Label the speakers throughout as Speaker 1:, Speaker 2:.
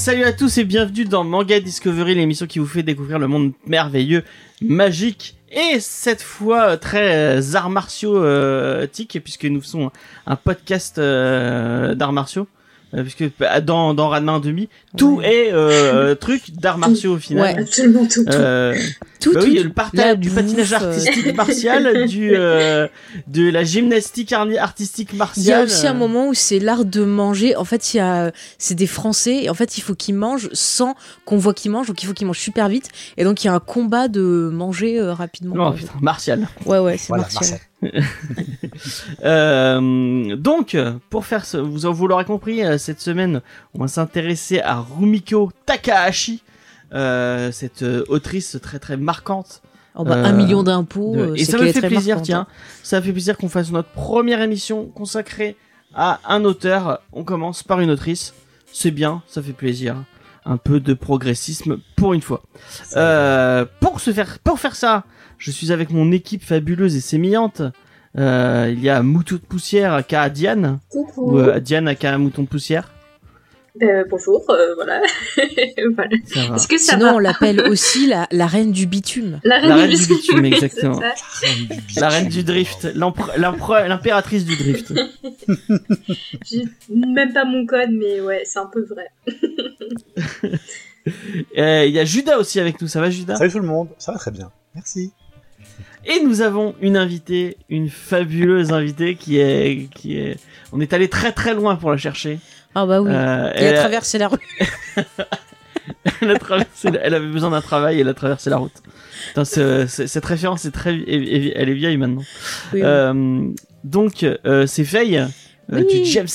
Speaker 1: Salut à tous et bienvenue dans Manga Discovery, l'émission qui vous fait découvrir le monde merveilleux, magique et cette fois très euh, arts martiaux euh, tic, puisque nous faisons un podcast euh, d'arts martiaux. Euh, puisque bah, dans dans Ranma 1.5 tout
Speaker 2: Ouais.
Speaker 1: est euh, truc d'arts martiaux au final.
Speaker 2: Ouais.
Speaker 3: Absolument tout.
Speaker 1: Euh,
Speaker 2: Tout,
Speaker 1: bah
Speaker 2: tout,
Speaker 1: oui,
Speaker 2: tout.
Speaker 1: le partage du
Speaker 2: bouffe,
Speaker 1: patinage
Speaker 2: euh,
Speaker 1: artistique martial, du euh, de la gymnastique artistique
Speaker 2: Il y a
Speaker 1: martiale.
Speaker 2: aussi un moment où c'est l'art de manger. En fait, il y a, c'est des Français. Et en fait, il faut qu'ils mangent sans qu'on voit qu'ils mangent. Donc, il faut qu'ils mangent super vite. Et donc, il y a un combat de manger euh, rapidement.
Speaker 1: Non,
Speaker 2: quoi.
Speaker 1: putain, martial.
Speaker 2: Ouais, ouais, c'est
Speaker 4: Voilà,
Speaker 2: martial.
Speaker 1: Euh, donc, pour faire ce, vous, vous l'aurez compris, euh, cette semaine, on va s'intéresser à Rumiko Takahashi, euh, cette autrice très très marquante.
Speaker 2: Oh, bah,
Speaker 1: Euh,
Speaker 2: un million d'impôts.
Speaker 1: de- et ça me fait plaisir,
Speaker 2: marquante,
Speaker 1: tiens. Ça me fait plaisir qu'on fasse notre première émission consacrée à un auteur. On commence par une autrice. C'est bien, ça fait plaisir. Un peu de progressisme pour une fois. Euh, pour se faire, pour faire ça, je suis avec mon équipe fabuleuse et sémillante. Euh, il y a Mouton de Poussière aka Diane,
Speaker 3: Coucou.
Speaker 1: ou euh, Diane aka Mouton de Poussière.
Speaker 3: Euh, bonjour, euh, voilà. voilà.
Speaker 1: Ça va.
Speaker 3: Est-ce que ça
Speaker 2: Sinon,
Speaker 3: va
Speaker 2: on l'appelle aussi la, la reine du bitume.
Speaker 3: La
Speaker 1: La reine
Speaker 3: du
Speaker 1: du bitume,
Speaker 3: Oui,
Speaker 1: exactement. La reine du drift, l'impératrice du drift.
Speaker 3: J'ai même pas mon code, mais ouais, c'est un peu vrai.
Speaker 1: Euh, Il y a Judas aussi avec nous, ça va Judas?
Speaker 4: Salut tout le monde, ça va très bien. Merci.
Speaker 1: Et nous avons une invitée, une fabuleuse invitée qui est, qui est, on est allé très très loin pour la chercher.
Speaker 2: Ah, bah oui.
Speaker 1: Euh, elle, a,
Speaker 2: traversé la rue.
Speaker 1: elle a traversé, elle avait besoin d'un travail, et elle a traversé la route. Putain, ce- ce- cette référence est très, elle est vieille maintenant.
Speaker 2: Oui, oui.
Speaker 1: Euh, donc euh, c'est Faye euh,
Speaker 2: Oui.
Speaker 1: du James.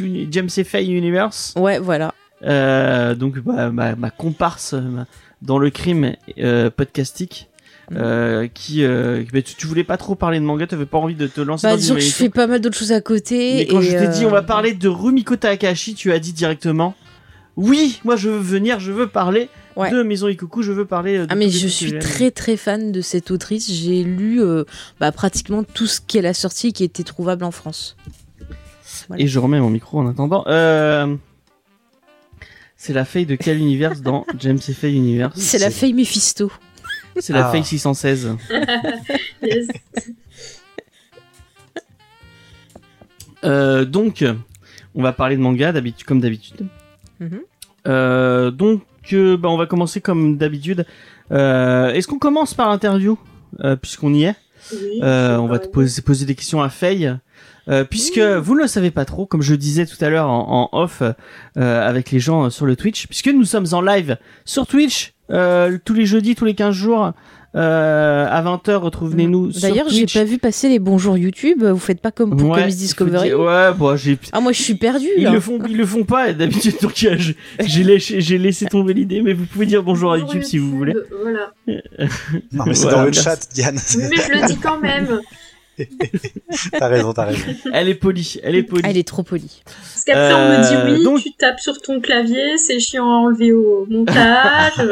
Speaker 1: Uni- James. Faye Universe.
Speaker 2: Ouais, voilà.
Speaker 1: Euh, donc bah, ma, ma comparse euh, ma- dans le crime euh, podcastique. Euh, qui, euh, tu, tu voulais pas trop parler de manga, t'avais pas envie de te lancer
Speaker 2: Bah,
Speaker 1: dans
Speaker 2: disons que je fais pas mal d'autres choses à côté.
Speaker 1: Mais quand
Speaker 2: et,
Speaker 1: je t'ai dit
Speaker 2: euh,
Speaker 1: on va parler de Rumiko Takahashi, tu as dit directement oui, moi je veux venir, je veux parler
Speaker 2: Ouais.
Speaker 1: de Maison Ikuku, je veux parler. De
Speaker 2: Ah mais je suis très très fan de cette autrice. J'ai lu euh, bah, pratiquement tout ce qu'elle a sorti et qui était trouvable en France. voilà.
Speaker 1: Et je remets mon micro en attendant. Euh... C'est la feuille de quel univers dans James F. Faye Universe?
Speaker 2: C'est la feuille Mephisto.
Speaker 1: C'est la
Speaker 4: Ah.
Speaker 1: feuille 616.
Speaker 3: Yes.
Speaker 1: Euh, donc, on va parler de manga d'habitude, comme d'habitude.
Speaker 2: Mhm.
Speaker 1: Euh, donc, euh, bah, on va commencer comme d'habitude. Euh, Est-ce qu'on commence par l'interview euh, puisqu'on y est?
Speaker 3: Oui,
Speaker 1: Euh, on va te poser, poser des questions à Faye. Euh, puisque vous ne le savez pas trop, comme je disais tout à l'heure en, en off euh, avec les gens euh, sur le Twitch, puisque nous sommes en live sur Twitch euh, tous les jeudis, tous les 15 jours euh, à 20h, retrouvez-nous sur
Speaker 2: D'ailleurs, j'ai pas vu passer les bonjours YouTube. Vous faites pas comme pour
Speaker 1: Ouais,
Speaker 2: Comics Discovery.
Speaker 1: dire- Ouais, bon, j'ai
Speaker 2: Ah moi je suis perdu
Speaker 1: ils
Speaker 2: là.
Speaker 1: le font, ils le font pas d'habitude. Donc euh, j'ai- laissé, j'ai laissé tomber l'idée, mais vous pouvez dire bonjour à YouTube si vous voulez.
Speaker 3: Voilà.
Speaker 4: Non mais c'est
Speaker 1: Voilà,
Speaker 4: dans le chat, Diane.
Speaker 3: Mais je le dis quand même.
Speaker 4: T'as raison, t'as raison.
Speaker 1: Elle est polie, elle est polie.
Speaker 2: Elle est trop polie.
Speaker 3: Parce qu'après, on me dit
Speaker 1: Euh,
Speaker 3: oui,
Speaker 1: donc-
Speaker 3: tu tapes sur ton clavier, c'est chiant à enlever au montage.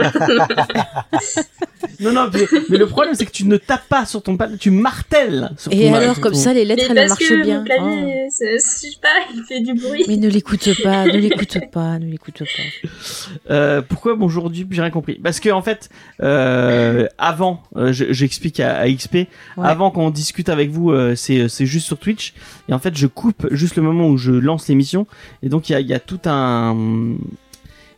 Speaker 1: Non, non, mais, mais le problème c'est que tu ne tapes pas sur ton pad, tu martelles. Sur
Speaker 2: Et
Speaker 1: ton-
Speaker 2: alors comme
Speaker 1: ton-
Speaker 2: ça les lettres
Speaker 3: Mais
Speaker 2: elles
Speaker 3: parce
Speaker 2: marchent
Speaker 3: que
Speaker 2: bien.
Speaker 3: mon clavier, c'est- je sais pas, il fait du bruit.
Speaker 2: Oh. Mais ne l'écoute pas, ne l'écoute pas, ne l'écoute pas.
Speaker 1: Euh, pourquoi bonjour du J'ai rien compris? Parce que en fait, euh, avant, euh, je- j'explique à, à XP, avant qu'on discute avec vous, euh, c'est c'est juste sur Twitch. Et en fait, je coupe juste le moment où je lance l'émission. Et donc il y a, il y a tout un,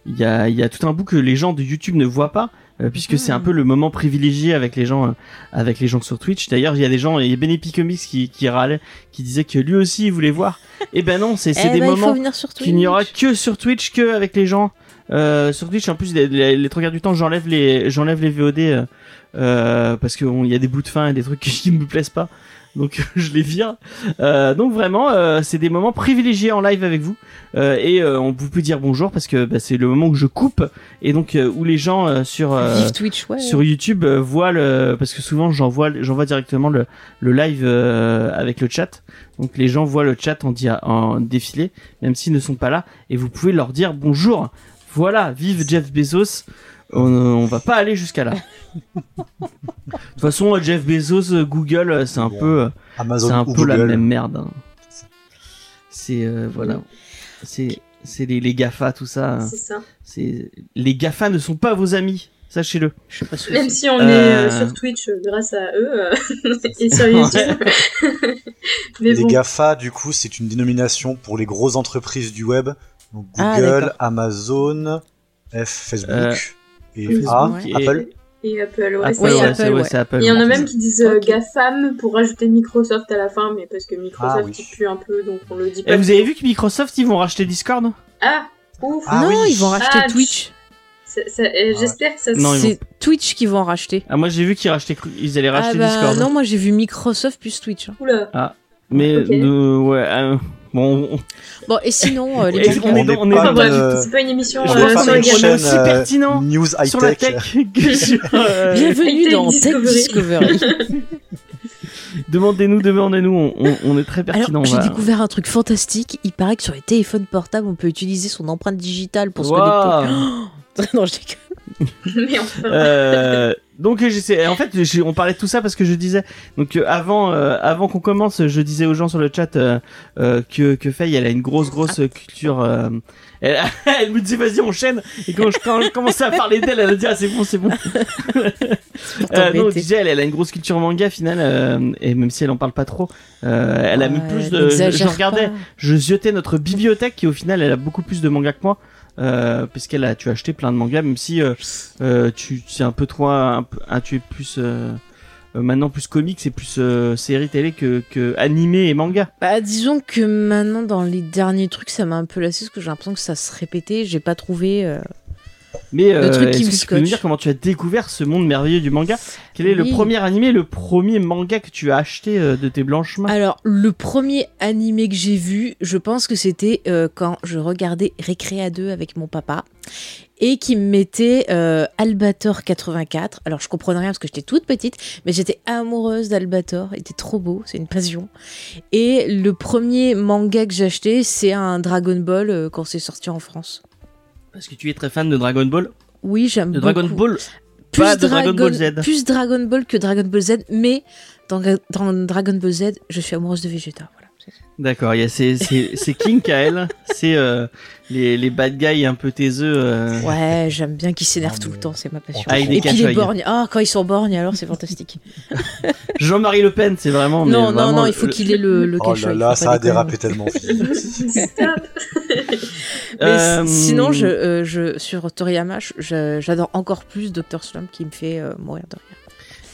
Speaker 1: il y a, il y a tout un bout que les gens de YouTube ne voient pas. euh, puisque c'est un peu le moment privilégié avec les gens euh, avec les gens sur Twitch. D'ailleurs il y a des gens il y a Benepi Comics qui qui râlait qui disait que lui aussi il voulait voir. Et ben non c'est c'est
Speaker 2: Eh
Speaker 1: des
Speaker 2: ben,
Speaker 1: moments qu'il n'y aura que sur Twitch que avec les gens euh, sur Twitch. En plus les, les, les trois quarts du temps j'enlève les j'enlève les VOD parce qu'il y a des bouts de fin et des trucs qui, qui me plaisent pas donc je les vire. Euh, donc vraiment, euh, c'est des moments privilégiés en live avec vous Euh, et euh, on vous peut dire bonjour parce que bah, c'est le moment où je coupe et donc euh, où les gens euh, sur euh,
Speaker 2: Vive Twitch, ouais.
Speaker 1: sur YouTube euh, voient le parce que souvent j'envoie j'envoie directement le le live euh, avec le chat. Donc les gens voient le chat en, dia- en défilé même s'ils ne sont pas là et vous pouvez leur dire bonjour. Voilà, vive Jeff Bezos. On, on va pas aller jusqu'à là. De toute façon, Jeff Bezos, euh, Google, euh, c'est un peu, euh,
Speaker 4: Amazon
Speaker 1: c'est un peu la même merde. hein. C'est euh, voilà, c'est c'est les, les Gafa, tout ça. hein.
Speaker 3: C'est ça.
Speaker 1: C'est les Gafa ne sont pas vos amis, sachez-le.
Speaker 3: Même si on
Speaker 1: Euh.
Speaker 3: est euh, sur Twitch euh, grâce à eux euh, et sur YouTube. Mais
Speaker 4: Les
Speaker 3: bon,
Speaker 4: GAFA, du coup, c'est une dénomination pour les grosses entreprises du web. Donc
Speaker 2: Ah,
Speaker 4: Google. Amazon, F, Facebook
Speaker 1: Euh,
Speaker 4: et
Speaker 3: Facebook
Speaker 4: A,
Speaker 1: et-
Speaker 4: Apple.
Speaker 3: et Apple, ouais.
Speaker 1: Apple,
Speaker 3: c'est
Speaker 2: Oui. Apple,
Speaker 1: ouais, Apple.
Speaker 3: Il y en a même qui disent euh. GAFAM pour rajouter Microsoft à la fin, mais parce que Microsoft
Speaker 4: Ah oui.
Speaker 3: il pue un peu, donc on le dit
Speaker 1: Et
Speaker 3: pas.
Speaker 1: vous avez vu que Microsoft ils vont racheter Discord
Speaker 3: Ah, ouf.
Speaker 4: Ah
Speaker 2: non,
Speaker 4: oui.
Speaker 2: ils vont racheter
Speaker 3: Ah,
Speaker 2: Twitch.
Speaker 3: Ça- ça- euh, J'espère que ça
Speaker 2: C'est Twitch qui vont en racheter.
Speaker 1: Ah moi j'ai vu qu'ils rachetaient, ils allaient
Speaker 2: Ah
Speaker 1: racheter
Speaker 2: bah
Speaker 1: Discord.
Speaker 2: non, moi j'ai vu Microsoft plus Twitch. hein.
Speaker 3: Oula.
Speaker 1: Mais
Speaker 3: Ok.
Speaker 1: euh, ouais, euh, bon, on-
Speaker 2: Bon, et sinon, euh, les
Speaker 1: Et on est dans- on est
Speaker 4: pas euh,
Speaker 3: c'est pas une émission
Speaker 1: je
Speaker 3: euh,
Speaker 1: on est aussi
Speaker 4: euh,
Speaker 1: pertinent
Speaker 4: News
Speaker 1: sur la tech que sur. euh,
Speaker 2: Bienvenue dans Tech
Speaker 3: Discovery.
Speaker 1: Demandez-nous, demandez-nous, on, on, on est très
Speaker 2: Alors,
Speaker 1: pertinent.
Speaker 2: j'ai
Speaker 1: on va-
Speaker 2: découvert un truc fantastique. Il paraît que sur les téléphones portables, on peut utiliser son empreinte digitale pour se connecter. non, je déconne.
Speaker 3: Mais enfin,
Speaker 1: Euh, donc j'essaie. En fait, on parlait de tout ça parce que je disais. Donc euh, avant, euh, avant qu'on commence, je disais aux gens sur le chat euh, euh, que que Faye, elle a une grosse grosse culture. euh, elle, elle me disait vas-y enchaîne. Et quand je, quand je commençais à parler d'elle, elle a dit ah c'est bon c'est bon. Euh, non, disais elle, elle a une grosse culture manga final euh, et même si elle en parle pas trop, euh, elle a mis
Speaker 2: Ouais,
Speaker 1: plus de. Je, regardais, je ziotais notre bibliothèque qui au final elle a beaucoup plus de mangas que moi. Euh, puisqu'elle a tu as acheté plein de mangas même si euh, euh, tu c'est un peu toi un, un- tu es plus euh, euh, maintenant plus comics et plus série télé que, que animé et manga
Speaker 2: Bah, disons que maintenant, dans les derniers trucs, ça m'a un peu lassé parce que j'ai l'impression que ça se répétait. J'ai pas trouvé.
Speaker 1: Mais euh, est-ce que tu peux nous dire comment tu as découvert ce monde merveilleux du manga? Quel est le premier animé le premier manga que tu as acheté euh, de tes blanches mains
Speaker 2: Alors, le premier animé que j'ai vu, je pense que c'était euh, quand je regardais Récréa 2 avec mon papa et qui me mettait euh, Albator 84. Alors, je comprenais rien parce que j'étais toute petite, mais j'étais amoureuse d'Albator. Il était trop beau, c'est une passion. Et le premier manga que j'ai acheté, c'est un Dragon Ball euh, quand c'est sorti en France.
Speaker 1: Parce que tu es très fan de Dragon Ball
Speaker 2: Oui, j'aime beaucoup.
Speaker 1: Dragon Ball
Speaker 2: plus
Speaker 1: pas de Dragon Ball Z.
Speaker 2: Plus Dragon Ball que Dragon Ball Z, mais dans, dans Dragon Ball Z, je suis amoureuse de Vegeta.
Speaker 1: D'accord, il y a c'est King KL, c'est euh, les les bad guys un peu taiseux. euh,
Speaker 2: Ouais, j'aime bien qu'ils s'énervent tout le
Speaker 4: mais-
Speaker 2: temps, c'est ma passion.
Speaker 1: Avec des
Speaker 2: Et puis les borgnes. Ah, quand ils sont borgnes, alors c'est fantastique.
Speaker 1: Jean-Marie Le Pen, c'est vraiment. mais
Speaker 2: non, non,
Speaker 1: vraiment
Speaker 2: non, il faut
Speaker 1: le-
Speaker 2: qu'il ait le, le
Speaker 4: Oh là là, ça a dérapé tellement vite.
Speaker 3: stop.
Speaker 2: Mais
Speaker 1: Euh,
Speaker 2: sinon, je, euh, je, sur Toriyama, j'adore encore plus Dr. Slump qui me fait euh, mourir de rire.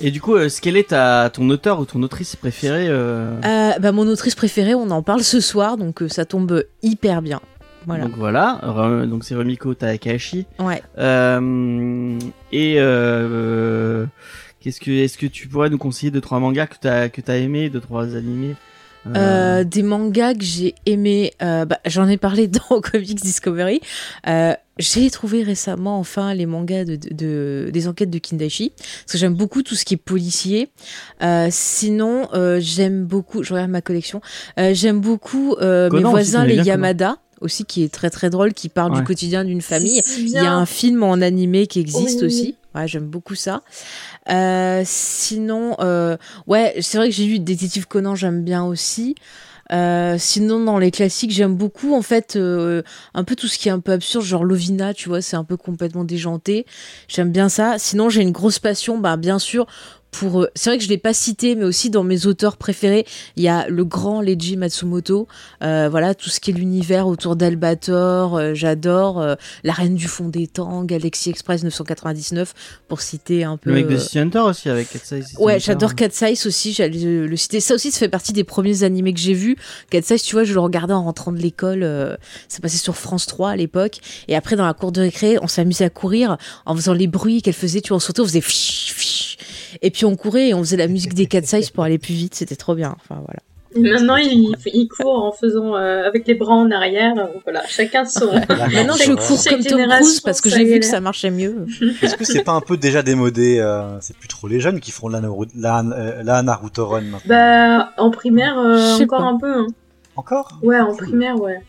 Speaker 1: Et du coup, euh, quel est ta ton auteur ou ton autrice préférée euh,
Speaker 2: Euh, bah, mon autrice préférée, on en parle ce soir, donc euh, ça tombe hyper bien. Voilà.
Speaker 1: Donc voilà, Re- donc c'est Rumiko Takahashi.
Speaker 2: Ouais.
Speaker 1: Et euh, qu'est-ce que est-ce que tu pourrais nous conseiller deux trois mangas que t'as que t'as aimé, deux trois animés? Euh,
Speaker 2: Euh, des mangas que j'ai aimé, euh, bah, j'en ai parlé dans Comics Discovery. Euh, j'ai trouvé récemment enfin les mangas de, de- de- des enquêtes de Kindaichi parce que j'aime beaucoup tout ce qui est policier. Euh, sinon, euh, j'aime beaucoup, je regarde ma collection, euh, j'aime beaucoup euh, mes voisins les
Speaker 1: Conan.
Speaker 2: Yamada aussi qui est très très drôle, qui parle
Speaker 1: Ouais.
Speaker 2: du quotidien d'une famille. Il y a un film en animé qui existe
Speaker 3: Oui.
Speaker 2: aussi. Ouais, j'aime beaucoup ça. Euh, sinon, euh, ouais, c'est vrai que j'ai lu Détective Conan, j'aime bien aussi. Euh, sinon, dans les classiques, j'aime beaucoup en fait euh, un peu tout ce qui est un peu absurde, genre Lovina, tu vois, c'est un peu complètement déjanté. J'aime bien ça. Sinon, j'ai une grosse passion, bah bien sûr. Pour, euh, c'est vrai que je l'ai pas cité, mais aussi dans mes auteurs préférés, il y a le grand Leiji Matsumoto. Euh, voilà, tout ce qui est l'univers autour d'Albator, euh, j'adore. euh, La Reine du Fond des Temps, Galaxy Express 999, pour citer un peu.
Speaker 1: le mec de City Hunter aussi avec Cat Size.
Speaker 2: Ouais, j'adore Cat Size aussi, j'allais le, citer. Ça aussi, ça fait partie des premiers animés que j'ai vus. Cat Size, tu vois, je le regardais en rentrant de l'école. ça passait sur France 3 à l'époque. Et après, dans la cour de récré, on s'amusait à courir en faisant les bruits qu'elle faisait. Tu vois, on sautait, on faisait. Et puis on courait et on faisait la musique des Cat Size pour aller plus vite. C'était trop bien. Enfin voilà.
Speaker 3: Maintenant, il, il court en faisant euh, avec les bras en arrière. euh, Voilà, chacun son.
Speaker 2: Maintenant je cours comme Tom Cruise parce que j'ai vu que ça marchait mieux.
Speaker 4: Est-ce que c'est pas un peu déjà démodé euh, C'est plus trop les jeunes qui font la, la, la Naruto Run maintenant?
Speaker 3: Bah, en primaire, euh,
Speaker 2: Je sais
Speaker 3: encore
Speaker 2: pas.
Speaker 3: un peu. hein.
Speaker 4: Encore?
Speaker 3: Ouais, en primaire, ouais.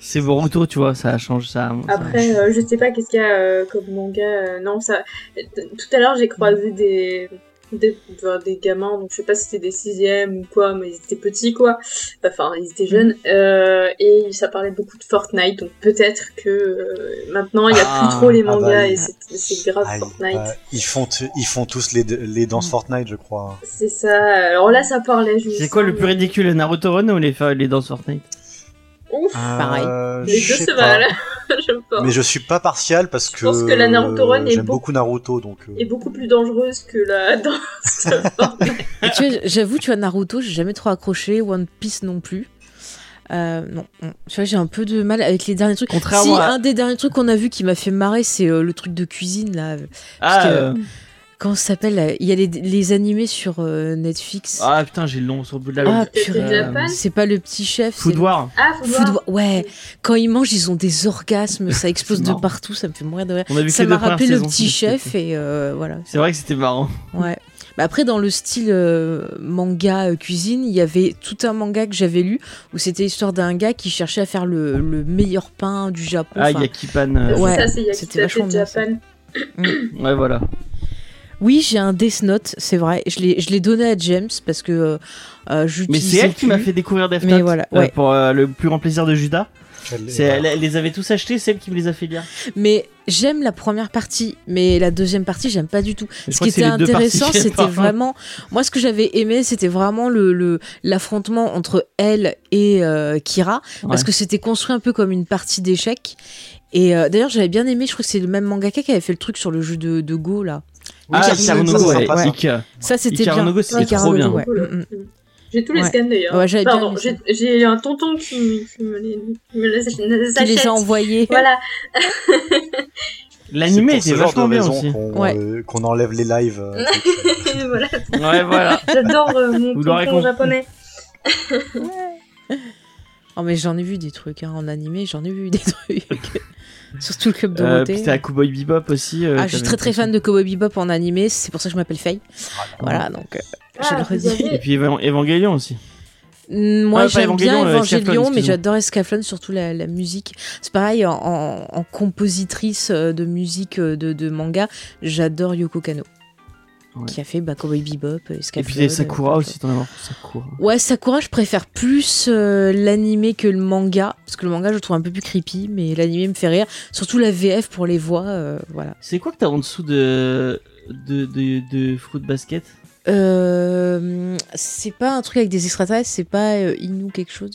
Speaker 1: C'est Boruto, tu vois, ça change ça. ça-
Speaker 3: Après, euh, je sais pas qu'est-ce qu'il y a euh, comme manga. euh, non, ça. Tout à l'heure, j'ai croisé des. Des, enfin, des gamins, donc je sais pas si c'était des sixièmes ou quoi, mais ils étaient petits quoi. Enfin, ils étaient jeunes. Euh, et ça parlait beaucoup de Fortnite, donc peut-être que euh, maintenant il y a
Speaker 1: Ah,
Speaker 3: plus trop les
Speaker 4: ah bah,
Speaker 3: mangas et c'est grave
Speaker 4: Ah,
Speaker 3: Fortnite.
Speaker 4: euh, ils, font ils font tous les, les danses Fortnite, je crois.
Speaker 3: C'est ça. Alors là, ça parlait.
Speaker 1: C'est quoi le plus ridicule, le Naruto Run ou les, les danses Fortnite?
Speaker 3: Ouf,
Speaker 2: Pareil.
Speaker 4: Euh,
Speaker 3: les
Speaker 4: je
Speaker 3: deux se valent. J'aime pas.
Speaker 4: Mais je suis pas partial parce que,
Speaker 3: pense que la Naruto Run est
Speaker 4: j'aime
Speaker 3: beaucoup-
Speaker 4: Naruto, donc euh,
Speaker 3: est beaucoup plus dangereuse que la danse
Speaker 2: j'avoue, tu vois, Naruto, j'ai jamais trop accroché, One Piece non plus. Euh, non, tu vois, j'ai un peu de mal avec les derniers trucs.
Speaker 1: Contrairement
Speaker 2: si,
Speaker 1: à-
Speaker 2: un des derniers trucs qu'on a vu qui m'a fait marrer, c'est euh, le truc de cuisine, là.
Speaker 1: Ah,
Speaker 2: que-
Speaker 1: euh,
Speaker 2: Comment ça s'appelle Il y a les, les animés sur euh, Netflix.
Speaker 1: ah putain, j'ai le nom sur le bout de la
Speaker 2: Ah,
Speaker 1: langue.
Speaker 3: C'était
Speaker 2: purée.
Speaker 3: Japan?
Speaker 2: C'est pas le petit chef.
Speaker 1: War.
Speaker 3: Ah.
Speaker 2: Wa- Ouais, quand ils mangent, ils ont des orgasmes, ça explose de partout, ça me fait mourir de rire.
Speaker 1: On a vu
Speaker 2: Ça m'a rappelé le petit chef et euh, voilà.
Speaker 1: C'est vrai que c'était marrant.
Speaker 2: Ouais. Bah après, dans le style euh, manga euh, cuisine, il y avait tout un manga que j'avais lu où c'était l'histoire d'un gars qui cherchait à faire le, le meilleur pain du Japon.
Speaker 1: Ah, Yakipan. euh,
Speaker 2: Ouais,
Speaker 3: ça, c'est
Speaker 2: c'était vachement bien, ça.
Speaker 3: Japan.
Speaker 1: Ouais, voilà.
Speaker 2: Oui, j'ai un Death Note, c'est vrai. Je l'ai, je l'ai donné à James parce que euh, euh,
Speaker 1: Mais c'est elle qui m'a fait découvrir Death
Speaker 2: Mais
Speaker 1: Note
Speaker 2: voilà,
Speaker 1: euh,
Speaker 2: ouais.
Speaker 1: pour euh, le plus grand plaisir de Judas. elle, elle les avait tous achetés, c'est elle qui me les a fait lire.
Speaker 2: Mais j'aime la première partie, mais la deuxième partie, j'aime pas du tout.
Speaker 1: Je
Speaker 2: Ce qui était intéressant, c'était vraiment. Moi, ce que j'avais aimé, c'était vraiment le, le- l'affrontement entre elle et euh, Kira, parce que c'était construit un peu comme une partie d'échecs. Et euh, d'ailleurs, j'avais bien aimé, je crois que c'est le même mangaka qui avait fait le truc sur le jeu de, de Go, là.
Speaker 1: Ah,
Speaker 2: Ikaru
Speaker 1: Ikaru
Speaker 2: no
Speaker 1: no
Speaker 2: Go,
Speaker 1: Go,
Speaker 4: ouais.
Speaker 1: ouais.
Speaker 4: Ouais.
Speaker 1: Ika.
Speaker 2: Ça, c'était bien.
Speaker 1: trop bien.
Speaker 2: Ouais.
Speaker 3: J'ai tous les
Speaker 2: Ouais.
Speaker 3: scans d'ailleurs.
Speaker 2: Ouais,
Speaker 3: Pardon, j'ai un tonton qui, qui me les, qui me les,
Speaker 2: Qui les
Speaker 3: achète.
Speaker 2: a envoyés.
Speaker 3: Voilà.
Speaker 1: L'animé
Speaker 4: C'est
Speaker 1: était vachement bien aussi.
Speaker 4: Qu'on,
Speaker 2: Ouais.
Speaker 4: euh, qu'on enlève les lives. euh,
Speaker 3: voilà.
Speaker 1: Ouais, voilà.
Speaker 3: J'adore euh, mon
Speaker 1: Vous
Speaker 3: tonton japonais.
Speaker 2: Oh, mais j'en ai vu des trucs hein, en animé, j'en ai vu des trucs. Surtout le club
Speaker 1: Euh,
Speaker 2: Dorothée.
Speaker 1: puis t'as Cowboy Bebop aussi. euh,
Speaker 2: ah, je suis très très fan de Cowboy Bebop en animé, c'est pour ça que je m'appelle Faye. Voilà, donc euh, je
Speaker 3: Ah,
Speaker 2: le redis.
Speaker 3: avez-
Speaker 1: Et puis Evan- Evangelion aussi.
Speaker 2: Mm, Moi,
Speaker 1: Ah,
Speaker 2: j'aime bien
Speaker 1: Evangelion, euh,
Speaker 2: mais j'adore Escaflowne, surtout la, la musique. C'est pareil, en, en- en compositrice euh, de musique euh, de, de manga, j'adore Yoko Kano.
Speaker 1: Ouais.
Speaker 2: Qui a fait bah, Cowboy Bebop, euh,
Speaker 1: Et puis Sakura
Speaker 2: euh,
Speaker 1: aussi, t'en as marre. Sakura.
Speaker 2: Ouais, Sakura, je préfère plus euh, l'animé que le manga, parce que le manga, je le trouve un peu plus creepy, mais l'animé me fait rire. Surtout la VF pour les voix, euh, voilà.
Speaker 1: C'est quoi que t'as en dessous de, de, de, de Fruit Basket?
Speaker 2: Euh, c'est pas un truc avec des extraterrestres, c'est pas euh, Inu quelque chose?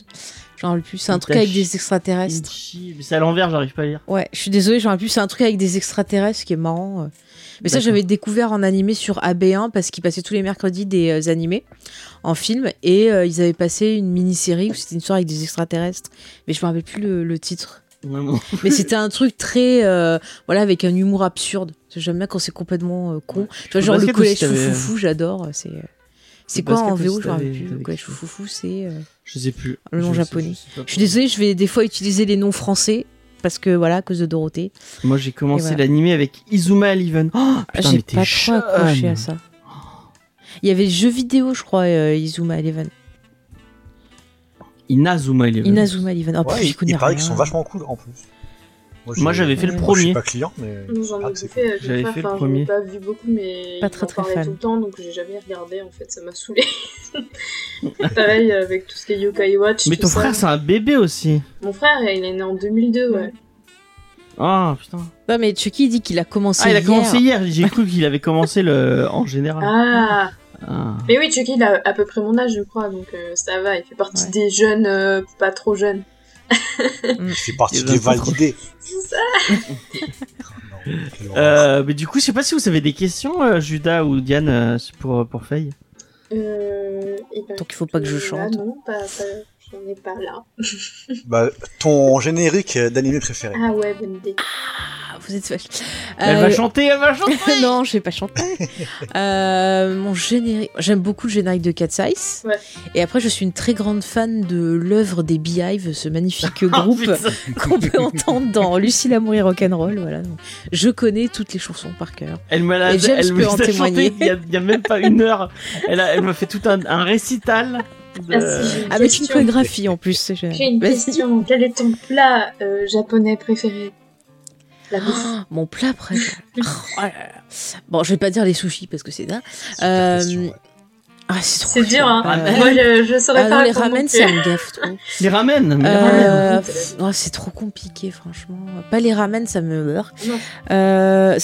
Speaker 2: J'en rappelle plus. C'est un truc avec des extraterrestres.
Speaker 1: Mais c'est à l'envers, j'arrive pas à lire.
Speaker 2: Ouais, je suis désolée, j'en rappelle plus. C'est un truc avec des extraterrestres qui est marrant. Mais ça, j'avais découvert en animé sur AB1 parce qu'ils passaient tous les mercredis des euh, animés en film et euh, ils avaient passé une mini-série où c'était une histoire avec des extraterrestres. Mais je me rappelle plus le, le titre. Mais c'était un truc très. euh, voilà, avec un humour absurde. J'aime bien quand c'est complètement euh, con. Tu vois,
Speaker 1: Le
Speaker 2: genre le
Speaker 1: basket
Speaker 2: collège
Speaker 1: aussi, t'avais-
Speaker 2: foufou, j'adore. C'est. C'est quoi en VO Je me rappelle
Speaker 1: t'avais-
Speaker 2: plus. Le
Speaker 1: t'avais
Speaker 2: collège
Speaker 1: kiffé.
Speaker 2: foufou, c'est. euh,
Speaker 1: Je sais plus.
Speaker 2: Le nom
Speaker 1: Je sais-
Speaker 2: japonais.
Speaker 1: je sais pas
Speaker 2: Je suis désolée, je vais des fois utiliser les noms français parce que voilà, à cause de Dorothée.
Speaker 1: Moi j'ai commencé
Speaker 2: voilà.
Speaker 1: l'animé avec Izuma Eleven. Oh, putain,
Speaker 2: J'ai pas trop accroché à ça. Il y avait le jeu vidéo, je crois, euh, Izuma Eleven.
Speaker 1: Inazuma Eleven.
Speaker 2: Inazuma Eleven. Oh,
Speaker 4: Ouais,
Speaker 2: j'y
Speaker 4: il, il paraît qu'ils sont vachement cool en plus.
Speaker 1: Moi, j'avais fait le
Speaker 4: moi, Je suis
Speaker 1: premier.
Speaker 4: pas client, mais.
Speaker 3: J'en
Speaker 4: Ah,
Speaker 3: ai fait,
Speaker 1: J'avais fait le premier.
Speaker 3: J'en ai pas vu beaucoup, mais
Speaker 2: Pas
Speaker 3: il
Speaker 2: très, très
Speaker 3: parlait
Speaker 2: fan.
Speaker 3: tout le temps, donc j'ai jamais regardé. En fait, ça m'a saoulé. Pareil avec tout ce qui est Yokai Watch.
Speaker 1: Mais ton
Speaker 3: ça.
Speaker 1: frère c'est un bébé aussi.
Speaker 3: Mon frère, il est né en 2002, ouais.
Speaker 1: Ah putain.
Speaker 2: Non, mais Chucky dit qu'il a commencé
Speaker 1: Ah il a
Speaker 2: hier.
Speaker 1: commencé hier. J'ai cru qu'il avait commencé le en général.
Speaker 3: Ah,
Speaker 1: Ah.
Speaker 3: mais oui, Chucky, il a à peu près mon âge, je crois, donc euh, ça va. Il fait partie
Speaker 2: Ouais.
Speaker 3: des jeunes, euh, pas trop jeunes.
Speaker 4: Fait partie
Speaker 1: Il
Speaker 4: des validés.
Speaker 3: C'est ça.
Speaker 4: Non, horreur.
Speaker 1: Euh, mais du coup, je sais pas si vous avez des questions, euh, Judas ou Diane, euh, pour, pour Faye.
Speaker 3: Euh, et ben,
Speaker 2: Donc, il faut pas que je
Speaker 3: là,
Speaker 2: chante.
Speaker 3: non, pas, pas, j'en ai pas là.
Speaker 4: Bah, ton générique d'animé préféré.
Speaker 3: Ah ouais, bonne idée.
Speaker 2: Ah vous êtes vache.
Speaker 1: Elle
Speaker 2: Euh,
Speaker 1: va chanter, elle va chanter.
Speaker 2: non, je vais pas chanter. Euh, mon générique, j'aime beaucoup le générique de Cat's Eyes.
Speaker 3: Ouais.
Speaker 2: Et après, je suis une très grande fan de l'œuvre des Beehive, ce magnifique
Speaker 1: Oh,
Speaker 2: groupe
Speaker 1: putain.
Speaker 2: qu'on peut entendre dans Lucie l'amour et rock'n'roll. Voilà. Donc, je connais toutes les chansons par cœur.
Speaker 1: Elle me l'a, elle me
Speaker 2: peut en témoigner.
Speaker 1: il y, a, il y a même pas une heure. Elle, a, elle m'a fait tout un, un récital. De-
Speaker 3: Ah, une
Speaker 2: Avec une chorégraphie en plus.
Speaker 3: J'ai une question. Quel est ton plat euh, japonais préféré? La.
Speaker 2: Oh, mon plat préféré. Oh là là. Bon, je vais pas dire les sushis parce que c'est dingue.
Speaker 4: Super
Speaker 2: Euh,
Speaker 4: ouais.
Speaker 2: Ah, c'est trop
Speaker 3: C'est dur, hein.
Speaker 2: Euh,
Speaker 3: Moi, je, je saurais
Speaker 2: ah
Speaker 3: pas
Speaker 2: non, les ramen, ça me gaffe trop.
Speaker 1: Les ramen.
Speaker 2: Euh,
Speaker 1: ramen.
Speaker 2: oh, c'est trop compliqué, franchement. Pas les ramen, ça me meurt.
Speaker 3: Non.
Speaker 2: Euh,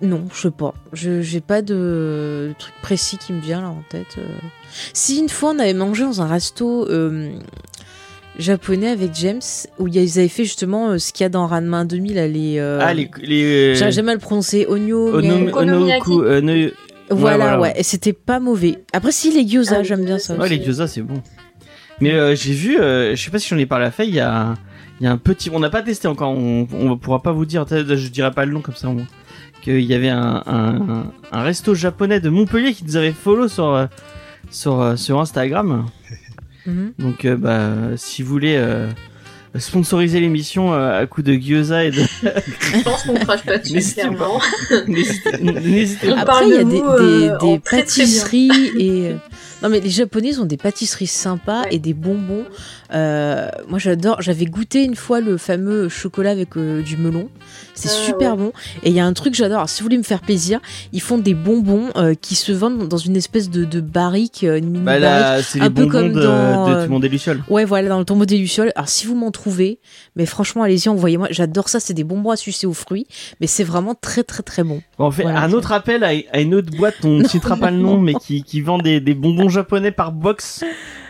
Speaker 2: non, je sais pas. Je j'ai pas de, de truc précis qui me vient là en tête. euh. Si une fois on avait mangé dans un resto euh, japonais avec James où ils avaient fait justement euh, ce qu'il y a dans Ranma 2000 là, les. euh,
Speaker 1: Ah, les. les
Speaker 2: J'arrive jamais à le prononcer. Onyo.
Speaker 1: Ono-. Onoku, euh, no-
Speaker 2: Voilà, ouais. Et c'était pas mauvais. Après, si les gyoza,
Speaker 3: Ah,
Speaker 2: j'aime bien ça.
Speaker 1: Ouais,
Speaker 2: aussi.
Speaker 1: les gyoza, c'est bon. Mais euh, j'ai vu, euh, je sais pas si j'en ai parlé à Faye, il y a, il y a un petit, on n'a pas testé encore, on, on pourra pas vous dire, je dirai pas le nom comme ça, au moins. Qu'il y avait un, un, un resto japonais de Montpellier qui nous avait follow sur, euh, sur, sur Instagram.
Speaker 2: Mhm.
Speaker 1: Donc, euh, bah, si vous voulez sponsoriser l'émission euh, à coup de gyoza et de.
Speaker 3: Je pense qu'on crache pas dessus,
Speaker 1: N'hésitez
Speaker 3: clairement.
Speaker 1: N'hésitez pas.
Speaker 2: Après,
Speaker 3: parle
Speaker 2: il y a
Speaker 3: de
Speaker 2: des,
Speaker 3: vous, euh,
Speaker 2: des- des
Speaker 3: très, très
Speaker 2: pâtisseries et. Non, mais les Japonais ont des pâtisseries sympas
Speaker 3: Ouais.
Speaker 2: et des bonbons. Euh, moi, j'adore. J'avais goûté une fois le fameux chocolat avec euh, du melon. C'est
Speaker 3: Ah,
Speaker 2: super
Speaker 3: ouais.
Speaker 2: bon. Et il y a un truc que j'adore. Alors, si vous voulez me faire plaisir, ils font des bonbons euh, qui se vendent dans une espèce de, de barrique, une mini
Speaker 1: Bah là, c'est les
Speaker 2: un peu
Speaker 1: bonbons
Speaker 2: comme
Speaker 1: de,
Speaker 2: dans,
Speaker 1: de Timon des Lucioles.
Speaker 2: Ouais, voilà, dans le tombeau des Lucioles. Alors, si vous m'en trouvez, mais franchement, allez-y, envoyez-moi. J'adore ça. C'est des bonbons à sucer aux fruits. Mais c'est vraiment très, très, très bon.
Speaker 1: Bon, on fait
Speaker 2: Voilà,
Speaker 1: un autre appel à, à une autre boîte, on ne citera pas le nom, mais qui, qui vend des, des bonbons japonais par box.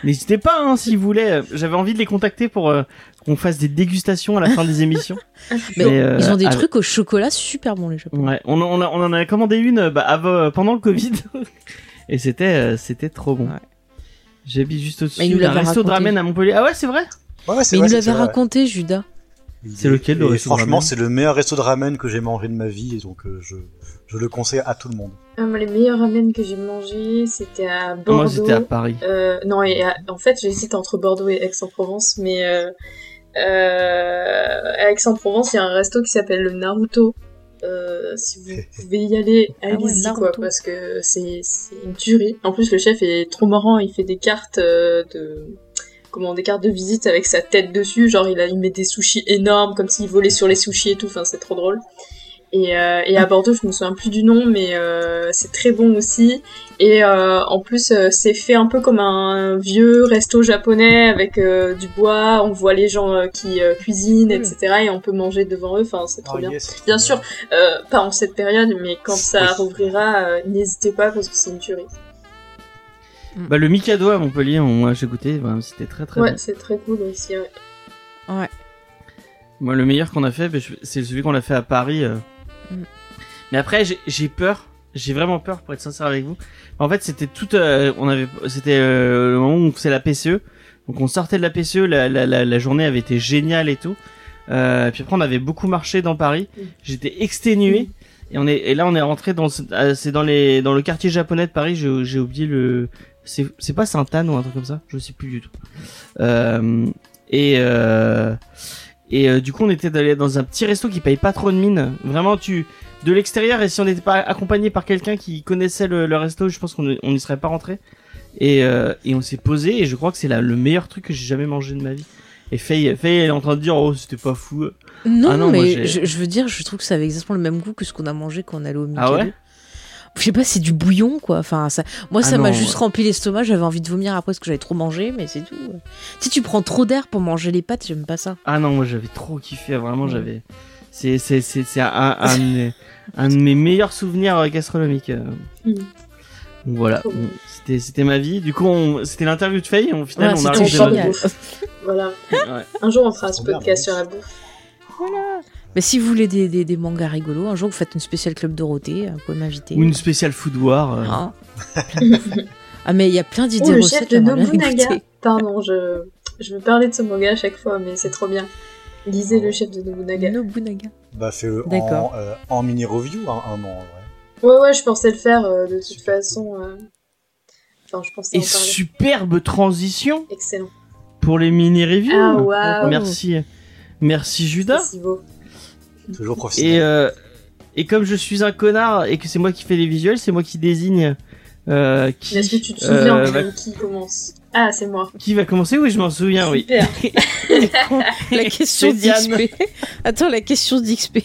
Speaker 1: N'hésitez pas, hein, si vous voulez. J'avais envie de les contacter pour euh, qu'on fasse des dégustations à la fin des émissions.
Speaker 2: Mais
Speaker 1: Mais, euh,
Speaker 2: ils ont des
Speaker 1: avec-
Speaker 2: trucs au chocolat super bons, les Japonais.
Speaker 1: Ouais, on, on, a- on en a commandé une euh, bah, avant, pendant le Covid. Et c'était euh, c'était trop bon.
Speaker 2: Ouais.
Speaker 1: J'habite juste
Speaker 2: Mais il
Speaker 1: au-dessus
Speaker 2: nous
Speaker 1: d'un resto de
Speaker 2: raconté.
Speaker 1: ramen à Montpellier. Ah ouais, c'est vrai?
Speaker 4: Ouais, ouais, c'est
Speaker 2: Mais il nous l'avait raconté, Judas.
Speaker 1: C'est lequel, le de
Speaker 4: Franchement, c'est le meilleur resto de ramen que j'ai mangé de ma vie, et donc euh, je, je le conseille à tout le monde.
Speaker 3: Les meilleurs ramen que j'ai mangés, c'était à Bordeaux.
Speaker 1: Moi, c'était à Paris.
Speaker 3: Euh, non, et à- en fait, j'hésite entre Bordeaux et Aix-en-Provence, mais euh, euh, à Aix-en-Provence, il y a un resto qui s'appelle le Naruto. Euh, si vous pouvez y aller,
Speaker 2: Ah ouais,
Speaker 3: allez-y quoi, parce que c'est une tuerie. En plus, le chef est trop marrant, il fait des cartes euh, de comment des cartes de visite avec sa tête dessus, genre il, a, il met des sushis énormes comme s'il volait sur les sushis et tout, enfin c'est trop drôle. Et, euh, et à Bordeaux, je me souviens plus du nom, mais euh, c'est très bon aussi. Et euh, en plus, euh, c'est fait un peu comme un vieux resto japonais avec euh, du bois. On voit les gens euh, qui euh, cuisinent, etc. Et on peut manger devant eux. Enfin, c'est trop
Speaker 4: Ah,
Speaker 3: bien.
Speaker 4: yes, c'est trop
Speaker 3: Bien sûr, euh, pas en cette période, mais quand ça
Speaker 4: Oui.
Speaker 3: rouvrira, euh, n'hésitez pas parce que c'est une tuerie.
Speaker 1: Bah, le Mikado à Montpellier, on- moi j'ai goûté, bah, c'était très très
Speaker 3: ouais,
Speaker 1: bon.
Speaker 3: c'est très cool aussi. ouais.
Speaker 2: Ouais.
Speaker 1: Moi, le meilleur qu'on a fait, bah, je- c'est celui qu'on a fait à Paris. Mais après, j'ai- peur. J'ai vraiment peur pour être sincère avec vous. En fait, c'était tout. euh, on avait, c'était euh, le moment où c'est la PCE. Donc, on sortait de la PCE. La, la, la, la journée avait été géniale et tout. Euh, puis après, on avait beaucoup marché dans Paris. J'étais exténué. Et on est, et là, on est rentré dans, euh, c'est dans les, dans le quartier japonais de Paris. J'ai, j'ai oublié le, c'est, c'est pas Sainte-Anne ou un truc comme ça. Je sais plus du tout. Euh, et euh, et euh, du coup, on était allé dans un petit resto qui paye pas trop de mine. Vraiment, tu de l'extérieur et si on n'était pas accompagné par quelqu'un qui connaissait le, le resto, je pense qu'on on n'y serait pas rentré. Et euh, et on s'est posé et je crois que c'est le meilleur truc que j'ai jamais mangé de ma vie. Et Faye, Faye elle est en train de dire oh c'était pas fou.
Speaker 2: Non,
Speaker 1: Ah non,
Speaker 2: mais je, je veux dire, je trouve que ça avait exactement le même goût que ce qu'on a mangé quand on allait au Mikado.
Speaker 1: Ah ouais
Speaker 2: Je sais pas, c'est du bouillon, quoi. Enfin, ça, moi,
Speaker 1: Ah
Speaker 2: ça m'a
Speaker 1: non,
Speaker 2: juste rempli l'estomac. J'avais envie de vomir après parce que j'avais trop mangé, mais c'est tout. ouais. Si tu prends trop d'air pour manger les pâtes, j'aime pas ça.
Speaker 1: Ah non, moi j'avais trop kiffé, vraiment j'avais. C'est c'est c'est c'est un, un, de mes- un de mes meilleurs souvenirs euh, gastronomiques. euh.
Speaker 3: Mm.
Speaker 1: Donc voilà, c'était c'était ma vie. Du coup, on- c'était l'interview de Faye. Au final,
Speaker 2: Ouais,
Speaker 1: on a
Speaker 2: génial.
Speaker 3: bouffe. Voilà.
Speaker 1: Ouais.
Speaker 3: Un jour, on fera ce podcast sur la bouffe.
Speaker 2: Mais si vous voulez des, des, des mangas rigolos, un jour vous faites une spéciale Club Dorothée, vous pouvez m'inviter.
Speaker 1: Ou une spéciale food war. euh.
Speaker 2: Ah. Ah, mais il y a plein d'idées
Speaker 3: le
Speaker 2: recettes.
Speaker 3: chef de Nobunaga. Pardon, je, je veux parler de ce manga à chaque fois, mais c'est trop bien. Lisez le chef de Nobunaga.
Speaker 2: Nobunaga.
Speaker 4: Bah, fais-le
Speaker 2: D'accord.
Speaker 4: en, euh, en mini-review, un, un an, en vrai.
Speaker 3: Ouais, ouais, je pensais le faire euh, de toute façon. euh. Enfin, je pensais
Speaker 1: Et
Speaker 3: en parler.
Speaker 1: superbe transition
Speaker 3: Excellent.
Speaker 1: pour les mini-reviews.
Speaker 3: Ah, waouh.
Speaker 1: Merci. Merci Judas.
Speaker 3: C'est si beau.
Speaker 4: Toujours professionnel.
Speaker 1: Et, euh, et comme je suis un connard et que c'est moi qui fais les visuels, c'est moi qui désigne euh, qui,
Speaker 3: Est-ce que tu te souviens
Speaker 1: euh,
Speaker 3: de
Speaker 1: va,
Speaker 3: qui commence Ah, c'est moi.
Speaker 1: qui va commencer Oui, je m'en souviens, oui.
Speaker 3: Super.
Speaker 2: La question d'XP. Attends, la question d'XP.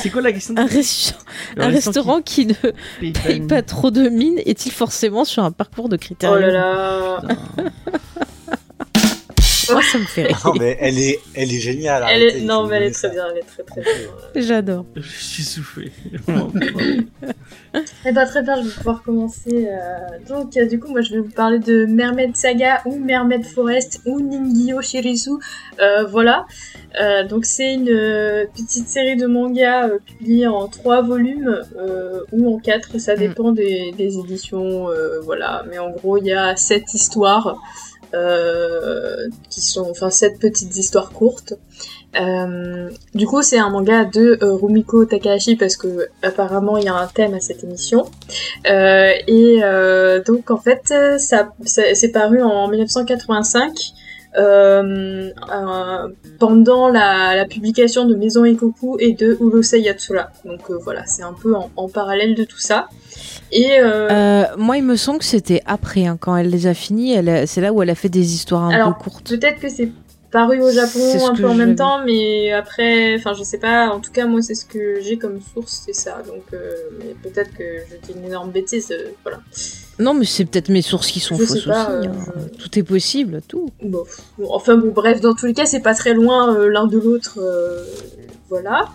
Speaker 1: C'est quoi la question
Speaker 2: Un, resta- un restaurant qui, ne
Speaker 1: paye
Speaker 2: paye
Speaker 1: une-
Speaker 2: pas trop de mine est-il forcément sur un parcours de critères
Speaker 3: Oh là là.
Speaker 2: Moi, ça me fait rire.
Speaker 4: Non, mais elle est, elle est géniale.
Speaker 3: Elle
Speaker 4: arrêtez,
Speaker 3: est...
Speaker 4: il
Speaker 3: Non, mais elle est très
Speaker 4: ça.
Speaker 3: bien, elle est très très bien.
Speaker 2: J'adore.
Speaker 1: Je suis soufflé.
Speaker 3: Eh bah très bien, je vais pouvoir commencer. euh, Donc euh, du coup, moi je vais vous parler de Mermaid Saga ou Mermaid Forest ou Ningyo Shirisu. Euh, voilà. Euh, donc c'est une petite série de mangas euh, publiée en trois volumes euh, ou en quatre, ça dépend des, des éditions. euh, voilà. Mais en gros, il y a sept histoires. Euh, qui sont enfin sept petites histoires courtes euh, du coup, c'est un manga de euh, Rumiko Takahashi parce que apparemment il y a un thème à cette émission. Et donc en fait, ça, ça- c'est paru en 1985. Euh, pendant la, la publication de Maison Ikoku et de Urusei Yatsura. Donc euh, voilà, c'est un peu en, en parallèle de tout ça. Et euh,
Speaker 2: moi, il me semble que c'était après, hein, quand elle les a finis. C'est là où elle a fait des histoires un
Speaker 3: Alors,
Speaker 2: peu courtes.
Speaker 3: Peut-être que c'est paru au Japon un peu en même temps, mais après, enfin je sais pas, en tout cas moi c'est ce que j'ai comme source, c'est ça, donc euh, mais peut-être que je dis une énorme bêtise, euh, voilà.
Speaker 2: Non, mais c'est peut-être mes sources qui sont
Speaker 3: Je
Speaker 2: fausses
Speaker 3: pas,
Speaker 2: aussi.
Speaker 3: euh,
Speaker 2: hein. Tout est possible, tout.
Speaker 3: Bon, bon, enfin bon bref, dans tous les cas c'est pas très loin euh, l'un de l'autre, euh, voilà.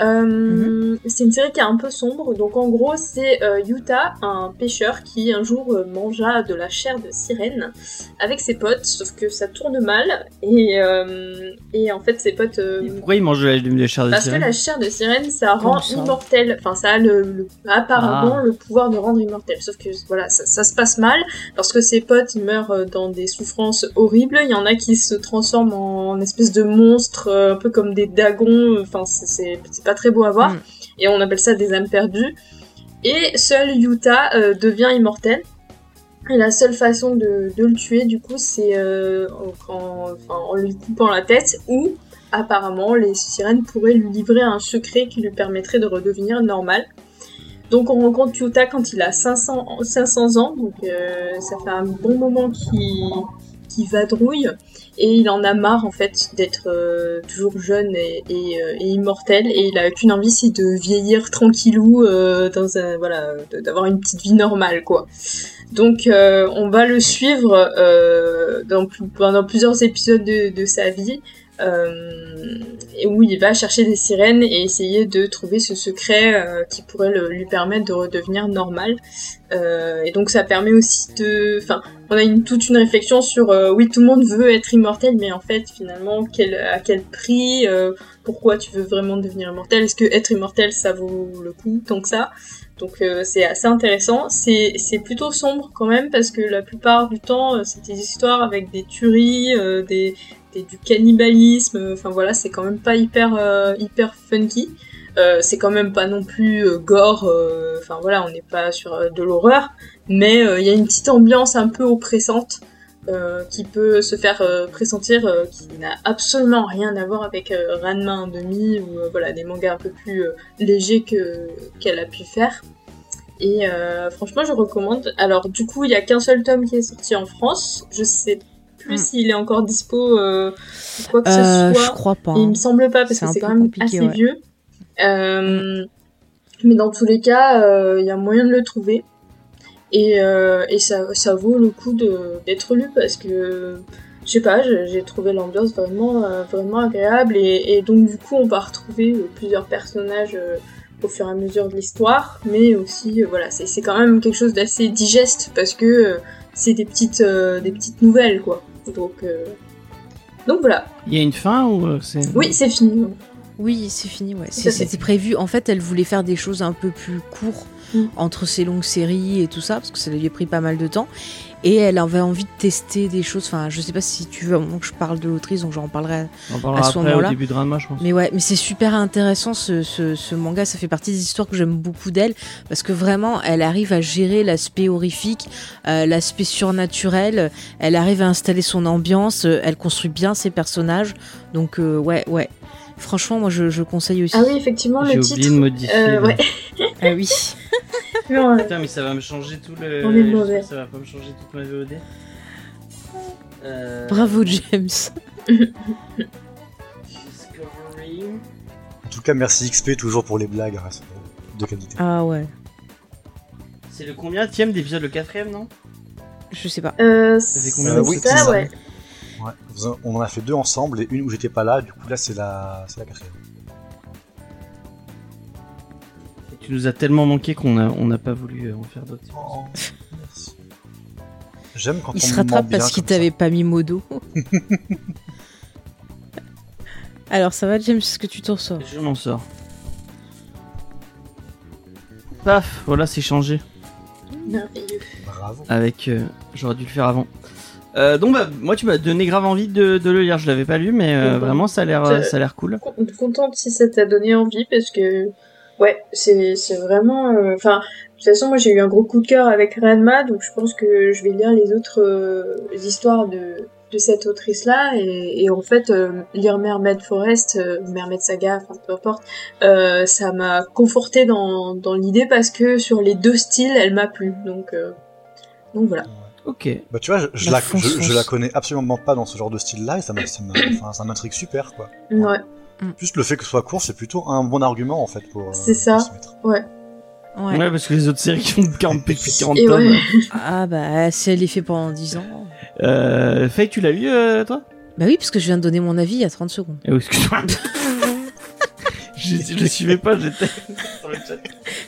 Speaker 3: Euh,
Speaker 2: Mhm.
Speaker 3: C'est une série qui est un peu sombre, donc en gros c'est euh, Yuta, un pêcheur qui un jour euh, mangea de la chair de sirène avec ses potes, sauf que ça tourne mal, et, et en fait ses potes...
Speaker 1: Et Pourquoi il mange la, la chair de
Speaker 3: Parce que
Speaker 1: sirène?
Speaker 3: la chair de sirène, ça rend
Speaker 2: ça?
Speaker 3: immortel. Enfin, ça a le, le- apparemment
Speaker 1: Ah.
Speaker 3: le pouvoir de rendre immortel. Sauf que voilà, ça, ça se passe mal. Lorsque ses potes ils meurent dans des souffrances horribles, il y en a qui se transforment en espèce de monstres, un peu comme des dagons. Enfin, c'est- c'est pas très beau à voir.
Speaker 2: Mm.
Speaker 3: Et on appelle ça des âmes perdues. Et seul Yuta euh, devient immortel. Et la seule façon de, de le tuer, du coup, c'est euh, en, en- enfin, en lui coupant la tête ou apparemment les sirènes pourraient lui livrer un secret qui lui permettrait de redevenir normal. Donc on rencontre Yuta quand il a 500, ans- 500 ans, donc euh, ça fait un bon moment qu'il qu'il vadrouille et il en a marre en fait d'être euh, toujours jeune euh, et immortel et il a qu'une envie c'est de vieillir tranquillou euh, dans un voilà d'avoir une petite vie normale quoi. Donc on va le suivre dans, pendant plusieurs épisodes de, sa vie où il va chercher des sirènes et essayer de trouver ce secret euh, qui pourrait lui permettre de redevenir normal. Euh, et donc ça permet aussi de... Enfin, on a toute une réflexion sur... euh, oui, tout le monde veut être immortel, mais en fait, finalement, quel, à quel prix euh, Pourquoi tu veux vraiment devenir immortel? Est-ce que être immortel, ça vaut le coup tant que ça? Donc euh, c'est assez intéressant. C'est plutôt sombre quand même parce que la plupart du temps euh, c'est des histoires avec des tueries, euh, des, du cannibalisme. Enfin voilà, c'est quand même pas hyper euh, funky. Euh, c'est quand même pas non plus euh, gore. euh, Enfin voilà, on n'est pas sur euh, de l'horreur, mais euh, il y a une petite ambiance un peu oppressante. euh, qui peut se faire euh, pressentir, euh, qui n'a absolument rien à voir avec euh, Ranma 1.5 ou euh, voilà des mangas un peu plus euh, légers que qu'elle a pu faire. Et euh, franchement, je recommande. Alors, du coup, il y a qu'un seul tome qui est sorti en France. Je sais plus
Speaker 2: Hmm.
Speaker 3: s'il est encore dispo euh, quoi que
Speaker 2: Euh,
Speaker 3: ce
Speaker 2: je
Speaker 3: soit.
Speaker 2: crois pas.
Speaker 3: Il
Speaker 2: hein.
Speaker 3: me semble pas parce que c'est quand même assez
Speaker 2: ouais.
Speaker 3: vieux. Euh, Mais dans tous les cas, euh, il y a moyen de le trouver. Et, euh, et ça, ça vaut le coup de- d'être lu parce que, je sais pas, j'ai trouvé l'ambiance vraiment, euh, vraiment agréable. Et, et donc, du coup, on va retrouver euh, plusieurs personnages euh, au fur et à mesure de l'histoire. Mais aussi, euh, voilà, c'est c'est quand même quelque chose d'assez digeste parce que euh, c'est des petites, euh, des petites nouvelles, quoi. Donc, euh, donc voilà.
Speaker 1: Il y a une fin ou euh, c'est
Speaker 3: Oui, c'est fini.
Speaker 2: Oui, c'est fini, ouais. C'est-. C'était prévu. En fait, elle voulait faire des choses un peu plus courtes
Speaker 3: Mm.
Speaker 2: entre ces longues séries et tout ça, parce que ça lui a pris pas mal de temps. Et elle avait envie de tester des choses. Enfin, je sais pas si tu veux, à un moment que je parle de l'autrice, donc j'en parlerai.
Speaker 1: On en parlera
Speaker 2: à ce
Speaker 1: après au
Speaker 2: moment-là.
Speaker 1: début de Ranma, je pense.
Speaker 2: Mais ouais, mais c'est super intéressant ce, ce, ce manga. Ça fait partie des histoires que j'aime beaucoup d'elle parce que vraiment, elle arrive à gérer l'aspect horrifique, euh, l'aspect surnaturel. Elle arrive à installer son ambiance. euh, elle construit bien ses personnages. Donc euh, ouais, ouais. Franchement, moi je, je conseille aussi.
Speaker 3: Ah oui, effectivement,
Speaker 1: J'ai
Speaker 3: le
Speaker 1: oublié
Speaker 3: titre.
Speaker 1: de modifier.
Speaker 3: Euh,
Speaker 1: le-
Speaker 3: ouais.
Speaker 2: Ah oui.
Speaker 3: Non,
Speaker 1: Putain, mais ça va me changer tout le.
Speaker 3: On est mauvais.
Speaker 1: Ça va pas me changer toute ma VOD. Euh,
Speaker 2: Bravo James.
Speaker 1: Discovery.
Speaker 4: En tout cas, merci XP toujours pour les blagues hein, c'est de qualité.
Speaker 2: Ah ouais.
Speaker 1: C'est le combien d'épisode d'épisode Le quatrième, non?
Speaker 2: Je sais pas.
Speaker 3: euh,
Speaker 1: fait combien
Speaker 4: Euh, oui,
Speaker 3: ça,
Speaker 4: c'est ça.
Speaker 3: ouais.
Speaker 4: On en a fait deux ensemble et une où j'étais pas là, du coup là c'est la, c'est la quatrième.
Speaker 1: Tu nous as tellement manqué qu'on a, on n'a pas voulu euh, en faire d'autres.
Speaker 4: Oh, merci. J'aime quand
Speaker 2: Il
Speaker 4: on
Speaker 2: se rattrape parce qu'il t'avait pas mis modo. Alors ça va James, est-ce que tu t'en sors
Speaker 1: Je m'en sors. Paf, voilà, c'est changé.
Speaker 3: Merveilleux.
Speaker 4: Bravo.
Speaker 1: Avec, euh, j'aurais dû le faire avant. Euh, donc bah, moi tu m'as donné grave envie de, de le lire. Je l'avais pas lu, mais euh,
Speaker 3: ben,
Speaker 1: vraiment ça a l'air,
Speaker 3: je-
Speaker 1: ça a l'air cool.
Speaker 3: Con- contente si ça t'a donné envie parce que ouais c'est c'est vraiment euh, enfin de toute façon moi j'ai eu un gros coup de cœur avec Ranma donc je pense que je vais lire les autres euh, histoires de de cette autrice là et, et en fait euh, lire Mermaid Forest euh, Mermaid Saga enfin peu importe euh, ça m'a conforté dans dans l'idée parce que sur les deux styles elle m'a plu. Donc euh, donc voilà.
Speaker 1: Ok.
Speaker 4: Bah tu vois, je, je
Speaker 2: La
Speaker 4: la,
Speaker 2: fonce,
Speaker 4: je, la connais absolument pas dans ce genre de style-là et ça m'a- ça m'a- enfin, ça m'intrigue super quoi.
Speaker 3: ouais
Speaker 4: Juste le fait que ce soit court, c'est plutôt un bon argument en fait pour. euh,
Speaker 3: C'est ça.
Speaker 4: mettre.
Speaker 2: Ouais.
Speaker 1: Ouais. parce que les autres séries qui ont 40, plus de 40
Speaker 3: et
Speaker 1: tomes.
Speaker 3: ouais
Speaker 2: Ah bah si elle est fait pendant 10 ans.
Speaker 1: Euh, Faye, tu l'as lu euh, toi?
Speaker 2: Bah oui, parce que je viens de donner mon avis il y a 30 secondes.
Speaker 1: Eh oui, excuse-moi. je, je le suivais pas, j'étais sur le chat.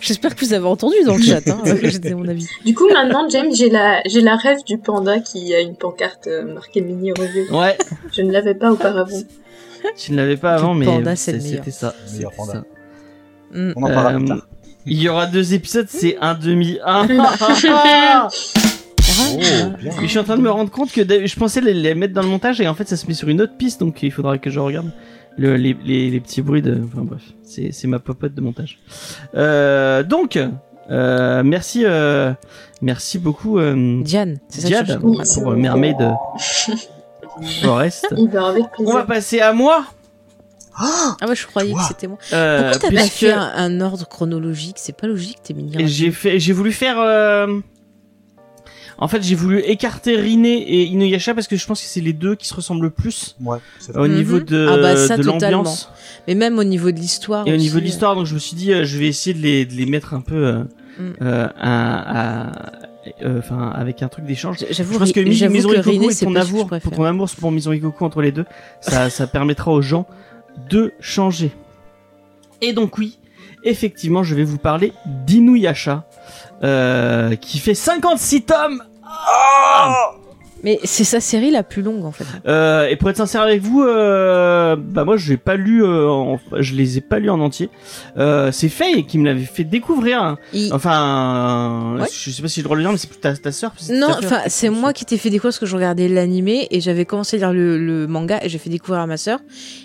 Speaker 2: J'espère que vous avez entendu dans le chat hein, j'ai donné mon avis.
Speaker 3: Du coup, maintenant, James, j'ai la, j'ai la rêve du panda qui a une pancarte euh, marquée mini review.
Speaker 1: Ouais,
Speaker 3: Je ne l'avais pas auparavant.
Speaker 1: tu ne l'avais pas avant, mais c'était ça.
Speaker 4: Meilleur
Speaker 1: c'était
Speaker 4: panda.
Speaker 1: ça.
Speaker 2: Mm.
Speaker 4: On en parlera
Speaker 1: Euh,
Speaker 4: plus tard.
Speaker 1: Il y aura deux épisodes, c'est un demi.
Speaker 2: Ah,
Speaker 4: Oh, bien.
Speaker 1: Et je suis en train de me rendre compte que je pensais les, les mettre dans le montage et en fait ça se met sur une autre piste donc il faudra que je regarde le, les, les, les petits bruits de. Enfin bref, c'est ma popote de montage. Euh, donc, euh, merci, euh, merci beaucoup euh,
Speaker 2: Diane, c'est ça
Speaker 1: Diane pour euh, Mermaid euh, Forest. On va passer à moi.
Speaker 2: Ah ouais, je croyais
Speaker 4: Toi.
Speaker 2: que c'était moi.
Speaker 1: Euh,
Speaker 2: Pourquoi t'as pas fait un, un ordre chronologique? C'est pas logique, t'es mini.
Speaker 1: j'ai fait, j'ai voulu faire. euh, En fait, j'ai voulu écarter Rinne et Inuyasha parce que je pense que c'est les deux qui se ressemblent le plus
Speaker 4: Ouais, c'est
Speaker 1: au
Speaker 4: vrai.
Speaker 2: Mhm.
Speaker 1: niveau de,
Speaker 2: Ah bah ça,
Speaker 1: de
Speaker 2: totalement.
Speaker 1: l'ambiance.
Speaker 2: Mais même au niveau de l'histoire.
Speaker 1: Et au niveau de
Speaker 2: euh,
Speaker 1: l'histoire, donc je me suis dit, euh, je vais essayer de les, de les mettre un peu, euh,
Speaker 2: Mm.
Speaker 1: euh, à- euh, enfin, avec un truc d'échange.
Speaker 2: J'avoue,
Speaker 1: Je pense que
Speaker 2: Ri-
Speaker 1: Mi-
Speaker 2: j'avoue
Speaker 1: Maison
Speaker 2: que
Speaker 1: Ikoku
Speaker 2: Rinne,
Speaker 1: et
Speaker 2: c'est
Speaker 1: ton amour, pour ton amour pour Ikoku entre les deux, ça, ça permettra aux gens de changer. Et donc oui, effectivement, je vais vous parler d'Inuyasha, euh, qui fait 56 tomes. Ah
Speaker 2: Mais c'est sa série la plus longue en fait.
Speaker 1: Euh, et pour être sincère avec vous, euh, bah moi je pas lu, euh, en- je les ai pas lus en entier. Euh, c'est Faye qui me l'avait fait découvrir. hein.
Speaker 2: Il-
Speaker 1: Enfin,
Speaker 2: Ouais.
Speaker 1: je sais pas si j'ai le droit de le dire, mais c'est plus ta, ta sœur. c'est
Speaker 2: Non, enfin, c'est moi qui t'ai fait découvrir parce que je regardais l'animé et j'avais commencé à lire le, le manga et j'ai fait découvrir à ma sœur.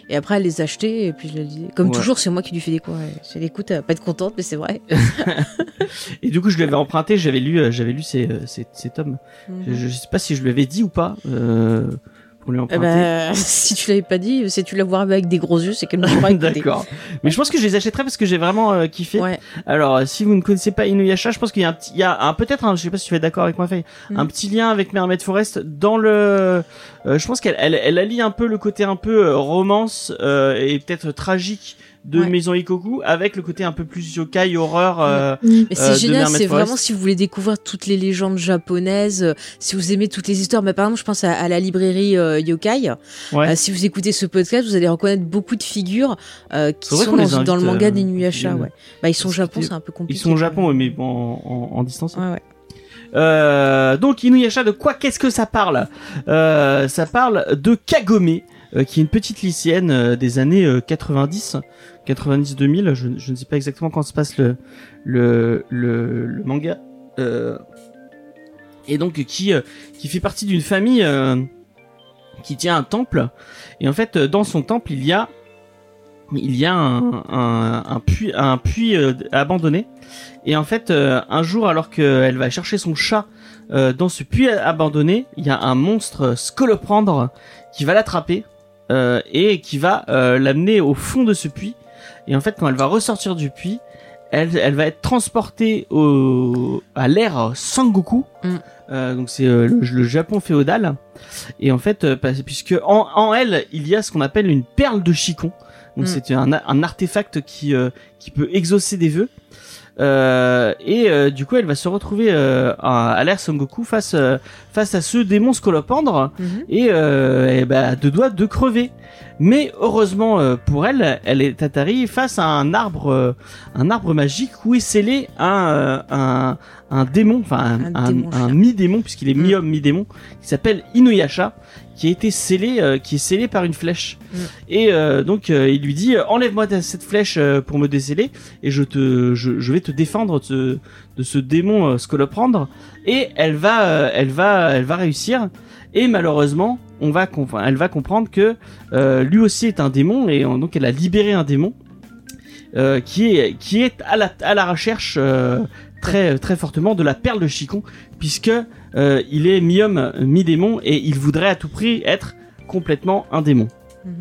Speaker 2: Et après, elle les achetait et puis je la lisais. Comme
Speaker 1: Ouais.
Speaker 2: toujours, c'est moi qui lui fais découvrir. Si elle écoute, elle va pas être contente, mais c'est vrai.
Speaker 1: Et du coup, je l'avais emprunté, j'avais lu, euh, j'avais lu ces, euh, ces, ces tomes. Je,
Speaker 2: Mhm.
Speaker 1: je sais pas si je lui avais dit ou pas euh, pour lui
Speaker 2: Eh ben, si tu l'avais pas dit, si tu la vois avec des gros yeux, c'est qu'elle m'a pas.
Speaker 1: D'accord. Mais je pense que je les achèterai parce que j'ai vraiment euh, kiffé.
Speaker 2: Ouais.
Speaker 1: Alors, euh, si vous ne connaissez pas Inuyasha, je pense qu'il y a un petit, il y a un peut-être, un, je sais pas si tu es d'accord avec moi, Faye,
Speaker 2: Mhm.
Speaker 1: un petit lien avec Mermaid Forest dans le. euh, je pense qu'elle, elle, elle allie un peu le côté un peu euh, romance euh, et peut-être tragique de
Speaker 2: Ouais.
Speaker 1: Maison Ikoku avec le côté un peu plus yokai horreur. euh,
Speaker 3: Mm.
Speaker 2: Mais
Speaker 1: Euh,
Speaker 2: c'est
Speaker 1: de
Speaker 2: génial, c'est vraiment si vous voulez découvrir toutes les légendes japonaises, euh, si vous aimez toutes les histoires. Mais par exemple, je pense à, à la librairie euh, Yokai.
Speaker 1: Ouais.
Speaker 2: Euh, si vous écoutez ce podcast, vous allez reconnaître beaucoup de figures euh, qui sont dans, dans le manga
Speaker 1: euh,
Speaker 2: d'Inuyasha.
Speaker 1: ils-
Speaker 2: Ouais. Bah, ils sont au Japon, c'est un peu
Speaker 1: Ils
Speaker 2: compliqué.
Speaker 1: sont au Japon, mais bon, en, en, en distance.
Speaker 2: Ouais, ouais.
Speaker 1: Euh, donc Inuyasha, de quoi qu'est-ce que ça parle? Euh, Ça parle de Kagome, euh, qui est une petite lycéenne euh, des années euh, 90, 90-2000. Je, ne sais pas exactement quand se passe le le manga. Euh, et donc qui qui fait partie d'une famille qui tient un temple. Et en fait, dans son temple, il y a il y a un, un, puits un puits abandonné. Et en fait, un jour, alors qu'elle va chercher son chat dans ce puits abandonné, il y a un monstre scoloprendre qui va l'attraper euh, et qui va euh, l'amener au fond de ce puits. Et en fait, quand elle va ressortir du puits, elle, elle va être transportée au, à l'ère Sangoku.
Speaker 2: Mm.
Speaker 1: Euh, donc c'est euh, le, le Japon féodal. Et en fait, euh, puisque en, en elle, il y a ce qu'on appelle une perle de Chicon. Donc
Speaker 2: Mm.
Speaker 1: c'est un, un artefact qui, euh, qui peut exaucer des vœux. Euh, et euh, du coup, elle va se retrouver euh, à, à l'ère Sangoku face euh, face à ce démon scolopendre
Speaker 2: Mhm.
Speaker 1: et, euh, et bah, deux doigts de crever. Mais heureusement euh, pour elle, elle est atterrie face à un arbre, un arbre magique où est scellé un un, un démon, enfin un,
Speaker 2: Un
Speaker 1: un- mi-démon puisqu'il est
Speaker 2: Mm.
Speaker 1: mi-homme mi-démon, qui s'appelle Inuyasha, qui a été scellé, euh, qui est scellé par une flèche.
Speaker 2: Mm.
Speaker 1: Et euh, donc euh, il lui dit enlève-moi cette flèche pour me déceler et je te, je, je vais te défendre de ce, de ce démon scoloprendre. Et elle va, elle va, elle va réussir. Et malheureusement, on va, elle va comprendre que lui aussi est un démon et donc elle a libéré un démon euh, qui est, qui est à la, à la recherche euh, très, très fortement de la perle de Chicon puisque euh, il est mi-homme, mi-démon et il voudrait à tout prix être complètement un démon.
Speaker 2: Mhm.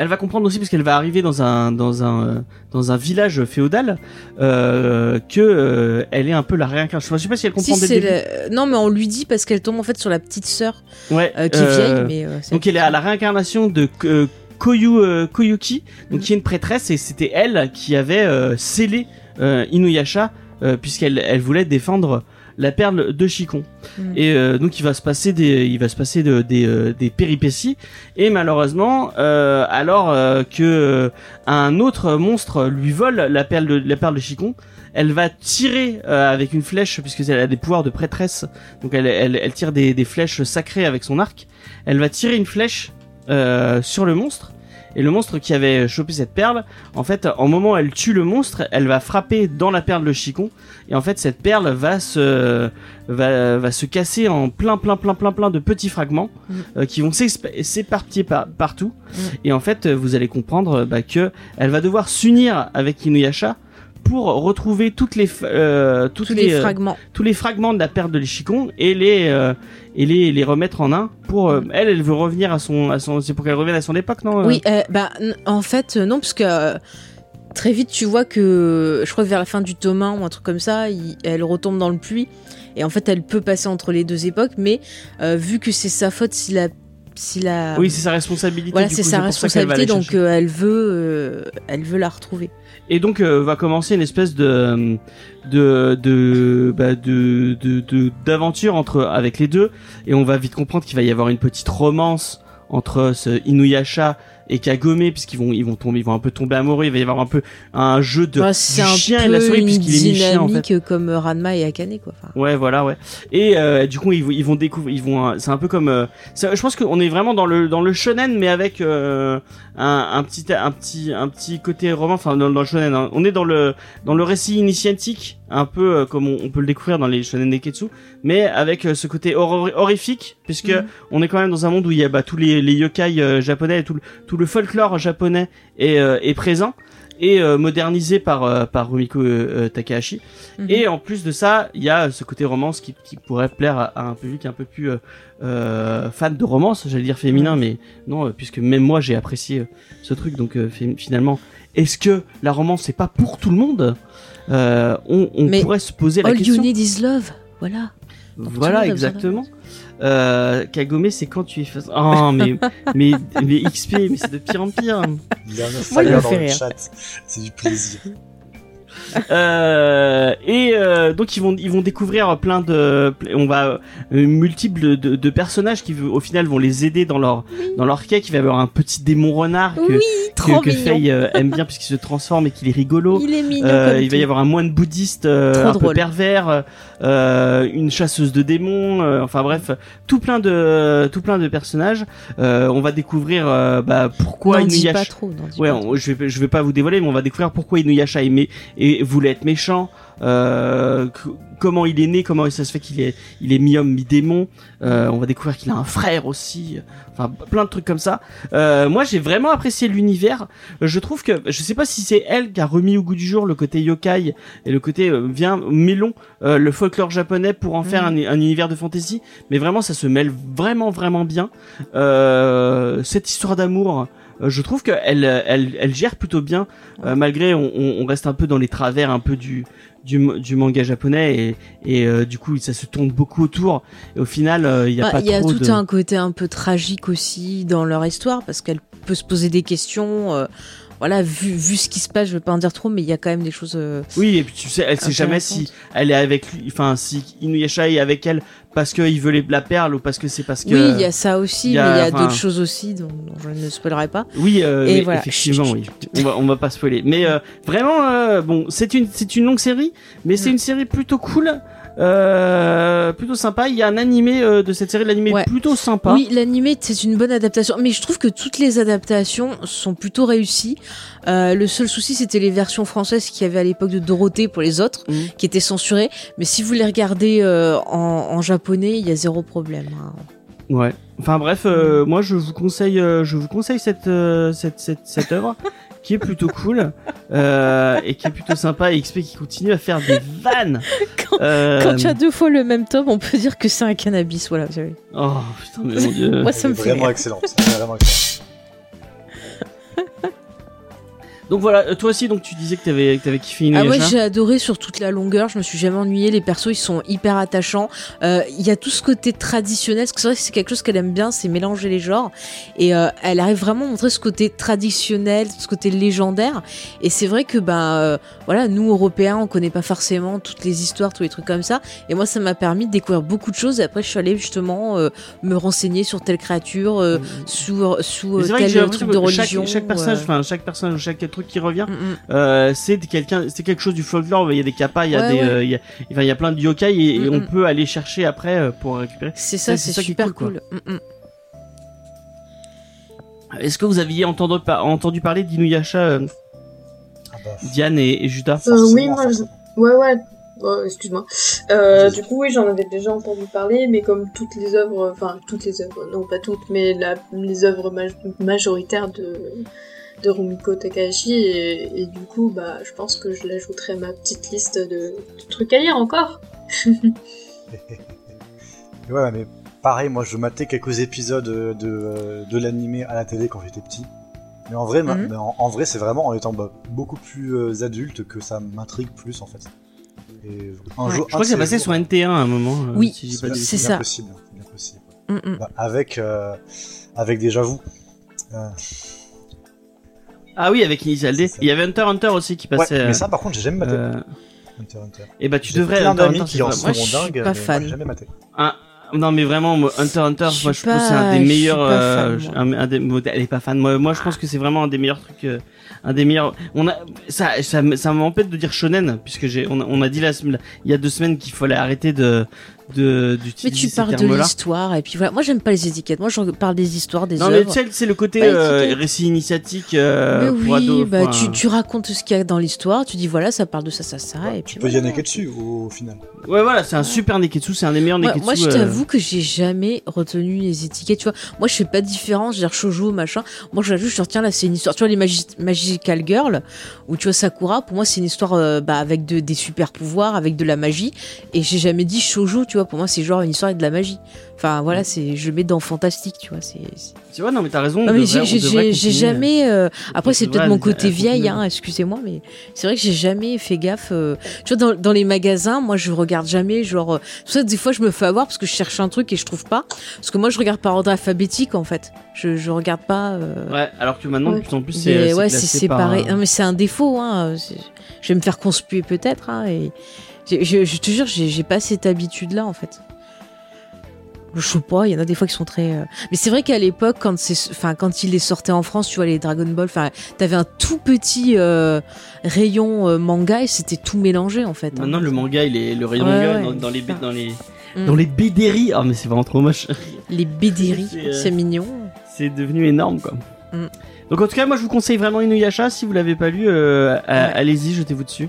Speaker 1: Elle va comprendre aussi parce qu'elle va arriver dans un dans un euh, dans un village féodal euh, que euh, elle est un peu la réincarnation. Je sais pas si elle comprend
Speaker 2: Si,
Speaker 1: dès le
Speaker 2: Non, mais on lui dit parce qu'elle tombe en fait sur la petite sœur
Speaker 1: Ouais,
Speaker 2: qui vieille, mais.
Speaker 1: Donc elle est à la réincarnation de Koyu, Koyuki, donc
Speaker 2: Mhm.
Speaker 1: qui est une prêtresse et c'était elle qui avait scellé Inuyasha puisqu'elle elle voulait défendre la perle de Chicon.
Speaker 2: Mhm.
Speaker 1: Et euh, donc il va se passer des il va se passer de- des euh, des péripéties et malheureusement euh, alors euh, que euh, un autre monstre lui vole la perle de la perle de Chicon, elle va tirer euh, avec une flèche puisque elle a des pouvoirs de prêtresse. Donc elle elle, elle tire des des flèches sacrées avec son arc. Elle va tirer une flèche euh, sur le monstre. Et le monstre qui avait chopé cette perle, en fait, au moment où elle tue le monstre, elle va frapper dans la perle de Chicon. Et en fait, cette perle va se, va, va se casser en plein, plein, plein, plein, plein de petits fragments
Speaker 2: Mm.
Speaker 1: euh, qui vont s'éparpiller par, partout.
Speaker 2: Mm.
Speaker 1: Et en fait, vous allez comprendre bah, que elle va devoir s'unir avec Inuyasha pour retrouver toutes les, euh, toutes
Speaker 2: tous les
Speaker 1: euh,
Speaker 2: fragments.
Speaker 1: tous les fragments de la perle de Chicon et les euh, et les les remettre en un pour euh, elle elle veut revenir à son à son c'est pour qu'elle revienne à son époque non
Speaker 2: Oui, bah en fait non parce que très vite tu vois que je crois que vers la fin du tome 1 ou un truc comme ça, il- elle retombe dans le puits et en fait elle peut passer entre les deux époques, mais vu que c'est sa faute si la si la
Speaker 1: oui c'est sa responsabilité
Speaker 2: voilà c'est sa responsabilité donc euh, elle veut euh, elle veut la retrouver.
Speaker 1: Et donc euh, va commencer une espèce de de de bah, de d'aventure entre avec les deux. Et on va vite comprendre qu'il va y avoir une petite romance entre ce Inuyasha et Kagome puisqu'ils vont ils vont tomber ils vont un peu tomber amoureux il va y avoir un peu un jeu de du
Speaker 2: c'est un
Speaker 1: chien
Speaker 2: peu
Speaker 1: et la souris puisqu'il est mi-chien en fait
Speaker 2: comme Ranma et Akane quoi. Enfin,
Speaker 1: Ouais, voilà, ouais. Et euh, du coup, ils, vont- ils vont découvrir, ils vont, euh, c'est un peu comme, euh, je pense qu'on est vraiment dans le dans le shonen, mais avec euh, un, un petit un petit un petit côté roman, enfin dans, dans le shonen. hein. On est dans le dans le récit initiatique, un peu euh, comme on, on peut le découvrir dans les shonen neketsu, mais avec euh, ce côté horrifique, puisque
Speaker 2: Mhm.
Speaker 1: on est quand même dans un monde où il y a bah, tous les les yokai japonais, et tout le tout le folklore japonais est euh, est présent et euh, modernisé par euh, par Rumiko euh, Takahashi.
Speaker 2: mhm.
Speaker 1: Et en plus de ça, il y a ce côté romance qui, qui pourrait plaire à, à un public un peu plus fan de romance, j'allais dire féminin, mais non, puisque même moi j'ai apprécié ce truc. Donc fi- finalement, est-ce que la romance c'est pas pour tout le monde? On, pourrait se poser la
Speaker 2: All
Speaker 1: question.
Speaker 2: you need is love. Voilà.
Speaker 1: Voilà, exactement. Euh, Kagome, c'est quand tu es face. Oh, mais, mais, mais XP, mais c'est de pire en pire.
Speaker 4: Il y a un
Speaker 2: Moi, il
Speaker 4: dans
Speaker 2: fait
Speaker 4: le
Speaker 2: rire.
Speaker 4: chat. C'est du plaisir.
Speaker 1: Euh, et euh, donc ils vont ils vont découvrir plein de on va euh, multiples de, de personnages qui au final vont les aider dans leur dans leur quête. Il va y avoir un petit démon renard que
Speaker 2: Oui,
Speaker 1: que, que. Faye euh, aime bien puisqu'il se transforme et qu'il est rigolo.
Speaker 2: Il est mignon
Speaker 1: Euh,
Speaker 2: comme
Speaker 1: il va y avoir un moine bouddhiste euh, un peu
Speaker 2: drôle.
Speaker 1: pervers, euh, une chasseuse de démons, euh, enfin bref, tout plein de tout plein de personnages. Euh, on va découvrir euh, bah, pourquoi Inuyasha
Speaker 2: pas
Speaker 1: Ouais, on-
Speaker 2: trop.
Speaker 1: je vais je vais pas vous dévoiler, mais on va découvrir pourquoi Inuyasha aimait et voulait être méchant, euh, comment il est né, comment ça se fait qu'il est, il est mi-homme, mi-démon. Euh, on va découvrir qu'il a un frère aussi. Enfin, plein de trucs comme ça. Euh, moi, j'ai vraiment apprécié l'univers. Je trouve que, je sais pas si c'est elle qui a remis au goût du jour le côté yokai et le côté viens mêlons le folklore japonais pour en faire un, un univers de fantasy. Mais vraiment, ça se mêle vraiment, vraiment bien. Cette histoire d'amour. Euh, Je trouve qu'elle elle, elle gère plutôt bien euh, malgré on, on reste un peu dans les travers un peu du du, du manga japonais et, et euh, du coup ça se tourne beaucoup autour et au final euh, il y a
Speaker 2: Bah,
Speaker 1: pas
Speaker 2: Il y a
Speaker 1: trop
Speaker 2: tout
Speaker 1: de
Speaker 2: un côté un peu tragique aussi dans leur histoire parce qu'elle peut se poser des questions. Voilà, vu, vu ce qui se passe, je vais pas en dire trop, mais il y a quand même des choses. euh,
Speaker 1: oui et puis tu sais elle sait jamais si elle est avec lui enfin si Inuyasha est avec elle parce qu'il veut les, la perle ou parce que c'est parce que
Speaker 2: Oui, il y a ça aussi,
Speaker 1: il y a-
Speaker 2: mais il y a d'autres choses aussi dont, dont je ne spoilerai pas.
Speaker 1: Oui, euh,
Speaker 2: Et
Speaker 1: mais
Speaker 2: voilà.
Speaker 1: effectivement, oui. On va, on va pas spoiler. Mais euh, vraiment, euh, bon, c'est une, c'est une longue série, mais c'est
Speaker 2: Mm.
Speaker 1: une série plutôt cool, euh, plutôt sympa. Il y a un animé euh, de cette série, l'animé
Speaker 2: Ouais.
Speaker 1: plutôt sympa.
Speaker 2: Oui, l'animé, c'est une bonne adaptation. Mais je trouve que toutes les adaptations sont plutôt réussies. Euh, le seul souci, c'était les versions françaises qu'il y avait à l'époque de Dorothée pour les autres,
Speaker 1: Mhm.
Speaker 2: qui étaient censurées. Mais si vous les regardez en, en japonais, il y a zéro problème. hein.
Speaker 1: Ouais. Enfin bref, moi je vous conseille, je vous conseille cette, cette, cette, cette œuvre qui est plutôt cool euh, et qui est plutôt sympa et XP qui continue à faire des vannes.
Speaker 2: Quand-
Speaker 1: Euh,
Speaker 2: Quand tu as deux fois le même tome, on peut dire que c'est un cannabis. Voilà, vous savez.
Speaker 1: Oh putain, mais mon dieu.
Speaker 2: Moi, ça
Speaker 4: Elle
Speaker 2: me
Speaker 4: est
Speaker 2: fait
Speaker 4: vraiment excellente.
Speaker 1: Donc voilà, euh, toi aussi, donc tu disais que t'avais, que t'avais kiffé
Speaker 2: Ah
Speaker 1: Inuyasha.
Speaker 2: ouais, j'ai adoré sur toute la longueur. Je me suis jamais ennuyée. Les persos, ils sont hyper attachants. Euh, Il y a tout ce côté traditionnel. Parce que c'est vrai que c'est quelque chose qu'elle aime bien, c'est mélanger les genres. Et euh, elle arrive vraiment à montrer ce côté traditionnel, ce côté légendaire. Et c'est vrai que ben euh, voilà, nous Européens, on connaît pas forcément toutes les histoires, tous les trucs comme ça. Et moi, ça m'a permis de découvrir beaucoup de choses. Et après, je suis allée justement me renseigner sur telle créature, euh, sous sous tel truc de
Speaker 1: que chaque,
Speaker 2: religion.
Speaker 1: chaque personnage, enfin chaque personnage, chaque truc qui revient,
Speaker 2: mm, mm.
Speaker 1: euh, c'est quelqu'un, c'est quelque chose du folklore. Il y a des kappas, il y a
Speaker 2: Ouais,
Speaker 1: des,
Speaker 2: ouais.
Speaker 1: euh, il y a, enfin il y a plein de yokai et, et
Speaker 2: Mm,
Speaker 1: on peut aller chercher après euh, pour récupérer.
Speaker 2: C'est ça,
Speaker 1: c'est qui est
Speaker 2: super
Speaker 1: cool,
Speaker 2: cool. Mm.
Speaker 1: Est-ce que vous aviez entendu, par- entendu parler d'Inuyasha, euh,
Speaker 4: Ah bah,
Speaker 1: Diane et, et Judas?
Speaker 3: Euh, oui, moi, je-. Ouais, ouais. Oh, excuse-moi. Euh, du coup, oui, j'en avais déjà entendu parler, mais comme toutes les œuvres, enfin toutes les œuvres, non pas toutes, mais la, les œuvres ma- majoritaires de, de Rumiko Takahashi, et, et du coup, bah, je pense que je l'ajouterai à ma petite liste de, de trucs à lire encore.
Speaker 4: Ouais, mais pareil, moi je matais quelques épisodes de, de, de l'animé à la télé quand j'étais petit. Mais en vrai,
Speaker 2: Mhm.
Speaker 4: mais en, en vrai, c'est vraiment en étant bah, beaucoup plus euh, adulte que ça m'intrigue plus en fait. Et un
Speaker 2: Ouais.
Speaker 4: jour,
Speaker 1: Je crois que ça passait sur NT1 à un moment. euh,
Speaker 2: Oui,
Speaker 1: si
Speaker 2: c'est ça.
Speaker 4: bien possible, bien possible.
Speaker 2: Mm, mm.
Speaker 4: Bah, avec euh, avec déjà vous. Euh,
Speaker 1: Ah oui, avec Initial D. Il y avait Hunter Hunter aussi qui
Speaker 4: ouais,
Speaker 1: passait.
Speaker 4: mais ça par contre, j'ai jamais maté.
Speaker 1: euh,
Speaker 4: Hunter Hunter.
Speaker 1: et bah tu devrais.
Speaker 4: plein d'amis qui en sont
Speaker 2: Moi,
Speaker 4: dingues,
Speaker 2: pas
Speaker 4: mais moi,
Speaker 2: fan.
Speaker 4: j'ai jamais maté.
Speaker 1: Un- non mais vraiment moi, Hunter Hunter
Speaker 2: Je
Speaker 1: moi je trouve que c'est un
Speaker 2: pas-
Speaker 1: des meilleurs
Speaker 2: pas
Speaker 1: euh,
Speaker 2: fan, moi.
Speaker 1: un, un des moi, elle est pas fan moi moi je pense que c'est vraiment un des meilleurs trucs euh, un des meilleurs on a ça ça ça m'empêche de dire shonen puisque j'ai on a, on a dit la semaine il y a deux semaines qu'il fallait arrêter de de
Speaker 2: Mais tu
Speaker 1: ces
Speaker 2: parles de l'histoire et puis voilà. Moi, j'aime pas les étiquettes. Moi, je parle des histoires, des
Speaker 1: non mais c'est le côté euh, récit initiatique euh,
Speaker 2: mais
Speaker 1: pour
Speaker 2: oui,
Speaker 1: ados,
Speaker 2: bah, tu, tu racontes ce qu'il y a dans l'histoire. Tu dis voilà, ça parle de ça, ça, ça. et puis
Speaker 4: Tu peux
Speaker 2: voilà.
Speaker 4: y dessus au, au final.
Speaker 1: ouais voilà c'est un super neketsu c'est un des meilleurs
Speaker 2: Moi,
Speaker 1: neketsu
Speaker 2: moi, je
Speaker 1: euh,
Speaker 2: t'avoue que j'ai jamais retenu les étiquettes. Tu vois, moi, je fais pas de différence. Je veux dire shoujo, machin. Moi, je juste, je retiens là, c'est une histoire. Tu vois, les Magi- Magical Girl, ou tu vois Sakura. Pour moi, c'est une histoire euh, bah, avec de, des super pouvoirs, avec de la magie. Et j'ai jamais dit shoujo. Tu vois, pour moi, c'est genre une histoire de la magie. Enfin, voilà, c'est, je mets dans fantastique. Tu vois, c'est. c'est-
Speaker 1: vois non mais t'as raison
Speaker 2: Non, mais j'ai- jamais. euh, Après, c'est peut-être mon côté vieille, hein, excusez-moi, mais c'est vrai que j'ai jamais fait gaffe. euh, Tu vois, dans, dans les magasins, moi, je regarde jamais, genre. euh, ça des fois, je me fais avoir parce que je cherche un truc et je trouve pas. Parce que moi, je regarde par ordre alphabétique, en fait. Je, je regarde pas. euh,
Speaker 1: ouais alors que maintenant de
Speaker 3: Ouais.
Speaker 1: plus en plus c'est
Speaker 2: ouais,
Speaker 1: c'est par,
Speaker 2: séparé.
Speaker 1: euh,
Speaker 2: Non, mais c'est un défaut, hein. Je vais me faire conspuer peut-être, hein, et. Je, je te jure, j'ai pas cette habitude-là, en fait. Je sais pas, il y en a des fois qui sont très. euh, Mais c'est vrai qu'à l'époque, quand enfin, quand il les sortait en France, tu vois les Dragon Ball, t'avais un tout petit euh, rayon euh, manga et c'était tout mélangé en fait. hein.
Speaker 1: Maintenant, le manga, il est le rayon
Speaker 2: Ouais,
Speaker 1: manga
Speaker 2: ouais,
Speaker 1: dans, dans les
Speaker 2: super.
Speaker 1: dans les
Speaker 2: Mm.
Speaker 1: dans les BDRI. Ah mais c'est vraiment trop moche.
Speaker 2: Les BDRI,
Speaker 1: C'est,
Speaker 2: mignon.
Speaker 1: c'est devenu énorme quoi.
Speaker 2: Mm.
Speaker 1: Donc en tout cas, moi je vous conseille vraiment Inuyasha si vous l'avez pas lu,
Speaker 2: Ouais.
Speaker 1: allez-y, jetez-vous dessus.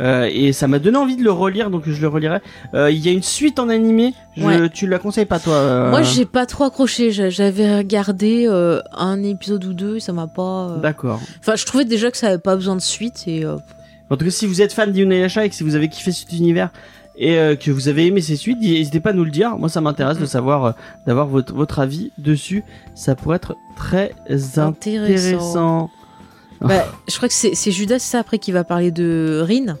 Speaker 1: Euh, et ça m'a donné envie de le relire, donc je le relirai. Euh, Il y a une suite en animé. Je,
Speaker 2: Ouais.
Speaker 1: Tu la conseilles pas toi euh,
Speaker 2: Moi, j'ai pas trop accroché. J'a- J'avais regardé euh, un épisode ou deux, et ça m'a pas. euh,
Speaker 1: D'accord.
Speaker 2: Enfin, je trouvais déjà que ça avait pas besoin de suite et. euh,
Speaker 1: En tout cas, si vous êtes fan d'Inuyasha et que si vous avez kiffé cet univers et euh, que vous avez aimé ces suites, n'hésitez pas à nous le dire. Moi, ça m'intéresse de savoir, euh, d'avoir votre, votre avis dessus. Ça pourrait être très intéressant.
Speaker 2: Bah, je crois que c'est Judas, c'est ça, après, qui va parler de Rin.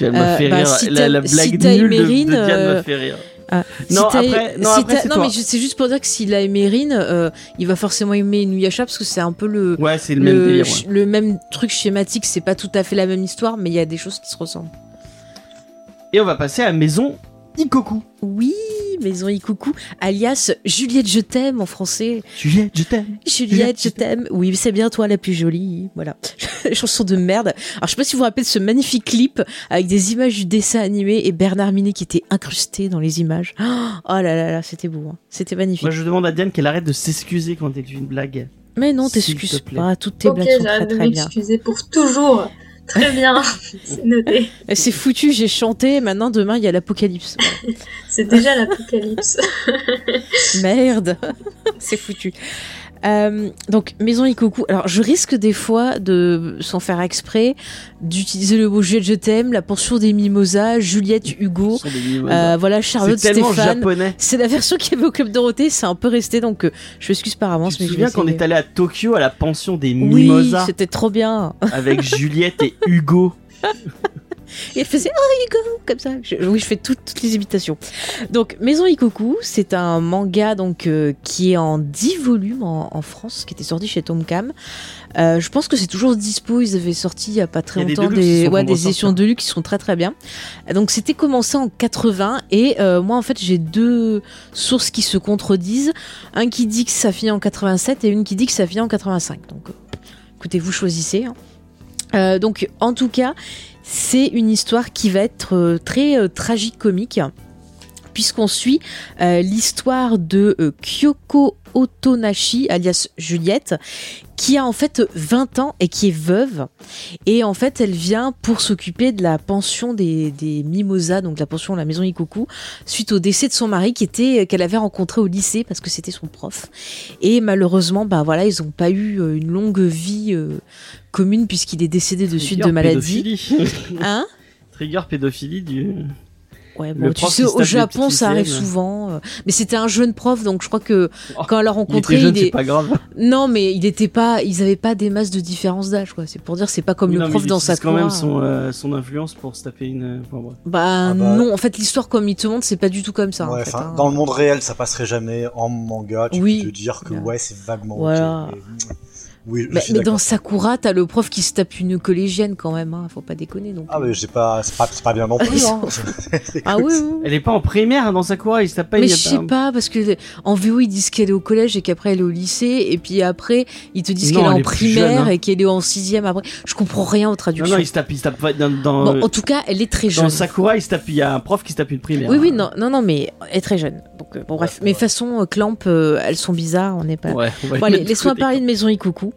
Speaker 1: Elle m'a
Speaker 2: Euh,
Speaker 1: fait
Speaker 2: bah,
Speaker 1: rire.
Speaker 2: si
Speaker 1: la, la blague
Speaker 2: si
Speaker 1: nulle de, de
Speaker 2: Rin,
Speaker 1: Diane
Speaker 2: euh,
Speaker 1: m'a fait rire.
Speaker 2: Ah,
Speaker 1: Non,
Speaker 2: si
Speaker 1: après- non,
Speaker 2: si
Speaker 1: après,
Speaker 2: non,
Speaker 1: toi.
Speaker 2: mais c'est juste pour dire que s'il a aimé Rin, euh, il va forcément aimer Inuyasha parce que c'est un peu le,
Speaker 1: Ouais, le, même
Speaker 2: le,
Speaker 1: délire.
Speaker 2: ch-
Speaker 1: ouais.
Speaker 2: le même truc schématique. C'est pas tout à fait la même histoire, mais il y a des choses qui se ressemblent.
Speaker 1: Et on va passer à Maison Ikoku.
Speaker 2: Oui, Maison Ikuku, alias Juliette Je t'aime en français.
Speaker 1: Juliette, je t'aime.
Speaker 2: Juliette, je t'aime. Oui, c'est bien toi la plus jolie. Voilà. Chanson de merde. Alors, je sais pas si vous vous rappelez de ce magnifique clip avec des images du dessin animé et Bernard Minet qui était incrusté dans les images. Oh là là là, c'était beau. hein. C'était magnifique.
Speaker 1: Moi, je demande à Diane qu'elle arrête de s'excuser quand elle fait une blague.
Speaker 2: Mais non, t'excuses pas. Toutes tes blagues sont très
Speaker 3: j'arrête de
Speaker 2: très bien.
Speaker 3: m'excuser pour toujours. Très bien, c'est noté.
Speaker 2: Eh, C'est foutu, j'ai chanté. Maintenant, demain, il y a l'apocalypse.
Speaker 3: C'est déjà l'apocalypse.
Speaker 2: Merde, c'est foutu. Euh, donc Maison Ikoku. Alors je risque des fois de, sans faire exprès, d'utiliser le mot Juliette je t'aime, la pension des mimosas, Juliette Hugo, euh, voilà Charlotte
Speaker 1: c'est tellement
Speaker 2: Stéphane.
Speaker 1: japonais.
Speaker 2: C'est la version qu'il y avait au Club Dorothée, c'est un peu resté donc euh, je m'excuse par avance.
Speaker 1: Tu te
Speaker 2: mais
Speaker 1: souviens qu'on est allé à Tokyo à la pension des
Speaker 2: Oui,
Speaker 1: mimosas
Speaker 2: c'était trop bien.
Speaker 1: avec Juliette et Hugo
Speaker 2: Et elle faisait Oh Hugo comme ça. Je- oui, je fais toutes, toutes les imitations. Donc Maison Ikoku, c'est un manga donc euh, qui est en 10 volumes en, en France, qui était sorti chez Tomcam. Euh, je pense que c'est toujours dispo. Ils avaient sorti il y a pas très
Speaker 1: a
Speaker 2: longtemps des, ouais, des de luxe qui sont très très bien. Donc c'était commencé en 80 et euh, moi en fait j'ai deux sources qui se contredisent. Un qui dit que ça finit en 87 et une qui dit que ça finit en 85. Donc euh, écoutez, vous choisissez. hein. Euh, donc en tout cas, c'est une histoire qui va être euh, très euh, tragique comique puisqu'on suit euh, l'histoire de Kyoko Otonashi alias Juliette qui a en fait 20 ans et qui est veuve et en fait elle vient pour s'occuper de la pension des, des mimosas donc la pension de la maison Ikoku suite au décès de son mari qui était qu'elle avait rencontré au lycée parce que c'était son prof et malheureusement bah voilà ils ont pas eu euh, une longue vie euh, commune puisqu'il est décédé de suite de maladie
Speaker 1: pédophilie.
Speaker 2: hein?
Speaker 1: Trigger pédophilie du.
Speaker 2: Ouais, bon, tu sais, au Japon, ça arrive souvent. euh, Mais c'était un jeune prof, donc je crois que
Speaker 1: Oh,
Speaker 2: quand elle l'a
Speaker 1: Il
Speaker 2: rencontré,
Speaker 1: était jeune,
Speaker 2: il est...
Speaker 1: pas grave.
Speaker 2: non, mais il était pas, ils avaient pas des masses de différence d'âge, quoi. C'est pour dire, c'est pas comme le prof dans sa
Speaker 1: quand même
Speaker 2: cour.
Speaker 1: son, euh, son influence pour se taper une. enfin, bref.
Speaker 2: Bah,
Speaker 4: Ah bah.
Speaker 2: non, en fait, l'histoire comme il te montre, c'est pas du tout comme ça. en fait, hein.
Speaker 4: Dans le monde réel, ça passerait jamais. En manga, tu
Speaker 2: Oui.
Speaker 4: peux te dire que ouais, c'est vaguement
Speaker 2: Voilà.
Speaker 4: ok. mais- Oui, je
Speaker 2: Mais,
Speaker 4: suis
Speaker 2: mais
Speaker 4: d'accord.
Speaker 2: dans Sakura, t'as le prof qui se tape une collégienne quand même, hein. Faut pas déconner non plus.
Speaker 4: Ah, mais j'ai pas, c'est pas, c'est pas bien non plus. hein.
Speaker 2: Ah oui, oui.
Speaker 1: Elle est pas en primaire dans Sakura, il se tape pas.
Speaker 2: Mais
Speaker 1: il y
Speaker 2: je
Speaker 1: a
Speaker 2: sais pas, parce que en VO, ils disent qu'elle est au collège et qu'après elle est au lycée, et puis après, ils te disent
Speaker 1: Non,
Speaker 2: qu'elle est en primaire
Speaker 1: jeune, hein.
Speaker 2: et qu'elle est en sixième après. Je comprends rien aux
Speaker 1: Non,
Speaker 2: traductions.
Speaker 1: non, il se tape, il se tape pas dans. dans,
Speaker 2: Bon, en tout cas, elle est très
Speaker 1: dans
Speaker 2: jeune.
Speaker 1: Sakura, il se tape, il y a un prof qui se tape une primaire.
Speaker 2: Oui, oui, non, non, non, mais elle est très jeune. Donc, euh, bon, bref.
Speaker 4: Ouais,
Speaker 2: Mais
Speaker 4: ouais.
Speaker 2: façon, euh, Clamp, euh, elles sont bizarres, on n'est pas.
Speaker 1: Ouais,
Speaker 2: Bon, allez,
Speaker 1: côté.
Speaker 2: parler de Maison Ikuku,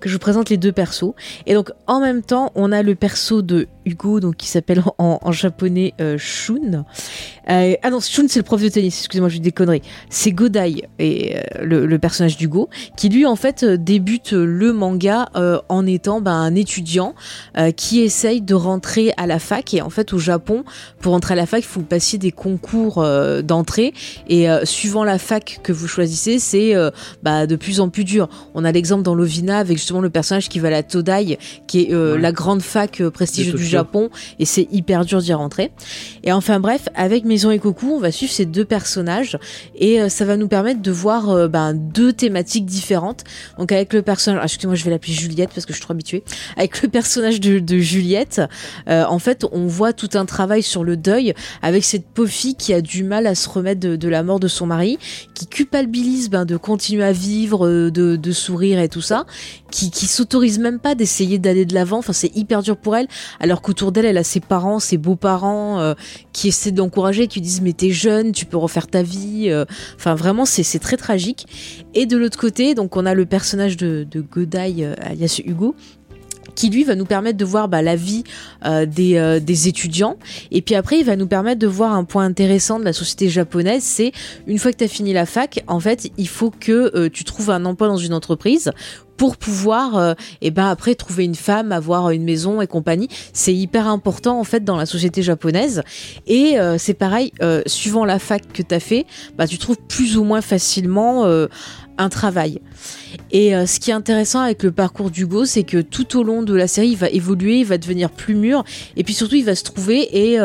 Speaker 2: que je vous présente les deux persos. Et donc, en même temps, on a le perso de Hugo, donc qui s'appelle en, japonais euh, Shun. Euh, ah non, Shun, c'est le prof de tennis, excusez-moi, je conneries. C'est Godai, euh, le, personnage d'Hugo, qui lui, en fait, débute le manga en étant ben, un étudiant qui essaye de rentrer à la fac. Et en fait, au Japon, pour rentrer à la fac, il faut passer des concours d'entrée. Et suivant la fac que vous choisissez, c'est bah, de plus en plus dur. On a l'exemple dans Lovina avec justement le personnage qui va à la Todai, qui est euh,
Speaker 1: Ouais.
Speaker 2: la grande fac euh, prestigieuse du. Japon, et c'est hyper dur d'y rentrer. Et enfin bref, avec Maison Ikoku, on va suivre ces deux personnages, et euh, ça va nous permettre de voir euh, ben, deux thématiques différentes. Donc avec le personnage, ah, excusez-moi, je vais l'appeler Juliette parce que je suis trop habituée. Avec le personnage de, de Juliette, en fait, on voit tout un travail sur le deuil avec cette pauvre fille qui a du mal à se remettre de, de la mort de son mari, qui culpabilise ben, de continuer à vivre, de, de sourire et tout ça, qui, s'autorise même pas d'essayer d'aller de l'avant. Enfin, c'est hyper dur pour elle, alors qu'autour d'elle, elle a ses parents, ses beaux-parents euh, qui essaient d'encourager, qui disent mais t'es jeune, tu peux refaire ta vie. euh. Enfin, vraiment, c'est très tragique. Et de l'autre côté, donc on a le personnage de, Godai, euh, alias Hugo qui lui va nous permettre de voir bah, la vie des, étudiants et puis après il va nous permettre de voir un point intéressant de la société japonaise c'est une fois que tu as fini la fac en fait il faut que tu trouves un emploi dans une entreprise pour pouvoir euh, et ben après trouver une femme avoir une maison et compagnie c'est hyper important en fait dans la société japonaise et euh, c'est pareil euh, suivant la fac que tu as fait bah tu trouves plus ou moins facilement un travail. Et ce qui est intéressant avec le parcours d'Hugo, c'est que tout au long de la série, il va évoluer, il va devenir plus mûr, et puis surtout, il va se trouver. Et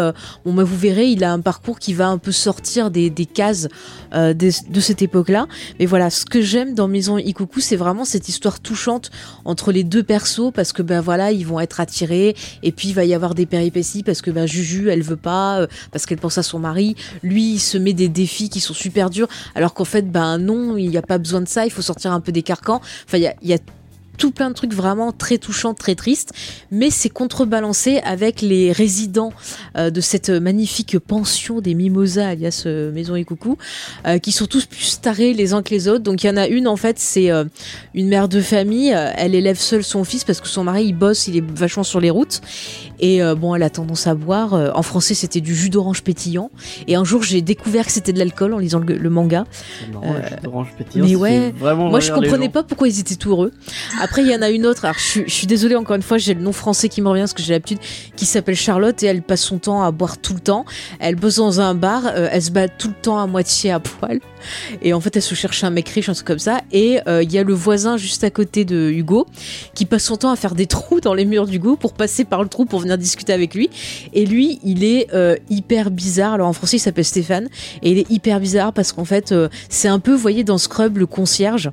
Speaker 2: bon, bah, vous verrez, il a un parcours qui va un peu sortir des, cases de cette époque-là. Mais voilà, ce que j'aime dans Maison Ikuku, c'est vraiment cette histoire touchante entre les deux persos, parce que ben voilà, ils vont être attirés, et puis il va y avoir des péripéties parce que ben Juju, elle veut pas, euh, parce qu'elle pense à son mari. Lui, il se met des défis qui sont super durs, alors qu'en fait, ben non, il n'y a pas besoin de ça, il faut sortir un peu des carcans. Enfin, il y a, il y a tout plein de trucs vraiment très touchants, très tristes, mais c'est contrebalancé avec les résidents euh, de cette magnifique pension des Mimosas, alias euh, Maison et Coucou, euh, qui sont tous plus tarés les uns que les autres. Donc il y en a une, en fait, c'est une mère de famille, elle élève seule son fils parce que son mari, il bosse, il est vachement sur les routes, et euh, bon, elle a tendance à boire. Euh, en français, c'était du jus d'orange pétillant, et un jour, j'ai découvert que c'était de l'alcool en lisant le, le manga.
Speaker 1: Marrant,
Speaker 2: Euh,
Speaker 1: le jus d'orange pétillant,
Speaker 2: mais ouais, Moi, je comprenais pas pourquoi ils étaient tout heureux. Après, il y en a une autre. Alors, je, suis- je suis désolée encore une fois, j'ai le nom français qui me revient parce que j'ai l'habitude, qui s'appelle Charlotte et elle passe son temps à boire tout le temps. Elle bosse dans un bar, euh, elle se bat tout le temps à moitié à poil. Et en fait, elle se cherche un mec riche, un truc comme ça. Et euh, il y a le voisin juste à côté de Hugo qui passe son temps à faire des trous dans les murs d'Hugo pour passer par le trou pour venir discuter avec lui. Et lui, il est euh, hyper bizarre. Alors en français, il s'appelle Stéphane. Et il est hyper bizarre parce qu'en fait, euh, c'est un peu, vous voyez, dans Scrub, le concierge.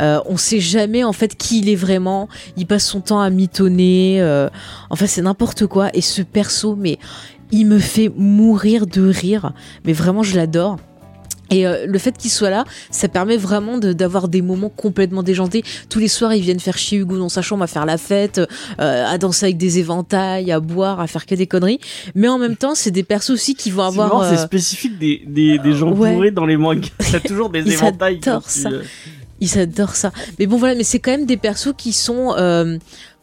Speaker 2: Euh, on sait jamais en fait qui il est vraiment. Il passe son temps à mitonner. euh, enfin, c'est n'importe quoi. Et ce perso, mais il me fait mourir de rire. Mais vraiment, je l'adore. Et euh, le fait qu'il soit là, ça permet vraiment de- d'avoir des moments complètement déjantés. Tous les soirs, ils viennent faire chier Hugo dans sa chambre à faire la fête, euh, à danser avec des éventails, à boire, à faire que des conneries. Mais en même temps, c'est des persos aussi qui vont avoir.
Speaker 1: c'est
Speaker 2: euh,
Speaker 1: spécifique des, des, des gens
Speaker 2: ouais.
Speaker 1: bourrés dans les mangas. T'as toujours des
Speaker 2: Ils
Speaker 1: éventails.
Speaker 2: adorent
Speaker 1: quand tu,
Speaker 2: ça. Ils adorent ça. Mais bon voilà, mais c'est quand même des persos qui sont euh,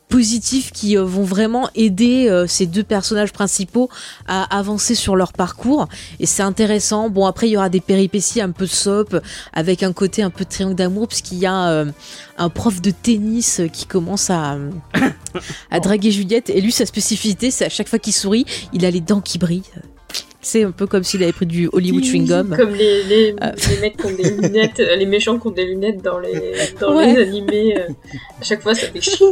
Speaker 2: positifs, qui euh, vont vraiment aider euh, ces deux personnages principaux à avancer sur leur parcours. Et c'est intéressant. Bon après il y aura des péripéties un peu soap, avec un côté un peu de triangle d'amour, puisqu'il y a euh, un prof de tennis qui commence à à draguer Juliette. Et lui sa spécificité, c'est à chaque fois qu'il sourit, il a les dents qui brillent. C'est un peu comme s'il avait pris du Hollywood chewing gum.
Speaker 3: Comme les, les,
Speaker 2: Euh.
Speaker 3: les mecs qui ont des lunettes, euh, les méchants qui ont des lunettes dans les, dans
Speaker 2: Ouais.
Speaker 3: les animés. euh, à chaque fois, ça fait ching.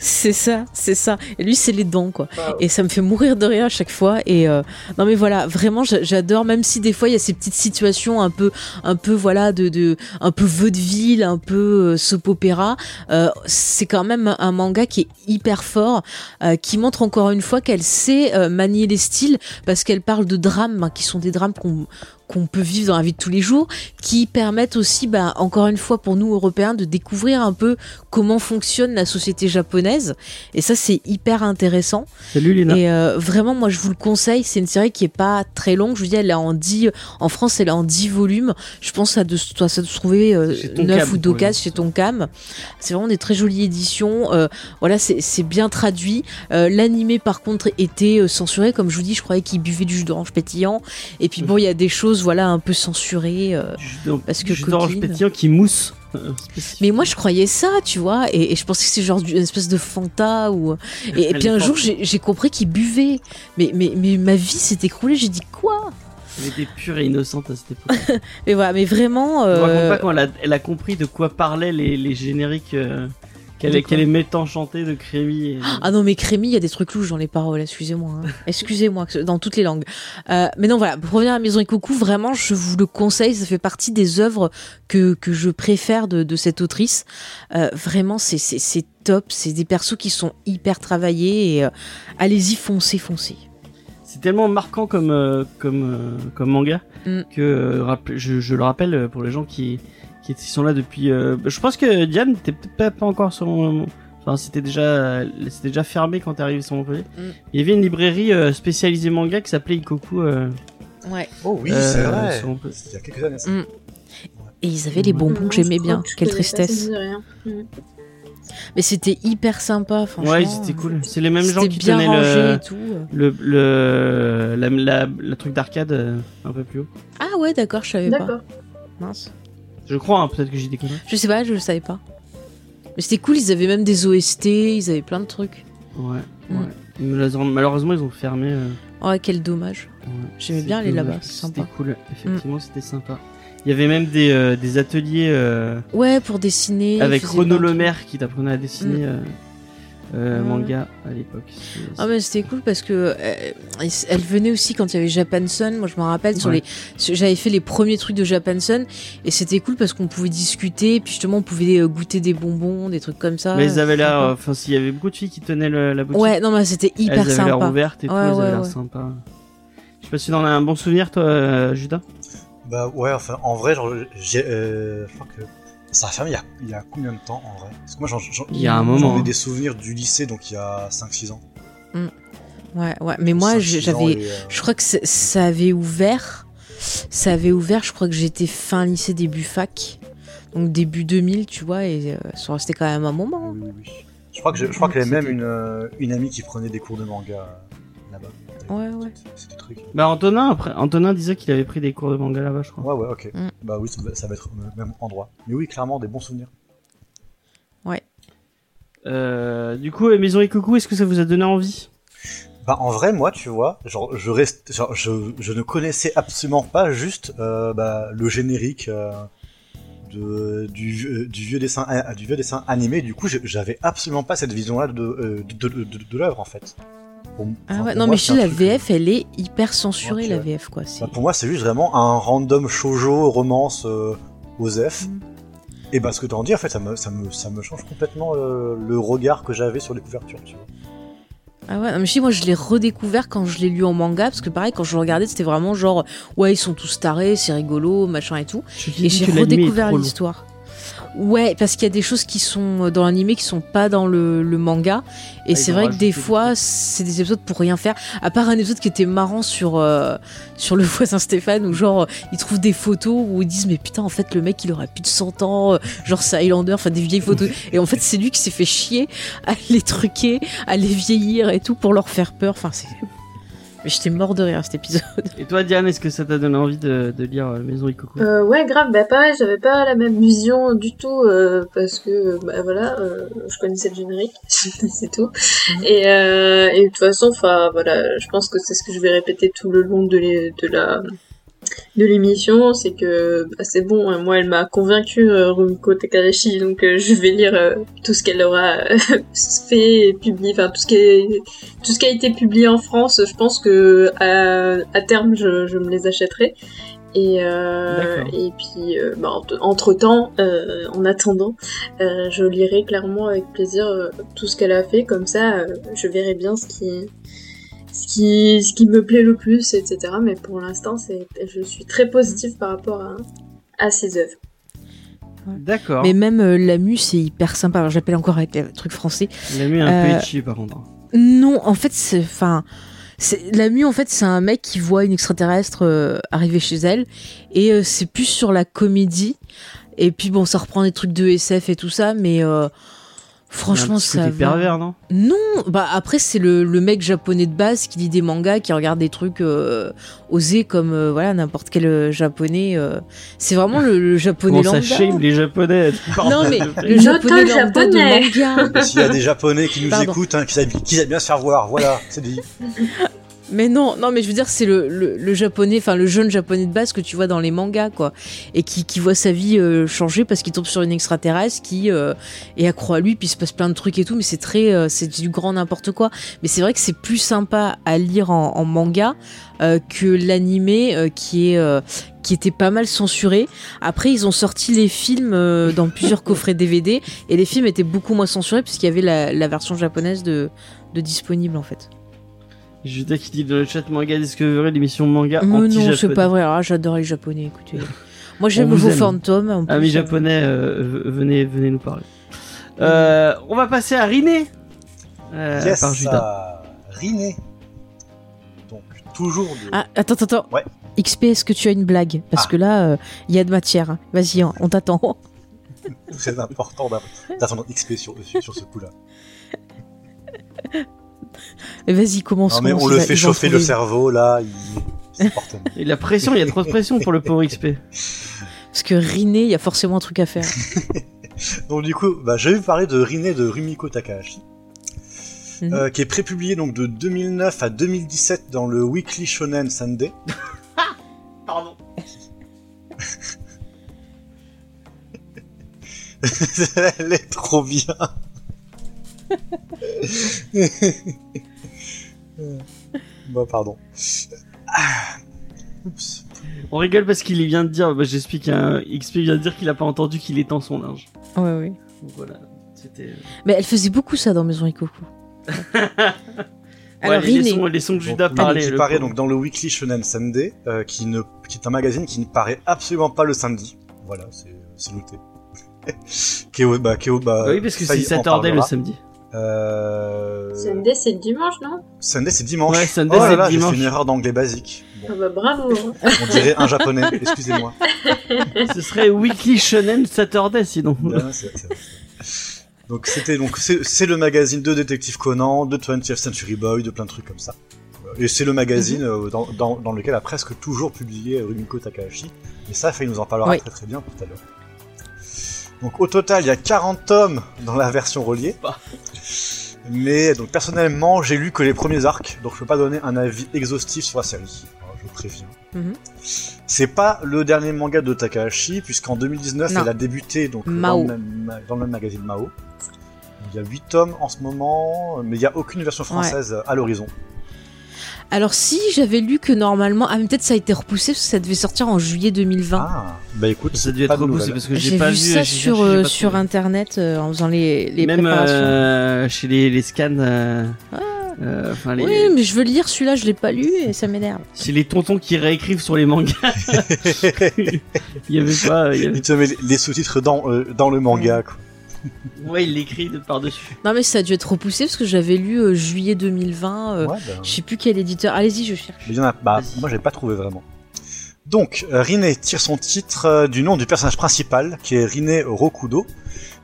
Speaker 2: C'est ça, c'est ça. Et lui, c'est les dents, quoi. Et ça me fait mourir de rire à chaque fois. Et euh, non, mais voilà, vraiment, j'a- j'adore. Même si des fois il y a ces petites situations un peu, un peu voilà, de, de un peu vaudeville, un peu soap opéra. euh, c'est quand même un manga qui est hyper fort, euh, qui montre encore une fois qu'elle sait manier les styles parce qu'elle parle de drames hein, qui sont des drames qu'on qu'on peut vivre dans la vie de tous les jours, qui permettent aussi, bah, encore une fois pour nous Européens, de découvrir un peu comment fonctionne la société japonaise. Et ça, c'est hyper intéressant.
Speaker 1: Salut Léna.
Speaker 2: Et euh, vraiment, moi, je vous le conseille. C'est une série qui est pas très longue. Je vous dis, elle est en 10, en France, elle est en 10 volumes. Je pense ça doit, ça se trouver euh,
Speaker 1: Chez Tonkam,
Speaker 2: 9 ou
Speaker 1: pour
Speaker 2: 12
Speaker 1: les
Speaker 2: cases chez Tonkam. C'est vraiment des très jolies éditions. Euh, voilà, c'est c'est bien traduit. Euh, L'animé, par contre, était euh, censuré. Comme je vous dis, je croyais qu'il buvait du jus d'orange pétillant. Et puis bon, il y a des choses, voilà, un peu censurées. euh, parce que
Speaker 1: d'orange pétillant qui mousse. euh.
Speaker 2: Mais moi, je croyais ça, tu vois, et, et je pensais que c'est genre une espèce de Fanta ou. Et, puis un jour, j'ai compris qu'il buvait. Mais, mais, mais ma vie s'est écroulée. J'ai dit quoi?
Speaker 1: Elle était pure et innocente à cette époque.
Speaker 2: Mais voilà, mais vraiment.
Speaker 1: Je me raconte
Speaker 2: euh,
Speaker 1: pas quand elle a, elle a compris de quoi parlaient les, les génériques euh, qu'elle aimait tant chanter de Crémy. et-
Speaker 2: Ah non, mais Crémy, il y a des trucs louches dans les paroles, excusez-moi. hein. Excusez-moi, dans toutes les langues. Euh, mais non, voilà, pour revenir à Maison et Coucou, vraiment, je vous le conseille, ça fait partie des œuvres que, que je préfère de, de cette autrice. Euh, vraiment, c'est- top, c'est des persos qui sont hyper travaillés, et euh, allez-y, foncez, foncez.
Speaker 1: C'est tellement marquant comme, comme, comme manga
Speaker 2: Mm.
Speaker 1: que je, je le rappelle pour les gens qui, qui sont là depuis. euh, je pense que Diane n'était peut-être pas, encore sur mon. Enfin, c'était déjà, c'était déjà fermé quand t'es arrivé sur Montpellier.
Speaker 2: Mm.
Speaker 1: Il y avait une librairie euh, spécialisée manga qui s'appelait Ikoku. euh,
Speaker 2: Ouais.
Speaker 4: Oh oui,
Speaker 1: Euh,
Speaker 4: c'est vrai. C'était il y a quelques années. ça.
Speaker 2: Mm. Et ils avaient les bonbons que j'aimais bien.
Speaker 3: que
Speaker 2: Quelle tristesse.
Speaker 3: Mm.
Speaker 2: Mais c'était hyper sympa, franchement.
Speaker 1: Ouais, c'était cool. C'est les mêmes gens qui
Speaker 2: bien
Speaker 1: tenaient
Speaker 2: rangé
Speaker 1: le,
Speaker 2: et tout.
Speaker 1: le, le, la, la- le truc d'arcade euh, un peu plus haut.
Speaker 2: Ah ouais, d'accord, je savais pas.
Speaker 3: D'accord.
Speaker 2: Mince.
Speaker 1: Je crois, hein, peut-être que j'ai conneries.
Speaker 2: Je sais pas, je le savais pas. Mais c'était cool, ils avaient même des OST, ils avaient plein de trucs.
Speaker 1: Ouais,
Speaker 2: Mm.
Speaker 1: ouais. Malheureusement, ils ont fermé. euh,
Speaker 2: Oh, quel dommage.
Speaker 1: ouais.
Speaker 2: J'aimais bien aller là-bas,
Speaker 1: C'était cool, effectivement, c'était sympa. Il y avait même des, euh, des ateliers euh,
Speaker 2: Ouais, pour dessiner.
Speaker 1: avec Renaud
Speaker 2: plein de
Speaker 1: Le
Speaker 2: trucs.
Speaker 1: Maire qui t'apprenait à dessiner euh, euh,
Speaker 2: Ouais.
Speaker 1: manga à l'époque.
Speaker 2: Ah mais c'était cool parce que euh, elle venait aussi quand il y avait Japan Sun. Moi je me rappelle sur
Speaker 1: Ouais.
Speaker 2: les sur- j'avais fait les premiers trucs de Japan Sun et c'était cool parce qu'on pouvait discuter puis justement on pouvait euh, goûter des bonbons, des trucs comme ça.
Speaker 1: Mais ils avaient l'air.
Speaker 2: Sympa.
Speaker 1: euh, Enfin, s'il y avait beaucoup de filles qui tenaient le- la boutique.
Speaker 2: Ouais, non mais c'était
Speaker 1: elles
Speaker 2: hyper
Speaker 1: avaient l'air
Speaker 2: sympa.
Speaker 1: ouvertes et tout,
Speaker 2: Ouais,
Speaker 1: elles
Speaker 2: ouais,
Speaker 1: avaient l'air sympa. Je sais pas si t'en as un bon souvenir, toi, euh, Judas?
Speaker 4: Bah ouais, enfin, en vrai, genre, j'ai, euh, je crois que ça a fermé il y a, il y a combien de temps, en vrai? Parce que moi, j'en, j'en-
Speaker 1: Il y a un
Speaker 4: j'en
Speaker 1: moment.
Speaker 4: ai
Speaker 1: hein.
Speaker 4: des souvenirs du lycée, donc il y a 5-6 ans.
Speaker 2: Ouais, ouais. Mais moi
Speaker 4: 5-6
Speaker 2: je-
Speaker 4: ans,
Speaker 2: j'avais
Speaker 4: euh,
Speaker 2: je crois que ça avait ouvert ça avait ouvert, je crois que j'étais fin lycée début fac. Donc début 2000, tu vois et euh, ça restait quand même un moment.
Speaker 4: oui, oui, oui. Je crois que je crois qu'il y avait même une, euh, une amie qui prenait des cours de manga.
Speaker 2: Ouais, ouais.
Speaker 4: C'était des trucs.
Speaker 1: Bah, Antonin, après, Antonin disait qu'il avait pris des cours de manga là-bas, je crois.
Speaker 4: Ouais, ouais, ok.
Speaker 2: Mm.
Speaker 4: Bah oui, ça va, ça va être au même endroit. Mais oui, clairement, des bons souvenirs.
Speaker 1: Euh, du coup, euh, Maison et Coucou, est-ce que ça vous a donné envie?
Speaker 4: Bah en vrai, moi, tu vois, genre, je reste, genre, je, je ne connaissais absolument pas juste euh, bah, le générique euh, de, du, vieux- du vieux dessin, du vieux dessin animé. Du coup, je- j'avais absolument pas cette vision-là de, de, de, de- de l'œuvre en fait. Pour-
Speaker 2: Ah
Speaker 4: enfin,
Speaker 2: ouais,
Speaker 4: pour
Speaker 2: non
Speaker 4: moi,
Speaker 2: mais dis la
Speaker 4: truc, euh,
Speaker 2: VF elle est hyper censurée la. VF quoi.
Speaker 4: bah, pour moi, c'est juste vraiment un random shoujo romance euh, OSEF.
Speaker 2: Mm.
Speaker 4: Et bah, ce que tu en dis, en fait, ça me, ça me, ça me change complètement euh, le regard que j'avais sur les couvertures, tu vois.
Speaker 2: Ah ouais, non, mais je dis, moi je l'ai redécouvert quand je l'ai lu en manga, parce que pareil, quand je le regardais, c'était vraiment genre, ouais, ils sont tous tarés, c'est rigolo, machin et tout. Et j'ai redécouvert l'histoire. Ouais, parce qu'il y a des choses qui sont euh, dans l'animé qui sont pas dans le, le manga. Et
Speaker 1: Ah,
Speaker 2: c'est vrai que des fois, c'est des épisodes pour rien faire. À part un épisode qui était marrant sur, euh, sur le voisin Stéphane, où genre, euh, ils trouvent des photos où ils disent, mais putain, en fait, le mec, il aurait plus de 100 ans, genre c'est Highlander, enfin des vieilles photos. Et en fait, c'est lui qui s'est fait chier à les truquer, à les vieillir et tout pour leur faire peur. Enfin, c'est. Mais j'étais mort de rire cet épisode.
Speaker 1: Et toi, Diane, est-ce que ça t'a donné envie de, de lire euh, Maison et Coucou
Speaker 3: Euh, ouais, grave, bah pareil, j'avais pas la même vision du tout, euh, parce que, bah voilà, euh, je connaissais le générique, c'est tout. Et, euh, et de toute façon, enfin, voilà, je pense que c'est ce que je vais répéter tout le long de, les- de la de l'émission, c'est que bah, c'est bon, hein, moi elle m'a convaincu euh, Rumiko Takahashi, donc euh, je vais lire euh, tout ce qu'elle aura fait et publié, enfin tout ce qui est, tout ce qui a été publié en France, je pense que à, à terme je, je me les achèterai. Et, euh, et puis, bah, entre temps, en attendant, euh, je lirai clairement avec plaisir tout ce qu'elle a fait. Comme ça, je verrai bien ce qui, ce qui, ce qui me plaît le plus, etc. Mais pour l'instant, c'est, je suis très positive par rapport à, à ses œuvres.
Speaker 1: D'accord.
Speaker 2: Mais même euh, Lamu, c'est hyper sympa. Alors, j'appelle encore avec le truc français.
Speaker 1: L'ami est un peu
Speaker 2: Euh,
Speaker 1: itchy, par contre.
Speaker 2: Non, en fait, c'est. Enfin. c'est- Lamu, en fait, c'est un mec qui voit une extraterrestre euh, arriver chez elle. Et euh, c'est plus sur la comédie. Et puis, bon, ça reprend des trucs de SF et tout ça. Mais euh, franchement,
Speaker 1: un
Speaker 2: ça. va.
Speaker 1: pervers, non?
Speaker 2: Non, bah après c'est le, le mec japonais de base qui lit des mangas, qui regarde des trucs euh, osés comme euh, voilà n'importe quel euh, japonais. euh. C'est vraiment le, le japonais
Speaker 1: Comment ça
Speaker 2: lambda.
Speaker 1: shame les japonais
Speaker 2: Non mais le japonais lambda
Speaker 3: japonais.
Speaker 2: de manga.
Speaker 4: S'il y a des japonais qui nous
Speaker 2: Pardon.
Speaker 4: écoutent, hein, qui, aiment, qui aiment bien se faire voir, voilà, c'est dit.
Speaker 2: Mais non, non mais je veux dire c'est le, le, japonais, enfin le jeune japonais de base que tu vois dans les mangas quoi, et qui, voit sa vie euh, changer parce qu'il tombe sur une extraterrestre qui euh, est accro à lui, puis il se passe plein de trucs et tout, mais c'est très, euh, c'est du grand n'importe quoi. Mais c'est vrai que c'est plus sympa à lire en, manga que l'animé qui est qui était pas mal censuré. Après, ils ont sorti les films dans plusieurs coffrets DVD et les films étaient beaucoup moins censurés puisqu'il y avait la, la version japonaise de, de disponible en fait.
Speaker 1: Judas qui dit dans le chat manga Discovery, l'émission manga
Speaker 2: Mais
Speaker 1: anti
Speaker 2: non, c'est pas vrai. Ah, j'adore les japonais, écoutez. Moi, j'aime vos
Speaker 1: aime.
Speaker 2: fantômes. en plus,
Speaker 1: Amis
Speaker 2: euh,
Speaker 1: japonais, euh, venez, venez nous parler. Euh, on va passer à Riné. Euh,
Speaker 4: yes,
Speaker 1: par Judas.
Speaker 4: à Riné. Donc, toujours de...
Speaker 2: Ah, attends, attends, attends.
Speaker 4: Ouais.
Speaker 2: XP, est-ce que tu as une blague? Parce
Speaker 4: Ah.
Speaker 2: que là, il y a de matière. hein. Vas-y, hein, on t'attend.
Speaker 4: Très important d'a- d'attendre XP sur, sur ce coup-là.
Speaker 2: Mais Vas-y, commence.
Speaker 4: Non mais on le
Speaker 2: va-
Speaker 4: fait chauffer le cerveau là, il...
Speaker 1: Et la pression, il y a trop de pression pour le pauvre XP.
Speaker 2: Parce que Riné, il y a forcément un truc à faire.
Speaker 4: Donc du coup, bah, j'ai vu parler de Rine de Rumiko Takahashi,
Speaker 2: Mhm.
Speaker 4: euh, qui est prépublié donc de 2009 à 2017 dans le Weekly Shonen Sunday.
Speaker 1: Pardon.
Speaker 4: Elle est trop bien. bon, pardon. Ah. Oups.
Speaker 1: On rigole parce qu'il vient de dire, bah, j'explique, hein, XP vient de dire qu'il a pas entendu qu'il étend son linge.
Speaker 2: Ouais, ouais.
Speaker 1: Donc voilà, c'était.
Speaker 2: Mais elle faisait beaucoup ça dans Maison Ikoku. Alors,
Speaker 1: Ouais, les,
Speaker 2: Riné.
Speaker 1: sons, les sons que Judas
Speaker 4: Donc,
Speaker 1: parlait.
Speaker 4: qui paraît donc dans le Weekly Shonen Sunday, euh, qui, ne, qui est un magazine qui ne paraît absolument pas le samedi. Voilà, c'est noté. Keo, bah, Keo, bah,
Speaker 1: Bah oui, parce que
Speaker 4: ça,
Speaker 1: c'est
Speaker 4: il en
Speaker 1: Saturday le
Speaker 4: parlera.
Speaker 1: samedi.
Speaker 4: Euh...
Speaker 3: Sunday, c'est dimanche, non?
Speaker 4: Sunday, c'est dimanche.
Speaker 1: Ouais, Sunday,
Speaker 4: oh là là, j'ai fait une erreur d'anglais basique. Bon,
Speaker 3: Ah bah bravo hein.
Speaker 4: on dirait un japonais, excusez-moi.
Speaker 1: Ce serait Weekly Shonen Saturday sinon.
Speaker 4: Non, c'est- c'est- c'est- Donc c'était donc c'est c'est le magazine de Détective Conan, de 20th Century Boy, de plein de trucs comme ça. Et c'est le magazine
Speaker 1: Mhm.
Speaker 4: euh, dans, dans, dans lequel a presque toujours publié Rumiko Takahashi. Et ça, il nous en parlera
Speaker 2: Oui.
Speaker 4: très très bien tout à l'heure. Donc au total, il y a 40 tomes dans la version reliée. Mais donc personnellement, j'ai lu que les premiers arcs, donc je peux pas donner un avis exhaustif sur la série. Je préviens.
Speaker 2: Mhm.
Speaker 4: C'est pas le dernier manga de Takahashi, puisqu'en 2019,
Speaker 2: Non.
Speaker 4: elle a débuté donc,
Speaker 2: Mao.
Speaker 4: Dans, le même, ma- dans le même magazine Mao. Il y a 8 tomes en ce moment, mais il n'y a aucune version française à l'horizon.
Speaker 2: Alors, si j'avais lu que normalement. Ah, mais peut-être ça a été repoussé parce que ça devait sortir en juillet 2020.
Speaker 4: Ah, bah écoute,
Speaker 1: Ça devait être repoussé parce que j'ai pas
Speaker 2: vu
Speaker 1: vu
Speaker 2: ça sur,
Speaker 1: cherché,
Speaker 2: euh,
Speaker 1: pas
Speaker 2: sur internet euh, en faisant les, les
Speaker 1: Même
Speaker 2: préparations.
Speaker 1: euh, chez les, les scans. euh, euh, les,
Speaker 2: Oui, mais je veux le lire celui-là, je l'ai pas lu et ça m'énerve.
Speaker 1: chez les tontons qui réécrivent sur les mangas. il y avait pas. il y avait-
Speaker 4: te les- les sous-titres dans, euh, dans le manga. Quoi.
Speaker 1: Ouais, il l'écrit de par-dessus.
Speaker 2: Non, mais ça a dû être repoussé parce que j'avais lu euh, juillet 2020. euh,
Speaker 4: Ouais, bah,
Speaker 2: Je sais plus quel éditeur. Allez-y, je cherche.
Speaker 4: mais il y en a, bah,
Speaker 1: Vas-y.
Speaker 4: moi j'ai pas trouvé vraiment. Donc, euh, Rine tire son titre euh, du nom du personnage principal, qui est Rine Rokudo,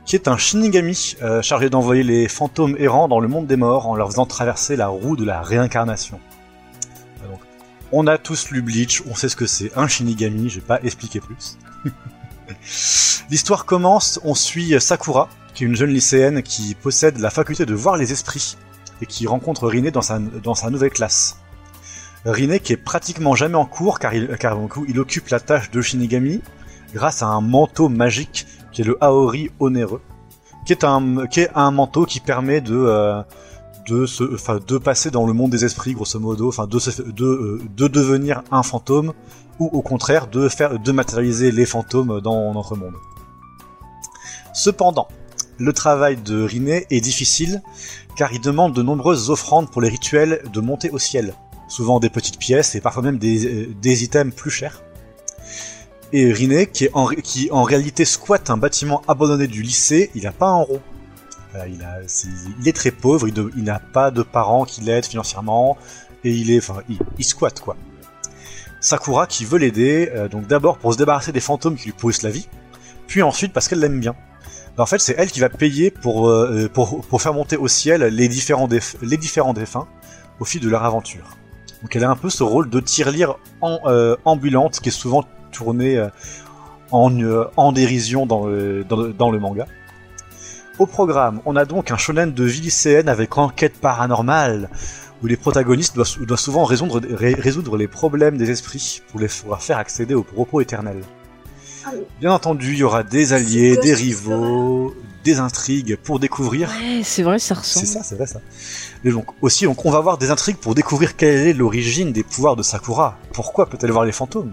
Speaker 4: qui est un Shinigami euh, chargé d'envoyer les fantômes errants dans le monde des morts en leur faisant traverser la roue de la réincarnation. Donc, on a tous lu Bleach, on sait ce que c'est, un Shinigami, je vais pas expliquer plus. L'histoire commence, on suit Sakura, qui est une jeune lycéenne qui possède la faculté de voir les esprits, et qui rencontre Rine dans sa, nouvelle classe. Rine qui est pratiquement jamais en cours car il, car il occupe la tâche de Shinigami grâce à un manteau magique qui est le Aori onéreux, qui est un, manteau qui permet de, euh, de, passer dans le monde des esprits grosso modo, de, de, euh, de devenir un fantôme ou au contraire de faire de matérialiser les fantômes dans notre monde. Cependant, le travail de Rine est difficile car il demande de nombreuses offrandes pour les rituels de montée au ciel souvent des petites pièces et parfois même des, euh, items plus chers. Et Rine, qui, en, qui en réalité squatte un bâtiment abandonné du lycée, il n'a pas un rond. Il, est très pauvre, il, n'a pas de parents qui l'aident financièrement, et il est, il squatte quoi. Sakura qui veut l'aider, euh, donc d'abord pour se débarrasser des fantômes qui lui pourrissent la vie, puis ensuite parce qu'elle l'aime bien. Ben, en fait, c'est elle qui va payer pour, euh, pour faire monter au ciel les différents, défunts au fil de leur aventure. Donc elle a un peu ce rôle de tirelire en, euh, ambulante qui est souvent tournée euh, en, euh, dérision dans le manga. Au programme, on a donc un shonen de vie lycéenne avec enquête paranormale, où les protagonistes doivent, doivent souvent résoudre, ré- résoudre les problèmes des esprits pour les pour leur faire accéder au repos éternel.
Speaker 3: Ah.
Speaker 4: Bien entendu, il y aura des alliés, des rivaux, des intrigues pour découvrir
Speaker 2: Ouais, c'est vrai, ça ressemble.
Speaker 4: c'est ça, c'est vrai ça. Et donc aussi, donc on va avoir des intrigues pour découvrir quelle est l'origine des pouvoirs de Sakura. Pourquoi peut-elle voir les fantômes?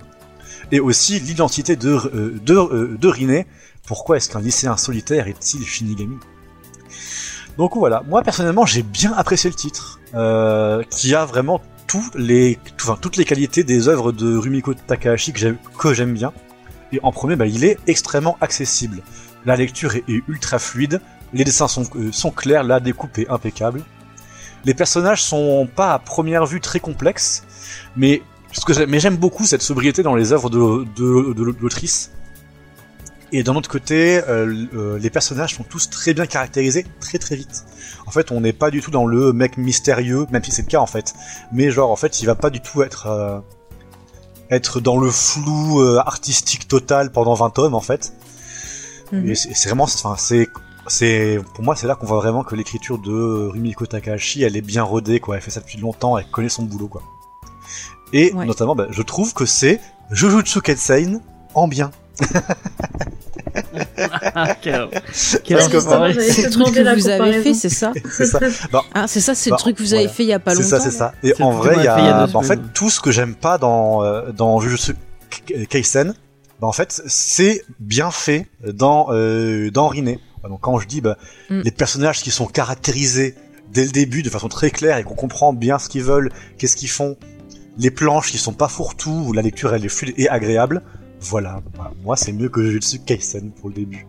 Speaker 4: Et aussi l'identité de euh, de, euh, de Rine. Pourquoi est-ce qu'un lycéen solitaire est-il Shinigami? Donc voilà, moi personnellement, j'ai bien apprécié le titre, euh, qui a vraiment toutes les qualités des œuvres de Rumiko Takahashi que j'aime, bien. Et en premier, bah, il est extrêmement accessible. La lecture est, ultra fluide, les dessins sont, euh, sont clairs, la découpe est impeccable. Les personnages sont pas à première vue très complexes, mais, j'aime- beaucoup cette sobriété dans les œuvres de l'autrice. Et d'un autre côté, euh, euh, les personnages sont tous très bien caractérisés, très très vite. En fait, on n'est pas du tout dans le mec mystérieux, même si c'est le cas en fait. Mais genre, en fait, il va pas du tout être euh, être dans le flou euh, artistique total pendant 20 tomes en fait.
Speaker 2: Mhm.
Speaker 4: Et c'est c'est vraiment, enfin, c'est c'est pour moi c'est là qu'on voit vraiment que l'écriture de Rumiko Takahashi elle est bien rodée quoi. Elle fait ça depuis longtemps, elle connaît son boulot quoi. Et
Speaker 2: Ouais.
Speaker 4: notamment, bah, je trouve que c'est Jujutsu Kaisen en bien.
Speaker 1: Ah, quel- quel
Speaker 4: Parce que
Speaker 2: C'est le truc que vous avez fait, c'est ça
Speaker 4: C'est ça.
Speaker 2: Ah, c'est ça, c'est
Speaker 4: Bah,
Speaker 2: le truc que vous avez fait il y a pas
Speaker 4: C'est
Speaker 2: longtemps.
Speaker 4: ça, c'est ça. Et
Speaker 1: C'est
Speaker 4: en vrai, il y
Speaker 1: a fait y
Speaker 4: bah, en fait, tout ce que j'aime pas dans euh, dans Jujutsu Kaisen, bah, en fait, c'est bien fait dans euh, dans Rinne. Donc quand je dis bah,
Speaker 2: Mm.
Speaker 4: les personnages qui sont caractérisés dès le début de façon très claire et qu'on comprend bien ce qu'ils veulent, qu'est-ce qu'ils font, les planches qui sont pas fourre-tout où la lecture elle est fluide et agréable. Voilà, bah, moi c'est mieux que Jujutsu Kaisen pour le début.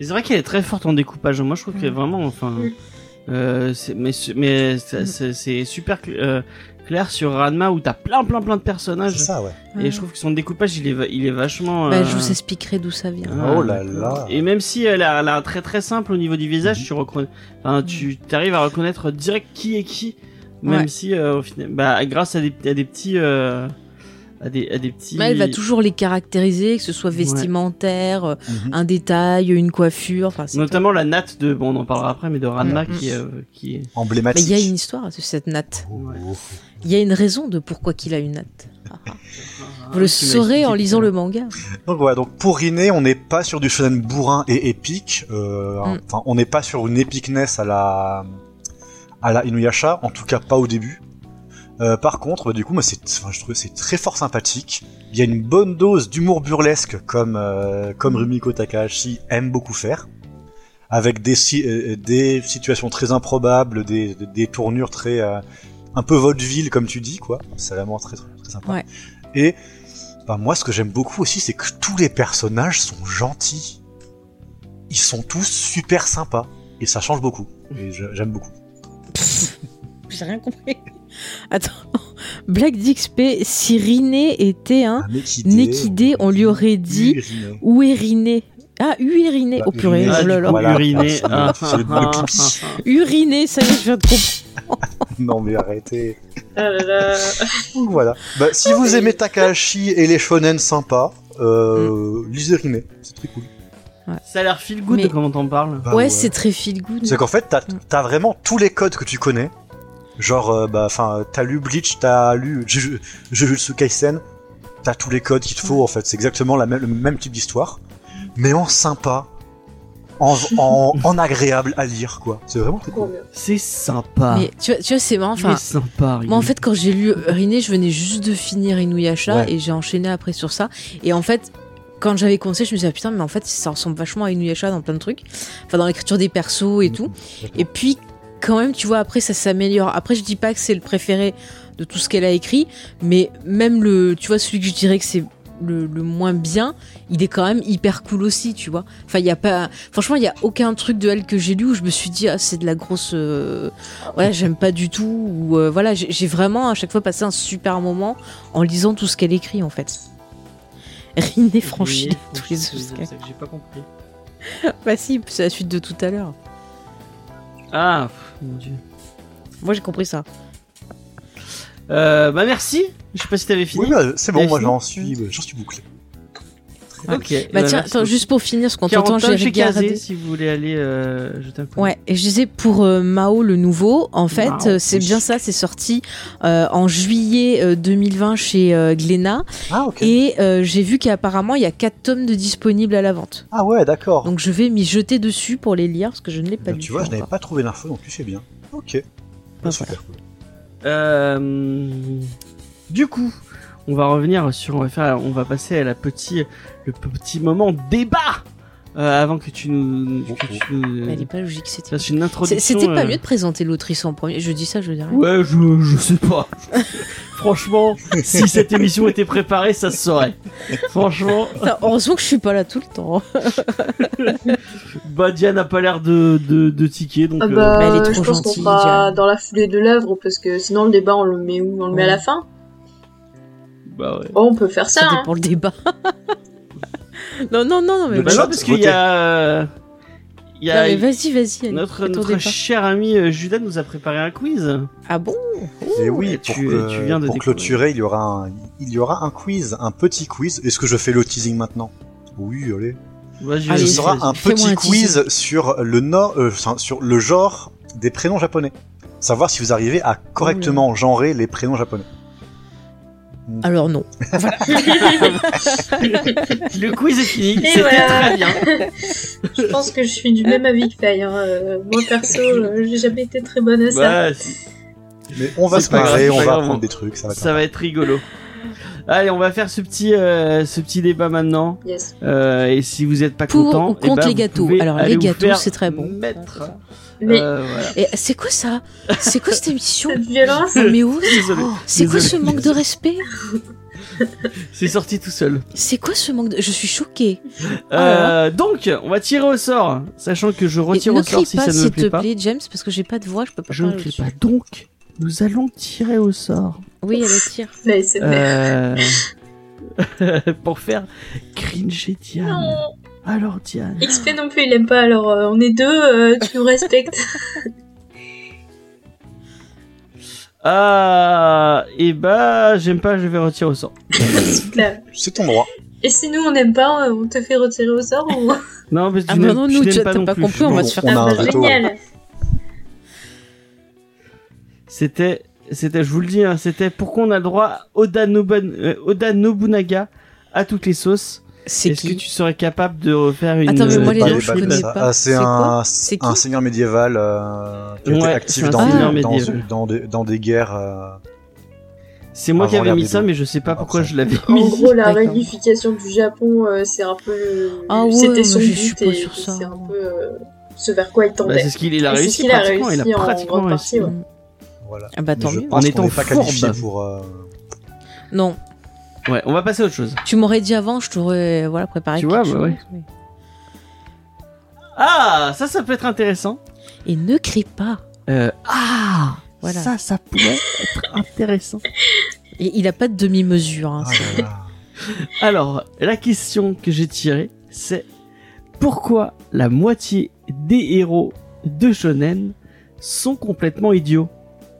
Speaker 1: C'est vrai qu'elle est très forte en découpage. Moi, je trouve qu'elle est vraiment, enfin,
Speaker 3: Mm.
Speaker 1: euh, c'est- mais mais ça- c'est super cl- euh, clair sur Ranma où t'as plein plein plein de personnages.
Speaker 4: C'est ça, ouais.
Speaker 1: Et je trouve que son découpage, il est il est vachement.
Speaker 2: Bah,
Speaker 1: euh,
Speaker 2: je vous expliquerai d'où ça vient.
Speaker 1: Ah,
Speaker 4: oh là là.
Speaker 1: Et même si elle a, elle a un trait très simple au niveau du visage,
Speaker 4: Mhm.
Speaker 1: tu reconnais, enfin, tu arrives à reconnaître direct qui est qui, même
Speaker 2: Ouais.
Speaker 1: si euh, au final, bah, grâce à des, à des petits, euh, à des, à des petits.
Speaker 2: Mais elle va toujours les caractériser, que ce soit
Speaker 1: Ouais.
Speaker 2: vestimentaire, euh,
Speaker 4: Mhm.
Speaker 2: un détail, une coiffure.
Speaker 1: Notamment la natte de, bon, on en parlera après, mais de Ranma
Speaker 2: Mhm.
Speaker 1: qui, est, euh, qui est.
Speaker 2: Mais
Speaker 4: Emblématique.
Speaker 2: il y a une histoire à cette natte.
Speaker 4: Oh,
Speaker 1: Ouais.
Speaker 2: Il y a une raison de pourquoi qu'il a une natte. Ah, ah. Vous le saurez en lisant le manga.
Speaker 4: Donc voilà, donc pour Rinne, on n'est pas sur du shonen bourrin et épique. euh,
Speaker 2: Mm.
Speaker 4: Enfin, on n'est pas sur une épicness à la à la Inuyasha, en tout cas pas au début. Euh, par contre, bah, du coup, moi, c'est, enfin, je trouve que c'est très fort sympathique. Il y a une bonne dose d'humour burlesque, comme euh, comme Rumiko Takahashi aime beaucoup faire, avec des si- euh, des situations très improbables, des des, des tournures très euh, un peu vaudeville, comme tu dis, quoi. C'est vraiment très très, très sympa.
Speaker 2: Ouais.
Speaker 4: Et bah, moi, ce que j'aime beaucoup aussi, c'est que tous les personnages sont gentils. Ils sont tous super sympas. Et ça change beaucoup. Et j'aime beaucoup.
Speaker 2: J'ai rien compris. Attends, Black d'XP, si Riné était un
Speaker 4: Un équidé,
Speaker 2: Néquidé, on lui aurait dit
Speaker 4: uriné.
Speaker 2: où est Riné? Ah, uriné.
Speaker 4: Bah,
Speaker 2: Oh purée,
Speaker 4: uriné,
Speaker 2: oh
Speaker 1: Ah,
Speaker 2: là
Speaker 1: uriné.
Speaker 4: C'est le-
Speaker 1: Ah, ah, ah,
Speaker 2: Uriné, ça y est, je viens de comprendre.
Speaker 4: Non mais arrêtez.
Speaker 3: Ah.
Speaker 4: Donc voilà. Bah, si vous aimez Takahashi et les shonen sympas, euh, lisez Rinne. C'est très cool.
Speaker 1: ah. Ça a l'air feel good
Speaker 2: Mais-
Speaker 1: comment t'en parles.
Speaker 4: Bah,
Speaker 2: ouais, c'est très feel good.
Speaker 4: C'est qu'en fait, t'as as vraiment tous les codes que tu connais. Genre, euh, bah, enfin, t'as lu Bleach, t'as lu Juju- Jujutsu Kaisen, t'as tous les codes qu'il te faut, en fait. C'est exactement la même, le même type d'histoire. Mais en sympa, en, en, en agréable à lire, quoi. C'est vraiment très cool.
Speaker 3: bien.
Speaker 1: C'est sympa.
Speaker 2: Mais tu vois, tu vois c'est marrant. Enfin,
Speaker 1: sympa.
Speaker 2: moi, en fait, quand j'ai lu Riné, je venais juste de finir Inuyasha
Speaker 4: Ouais.
Speaker 2: et j'ai enchaîné après sur ça. Et en fait, quand j'avais commencé, je me disais, ah, putain, mais en fait, ça ressemble vachement à Inuyasha dans plein de trucs. Enfin, dans l'écriture des persos et tout. Et puis, quand même, tu vois, après, ça s'améliore. Après, je dis pas que c'est le préféré de tout ce qu'elle a écrit, mais même le, tu vois, celui que je dirais que c'est le, le moins bien, il est quand même hyper cool aussi, tu vois. Enfin, il y a pas, franchement, il y a aucun truc de elle que j'ai lu où je me suis dit, ah, c'est de la grosse, euh, ouais, j'aime pas du tout, ou euh, voilà, j'ai vraiment à chaque fois passé un super moment en lisant tout ce qu'elle écrit, en fait. Riné franchit tous les obstacles.
Speaker 1: J'ai pas compris.
Speaker 2: Bah si, c'est la suite de tout à l'heure.
Speaker 1: Ah, pff, mon dieu.
Speaker 2: Moi, j'ai compris ça.
Speaker 1: Euh, bah merci. Je sais pas si t'avais fini.
Speaker 4: Oui, bah, c'est bon, moi j'en suis, j'en suis bouclé.
Speaker 1: Ok.
Speaker 2: Bah
Speaker 1: euh,
Speaker 2: tiens, attends, juste pour finir, ce qu'on
Speaker 1: 40
Speaker 2: t'entend, j'ai regardé.
Speaker 1: si vous voulez aller euh, jeter un coup.
Speaker 2: Ouais, et je disais pour euh, Mao le nouveau, en fait, euh, c'est
Speaker 4: oui.
Speaker 2: bien ça, c'est sorti euh, en juillet euh, 2020 chez euh, Glénat,
Speaker 4: Ah, ok.
Speaker 2: et euh, j'ai vu qu'apparemment il y a 4 tomes de disponibles à la vente.
Speaker 4: Ah, ouais, d'accord.
Speaker 2: Donc je vais m'y jeter dessus pour les lire, parce que je ne l'ai pas
Speaker 4: Bah,
Speaker 2: lu.
Speaker 4: tu vois, je n'avais pas trouvé l'info, donc tu fais bien. Ok.
Speaker 2: Ah,
Speaker 4: super cool.
Speaker 1: Euh, du coup, on va revenir sur, on va faire, on va passer à la petit, le petit moment débat. Euh, avant que tu nous, que tu nous
Speaker 2: Mais elle est pas logique, c'était.
Speaker 1: une introduction.
Speaker 2: C'était pas
Speaker 1: euh,
Speaker 2: mieux de présenter l'autrice en premier. Je dis ça, je dis rien.
Speaker 1: Ouais, je, je sais pas. Franchement, si cette émission était préparée, ça se saurait. Franchement,
Speaker 2: Putain, heureusement que je suis pas là tout le temps.
Speaker 1: bah Diane a pas l'air de, de, de ticker, donc
Speaker 3: Ah
Speaker 1: euh,
Speaker 3: bah,
Speaker 2: Mais elle est trop
Speaker 3: je pense qu'on
Speaker 2: Diane.
Speaker 3: dans la foulée de l'œuvre parce que sinon le débat on le met où? On le met à la fin?
Speaker 1: Bah ouais.
Speaker 3: Oh, on peut faire ça.
Speaker 2: Ça
Speaker 3: hein.
Speaker 2: dépend le débat. Non, non, non, non, mais
Speaker 4: Le
Speaker 1: Bah non, parce qu'il y a, il y
Speaker 2: Non,
Speaker 1: a
Speaker 2: mais vas-y, vas-y.
Speaker 1: Notre notre cher ami euh, Judas nous a préparé un quiz.
Speaker 2: Ah bon
Speaker 4: Et oui,
Speaker 1: tu-
Speaker 4: pour, que-
Speaker 1: tu viens de
Speaker 4: pour clôturer, il y aura un, il y aura un quiz, un petit quiz. Est-ce que je fais le teasing maintenant? Oui, allez.
Speaker 1: Vas-y,
Speaker 2: Allez,
Speaker 4: Ce sera un petit
Speaker 2: un
Speaker 4: quiz sur le nord, euh, sur le genre des prénoms japonais. Savoir si vous arrivez à correctement genrer les prénoms japonais.
Speaker 2: Alors non.
Speaker 1: Le quiz est fini.
Speaker 3: Et
Speaker 1: C'était
Speaker 3: voilà.
Speaker 1: très bien.
Speaker 3: Je pense que je suis du même avis que Faye. hein. Euh, Moi perso, euh, j'ai jamais été très bonne à ça.
Speaker 1: Bah,
Speaker 4: Mais on va se marrer, on va apprendre des trucs, ça va être
Speaker 1: ça va être rigolo. Allez, on va faire ce petit, euh, ce petit débat maintenant.
Speaker 3: Yes.
Speaker 1: Euh, et si vous êtes pas
Speaker 2: Pour
Speaker 1: content,
Speaker 2: ou
Speaker 1: eh
Speaker 2: contre
Speaker 1: ben,
Speaker 2: les gâteaux Alors, les gâteaux, c'est très bon.
Speaker 1: Mettre.
Speaker 3: Mais
Speaker 1: Euh, voilà.
Speaker 2: C'est quoi ça? C'est quoi cette émission?
Speaker 3: Cette violence,
Speaker 2: Mais où. Oh, C'est quoi ce manque de respect?
Speaker 1: C'est sorti tout seul.
Speaker 2: C'est quoi ce manque de... Je suis choquée.
Speaker 1: Euh, donc, on va tirer au sort, sachant que je
Speaker 2: Et
Speaker 1: retire au sort si
Speaker 2: pas,
Speaker 1: ça ne me
Speaker 2: s'il
Speaker 1: plaît
Speaker 2: te
Speaker 1: pas.
Speaker 2: plaît, James, parce que j'ai pas de voix, je peux pas
Speaker 1: Je ne crie pas. Donc, nous allons tirer au sort.
Speaker 2: Oui, elle tire.
Speaker 3: mais c'est
Speaker 1: Euh... pour faire cringer Diane.
Speaker 3: Non.
Speaker 1: Alors Diane.
Speaker 3: XP non plus, il aime pas. Alors euh, on est deux, euh, tu nous respectes.
Speaker 1: Ah, et bah, j'aime pas, je vais retirer au sort.
Speaker 3: C'est
Speaker 4: ton droit.
Speaker 3: Et si nous on n'aime pas, euh, on te fait retirer au sort ou?
Speaker 1: Non, parce que
Speaker 2: Ah
Speaker 1: tu n'aimes-
Speaker 2: non,
Speaker 1: tu
Speaker 2: nous,
Speaker 1: n'aimes
Speaker 2: tu-
Speaker 1: pas
Speaker 2: t'as
Speaker 1: non
Speaker 2: pas
Speaker 1: plus.
Speaker 2: compris, on va se faire
Speaker 4: On a
Speaker 3: Ah
Speaker 4: un
Speaker 3: bah,
Speaker 4: veto.
Speaker 3: génial.
Speaker 1: C'était, c'était, je vous le dis, hein, c'était pourquoi on a le droit Oda, Noban- euh, Oda Nobunaga à toutes les sauces?
Speaker 2: C'est
Speaker 1: Est-ce que tu serais capable de refaire une
Speaker 2: Attends, mais moi, les noms, je connais pas.
Speaker 4: Ah, c'est un, seigneur médiéval euh, qui
Speaker 1: Ouais,
Speaker 4: était actif dans, dans, des, dans des guerres. euh,
Speaker 1: C'est moi qui avais mis ça, mais je sais pas pourquoi je l'avais mis.
Speaker 3: En gros, la réunification du Japon, euh, c'est un peu.
Speaker 2: Ah ouais,
Speaker 3: C'était son but et c'est un peu euh, ce vers quoi il
Speaker 1: Bah,
Speaker 3: tendait.
Speaker 1: c'est ce qu'il il a réussi
Speaker 3: ce qu'il a
Speaker 1: pratiquement. il
Speaker 3: réussi
Speaker 1: a
Speaker 3: en
Speaker 1: pratiquement
Speaker 3: grande
Speaker 1: réussi.
Speaker 4: voilà.
Speaker 2: Ah bah tant mieux.
Speaker 1: En
Speaker 4: qu'on
Speaker 1: étant
Speaker 4: pas qualifié pour.
Speaker 2: Non,
Speaker 1: Ouais, on va passer à autre chose.
Speaker 2: tu m'aurais dit avant, je t'aurais voilà, préparé
Speaker 1: Tu
Speaker 2: quelque
Speaker 1: vois,
Speaker 2: chose.
Speaker 1: bah ouais.
Speaker 2: mais-
Speaker 1: Ah, ça, ça peut être intéressant.
Speaker 2: Et ne crie pas.
Speaker 1: Euh, ah,
Speaker 2: Voilà.
Speaker 1: ça, ça pourrait être intéressant.
Speaker 2: Et il a pas de demi-mesure. hein,
Speaker 4: ah
Speaker 2: c'est-
Speaker 4: là là.
Speaker 1: Alors, la question que j'ai tirée, c'est pourquoi la moitié des héros de shonen sont complètement idiots?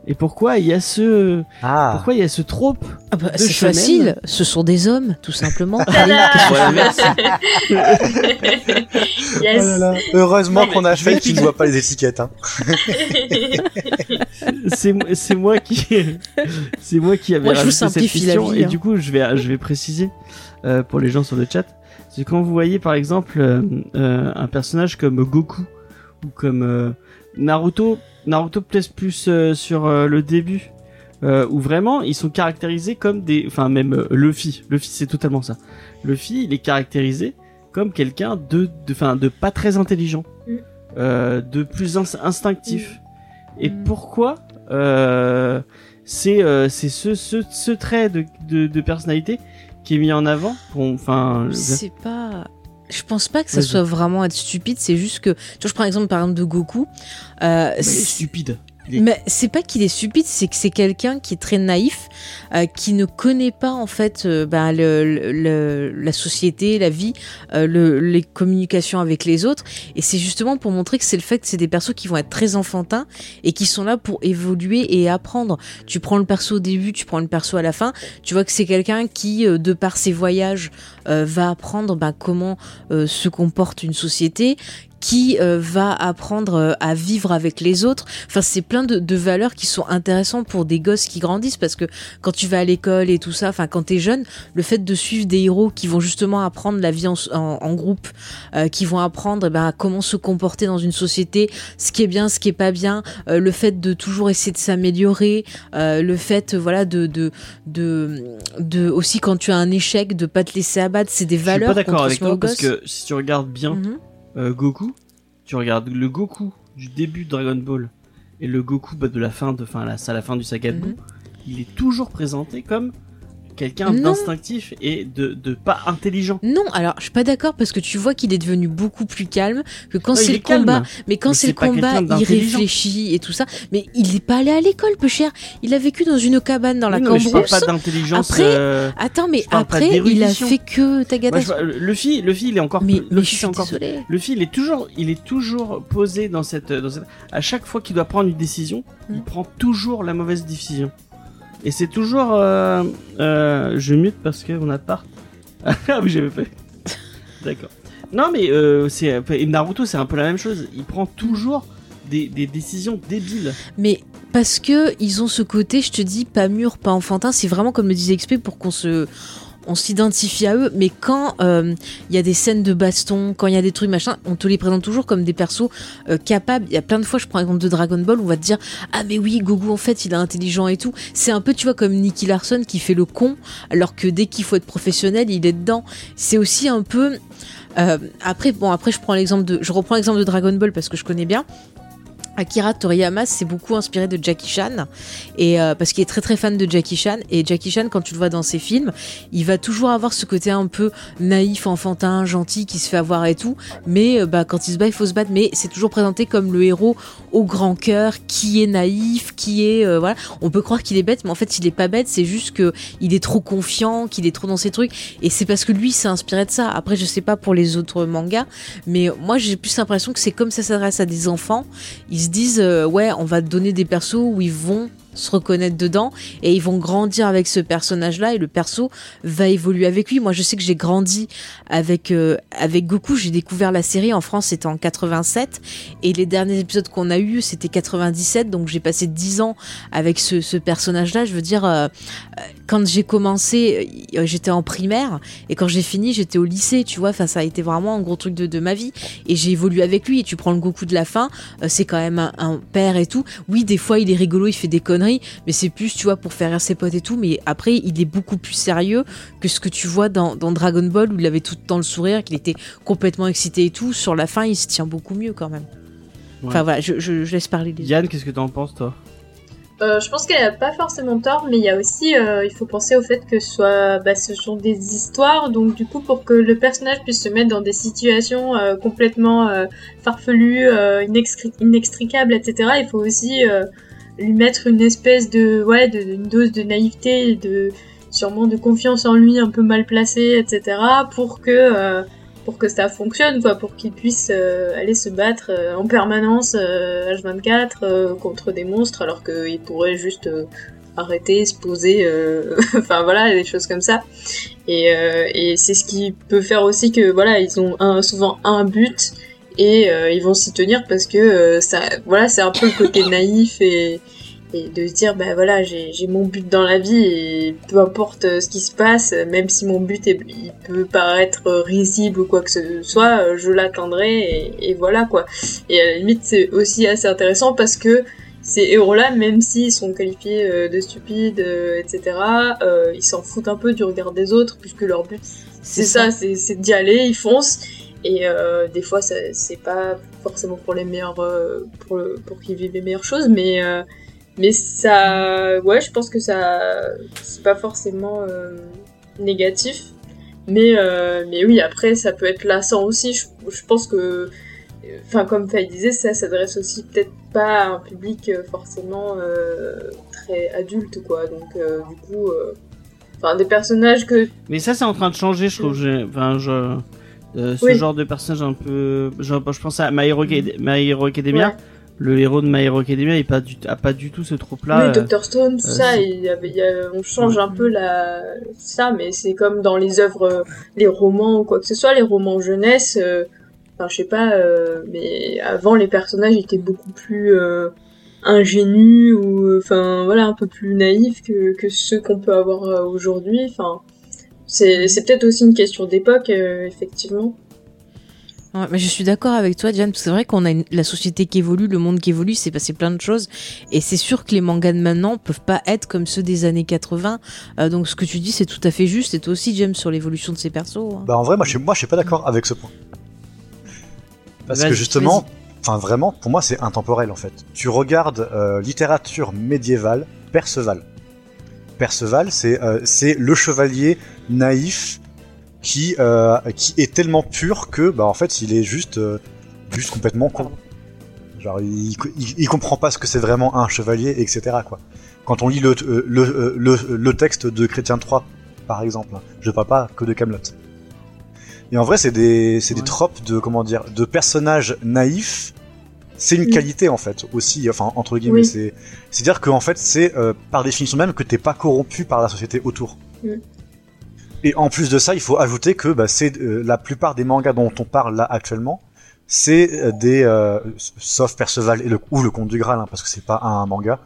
Speaker 1: Et pourquoi il y a ce,
Speaker 4: Ah,
Speaker 1: pourquoi il y a ce trope
Speaker 2: Ah bah, c'est facile, ce sont des hommes, tout simplement.
Speaker 1: Merci.
Speaker 4: Oh
Speaker 3: yes.
Speaker 4: là là. Heureusement qu'on a fait qui ne voit pas les étiquettes. Hein.
Speaker 1: c'est c'est moi qui c'est moi qui avais
Speaker 2: Moi, je vous
Speaker 1: rajouté cette question
Speaker 2: vie,
Speaker 1: et
Speaker 2: hein.
Speaker 1: du coup je vais je vais préciser euh, pour les gens sur le chat c'est quand vous voyez par exemple euh, euh, un personnage comme Goku ou comme euh, Naruto Naruto peut-être plus euh, sur euh, le début euh, où vraiment ils sont caractérisés comme des enfin même euh, Luffy Luffy c'est totalement ça Luffy il est caractérisé comme quelqu'un de de enfin de pas très intelligent
Speaker 3: Mm.
Speaker 1: euh, de plus ins- instinctif et
Speaker 2: Mm.
Speaker 1: pourquoi euh, c'est euh, c'est ce, ce ce trait de, de de personnalité qui est mis en avant pour enfin
Speaker 2: C'est pas. Je pense pas que ça
Speaker 1: Vas-y.
Speaker 2: soit vraiment être stupide, c'est juste que. Tu vois, je prends l'exemple par exemple de Goku. Euh,
Speaker 1: Bah,
Speaker 2: c'est-
Speaker 1: stupide
Speaker 2: Mais c'est pas qu'il est stupide, c'est que c'est quelqu'un qui est très naïf, euh, qui ne connaît pas en fait euh, bah, le- le- la société, la vie, euh, le, les communications avec les autres. Et c'est justement pour montrer que c'est le fait que c'est des persos qui vont être très enfantins et qui sont là pour évoluer et apprendre. Tu prends le perso au début, tu prends le perso à la fin, tu vois que c'est quelqu'un qui, euh, de par ses voyages, euh, va apprendre bah, comment euh, se comporte une société, qui euh, va apprendre euh, à vivre avec les autres. Enfin, c'est plein de, de valeurs qui sont intéressantes pour des gosses qui grandissent parce que quand tu vas à l'école et tout ça, enfin, quand t'es jeune, le fait de suivre des héros qui vont justement apprendre la vie en, en- en groupe, euh, qui vont apprendre eh ben, comment se comporter dans une société, ce qui est bien, ce qui est pas bien, euh, le fait de toujours essayer de s'améliorer, le fait, voilà, de, de, de, de, aussi quand tu as un échec, de pas te laisser abattre, c'est des
Speaker 1: je suis
Speaker 2: valeurs
Speaker 1: pas d'accord avec toi parce que si tu regardes bien
Speaker 2: Mhm.
Speaker 1: Euh, Goku tu regardes le Goku du début de Dragon Ball et le Goku bah, de la fin de la, à la fin du saga
Speaker 2: Mhm.
Speaker 1: il est toujours présenté comme quelqu'un d'instinctif et de, de pas intelligent.
Speaker 2: Non, alors je suis pas d'accord parce que tu vois qu'il est devenu beaucoup plus calme que quand
Speaker 1: Ouais, il
Speaker 2: c'est
Speaker 1: est
Speaker 2: le combat.
Speaker 1: calme.
Speaker 2: Mais quand c'est le combat, il réfléchit et tout ça. Mais il est pas allé à l'école, peu cher. Il a vécu dans une cabane dans la
Speaker 1: Oui, non, mais je parle
Speaker 2: Cambrousse.
Speaker 1: pas d'intelligence.
Speaker 2: Après,
Speaker 1: euh,
Speaker 2: Attends, mais après, il a fait que Tagada.
Speaker 1: le fil, le fil est encore.
Speaker 2: Mais,
Speaker 1: le
Speaker 2: je
Speaker 1: fil,
Speaker 2: suis
Speaker 1: c'est encore.
Speaker 2: désolée.
Speaker 1: Le fil est toujours, il est toujours posé dans cette, dans cette. À chaque fois qu'il doit prendre une décision, il
Speaker 2: Mm.
Speaker 1: prend toujours la mauvaise décision. Et c'est toujours. Euh, euh, je mute parce que on a part. ah oui, j'avais fait. D'accord. Non, mais euh, c'est Naruto, c'est un peu la même chose. Il prend toujours des, des décisions débiles.
Speaker 2: Mais parce que ils ont ce côté, je te dis, pas mûr, pas enfantin. C'est vraiment comme le disait XP pour qu'on se on s'identifie à eux, mais quand euh, il y a des scènes de baston, quand il y a des trucs machin, on te les présente toujours comme des persos euh, capables. Il y a plein de fois, je prends l'exemple de Dragon Ball, on va te dire ah mais oui, Goku en fait il est intelligent et tout. C'est un peu tu vois comme Nicky Larson qui fait le con, alors que dès qu'il faut être professionnel, il est dedans. C'est aussi un peu euh, après bon après je prends l'exemple de je reprends l'exemple de Dragon Ball parce que je connais bien. Akira Toriyama s'est beaucoup inspiré de Jackie Chan. Et euh, parce qu'il est très très fan de Jackie Chan. Et Jackie Chan quand tu le vois dans ses films il va toujours avoir ce côté un peu naïf enfantin gentil qui se fait avoir et tout. Mais euh, bah quand il se bat il faut se battre. Mais c'est toujours présenté comme le héros au grand cœur qui est naïf qui est euh, voilà. On peut croire qu'il est bête mais en fait il est pas bête. C'est juste que il est trop confiant qu'il est trop dans ses trucs. Et c'est parce que lui s'est inspiré de ça. Après je sais pas pour les autres mangas mais moi j'ai plus l'impression que c'est comme ça s'adresse à des enfants se disent euh, ouais on va donner des persos où ils vont se reconnaître dedans et ils vont grandir avec ce personnage là et le perso va évoluer avec lui. Moi je sais que j'ai grandi avec euh, avec Goku. J'ai découvert la série en France c'était en 87 et les derniers épisodes qu'on a eu c'était 97 donc j'ai passé 10 ans avec ce, ce personnage là je veux dire euh, euh, quand j'ai commencé j'étais en primaire. Et quand j'ai fini j'étais au lycée tu vois. Ça a été vraiment un gros truc de, ma vie. Et j'ai évolué avec lui. Et tu prends le Goku de la fin c'est quand même un père et tout. Oui des fois il est rigolo il fait des conneries mais c'est plus tu vois pour faire rire ses potes et tout mais après il est beaucoup plus sérieux que ce que tu vois dans, dans Dragon Ball où il avait tout le temps le sourire qu'il était complètement excité et tout sur la fin il se tient beaucoup mieux quand même enfin voilà je, je, je laisse parler les.
Speaker 1: Yann, qu'est-ce que t'en penses, toi?
Speaker 3: Euh, je pense qu'elle a pas forcément tort, mais il y a aussi, euh, il faut penser au fait que ce soit, bah, ce sont des histoires, donc du coup pour que le personnage puisse se mettre dans des situations euh, complètement euh, farfelues, euh, inextri- inextricables, etc. Il faut aussi euh, lui mettre une espèce de, ouais, de, une dose de naïveté, et de sûrement de confiance en lui un peu mal placée, etc. pour que euh, pour que ça fonctionne, quoi, pour qu'il puisse euh, aller se battre euh, en permanence euh, H24 euh, contre des monstres, alors qu'il pourrait juste euh, arrêter, se poser, euh, enfin voilà, des choses comme ça. Et, euh, et c'est ce qui peut faire aussi que voilà, ils ont un, souvent un but et euh, ils vont s'y tenir parce que euh, ça, voilà, c'est un peu le côté naïf et et de se dire bah voilà j'ai mon but dans la vie et peu importe euh, ce qui se passe même si mon but est, il peut paraître risible ou quoi que ce soit euh, je l'atteindrai et, et voilà quoi. Et à la limite c'est aussi assez intéressant parce que ces héros là même s'ils sont qualifiés euh, de stupides etc euh, ils s'en foutent un peu du regard des autres puisque leur but c'est ça, c'est c'est d'y aller ils foncent et euh, des fois c'est pas forcément pour les meilleurs euh, pour, le- pour qu'ils vivent les meilleures choses mais euh, mais ça, ouais, je pense que ça, c'est pas forcément négatif. Mais, mais oui, après, ça peut être lassant aussi. Je, je pense que, enfin, comme Faye disait, ça s'adresse aussi peut-être pas à un public forcément très adulte, quoi. Donc, du coup, enfin, des personnages que.
Speaker 1: Mais ça, c'est en train de changer, je trouve. Enfin, je. Euh, ce
Speaker 3: Oui.
Speaker 1: genre de personnage un peu. Je, je pense à My Hero, My Hero Academia.
Speaker 3: Ouais.
Speaker 1: Le héros de My Hero Academia, il pas du, a pas du tout ce
Speaker 3: oui,
Speaker 1: trope-là. euh,
Speaker 3: Dr Stone, tout
Speaker 1: euh,
Speaker 3: ça, il y avait, il y a- on change un peu la, ça, mais c'est comme dans les œuvres, euh, les romans ou quoi que ce soit, les romans jeunesse, euh, enfin, je sais pas, euh, mais avant, les personnages étaient beaucoup plus, euh, ingénus ou, enfin, voilà, un peu plus naïfs que, que ceux qu'on peut avoir aujourd'hui, enfin, c'est, c'est peut-être aussi une question d'époque, euh, effectivement.
Speaker 2: Ouais, mais je suis d'accord avec toi, Diane, parce que c'est vrai qu'on a une- la société qui évolue, le monde qui évolue, c'est passé plein de choses, et c'est sûr que les mangas de maintenant peuvent pas être comme ceux des années 80. Euh, donc ce que tu dis, c'est tout à fait juste, et toi aussi, James, sur l'évolution de ces persos. hein.
Speaker 4: Bah en vrai, moi je suis, moi, je suis pas d'accord avec ce point. Parce
Speaker 1: Vas-y,
Speaker 4: que justement, enfin vraiment, pour moi c'est intemporel en fait. Tu regardes euh, littérature médiévale, Perceval. Perceval, c'est euh, c'est le chevalier naïf qui euh, qui est tellement pur que bah en fait il est juste euh, juste complètement con. Genre il, il, il comprend pas ce que c'est vraiment un chevalier, etc. Quoi. Quand on lit le le, le, le texte de Chrétien 3 par exemple, hein, je parle pas que de Camelot. Et en vrai c'est des c'est des tropes de comment dire de personnages naïfs. C'est une
Speaker 3: Mm.
Speaker 4: qualité en fait aussi, enfin entre guillemets.
Speaker 3: Oui.
Speaker 4: C'est c'est-à-dire qu'en fait c'est euh, par définition même que t'es pas corrompu par la société autour.
Speaker 3: Mm.
Speaker 4: Et en plus de ça, il faut ajouter que bah, c'est euh, la plupart des mangas dont on parle là actuellement, c'est euh, des euh, sauf Perceval et le, ou le Conte du Graal, hein, parce que c'est pas un manga.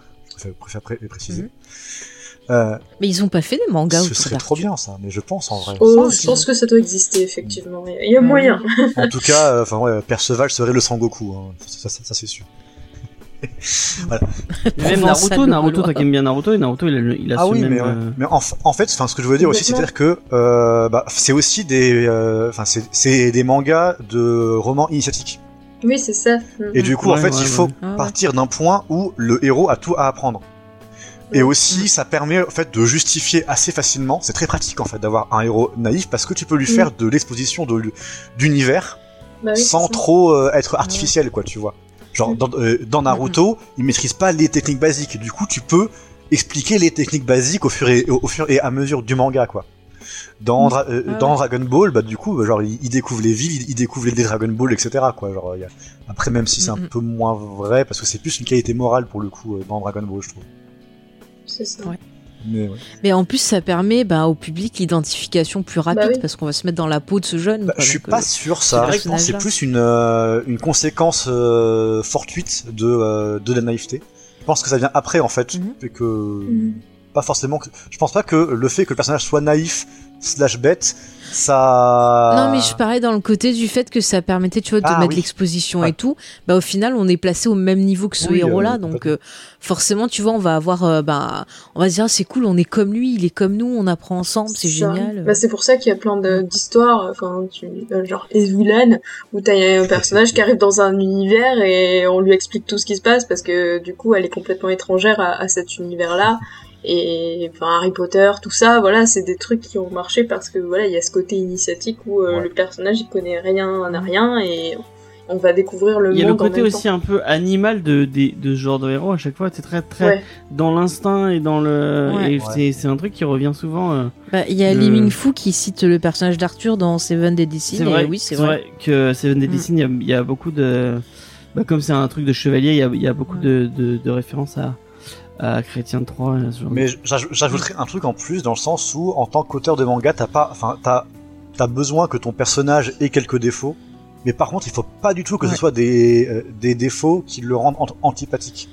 Speaker 4: Je préfère, pré- préciser.
Speaker 2: Mhm.
Speaker 4: Euh,
Speaker 2: Mais ils ont pas fait des mangas
Speaker 4: ce serait trop bien ça, mais je pense en vrai.
Speaker 3: Oh,
Speaker 2: Ça,
Speaker 3: je pense que ça doit exister, effectivement. Il y a moyen.
Speaker 4: En tout cas, euh, enfin ouais, Perceval serait le Sangoku, hein. ça, ça- ça, c'est sûr. voilà.
Speaker 1: Même Naruto, Naruto,
Speaker 2: Gaulois.
Speaker 1: toi qui aimes bien Naruto, et Naruto il a, il a
Speaker 4: Ah
Speaker 1: ce
Speaker 4: oui,
Speaker 1: même.
Speaker 4: mais, ouais.
Speaker 1: euh,
Speaker 4: mais en, fait, enfin, ce que je veux dire aussi, c'est-à-dire que euh, bah, c'est aussi des, enfin, c'est- c'est des mangas de romans initiatiques.
Speaker 3: Oui, c'est ça.
Speaker 4: Et du coup, en fait,
Speaker 1: ouais,
Speaker 4: il faut.
Speaker 2: Ah ouais.
Speaker 4: partir d'un point où le héros a tout à apprendre. Et aussi, ça permet en fait de justifier assez facilement. C'est très pratique en fait d'avoir un héros naïf parce que tu peux lui
Speaker 3: Mm.
Speaker 4: faire de l'exposition de d'univers
Speaker 3: Bah oui,
Speaker 4: sans trop euh, être artificiel, quoi, tu vois. Genre
Speaker 3: Mm.
Speaker 4: dans, euh, dans Naruto, il maîtrise pas les techniques basiques. Du coup, tu peux expliquer les techniques basiques au fur et au, au fur et à mesure du manga, quoi. Dans, Dra- euh,
Speaker 2: Ah
Speaker 4: dans. Dragon Ball, bah du coup, genre il, il découvre les villes, il, il découvre les Dragon Ball, etc. Quoi. Genre, il y a- Après, même si c'est un peu moins vrai, parce que c'est plus une qualité morale pour le coup dans Dragon Ball, je trouve.
Speaker 3: C'est ça.
Speaker 2: Ouais.
Speaker 4: Mais ouais.
Speaker 2: Mais en plus, ça permet bah, au public l'identification plus rapide
Speaker 3: Bah oui.
Speaker 2: parce qu'on va se mettre dans la peau de ce jeune.
Speaker 4: Bah,
Speaker 2: quoi,
Speaker 4: je suis
Speaker 2: donc,
Speaker 4: pas
Speaker 2: euh,
Speaker 4: sûr ça.
Speaker 2: ce
Speaker 4: Je pense que c'est plus une euh, une conséquence euh, fortuite de euh, de la naïveté. Je pense que ça vient après en fait,
Speaker 2: Mhm.
Speaker 4: et que
Speaker 3: Mm.
Speaker 4: pas forcément. Que... Je pense pas que le fait que le personnage soit naïf slash bête, ça.
Speaker 2: Non, mais je parlais dans le côté du fait que ça permettait, tu vois, de
Speaker 4: Ah,
Speaker 2: mettre
Speaker 4: oui.
Speaker 2: l'exposition et tout. Bah, au final, on est placé au même niveau que ce
Speaker 4: Oui,
Speaker 2: héros-là.
Speaker 4: euh,
Speaker 2: donc, euh, forcément, tu vois, on va avoir, euh, bah, on va se dire, c'est cool, on est comme lui, il est comme nous, on apprend ensemble, c'est génial.
Speaker 3: Bah, c'est pour ça qu'il y a plein de- d'histoires, enfin, tu, euh, genre Ezulan, où t'as un personnage qui arrive dans un univers et on lui explique tout ce qui se passe parce que du coup, elle est complètement étrangère à, à cet univers-là. Et enfin, Harry Potter, tout ça, voilà, c'est des trucs qui ont marché parce que voilà, il y a ce côté initiatique où euh,
Speaker 4: Ouais.
Speaker 3: le personnage il connaît rien, n'a rien et on va découvrir le
Speaker 1: Il y a
Speaker 3: monde
Speaker 1: le côté aussi un peu animal de, de, de ce genre de héros à chaque fois. C'est très très
Speaker 3: Ouais.
Speaker 1: dans l'instinct et dans le.
Speaker 2: Ouais.
Speaker 1: c'est- C'est un truc qui revient souvent. euh,
Speaker 2: Bah, il y a
Speaker 1: Le-
Speaker 2: Lee Ming-Fu qui cite le personnage d'Arthur dans Seven Deadly Sins.
Speaker 1: C'est vrai,
Speaker 2: oui, c'est vrai.
Speaker 1: que Seven Deadly
Speaker 2: Mm.
Speaker 1: Sins, il y a- il y, a beaucoup de. Bah, comme c'est un truc de chevalier, il y a, il y a beaucoup
Speaker 2: Ouais.
Speaker 1: de, de, de références à, à Chrétien 3. ce genre
Speaker 4: Mais j'aj- j'ajouterais un truc en plus dans le sens où, en tant qu'auteur de manga, t'as pas, enfin, t'as, t'as besoin que ton personnage ait quelques défauts. Mais par contre, il faut pas du tout que
Speaker 2: Ouais.
Speaker 4: ce soit des, euh, des défauts qui le rendent ant- antipathique.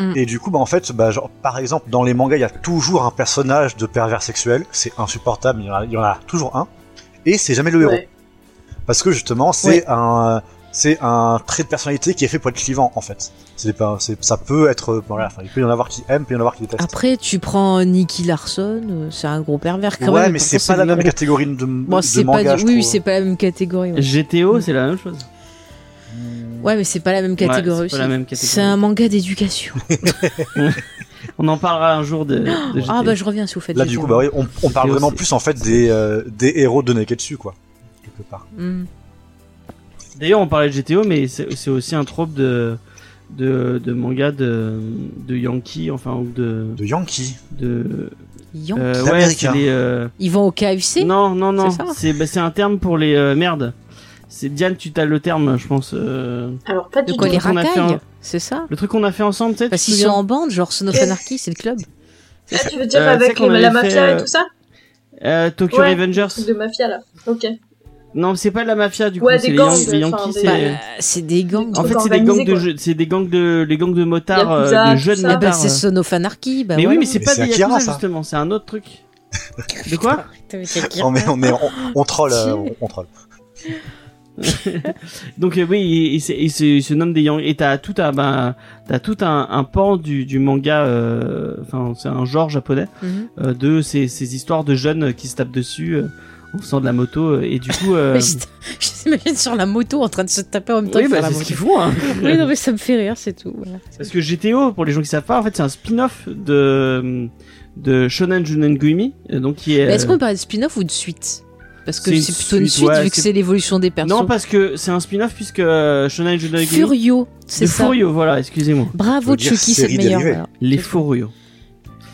Speaker 2: Mm.
Speaker 4: Et du coup, bah en fait, bah, genre, par exemple, dans les mangas, il y a toujours un personnage de pervers sexuel. C'est insupportable, il y, en a, il y en a toujours un. Et c'est jamais le héros. Parce que justement, c'est un, c'est un trait de personnalité qui est fait pour être clivant, en fait. C'est pas, c'est, ça peut être, voilà, il peut y en avoir qui aiment, il peut y en avoir qui détestent.
Speaker 2: Après, tu prends Nicky Larson, euh, c'est un gros pervers quand
Speaker 4: ouais,
Speaker 2: même.
Speaker 4: mais c'est pas la
Speaker 2: le
Speaker 4: même catégorie de,
Speaker 2: Bon,
Speaker 4: de
Speaker 2: c'est pas
Speaker 4: manga,
Speaker 2: oui, c'est pas la même catégorie. Ouais,
Speaker 1: GTO, c'est la même chose.
Speaker 2: Ouais, mais c'est pas la même catégorie
Speaker 1: Ouais, c'est pas
Speaker 2: aussi.
Speaker 1: la même catégorie.
Speaker 2: C'est un manga d'éducation.
Speaker 1: On en parlera un jour de, de GTO.
Speaker 2: ah bah je reviens si vous faites
Speaker 4: Là, du coup, bah oui, on, on parle vraiment plus en fait des, euh, des héros de Neketsu, quoi. Quelque part.
Speaker 2: Hmm.
Speaker 1: D'ailleurs, on parlait de GTO, mais c'est aussi un trope de, de, de manga de, de Yankee, enfin, ou de.
Speaker 4: De Yankee.
Speaker 1: de
Speaker 2: Yankee.
Speaker 1: euh, ouais, c'est
Speaker 4: L'américain.
Speaker 1: les. euh,
Speaker 2: Ils vont au KFC
Speaker 1: Non, non, non.
Speaker 2: C'est
Speaker 1: bah, un terme pour les euh, merdes. C'est Diane, tu as le terme, je pense. euh,
Speaker 3: Alors, pas
Speaker 2: De
Speaker 3: du tout.
Speaker 2: les racailles C'est ça?
Speaker 1: Le truc qu'on a fait ensemble, sais.
Speaker 2: Parce qu'ils sont en bande, genre Son of Anarchy, c'est le club.
Speaker 3: Ah, tu veux dire
Speaker 1: Euh,
Speaker 3: avec la mafia
Speaker 1: fait,
Speaker 3: et tout ça?
Speaker 1: Euh, Tokyo
Speaker 3: Ouais.
Speaker 1: Revengers.
Speaker 3: De mafia là. Ok.
Speaker 1: Non, c'est pas de la mafia du coup.
Speaker 3: Ouais,
Speaker 1: c'est
Speaker 3: des
Speaker 1: les,
Speaker 3: gangs,
Speaker 1: les Yankees.
Speaker 3: des-
Speaker 1: c'est-
Speaker 2: Bah, c'est des gangs.
Speaker 1: En fait, c'est des gangs de c'est des gangs de les gangs de motards, euh,
Speaker 3: Yakuza,
Speaker 1: de jeunes.
Speaker 2: Ah bah,
Speaker 1: motards.
Speaker 2: c'est
Speaker 1: euh.
Speaker 2: Son of Anarchy. Bah,
Speaker 1: mais
Speaker 2: voilà.
Speaker 1: oui, mais c'est pas
Speaker 4: c'est
Speaker 1: des Yakuza
Speaker 4: ça.
Speaker 1: justement, c'est un autre truc. De quoi.
Speaker 4: Non, mais on, est, on, on troll, euh, on, on troll.
Speaker 1: Donc euh, oui, il, il, se- il se, il se nomme des Yankees. Et t'as tout un, bah, t'as tout un, un pan du, du manga. euh, Enfin, c'est un genre japonais
Speaker 2: Mhm.
Speaker 1: euh, de ces, ces histoires de jeunes qui se tapent dessus euh, faisant de la moto euh, et du coup. euh,
Speaker 2: Mais je t'imagine sur la moto en train de se taper en même temps.
Speaker 1: oui, bah, c'est ce qu'ils font. Hein.
Speaker 2: Oui, non, mais ça me fait rire, c'est tout. voilà.
Speaker 1: Parce que GTO, pour les gens qui savent pas, en fait, c'est un spin-off de de Shonen Junen Gumi, euh, donc qui est.
Speaker 2: Mais est-ce
Speaker 1: euh,
Speaker 2: qu'on parle de spin-off ou de suite? Parce que
Speaker 1: C'est
Speaker 2: plutôt une
Speaker 1: suite,
Speaker 2: suite
Speaker 1: ouais,
Speaker 2: vu que
Speaker 1: c'est-
Speaker 2: l'évolution des persos.
Speaker 1: Non, parce que c'est un spin-off puisque euh, Shonen.
Speaker 2: Furio, c'est ça.
Speaker 1: Furio, voilà, excusez-moi.
Speaker 2: Bravo Chucky, c'est le meilleur. voilà.
Speaker 1: Les. Furio.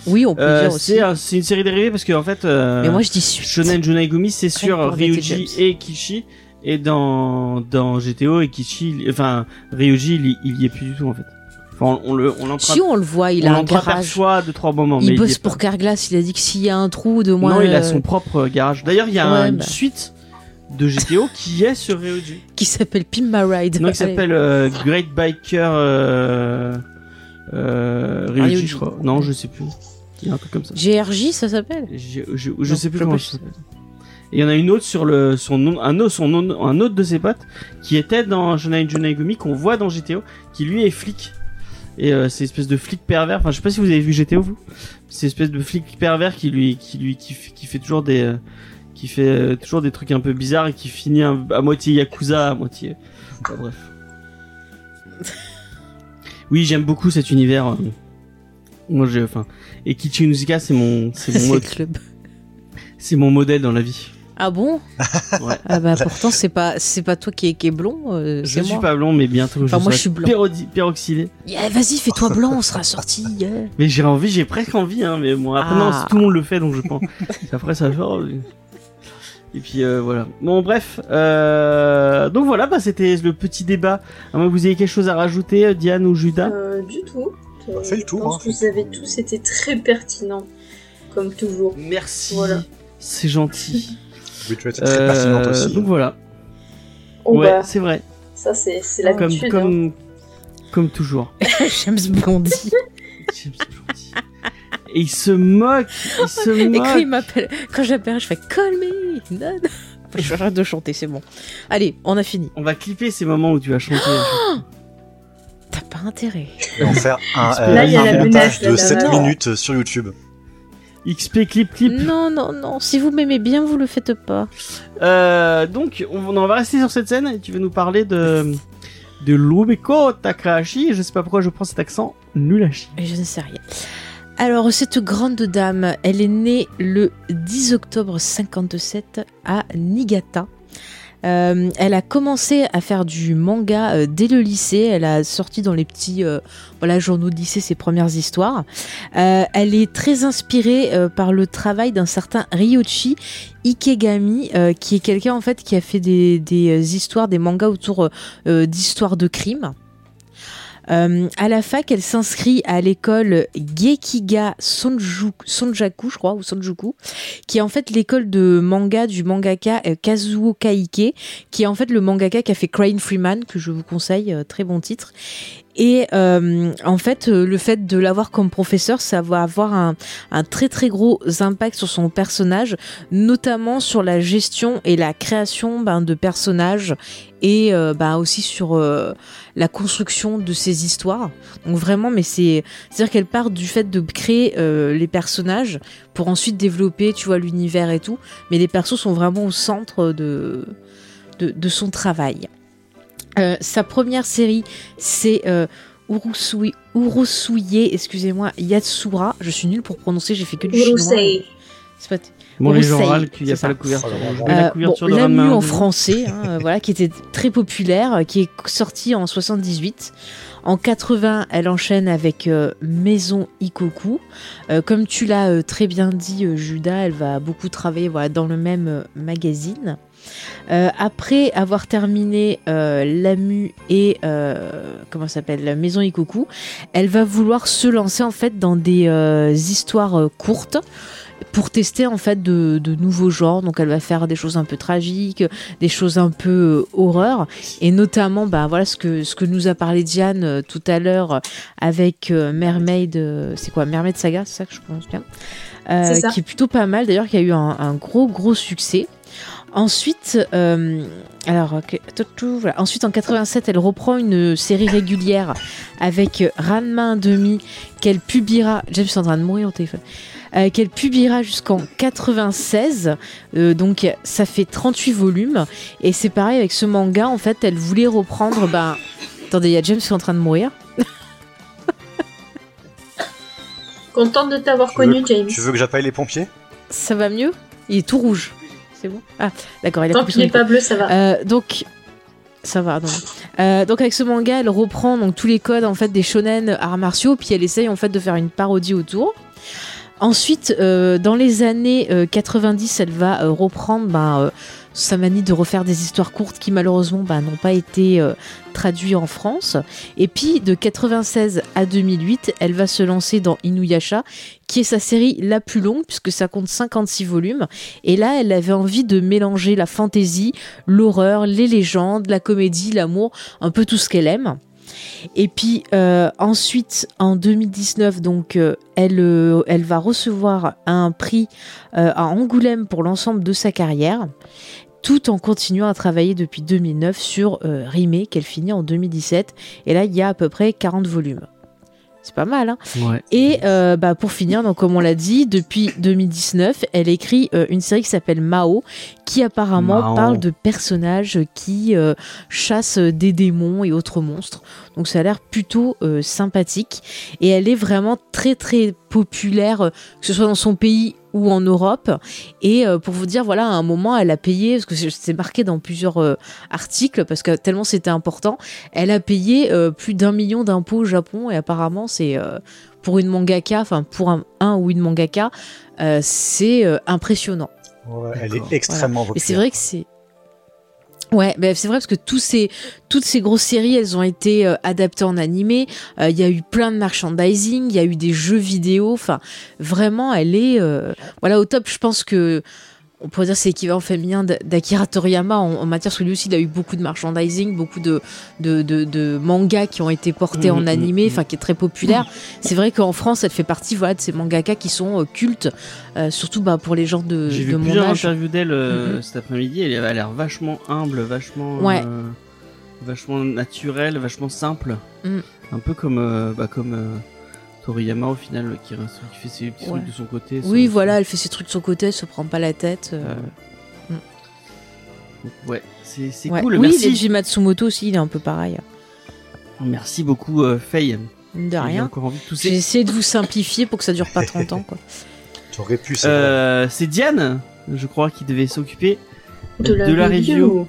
Speaker 2: Oui, on peut
Speaker 1: Euh,
Speaker 2: dire aussi.
Speaker 1: c'est un- c'est une série dérivée parce que en fait. euh,
Speaker 2: Mais moi je dis suite.
Speaker 1: Shonen Junaigumi, c'est sur Ryuji et Kishi. Et dans, dans GTO et Kishi, il- enfin, Ryuji, il, y- il y est plus du tout, en fait. Enfin, on, on le, on
Speaker 2: Si on le voit, il
Speaker 1: on
Speaker 2: a un garage.
Speaker 1: de trois moments. mais
Speaker 2: Il
Speaker 1: y
Speaker 2: bosse pour
Speaker 1: pas.
Speaker 2: Carglass, il a dit que s'il y a un trou de moins.
Speaker 1: Non, il a
Speaker 2: euh,
Speaker 1: son propre garage. D'ailleurs, il y a
Speaker 2: Ouais,
Speaker 1: une
Speaker 2: bah.
Speaker 1: suite de GTO qui est sur Ryuji.
Speaker 2: qui s'appelle Pimp My Ride.
Speaker 1: Non, qui s'appelle euh, Great Biker euh, euh, Ryuji,
Speaker 2: Ryuji.
Speaker 1: je crois. Non, je sais plus. Il y a un truc comme ça.
Speaker 2: GRJ, ça s'appelle?
Speaker 1: Je, je, je
Speaker 2: Non,
Speaker 1: sais plus comment ça s'appelle. Et il y en a une autre sur le son nom, un autre, son nom- un autre de ses potes qui était dans Shonen Junaigumi qu'on voit dans GTO, qui lui est flic. Et euh, c'est une espèce de flic pervers. Enfin, je sais pas si vous avez vu GTO vous. C'est une espèce de flic pervers qui lui, qui lui, qui, fait toujours des, euh, qui fait euh, toujours des trucs un peu bizarres et qui finit un- à moitié yakuza, à moitié. Enfin, bref. Oui, j'aime beaucoup cet univers. euh. Moi, j'ai, enfin, et Kichi Inuzuka, c'est mon, c'est mon,
Speaker 2: club.
Speaker 1: c'est mon modèle dans la vie.
Speaker 2: Ah bon?
Speaker 1: Ouais.
Speaker 2: Ah bah pourtant c'est pas c'est pas toi qui est, qui est blond, euh,
Speaker 1: Je
Speaker 2: c'est
Speaker 1: suis
Speaker 2: moi.
Speaker 1: pas blond, mais bientôt
Speaker 2: Enfin,
Speaker 1: je
Speaker 2: moi, je suis
Speaker 1: pérodi- peroxydé.
Speaker 2: Yeah, vas-y, fais-toi blanc, on sera sorti. yeah.
Speaker 1: Mais j'ai envie, j'ai presque envie, hein, mais bon, après,
Speaker 2: Ah.
Speaker 1: non, tout le monde le fait, donc je pense. après, ça va faire. Et puis euh, voilà. Bon, bref. Euh... Donc voilà, bah, c'était le petit débat. À moins que vous ayez quelque chose à rajouter, euh, Diane ou Judas
Speaker 3: Euh, du tout.
Speaker 4: On a fait le tour,
Speaker 3: Je pense
Speaker 4: hein,
Speaker 3: que vous avez tous été très pertinents, comme toujours.
Speaker 1: Merci.
Speaker 3: Voilà.
Speaker 1: C'est gentil.
Speaker 4: Oui, tu as été très pertinente
Speaker 1: Euh,
Speaker 4: aussi.
Speaker 1: donc voilà.
Speaker 3: Oh
Speaker 1: ouais,
Speaker 3: bah,
Speaker 1: c'est vrai.
Speaker 3: ça c'est c'est
Speaker 1: Comme,
Speaker 3: l'habitude. hein.
Speaker 1: comme, comme toujours.
Speaker 2: James Blondie.
Speaker 1: James Blondie. Et il se moque. Il se
Speaker 2: Et quand il
Speaker 1: moque.
Speaker 2: m'appelle, quand j'appelle, je fais Call me. Non, non. Je arrête de chanter, c'est bon. Allez, on a fini.
Speaker 1: On va clipper ces moments où tu vas chanter.
Speaker 2: T'as pas intérêt.
Speaker 4: Et en faire un,
Speaker 1: Là, il y a
Speaker 4: un
Speaker 1: la
Speaker 4: montage
Speaker 3: menace, là,
Speaker 4: de
Speaker 3: là,
Speaker 4: 7
Speaker 2: là.
Speaker 4: minutes sur YouTube.
Speaker 1: XP clip clip.
Speaker 2: Non, non, non. Si vous m'aimez bien, vous le faites pas.
Speaker 1: Euh, donc, on, on va rester sur cette scène et tu vas nous parler de de Lumeko Takahashi? Je sais pas pourquoi je prends cet accent nulashi.
Speaker 2: Et je ne sais rien. Alors, cette grande dame, elle est née le 10 octobre 57 à Niigata. Euh, elle a commencé à faire du manga euh, dès le lycée. Elle a sorti dans les petits euh, voilà, journaux de lycée ses premières histoires. Elle est très inspirée par le travail d'un certain Ryochi Ikegami, qui est quelqu'un en fait qui a fait des, des histoires, des mangas autour d'histoires de crimes. Euh, à la fac, elle s'inscrit à l'école Gekiga Sonjaku, je crois, ou Sonjuku, qui est en fait l'école de manga du mangaka euh, Kazuo Kaike, qui est en fait le mangaka qui a fait Crying Freeman, que je vous conseille, euh, très bon titre. Et euh, en fait, le fait de l'avoir comme professeur, ça va avoir un, très très gros impact sur son personnage, notamment sur la gestion et la création ben, de personnages et ben, aussi sur la construction de ces histoires. Donc vraiment, mais c'est c'est-à-dire qu'elle part du fait de créer euh, les personnages pour ensuite développer, tu vois, l'univers et tout. Mais les persos sont vraiment au centre de de, de son travail. Euh, sa première série, c'est euh, Urusui, excusez-moi, Yatsura. Je suis nulle pour prononcer, j'ai fait que du chinois.
Speaker 3: Urusei.
Speaker 2: C'est pas
Speaker 1: Bon, les gens
Speaker 2: Urusei,
Speaker 1: râlent qu'il n'y a
Speaker 2: c'est
Speaker 1: pas
Speaker 2: ça.
Speaker 1: la couverture.
Speaker 4: Oh
Speaker 1: la
Speaker 2: Euh,
Speaker 1: couverture
Speaker 2: bon,
Speaker 1: de
Speaker 2: La
Speaker 1: Ranma
Speaker 2: Mue en français, hein, euh, voilà, qui était très populaire, euh, qui est sortie en 78. En 80, elle enchaîne avec euh, Maison Ikoku. Euh, comme tu l'as euh, très bien dit, euh, Judas, elle va beaucoup travailler voilà, dans le même euh, magazine. Euh, après avoir terminé euh, Lamu et euh, comment ça s'appelle la maison Ikoku, elle va vouloir se lancer en fait dans des euh, histoires euh, courtes pour tester en fait de, de nouveaux genres. Donc elle va faire des choses un peu tragiques, des choses un peu euh, horreur, et notamment bah voilà ce que ce que nous a parlé Diane euh, tout à l'heure avec euh, Mermaid. euh, c'est quoi Mermaid Saga, c'est ça que je prononce bien,
Speaker 3: ça.
Speaker 2: qui est plutôt pas mal d'ailleurs, qui a eu un, un gros gros succès. Ensuite, euh, alors, voilà. Ensuite, en 87, elle reprend une série régulière avec Ranma 1,5 qu'elle publiera. James est en train de mourir au téléphone. Euh, qu'elle publiera jusqu'en 96. Euh, donc ça fait 38 volumes. Et c'est pareil avec ce manga, en fait, elle voulait reprendre. Ben... Attendez, il y a James qui est en train de mourir.
Speaker 3: Contente de t'avoir connu,
Speaker 4: veux-
Speaker 3: James.
Speaker 4: Tu veux que j'appelle les pompiers?
Speaker 2: Ça va mieux? Il est tout rouge. C'est bon? Ah, d'accord, il a
Speaker 3: Tant qu'il n'est pas bleu, ça va.
Speaker 2: Euh, donc ça va non. Euh, donc avec ce manga, elle reprend donc tous les codes en fait des shonen arts martiaux, puis elle essaye en fait de faire une parodie autour. Ensuite, euh, dans les années euh, 90, elle va euh, reprendre euh, sa manie de refaire des histoires courtes qui malheureusement ben, n'ont pas été euh, traduites en France. Et puis de 96 à 2008, elle va se lancer dans Inuyasha, qui est sa série la plus longue puisque ça compte 56 volumes. Et là, elle avait envie de mélanger la fantaisie, l'horreur, les légendes, la comédie, l'amour, un peu tout ce qu'elle aime. Et puis euh, ensuite, en 2019, donc, euh, elle, euh, elle va recevoir un prix à Angoulême pour l'ensemble de sa carrière, tout en continuant à travailler depuis 2009 sur Rimé, qu'elle finit en 2017. Et là, il y a à peu près 40 volumes. C'est pas mal, hein
Speaker 1: Ouais.
Speaker 2: et euh, bah, pour finir, donc, comme on l'a dit, depuis 2019, elle écrit euh, une série qui s'appelle Mao, qui apparemment
Speaker 1: Mao.
Speaker 2: parle de personnages qui euh, chassent des démons et autres monstres. Donc ça a l'air plutôt sympathique. Et elle est vraiment très très populaire, que ce soit dans son pays ou en Europe. Et euh, pour vous dire, voilà, à un moment, elle a payé, parce que c'est- marqué dans plusieurs euh, articles, parce que tellement c'était important, elle a payé euh, plus d'un million d'impôts au Japon. Et apparemment, c'est pour une mangaka, enfin pour un, un ou une mangaka, c'est impressionnant.
Speaker 4: Ouais, Elle est extrêmement
Speaker 2: Mais c'est vrai que c'est. Ouais, ben c'est vrai parce que tous ces, toutes ces grosses séries, elles ont été euh, adaptées en animé. Euh, Il y a eu plein de merchandising, il y a eu des jeux vidéo. Enfin, vraiment, elle est euh, voilà au top. Je pense que on pourrait dire c'est l'équivalent féminin d'Akira Toriyama en, en matière parce que lui aussi il a eu beaucoup de merchandising, beaucoup de de, de, de mangas qui ont été portés
Speaker 1: Mhm,
Speaker 2: en animé,
Speaker 1: mhm.
Speaker 2: enfin qui est très populaire. C'est vrai qu'en France, elle fait partie voilà de ces mangaka qui sont euh, cultes, euh, surtout bah, pour les gens de,
Speaker 1: J'ai vu
Speaker 2: mon
Speaker 1: plusieurs
Speaker 2: âge.
Speaker 1: interviews d'elle euh, cet après-midi. Elle a l'air vachement humble, vachement,
Speaker 2: Ouais.
Speaker 1: vachement naturelle, vachement simple.
Speaker 2: Mm.
Speaker 1: Un peu comme, bah, comme Toriyama au final, qui, reste- qui fait ses petits
Speaker 2: Ouais.
Speaker 1: trucs de son côté.
Speaker 2: Oui, voilà, elle fait ses trucs de son côté, elle se prend pas la tête. euh,
Speaker 1: Donc, ouais, c'est
Speaker 2: ouais.
Speaker 1: cool.
Speaker 2: Oui,
Speaker 1: Merci.
Speaker 2: Matsumoto aussi, il est un peu pareil.
Speaker 1: Merci beaucoup, euh, Faye.
Speaker 2: De rien.
Speaker 1: de
Speaker 2: J'ai essayé de vous simplifier pour que ça dure pas 30 ans. Quoi.
Speaker 4: T'aurais pu, c'est.
Speaker 1: Euh, c'est Diane, je crois, qui devait s'occuper
Speaker 3: De la,
Speaker 1: review.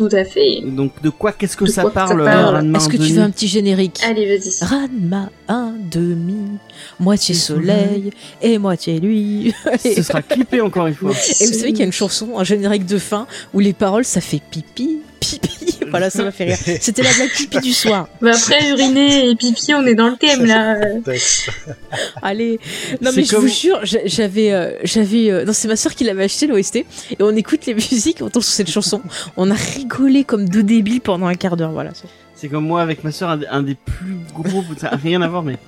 Speaker 3: Tout à fait.
Speaker 1: Donc, de quoi qu'est-ce que
Speaker 3: De
Speaker 1: ça
Speaker 3: quoi que ça
Speaker 1: parle,
Speaker 3: parle
Speaker 2: Est-ce que tu veux un petit générique
Speaker 3: Allez, vas-y.
Speaker 2: Ranma, un demi, moitié soleil et moitié lui.
Speaker 1: Ce sera clippé encore une fois.
Speaker 2: Et vous savez qu'il y a une chanson, un générique de fin, où les paroles, ça fait pipi, pipi. Voilà, ça m'a fait rire. C'était la blague pipi du soir.
Speaker 3: Bah après, uriner et pipi, on est dans le thème là.
Speaker 2: Allez. Non, mais je
Speaker 1: comme-
Speaker 2: vous jure, j'a- j'avais, euh, j'avais, euh, non, c'est ma soeur qui l'avait acheté l'OST, et on écoute les musiques, on tombe sur cette chanson. On a rigolé comme deux débiles pendant un quart d'heure, voilà.
Speaker 1: C'est comme moi avec ma soeur, un, des- un des plus gros, ça a rien à voir, mais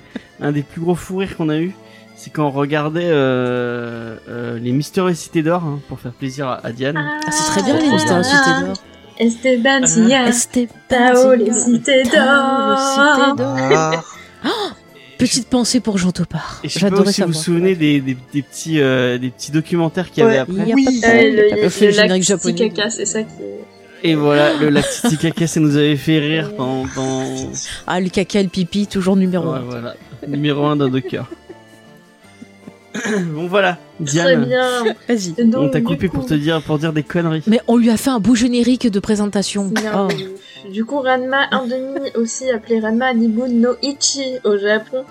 Speaker 1: un des plus gros fous rires qu'on a eu, c'est quand on regardait euh, euh, les Mystérieuses Cités d'Or hein, pour faire plaisir à, à Diane.
Speaker 2: Ah, c'est très bien, les
Speaker 1: Ah.
Speaker 2: mystères Cité d'or.
Speaker 3: Esteban Sia.
Speaker 2: Esteban
Speaker 3: Tao, les cités
Speaker 2: Tao, les cités
Speaker 3: d'or.
Speaker 4: Ah,
Speaker 2: Petite pensée pour Jean Topard.
Speaker 1: Et je sais pas si vous vous souvenez des, des, des petits, euh, des petits documentaires qu'il y avait
Speaker 3: Ouais.
Speaker 1: après.
Speaker 2: Y a
Speaker 4: Oui.
Speaker 2: pas de
Speaker 3: Euh,
Speaker 2: problème,
Speaker 3: le, le, le lac. Titicaca, c'est ça qui.
Speaker 1: Et voilà, le lac Titicaca, ça nous avait fait rire pendant...
Speaker 2: Ah, le caca et le pipi, toujours numéro
Speaker 1: Ouais,
Speaker 2: un.
Speaker 1: voilà, numéro un dans nos cœurs. bon voilà,
Speaker 3: Très
Speaker 1: Diane,
Speaker 3: bien.
Speaker 2: Vas-y.
Speaker 1: on
Speaker 3: Donc,
Speaker 1: t'a coupé
Speaker 3: coup-
Speaker 1: pour te dire, pour dire des conneries.
Speaker 2: Mais on lui a fait un beau générique de présentation.
Speaker 3: Bien,
Speaker 2: Oh.
Speaker 3: Du coup, Ranma 1,5, aussi appelé Ranma Nibun no Ichi au Japon.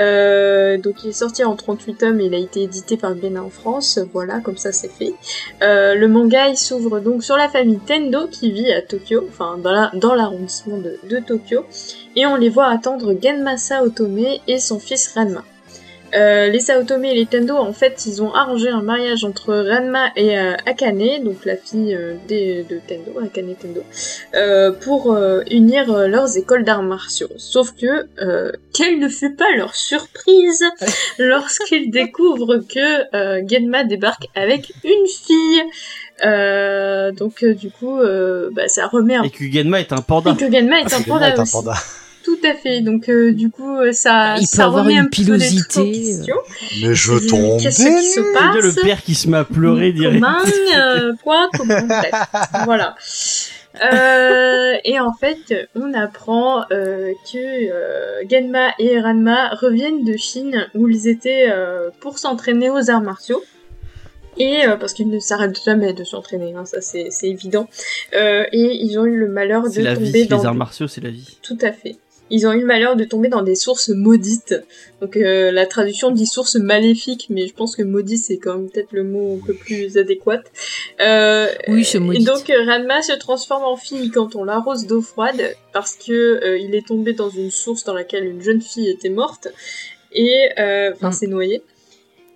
Speaker 3: Euh, donc, il est sorti en 38 tomes et il a été édité par Glénat en France. Voilà, comme ça c'est fait. Euh, le manga, il s'ouvre donc sur la famille Tendo qui vit à Tokyo, enfin dans la- dans l'arrondissement de, de Tokyo. Et on les voit attendre Genmasa Otome et son fils Ranma. Euh, les Saotome et les Tendo, en fait, ils ont arrangé un mariage entre Ranma et euh, Akane, donc la fille euh, des, de Tendo, Akane Tendo, euh, pour unir leurs écoles d'arts martiaux. Sauf que, euh, quelle ne fut pas leur surprise lorsqu'ils découvrent que Genma débarque avec une fille. Euh, donc euh, du coup, euh, bah, ça remet un...
Speaker 1: Et que Genma est un panda.
Speaker 3: Et que Genma est un
Speaker 4: c'est
Speaker 3: panda
Speaker 4: est un
Speaker 3: aussi.
Speaker 4: panda.
Speaker 3: Tout à fait. Donc euh, du coup, euh, ça,
Speaker 2: Il peut
Speaker 3: ça
Speaker 2: avoir
Speaker 3: remet
Speaker 2: une
Speaker 3: un petit peu les trucs en
Speaker 2: pilosité,
Speaker 3: question.
Speaker 4: Mais je
Speaker 3: Qu'est-ce
Speaker 4: tombe
Speaker 3: qui se passe
Speaker 1: le père qui se met à pleurer direct.
Speaker 3: Comment euh, Quoi Comment voilà. Euh, et en fait, on apprend euh, que euh, Genma et Ranma reviennent de Chine où ils étaient euh, pour s'entraîner aux arts martiaux. Et euh, parce qu'ils ne s'arrêtent jamais de s'entraîner, hein, ça c'est évident. Euh, et ils ont eu le malheur de
Speaker 1: C'est la
Speaker 3: tomber
Speaker 1: vie,
Speaker 3: dans
Speaker 1: les arts martiaux, c'est la vie.
Speaker 3: tout à fait. Ils ont eu le malheur de tomber dans des sources maudites. Donc euh, la traduction dit source maléfique, mais je pense que maudit c'est quand même peut-être le mot un peu plus adéquat. Euh,
Speaker 2: Oui, c'est
Speaker 3: Et
Speaker 2: maudite.
Speaker 3: donc euh, Ranma se transforme en fille quand on l'arrose d'eau froide parce que euh, il est tombé dans une source dans laquelle une jeune fille était morte et enfin
Speaker 2: Mm.
Speaker 3: s'est noyée.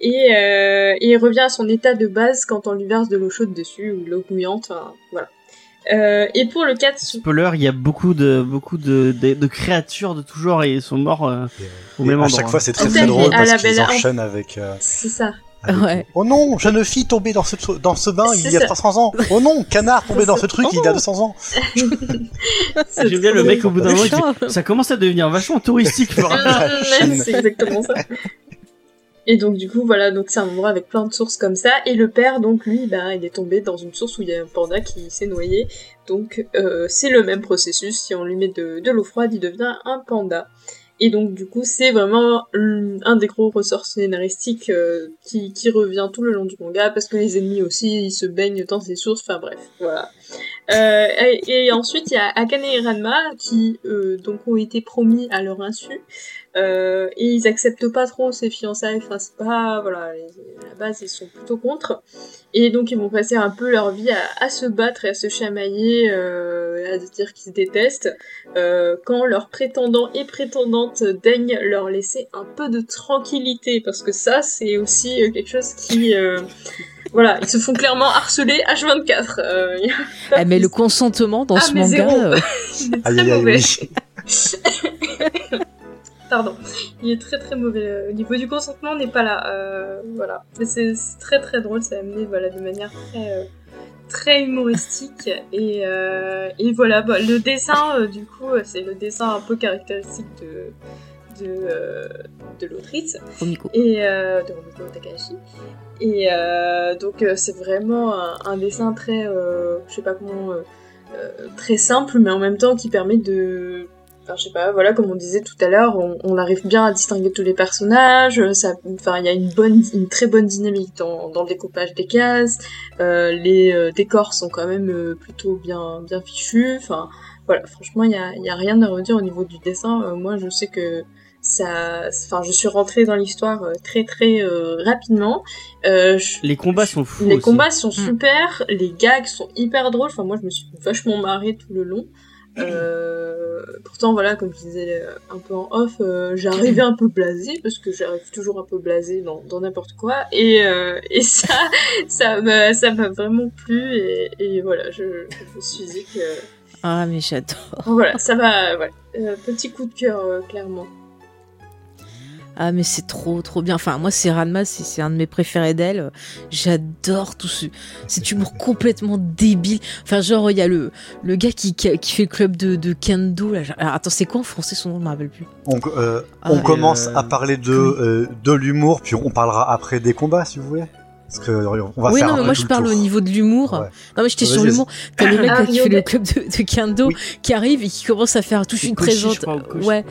Speaker 3: Et, et il revient à son état de base quand on lui verse de l'eau chaude dessus ou de l'eau bouillante. Enfin, voilà. Euh, et pour le 4
Speaker 1: Spoiler, il y a beaucoup de beaucoup de, de, de créatures de tout genre et ils sont morts euh, au
Speaker 4: Et
Speaker 1: même
Speaker 4: à
Speaker 1: endroit.
Speaker 4: chaque fois, c'est très très
Speaker 3: à
Speaker 4: drôle
Speaker 3: à
Speaker 4: parce qu'ils enchaînent avec. euh,
Speaker 3: c'est ça.
Speaker 4: avec-
Speaker 2: Ouais.
Speaker 4: Oh non, jeune fille tombée dans ce dans ce bain il y a
Speaker 3: ça.
Speaker 4: 300 ans. Oh non, canard tombé dans ce truc il y a 200 ans.
Speaker 3: C'est
Speaker 1: J'aime bien le mec au bout d'un moment, ça commence à devenir vachement touristique.
Speaker 3: c'est exactement ça. Et donc du coup voilà donc c'est un endroit avec plein de sources comme ça. Et le père donc lui bah il est tombé dans une source où il y a un panda qui s'est noyé. Donc euh, c'est le même processus. Si on lui met de, l'eau froide il devient un panda. Et donc du coup c'est vraiment un des gros ressorts scénaristiques euh, qui, revient tout le long du manga parce que les ennemis aussi ils se baignent dans ces sources. Enfin bref voilà. Euh, et, ensuite il y a Akane et Ranma qui donc ont été promis à leur insu euh, et ils acceptent pas trop ces fiançailles. Enfin, c'est pas voilà, les- à la base ils sont plutôt contre. Et donc ils vont passer un peu leur vie à, à se battre et à se chamailler, euh, à se dire qu'ils se détestent, euh, quand leurs prétendants et prétendantes daignent leur laisser un peu de tranquillité, parce que ça c'est aussi quelque chose qui euh, voilà, ils se font clairement harceler H24. Euh, il y a pas
Speaker 2: Eh, mais le consentement dans
Speaker 3: Ah,
Speaker 2: ce manga, euh,
Speaker 3: Il est très
Speaker 4: Aïe aïe aïe.
Speaker 3: mauvais. Pardon, il est très très mauvais. euh, Au niveau du consentement, on n'est pas là. euh, voilà, mais c'est très très drôle. C'est amené voilà de manière très euh, très humoristique et euh, et voilà. bah, le dessin du coup, c'est le dessin un peu caractéristique de de euh, de l'autrice et euh, de Rumiko Takahashi. Et euh, donc c'est vraiment un, un dessin très, je sais pas comment, très simple, mais en même temps qui permet de, enfin je sais pas, voilà comme on disait tout à l'heure, on, on arrive bien à distinguer tous les personnages. euh, Ça, enfin il y a une bonne, une très bonne dynamique dans, dans le découpage des cases. Euh, les euh, décors sont quand même euh, plutôt bien, bien fichus. Enfin voilà, franchement il y a, il y a rien à redire au niveau du dessin. Euh, moi je sais que ça, enfin, je suis rentrée dans l'histoire euh, très très euh, rapidement. Euh, je-
Speaker 1: Les combats sont fous.
Speaker 3: les
Speaker 1: aussi.
Speaker 3: combats sont super, les gags sont hyper drôles. Enfin, moi, je me suis vachement marrée tout le long. Euh, pourtant, voilà, comme je disais euh, un peu en off, euh, j'arrivais un peu blasée parce que j'arrive toujours un peu blasée dans dans n'importe quoi. Et euh, et ça, ça m'a ça m'a vraiment plu et, et voilà, je, je me suis dit que
Speaker 2: Ah, mais j'adore.
Speaker 3: voilà, ça va. Voilà, Euh, petit coup de cœur euh, clairement.
Speaker 2: Ah, mais c'est trop, trop bien. Enfin, moi, c'est Ranma, c'est un de mes préférés d'elle. J'adore tout ce, cet humour complètement débile. Enfin, genre, il y a le, le gars qui, qui, fait le club de, de kendo, là. Alors, attends, c'est quoi en français son nom? Je me rappelle plus.
Speaker 4: On, euh,
Speaker 2: Ah,
Speaker 4: on commence
Speaker 1: euh,
Speaker 4: à parler de euh, de l'humour puis on parlera après des combats si vous voulez. Parce que euh, on va
Speaker 2: oui,
Speaker 4: faire
Speaker 2: non, mais moi, je
Speaker 4: le
Speaker 2: parle
Speaker 4: tour.
Speaker 2: au niveau de l'humour.
Speaker 4: Ouais.
Speaker 2: Non, mais j'étais sur l'humour. T'as le mec
Speaker 3: Ah,
Speaker 2: là, qui fait le club de, de kendo,
Speaker 4: Oui.
Speaker 2: qui arrive et qui commence à faire toute une présentation. Ouais.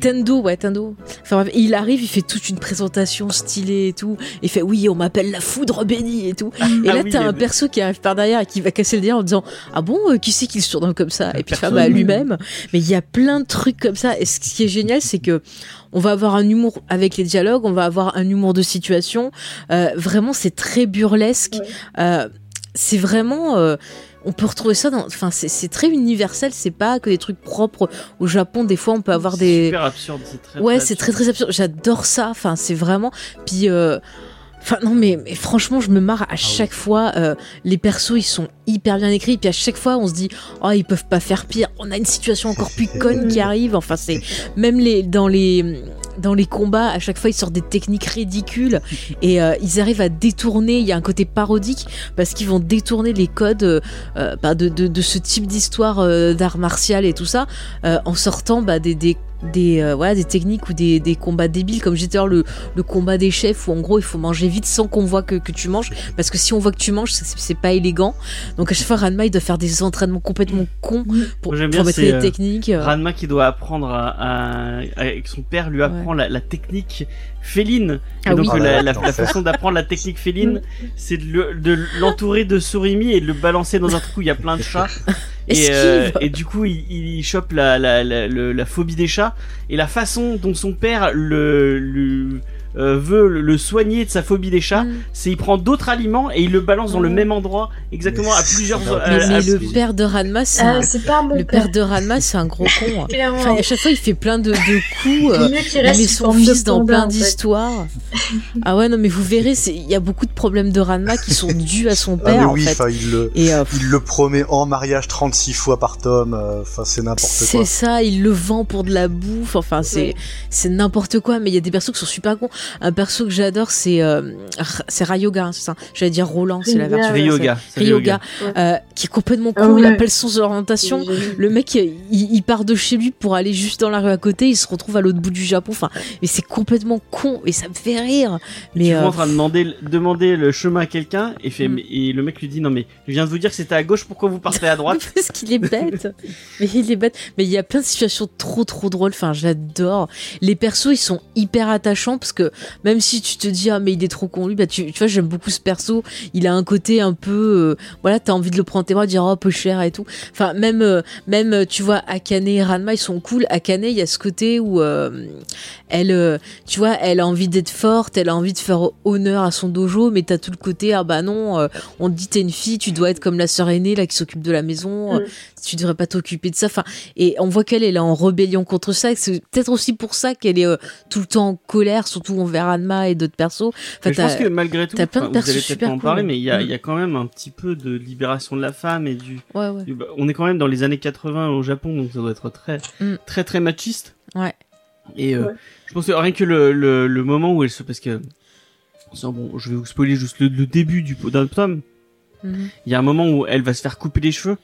Speaker 2: Tendo, ouais, Tendo. Enfin bref, il arrive, il fait toute une présentation stylée et tout. Il fait oui, on m'appelle la foudre bénie et tout. Et
Speaker 1: Ah
Speaker 2: là,
Speaker 1: oui,
Speaker 2: t'as un perso qui arrive par derrière et qui va casser le délire en disant ah bon, euh, qui c'est qui le surnomme comme ça? Et puis enfin, bah, lui-même. Mais il y a plein de trucs comme ça. Et ce qui est génial, c'est que on va avoir un humour avec les dialogues, on va avoir un humour de situation. Euh, vraiment, c'est très burlesque.
Speaker 3: Ouais.
Speaker 2: Euh, c'est vraiment. euh, on peut retrouver ça dans. Enfin, c'est c'est très universel. C'est pas que des trucs propres au Japon. Des fois, on peut avoir
Speaker 1: C'est
Speaker 2: des.
Speaker 1: super absurde. C'est très.
Speaker 2: Ouais, c'est très très absurde. J'adore ça. Enfin, c'est vraiment. Puis, euh, Enfin non mais, mais franchement je me marre à chaque fois euh, les persos ils sont hyper bien écrits. Puis à chaque fois on se dit oh ils peuvent pas faire pire. On a une situation encore plus conne qui arrive. Enfin c'est même les dans les dans les combats à chaque fois ils sortent des techniques ridicules. Et euh, ils arrivent à détourner. Il y a un côté parodique parce qu'ils vont détourner les codes euh, bah, de, de, de ce type d'histoire d'art martial et tout ça en sortant bah, des, des des euh, voilà des techniques ou des, des combats débiles comme j'étais le, le combat des chefs où en gros il faut manger vite sans qu'on voit que, que tu manges parce que si on voit que tu manges c'est- c'est pas élégant donc à chaque fois Ranma il doit faire des entraînements complètement cons pour,
Speaker 1: bien,
Speaker 2: mettre les
Speaker 1: euh,
Speaker 2: techniques euh.
Speaker 1: Ranma qui doit apprendre à, à- avec son père lui apprend la, la technique féline. Et
Speaker 2: Ah
Speaker 1: donc
Speaker 2: oui.
Speaker 1: la, la-
Speaker 4: Ah,
Speaker 1: la façon d'apprendre la technique féline, c'est de le- de l'entourer de surimi et de le balancer dans un truc où il y a plein de chats. Et, euh, et du coup, il, il chope la, la, la, la phobie des chats. Et la façon dont son père le, le- euh, veut le- le soigner de sa phobie des chats,
Speaker 2: Mm.
Speaker 1: c'est il prend d'autres aliments et il le balance dans le
Speaker 2: Mm.
Speaker 1: même endroit, exactement à plusieurs.
Speaker 4: c'est-
Speaker 1: à-
Speaker 2: mais,
Speaker 1: à-
Speaker 2: mais
Speaker 1: à-
Speaker 2: le père de Ranma c'est un-
Speaker 3: Ah, c'est pas un bon
Speaker 2: le père de Ranma c'est un gros con
Speaker 3: Clairement.
Speaker 2: Enfin, à chaque fois il fait plein de, de coups
Speaker 3: Il
Speaker 2: euh, met son fils dans plein d'histoires. ah ouais, non, mais vous verrez, c'est- il y a beaucoup de problèmes de Ranma qui sont dus à son
Speaker 4: Ah, mais
Speaker 2: père,
Speaker 4: oui,
Speaker 2: en fait.
Speaker 4: il le,
Speaker 2: Et euh,
Speaker 4: il le promet en mariage 36 fois par tome. euh, Enfin, c'est n'importe
Speaker 2: c'est
Speaker 4: quoi.
Speaker 2: ça, il le vend pour de la bouffe. Enfin, c'est c'est n'importe quoi. Mais il y a des persos qui sont super cons. Un perso que j'adore, c'est euh, c'est Ryoga, c'est ça. J'allais dire Roland, c'est la version.
Speaker 1: Ryoga.
Speaker 2: Ryoga, euh, qui est complètement con. Il a
Speaker 3: ouais.
Speaker 2: pas le sens de l'orientation.
Speaker 3: J'ai vu.
Speaker 2: Le mec, il, il part de chez lui pour aller juste dans la rue à côté. Il se retrouve à l'autre bout du Japon. Enfin, mais c'est complètement con et ça me fait rire. Mais
Speaker 1: tu
Speaker 2: euh,
Speaker 1: en train de demander, demander le chemin à quelqu'un et, fait,
Speaker 2: Mm.
Speaker 1: et le mec lui dit non mais je viens de vous dire que c'était à gauche pourquoi vous partez à droite?
Speaker 2: Parce qu'il est bête. mais il est bête. Mais il y a plein de situations trop trop drôles. Enfin, j'adore. Les persos, ils sont hyper attachants parce que même si tu te dis ah mais il est trop con lui, bah tu, tu vois j'aime beaucoup ce perso. Il a un côté un peu euh, voilà t'as envie de le prendre tes bras, de dire oh peu cher et tout. Enfin même euh, même euh, tu vois Akane et Ranma ils sont cool. Akane il y a ce côté où elle tu vois elle a envie d'être forte, elle a envie de faire honneur à son dojo, mais t'as tout le côté ah bah non on te dit t'es une fille, tu dois être comme la sœur aînée là qui s'occupe de la maison,
Speaker 3: Mm.
Speaker 2: tu devrais pas t'occuper de ça. Enfin, et on voit qu'elle elle est en rébellion contre ça. C'est peut-être aussi pour ça qu'elle est tout le temps en colère, surtout envers Anma et d'autres persos. Enfin,
Speaker 1: je pense que malgré tout
Speaker 2: t'as plein de
Speaker 1: vous allez peut-être en
Speaker 2: cool.
Speaker 1: parler mais il y, a,
Speaker 2: Mm.
Speaker 1: il y a quand même un petit peu de libération de la femme et du,
Speaker 2: ouais, ouais.
Speaker 1: du- bah, on est quand même dans les années 80 au Japon donc ça doit être très
Speaker 2: Mm.
Speaker 1: très très machiste
Speaker 2: Ouais.
Speaker 1: et euh,
Speaker 3: Ouais.
Speaker 1: je pense que rien que le, le, le moment où elle se parce que bon je vais vous spoiler juste le, le début du d'un tome
Speaker 2: Mhm.
Speaker 1: il y a un moment où elle va se faire couper les cheveux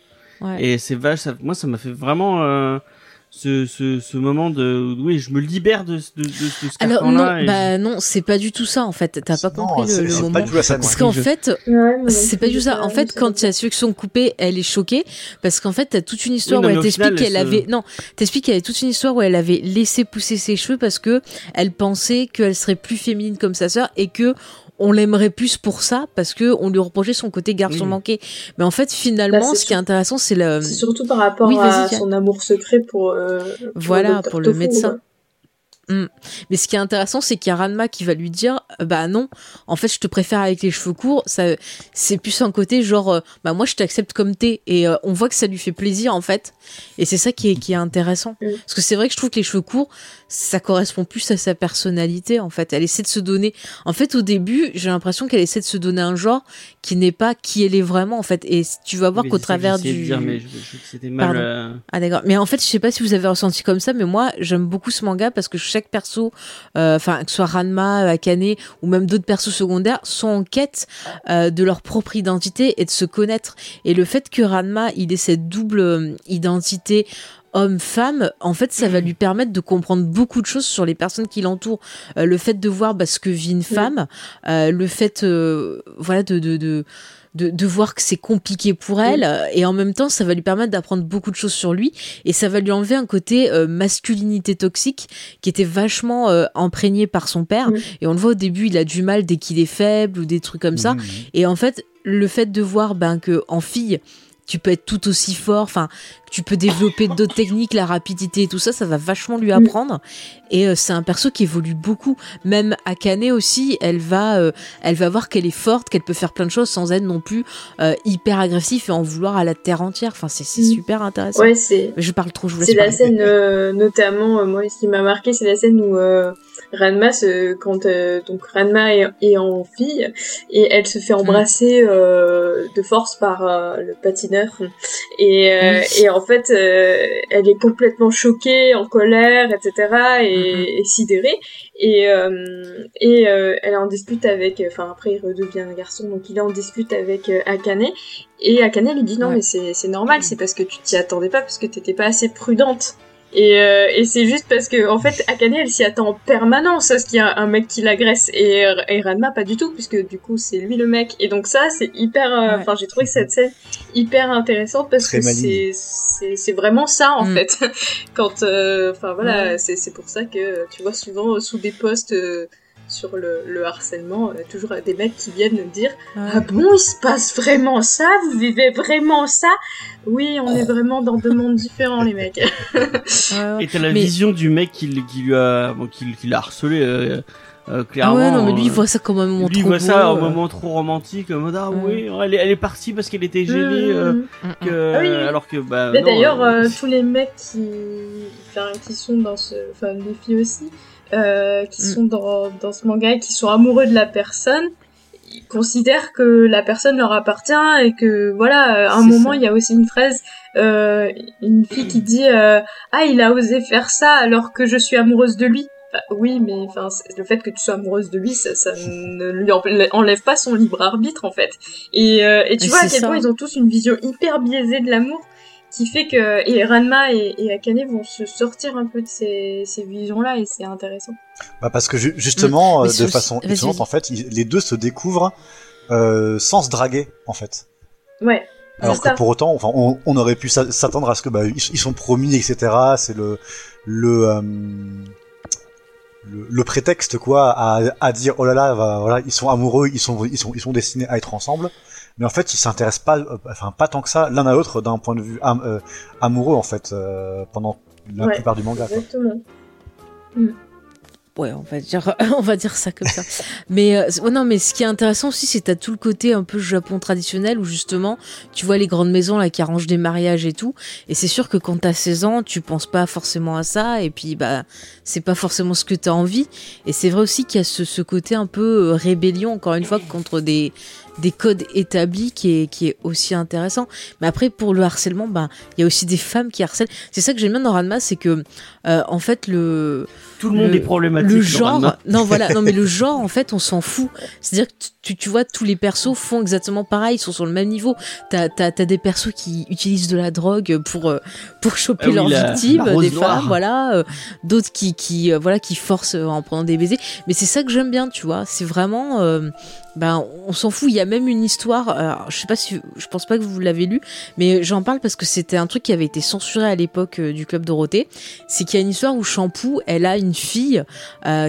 Speaker 2: Ouais.
Speaker 1: Et c'est vache, ça, moi ça m'a fait vraiment euh, ce, ce, ce moment de oui, je me libère de, de, de, de ce
Speaker 2: Alors non,
Speaker 1: et
Speaker 2: bah non, c'est pas du tout ça en fait. T'as pas
Speaker 4: Non,
Speaker 2: compris le, le
Speaker 4: c'est
Speaker 2: moment.
Speaker 4: pas du tout la scène.
Speaker 2: Parce qu'en
Speaker 1: Je-
Speaker 2: fait,
Speaker 3: Ouais,
Speaker 2: c'est pas du tout ça. En fait, quand
Speaker 3: pas
Speaker 2: il y a ceux qui sont coupés, elle est choquée parce qu'en fait, t'as toute une histoire
Speaker 1: Oui, non,
Speaker 2: où elle t'explique qu'elle avait non, t'expliques qu'elle avait toute une histoire où elle avait laissé pousser ses cheveux parce que elle pensait qu'elle serait plus féminine comme sa sœur et que on l'aimerait plus pour ça parce que on lui reprochait son côté garçon manqué. Mais en fait, finalement,
Speaker 3: Bah,
Speaker 2: ce qui est intéressant, c'est le
Speaker 3: C'est surtout par rapport
Speaker 2: Oui,
Speaker 3: à son amour secret pour. euh, pour
Speaker 2: Voilà, pour le
Speaker 3: Tofu,
Speaker 2: médecin.
Speaker 3: quoi.
Speaker 2: Mais ce qui est intéressant, c'est qu'il y a Ranma qui va lui dire, euh, bah non, en fait, je te préfère avec les cheveux courts. Ça, c'est plus un côté genre, euh, bah moi, je t'accepte comme t'es. Et euh, on voit que ça lui fait plaisir en fait. Et c'est ça qui est, qui est intéressant. Parce que c'est vrai que je trouve que les cheveux courts, ça correspond plus à sa personnalité en fait. Elle essaie de se donner. En fait, au début, j'ai l'impression qu'elle essaie de se donner un genre qui n'est pas qui elle est vraiment en fait. Et tu vas voir qu'au travers
Speaker 1: j'essayais de
Speaker 2: du.
Speaker 1: dire, mais je, je- mal. Euh,
Speaker 2: Ah d'accord. Mais en fait, je sais pas si vous avez ressenti comme ça, mais moi, j'aime beaucoup ce manga parce que chaque perso, euh, enfin que ce soit Ranma, Akane ou même d'autres persos secondaires, sont en quête euh, de leur propre identité et de se connaître. Et le fait que Ranma, il ait cette double euh, identité homme-femme, en fait, ça va lui permettre de comprendre beaucoup de choses sur les personnes qui l'entourent. Euh, le fait de voir bah, ce que vit une femme, euh, le fait, euh, voilà, de, de, de de, de voir que c'est compliqué pour elle et en même temps ça va lui permettre d'apprendre beaucoup de choses sur lui et ça va lui enlever un côté euh, masculinité toxique qui était vachement euh, imprégné par son père et on le voit au début il a du mal dès qu'il est faible ou des trucs comme ça
Speaker 4: Mhm.
Speaker 2: et en fait le fait de voir ben que en fille tu peux être tout aussi fort, enfin, tu peux développer d'autres techniques, la rapidité et tout ça, ça va vachement lui apprendre. Et euh, c'est un perso qui évolue beaucoup. Même Akane aussi, elle va, euh, elle va voir qu'elle est forte, qu'elle peut faire plein de choses sans être non plus euh, hyper agressif et en vouloir à la terre entière. Enfin, c'est
Speaker 3: Mm.
Speaker 2: super intéressant.
Speaker 3: Ouais, c'est.
Speaker 2: Je parle trop, je vous laisse
Speaker 3: C'est la scène, notamment, moi, ce qui m'a marqué, c'est la scène où, Ranma, se, quand euh, donc Ranma est, est, en fille et elle se fait embrasser euh, de force par euh, le patineur et, euh, oui. et en fait elle est complètement choquée, en colère, etc. et, mm-hmm. et sidérée et et elle est en dispute avec, enfin après il redevient un garçon donc il est en dispute avec Akane et Akane lui dit non ouais. mais c'est normal, c'est parce que tu t'y attendais pas parce que t'étais pas assez prudente. Et, euh, et c'est juste parce que en fait Akane elle s'y attend en permanence à ce qu'il y a un mec qui l'agresse et, et Ranma pas du tout puisque du coup c'est lui le mec et donc ça c'est hyper enfin ouais. j'ai trouvé cette scène hyper intéressante parce Très que c'est c'est vraiment ça en mm. fait quand enfin euh, voilà ouais. c'est pour ça que tu vois souvent sous des postes euh, sur le, le harcèlement, euh, toujours des mecs qui viennent nous dire ah. ah bon il se passe vraiment ça, vous vivez vraiment ça? Oui, on est vraiment dans deux mondes différents les mecs.
Speaker 1: Et t'as la mais... vision du mec qui, qui lui a bon, qui, qui l'a harcelé. Euh... Euh, clairement,
Speaker 2: ah ouais, non, mais lui, il voit ça comme un moment
Speaker 1: lui,
Speaker 2: trop
Speaker 1: il voit
Speaker 2: beau,
Speaker 1: ça
Speaker 2: euh...
Speaker 1: un moment trop romantique, en mode, ah mmh. oui, elle est, elle est partie parce qu'elle était gênée, euh,
Speaker 2: Mmh.
Speaker 1: que,
Speaker 3: Ah oui, oui.
Speaker 1: alors que, bah,
Speaker 3: d'ailleurs,
Speaker 1: euh,
Speaker 3: euh, tous les mecs qui, enfin, qui sont dans ce, enfin, les filles aussi, euh, qui
Speaker 2: Mm.
Speaker 3: sont dans, dans ce manga et qui sont amoureux de la personne, ils considèrent que la personne leur appartient et que voilà, à un moment il y a aussi une phrase, euh, une fille qui dit euh, ah il a osé faire ça alors que je suis amoureuse de lui. Enfin, oui, mais enfin le fait que tu sois amoureuse de lui, ça, ça ne lui enlève- pas son libre arbitre en fait. Et, et tu
Speaker 2: Mais
Speaker 3: vois à quel
Speaker 2: ça.
Speaker 3: point ils ont tous une vision hyper biaisée de l'amour qui fait que et Ranma et, et Akane vont se sortir un peu de ces, ces visions-là et c'est intéressant.
Speaker 4: Bah parce que ju- justement,
Speaker 2: Mm.
Speaker 4: Euh, de façon étonnante, en fait, ils- les deux se découvrent euh, sans se draguer, en fait.
Speaker 3: Ouais.
Speaker 4: Alors que
Speaker 3: ça.
Speaker 4: pour autant, enfin, on, on aurait pu s'a- s'attendre à ce que bah, ils, ils sont promis, etc. C'est le le, euh, le le prétexte quoi à, à dire oh là là, va- voilà, ils sont amoureux, ils sont ils sont ils sont destinés à être ensemble. Mais en fait, ils s'intéressent pas, euh, enfin pas tant que ça l'un à l'autre d'un point de vue am- euh, amoureux en fait euh, pendant la
Speaker 3: Ouais,
Speaker 4: plupart du manga. Quoi.
Speaker 3: Exactement.
Speaker 2: Ouais, on va dire, on va dire ça comme ça. mais euh, non, mais ce qui est intéressant aussi, c'est t'as tout le côté un peu Japon traditionnel où justement, tu vois les grandes maisons là qui arrangent des mariages et tout. Et c'est sûr que quand t'as 16 ans, tu penses pas forcément à ça. Et puis bah, c'est pas forcément ce que t'as envie. Et c'est vrai aussi qu'il y a ce, ce côté un peu rébellion, encore une fois, contre des des codes établis qui est qui est aussi intéressant. Mais après pour le harcèlement, bah il y a aussi des femmes qui harcèlent. C'est ça que j'aime bien dans Ranma, c'est que euh, en fait le
Speaker 1: tout le monde est problématique.
Speaker 2: le genre, non voilà, non mais le genre en fait on s'en fout. C'est-à-dire que tu, tu vois tous les persos font exactement pareil, ils sont sur le même niveau. T'as t'as t'as des persos qui utilisent de la drogue pour euh, pour choper
Speaker 1: Ah oui,
Speaker 2: leurs
Speaker 1: la-
Speaker 2: victimes,
Speaker 1: la
Speaker 2: des
Speaker 1: noire.
Speaker 2: femmes, voilà, euh, d'autres qui qui euh, voilà qui forcent euh, en prenant des baisers. Mais c'est ça que j'aime bien, tu vois. C'est vraiment, euh, ben on s'en fout. Il y a même une histoire. alors, je sais pas si, je pense pas que vous l'avez lu, mais j'en parle parce que c'était un truc qui avait été censuré à l'époque du club Dorothée. C'est qu'il y a une histoire où Shampoo, elle a une fille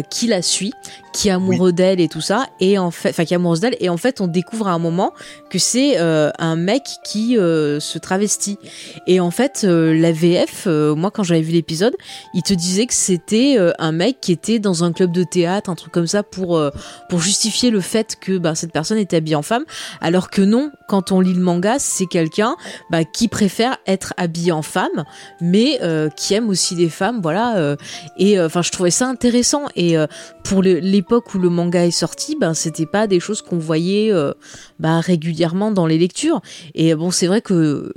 Speaker 2: qui la suit, qui est amoureux d'elle et tout ça, et en fait, enfin qui est amoureuse d'elle, et en fait on découvre à un moment que c'est un mec qui se travestit. Et en fait, euh, la VF, euh, moi quand j'avais vu l'épisode, il te disait que c'était euh, un mec qui était dans un club de théâtre, un truc comme ça, pour euh, pour justifier le fait que bah, cette personne était habillée en femme, alors que non, quand on lit le manga, c'est quelqu'un bah, qui préfère être habillé en femme, mais qui aime aussi les femmes, voilà. et enfin, je trouvais ça intéressant. Et pour l'époque où le manga est sorti, ben c'était pas des choses qu'on voyait bah, régulièrement dans les lectures. Et bon, c'est vrai que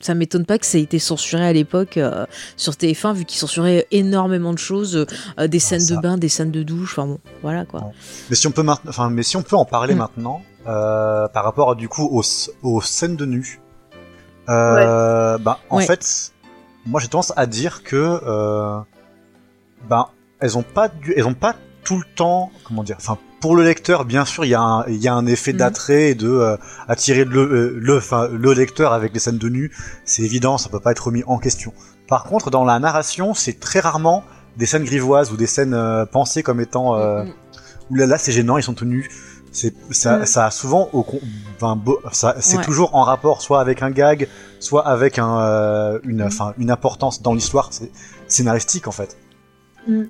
Speaker 2: ça m'étonne pas que ça ait été censuré à l'époque euh, sur TF1 vu qu'ils censuraient énormément de choses, euh, des scènes
Speaker 4: ça.
Speaker 2: de bain, des scènes de douche, enfin bon, voilà quoi.
Speaker 4: Mais si on peut maintenant, enfin, mais si on peut en parler
Speaker 2: Mm.
Speaker 4: maintenant, euh, par rapport du coup aux, aux scènes de nu. Euh, bah, en
Speaker 2: Ouais.
Speaker 4: fait, moi j'ai tendance à dire que, euh, bah, elles ont pas dû, elles ont pas tout le temps, comment dire, enfin, pour le lecteur, bien sûr, il y a un, il y a un effet
Speaker 2: Mm.
Speaker 4: d'attrait et de euh, attirer le, euh, le, enfin, le lecteur avec les scènes de nu. C'est évident, ça peut pas être remis en question. Par contre, dans la narration, c'est très rarement des scènes grivoises ou des scènes euh, pensées comme étant euh,
Speaker 2: mm.
Speaker 4: Ouh là là, c'est gênant, ils sont tenus. C'est ça,
Speaker 3: Mm.
Speaker 4: ça a souvent au ça c'est
Speaker 2: Ouais.
Speaker 4: toujours en rapport soit avec un gag, soit avec un euh, une enfin une importance dans l'histoire c'est scénaristique en fait.
Speaker 3: Mm.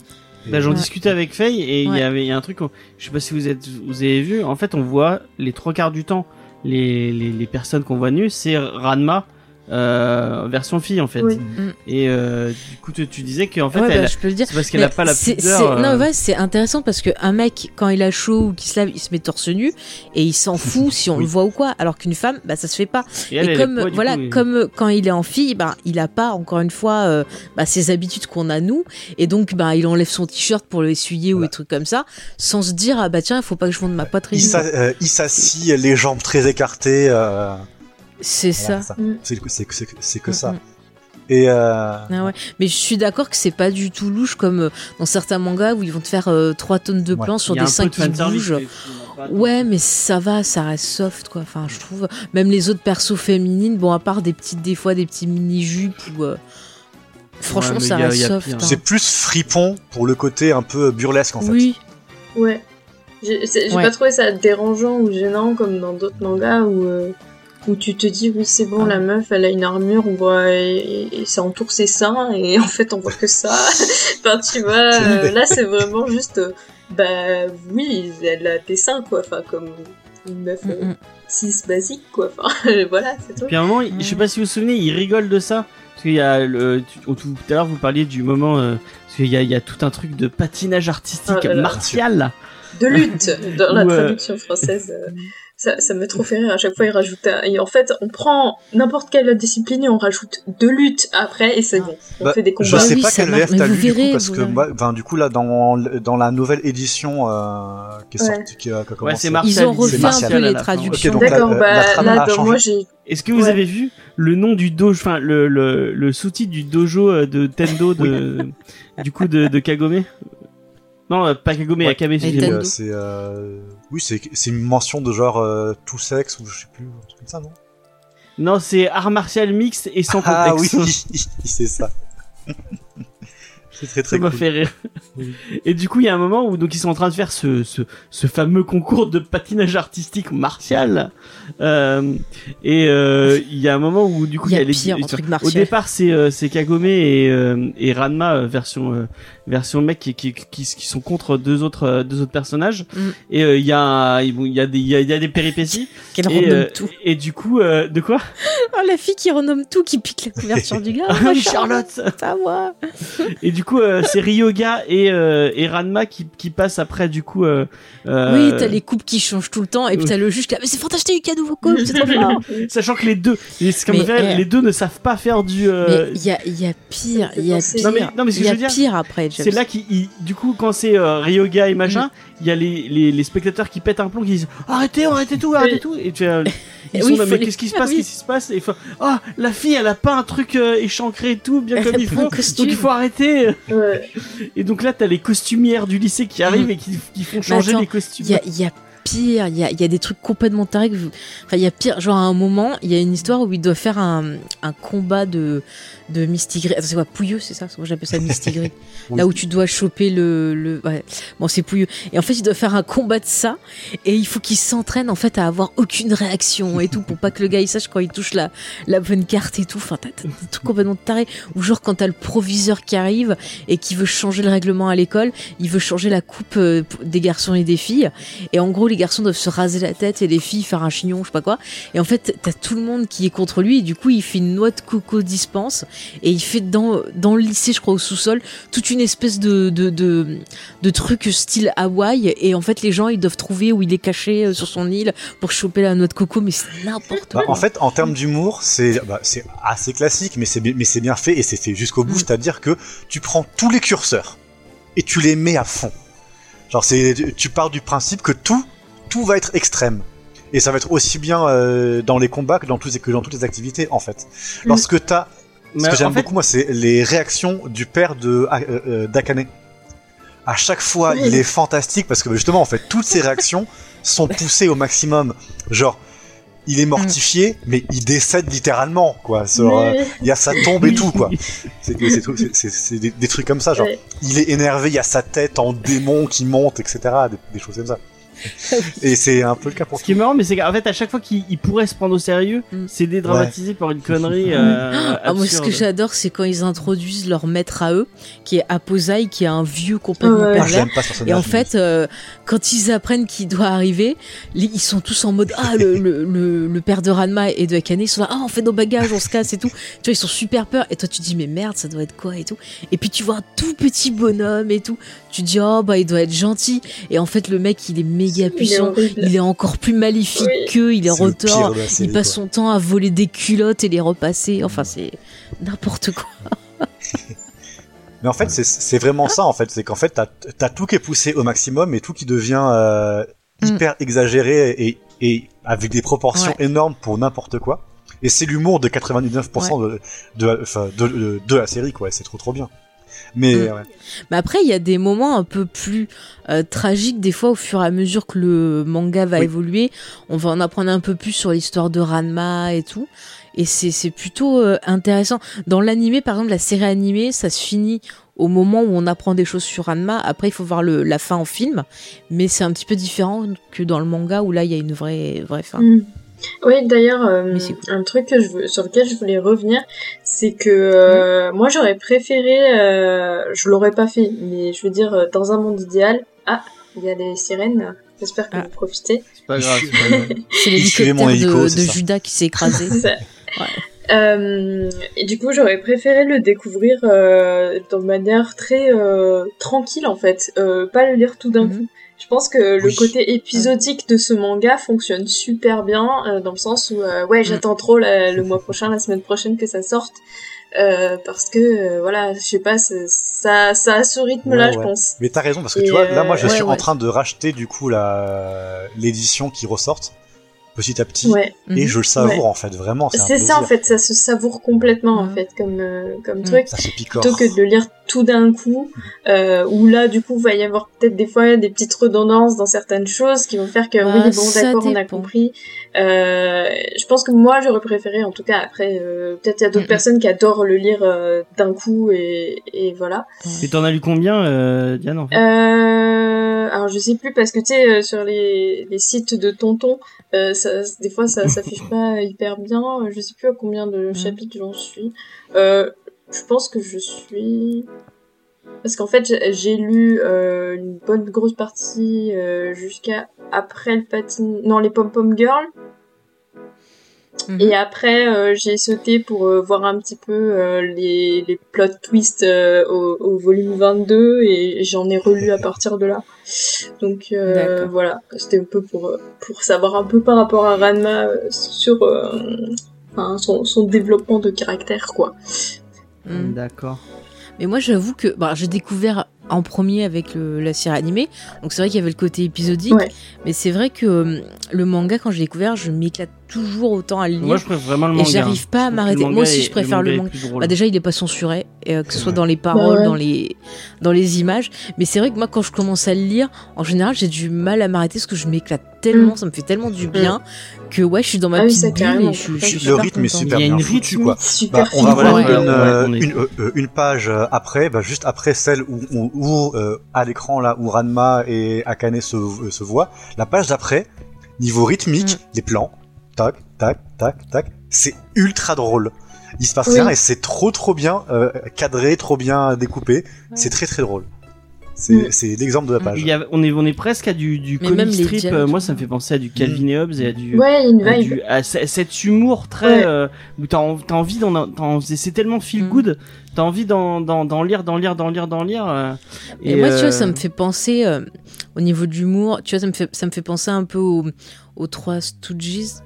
Speaker 1: Bah, j'en
Speaker 2: Ouais.
Speaker 1: discutais avec Faye et il y avait il y a un truc, je sais pas si vous êtes vous avez vu, en fait on voit les trois quarts du temps les les, les personnes qu'on voit nues, c'est Ranma euh, version fille en fait.
Speaker 3: Oui.
Speaker 2: Mm.
Speaker 1: Et euh, du coup, tu, tu disais qu'en fait,
Speaker 2: Ouais, bah,
Speaker 1: elle,
Speaker 2: je peux le dire.
Speaker 1: c'est parce qu'elle
Speaker 2: Mais
Speaker 1: a pas la pudeur.
Speaker 2: c'est-
Speaker 1: euh,
Speaker 2: Non, ouais, c'est intéressant parce que un mec, quand il a chaud ou qu'il se lave, il se met torse nu et il s'en fout si on
Speaker 4: Oui.
Speaker 2: le voit ou quoi. Alors qu'une femme, bah, ça se fait pas.
Speaker 1: et elle, elle
Speaker 2: comme,
Speaker 1: pas,
Speaker 2: voilà,
Speaker 1: coup,
Speaker 2: comme euh, quand il est en fille, bah, il a pas, encore une fois, euh, bah, ces habitudes qu'on a nous. Et donc, bah, il enlève son t-shirt pour l'essuyer ou
Speaker 4: Voilà.
Speaker 2: des trucs comme ça, sans se dire, ah bah tiens, il faut pas que je monte ma poitrine.
Speaker 4: Euh, il s'assit, les jambes très écartées. Euh,
Speaker 2: C'est
Speaker 4: voilà,
Speaker 2: ça.
Speaker 3: Mm.
Speaker 4: C'est c'est- c'est- c'est que ça. Et euh,
Speaker 2: Ah ouais. Mais je suis d'accord que c'est pas du tout louche comme euh, dans certains mangas où ils vont te faire euh, 3 tonnes de
Speaker 4: Ouais.
Speaker 2: plans sur des
Speaker 1: un
Speaker 2: seins
Speaker 1: peu de
Speaker 2: qui
Speaker 1: fanservice,
Speaker 2: bougent. Ouais, mais ça va, ça reste soft, quoi. Enfin, je trouve. Même les autres persos féminines, bon, à part des petites, des fois, des petits mini-jupes ou. euh, Franchement,
Speaker 1: Ouais,
Speaker 2: ça
Speaker 1: a-
Speaker 2: reste soft.
Speaker 1: pire.
Speaker 2: hein.
Speaker 4: c'est plus fripon pour le côté un peu burlesque en fait.
Speaker 2: Oui,
Speaker 3: Ouais. J'ai c'est- j'ai
Speaker 2: Ouais.
Speaker 3: pas trouvé ça dérangeant ou gênant comme dans d'autres mangas où, euh, où tu te dis oui c'est bon
Speaker 2: Ah.
Speaker 3: la meuf elle a une armure on voit et, et ça entoure ses seins et en fait on voit que ça. enfin tu vois euh, là c'est vraiment juste euh, bah oui elle a tes seins quoi enfin comme une meuf euh,
Speaker 2: Mm, mm.
Speaker 3: cis basique quoi enfin voilà c'est tout.
Speaker 1: Puis à un moment, je sais pas si vous vous souvenez, il rigole de ça. Parce qu'il y a le, tout à l'heure vous parliez du moment, euh, parce qu'il y a, il y a tout un truc de patinage artistique
Speaker 3: Ah là là.
Speaker 1: martial.
Speaker 3: de lutte dans la
Speaker 1: euh,
Speaker 3: traduction française. euh, ça, ça me trop fait rire. À chaque fois, il rajoute. un- Et en fait, on prend n'importe quelle discipline et on rajoute de lutte après et c'est bon. On
Speaker 4: Bah,
Speaker 3: fait des
Speaker 4: Je
Speaker 3: combats.
Speaker 2: Bah
Speaker 4: sais
Speaker 2: oui,
Speaker 4: pas quelle VF
Speaker 2: mais
Speaker 4: t'as
Speaker 2: vous
Speaker 4: lu du
Speaker 2: verrez,
Speaker 4: coup parce que moi, enfin du coup là dans dans la nouvelle édition euh, qui est
Speaker 3: Ouais.
Speaker 4: sortie, qui a, qui a
Speaker 1: Ouais,
Speaker 4: commencé.
Speaker 1: c'est Martial.
Speaker 2: Ils ont
Speaker 1: c'est
Speaker 2: refait un
Speaker 4: Martial
Speaker 2: peu les traductions.
Speaker 4: Ok, donc
Speaker 3: D'accord,
Speaker 4: la- la
Speaker 3: bah là,
Speaker 4: changé.
Speaker 3: moi, j'ai.
Speaker 1: Est-ce que vous
Speaker 3: Ouais.
Speaker 1: avez vu le nom du dojo, enfin le, le, le sous-titre du dojo euh, de Tendo de, du coup de, de Kagome? Non, euh, pas Kagome,
Speaker 4: Ouais.
Speaker 1: Akame, si
Speaker 4: euh, c'est euh, oui c'est c'est une mention de genre euh, tout sexe ou je sais plus un truc comme ça non?
Speaker 1: Non, c'est art martial mixte et sans
Speaker 4: Ah oui
Speaker 1: contexte.
Speaker 4: c'est ça. C'est très
Speaker 1: Ça m'a
Speaker 4: cool.
Speaker 1: fait rire.
Speaker 4: Oui.
Speaker 1: Et du coup, il y a un moment où donc ils sont en train de faire ce, ce, ce fameux concours de patinage artistique martial. Euh, et euh, il y a un moment où du coup
Speaker 2: Il y a
Speaker 1: les
Speaker 2: pire en truc
Speaker 1: au départ c'est euh, c'est Kagome et, euh, et Ranma euh, version euh, version mec qui, qui, qui, qui sont contre deux autres euh, deux autres personnages
Speaker 2: Mm.
Speaker 1: et euh, il y a il y a des il y a, il y a des péripéties
Speaker 2: Qu'elle
Speaker 1: et,
Speaker 2: renomme
Speaker 1: euh,
Speaker 2: tout.
Speaker 1: et du coup euh, de quoi
Speaker 2: Oh, la fille qui renomme tout, qui pique la couverture du gars. Oh, moi,
Speaker 1: Charlotte
Speaker 2: Pas moi.
Speaker 1: Et du coup, euh, c'est Ryoga et, euh, et Ranma qui, qui passent après, du coup.
Speaker 2: Oui, t'as les coupes qui changent tout le temps, et puis t'as le juge qui a, mais c'est fantastique, à nouveau coupe, c'est trop fort.
Speaker 1: Sachant que les deux, c'est comme fait,
Speaker 2: eh.
Speaker 1: les deux ne savent pas faire du. euh,
Speaker 2: Mais il y a, il y a pire, il y a pire.
Speaker 1: Non, mais- non, mais ce que
Speaker 2: il y
Speaker 1: je
Speaker 2: a
Speaker 1: veux dire,
Speaker 2: pire après.
Speaker 1: C'est là qui, du coup, quand c'est euh, Ryoga et machin,
Speaker 2: Mm.
Speaker 1: il y a les, les, les spectateurs qui pètent un plomb, qui disent arrêtez, arrêtez tout, arrêtez tout. Et tu euh, ils sont mais qu'est-ce qui se passe,
Speaker 2: oui.
Speaker 1: qu'est-ce qui se passe? Et ah, la fille, elle a pas un truc euh, échancré et tout, bien
Speaker 2: Elle
Speaker 1: comme il faut. Donc il faut arrêter.
Speaker 3: Ouais.
Speaker 1: Et donc là, t'as les costumières du lycée qui arrivent et qui, qui font changer
Speaker 2: Mm. attends,
Speaker 1: les costumes.
Speaker 2: Il y a, il y a pire, il y a, il y a des trucs complètement tarés. que vous- Enfin, il y a pire. Genre, à un moment, il y a une histoire où il doit faire un, un combat de, de Mistigris. Attends, c'est quoi Pouilleux, c'est ça? Moi, j'appelle ça Mistigris.
Speaker 4: Oui.
Speaker 2: Là où tu dois choper le. le... Ouais. Bon, c'est Pouilleux. Et en fait, il doit faire un combat de ça. Et il faut qu'il s'entraîne, en fait, à avoir aucune réaction et tout, pour pas que le gars, il sache quand il touche la, la bonne carte et tout. Enfin, t'as t'as des trucs complètement tarés. Ou genre, quand t'as le proviseur qui arrive et qui veut changer le règlement à l'école, il veut changer la coupe euh, des garçons et des filles. Et en gros, les garçons doivent se raser la tête et les filles faire un chignon, je sais pas quoi. Et en fait, t'as tout le monde qui est contre lui. Et du coup, il fait une noix de coco dispense. Et il fait dans, dans le lycée, je crois, au sous-sol, toute une espèce de, de, de, de truc style Hawaï. Et en fait, les gens, ils doivent trouver où il est caché euh, sur son île pour choper la noix de coco. Mais c'est n'importe
Speaker 4: Bah,
Speaker 2: quoi.
Speaker 4: en fait, en termes d'humour, c'est bah, assez classique, mais c'est bi- mais c'est bien fait et c'est fait jusqu'au bout.
Speaker 2: Mm.
Speaker 4: C'est-à-dire que tu prends tous les curseurs et tu les mets à fond. Genre, c'est tu pars du principe que tout tout va être extrême. Et ça va être aussi bien euh, dans les combats que dans, tous, que dans toutes les activités, en fait.
Speaker 3: Mm.
Speaker 4: Lorsque t'as... Ce
Speaker 1: Mais
Speaker 4: que j'aime
Speaker 1: fait,
Speaker 4: beaucoup, moi, c'est les réactions du père de euh, euh, d'Akane. À chaque fois,
Speaker 3: Oui.
Speaker 4: il est fantastique parce que justement, en fait, toutes ses réactions sont poussées au maximum. Genre, il est mortifié, mais il décède littéralement, quoi.
Speaker 3: Mais-
Speaker 4: il y a sa tombe et tout, quoi. C'est des, des trucs comme ça, genre,
Speaker 3: Ouais.
Speaker 4: il est énervé, il y a sa tête en démon qui monte, etc. Des, des choses comme ça. Et c'est un peu le cas pour
Speaker 1: Ce qui est marrant, mais c'est qu'en fait, à chaque fois qu'il il pourrait se prendre au sérieux,
Speaker 2: Mm.
Speaker 1: c'est dédramatisé par une connerie. Euh,
Speaker 2: Ah, moi, ce que j'adore, c'est quand ils introduisent leur maître à eux, qui est Aposai, qui est un vieux complètement
Speaker 3: Ouais.
Speaker 2: Pervers.
Speaker 4: personnage.
Speaker 2: Et en fait, euh, quand ils apprennent qu'il doit arriver, ils sont tous en mode ah le, le, le, le père de Ranma et de Akane, ils sont là ah on fait nos bagages, on se casse et tout. Tu vois ils sont super peur et toi tu dis mais merde ça doit être quoi et tout. Et puis tu vois un tout petit bonhomme et tout. Tu dis oh bah il doit être gentil. Et en fait le mec il est méga
Speaker 3: Il est
Speaker 2: puissant.
Speaker 3: horrible.
Speaker 2: Il est encore plus maléfique
Speaker 3: Oui.
Speaker 2: qu'eux, il est retors.
Speaker 4: série,
Speaker 2: Il passe
Speaker 4: quoi.
Speaker 2: son temps à voler des culottes et les repasser. Enfin c'est n'importe quoi.
Speaker 4: Mais en fait, c'est- c'est vraiment ça, en fait. C'est qu'en fait, t'as as tout qui est poussé au maximum et tout qui devient euh, hyper exagéré et, et avec des proportions
Speaker 2: Ouais.
Speaker 4: énormes pour n'importe quoi. Et c'est l'humour de 99% de, de, enfin, de, de, de la série, quoi. C'est trop trop bien. Mais
Speaker 2: Mm.
Speaker 4: ouais.
Speaker 2: Mais après, il y a des moments un peu plus euh, tragiques, des fois, au fur et à mesure que le manga va
Speaker 4: Oui.
Speaker 2: évoluer. On va en apprendre un peu plus sur l'histoire de Ranma et tout. Et c'est c'est plutôt euh, intéressant. Dans l'animé, par exemple, la série animée, ça se finit au moment où on apprend des choses sur Ranma. Après, il faut voir le, la fin en film. Mais c'est un petit peu différent que dans le manga où là, il y a une vraie, vraie fin.
Speaker 3: Mm. Oui, d'ailleurs, euh, un truc que je, veux- sur lequel je voulais revenir, c'est que euh, moi j'aurais préféré, euh, je l'aurais pas fait, mais je veux dire, euh, dans un monde idéal, ah, il y a des sirènes, j'espère que
Speaker 2: Ah.
Speaker 3: vous profitez.
Speaker 1: C'est pas grave. c'est
Speaker 2: l'hélicoptère
Speaker 4: hélico,
Speaker 2: de,
Speaker 4: c'est
Speaker 2: de. Judas qui s'est écrasé.
Speaker 3: C'est ça. Euh, et du coup, j'aurais préféré le découvrir euh, de manière très euh, tranquille en fait, euh, pas le lire tout d'un
Speaker 2: Mhm.
Speaker 3: coup. Je pense que le
Speaker 4: Oui.
Speaker 3: côté épisodique de ce manga fonctionne super bien euh, dans le sens où euh, ouais, j'attends trop la- le mois prochain, la semaine prochaine que ça sorte euh, parce que euh, voilà, je sais pas, ça ça a ce rythme là,
Speaker 4: Ouais,
Speaker 3: je pense.
Speaker 4: Mais t'as raison parce que
Speaker 3: Et
Speaker 4: tu vois, là, moi, je suis
Speaker 2: ouais,
Speaker 4: en train de racheter du coup la l'édition qui ressorte petit à petit
Speaker 3: Ouais.
Speaker 4: et
Speaker 2: Mhm.
Speaker 4: je le savoure en fait vraiment. C'est
Speaker 3: ça en fait, ça se savoure complètement en
Speaker 2: Mhm.
Speaker 3: fait comme euh, comme
Speaker 2: Mhm.
Speaker 3: truc.
Speaker 4: Ça se picore.
Speaker 3: plutôt que de le lire tout d'un coup, euh, où là, du coup, va y avoir peut-être des fois des petites redondances dans certaines choses qui vont faire que
Speaker 2: Bah,
Speaker 3: oui, bon,
Speaker 2: ça
Speaker 3: d'accord, on a compris. Euh, je pense que moi, j'aurais préféré, en tout cas, après, euh, peut-être il y a d'autres personnes qui adorent le lire euh, d'un coup et, et voilà.
Speaker 1: Et t'en as lu combien, euh, Diane, en fait?
Speaker 3: Euh, alors, je sais plus parce que tu sais, euh, sur les, les sites de tonton, euh, ça, des fois, ça s'affiche pas hyper bien. Je sais plus à combien de chapitres j'en suis. Euh, je pense que je suis parce qu'en fait, j'ai- lu euh, une bonne grosse partie euh, jusqu'à après le patin... Non, les pom-pom girls.
Speaker 2: Mhm.
Speaker 3: Et après, euh, j'ai sauté pour voir un petit peu les, les plot twists au, au volume 22 et j'en ai relu à partir de là. Donc voilà, c'était un peu pour, pour savoir un peu par rapport à Ranma sur enfin, son, son développement de caractère, quoi.
Speaker 2: Mhm.
Speaker 1: D'accord.
Speaker 2: Mais moi, j'avoue que bah, j'ai découvert en premier avec le- la série animée. Donc c'est vrai qu'il y avait le côté épisodique.
Speaker 3: Ouais.
Speaker 2: Mais c'est vrai que euh, le manga, quand j'ai découvert, je m'éclate toujours autant à le lire.
Speaker 1: Moi, je préfère vraiment le
Speaker 2: Et
Speaker 1: manga.
Speaker 2: j'arrive pas à m'arrêter.
Speaker 1: manga
Speaker 2: Moi aussi,
Speaker 1: est-
Speaker 2: je préfère le manga. Bah, déjà, il est pas censuré, et, euh, que ce soit dans les paroles,
Speaker 3: Bah ouais.
Speaker 2: dans les dans les images. Mais c'est vrai que moi, quand je commence à le lire, en général, j'ai du mal à m'arrêter parce que je m'éclate tellement,
Speaker 3: Mm.
Speaker 2: ça me fait tellement du bien que ouais, je suis dans ma
Speaker 3: Ah oui,
Speaker 2: petite
Speaker 3: ça,
Speaker 2: bulle et je, je suis
Speaker 4: Le
Speaker 2: super
Speaker 4: rythme est super
Speaker 1: Il y a
Speaker 4: bien
Speaker 1: une
Speaker 4: foutu,
Speaker 1: rythme-
Speaker 4: quoi.
Speaker 3: Super
Speaker 4: Bah, on va voir
Speaker 1: Ouais,
Speaker 4: une,
Speaker 1: ouais,
Speaker 4: euh, une, euh, euh, une page après, bah, juste après celle où, où, où, euh, à l'écran là où Ranma et Akane se, euh, se voient. La page d'après, niveau rythmique,
Speaker 2: Mm.
Speaker 4: les plans, tac, tac, tac, tac, c'est ultra drôle. Il se passe
Speaker 3: Oui.
Speaker 4: rien et c'est trop trop bien euh, cadré, trop bien découpé. C'est très très drôle. C'est
Speaker 3: Mm.
Speaker 4: c'est l'exemple de la
Speaker 2: Mm.
Speaker 4: page.
Speaker 1: Il y a- on, est, on est presque à du, du comic strip. euh, moi, ça me fait penser à du Calvin et Hobbes et à du.
Speaker 3: Ouais, une
Speaker 1: à du- à ce- cet humour très
Speaker 3: Ouais.
Speaker 1: euh, où t'as en- t'as envie d'en t'en- c'est tellement feel
Speaker 2: Mm.
Speaker 1: good t'as envie d'en d'en d'en lire d'en lire d'en lire d'en lire euh,
Speaker 2: Et, moi, tu
Speaker 1: euh,
Speaker 2: vois, ça me fait penser euh, au niveau de l'humour. Tu vois, ça me fait ça me fait penser un peu au- aux trois Stooges.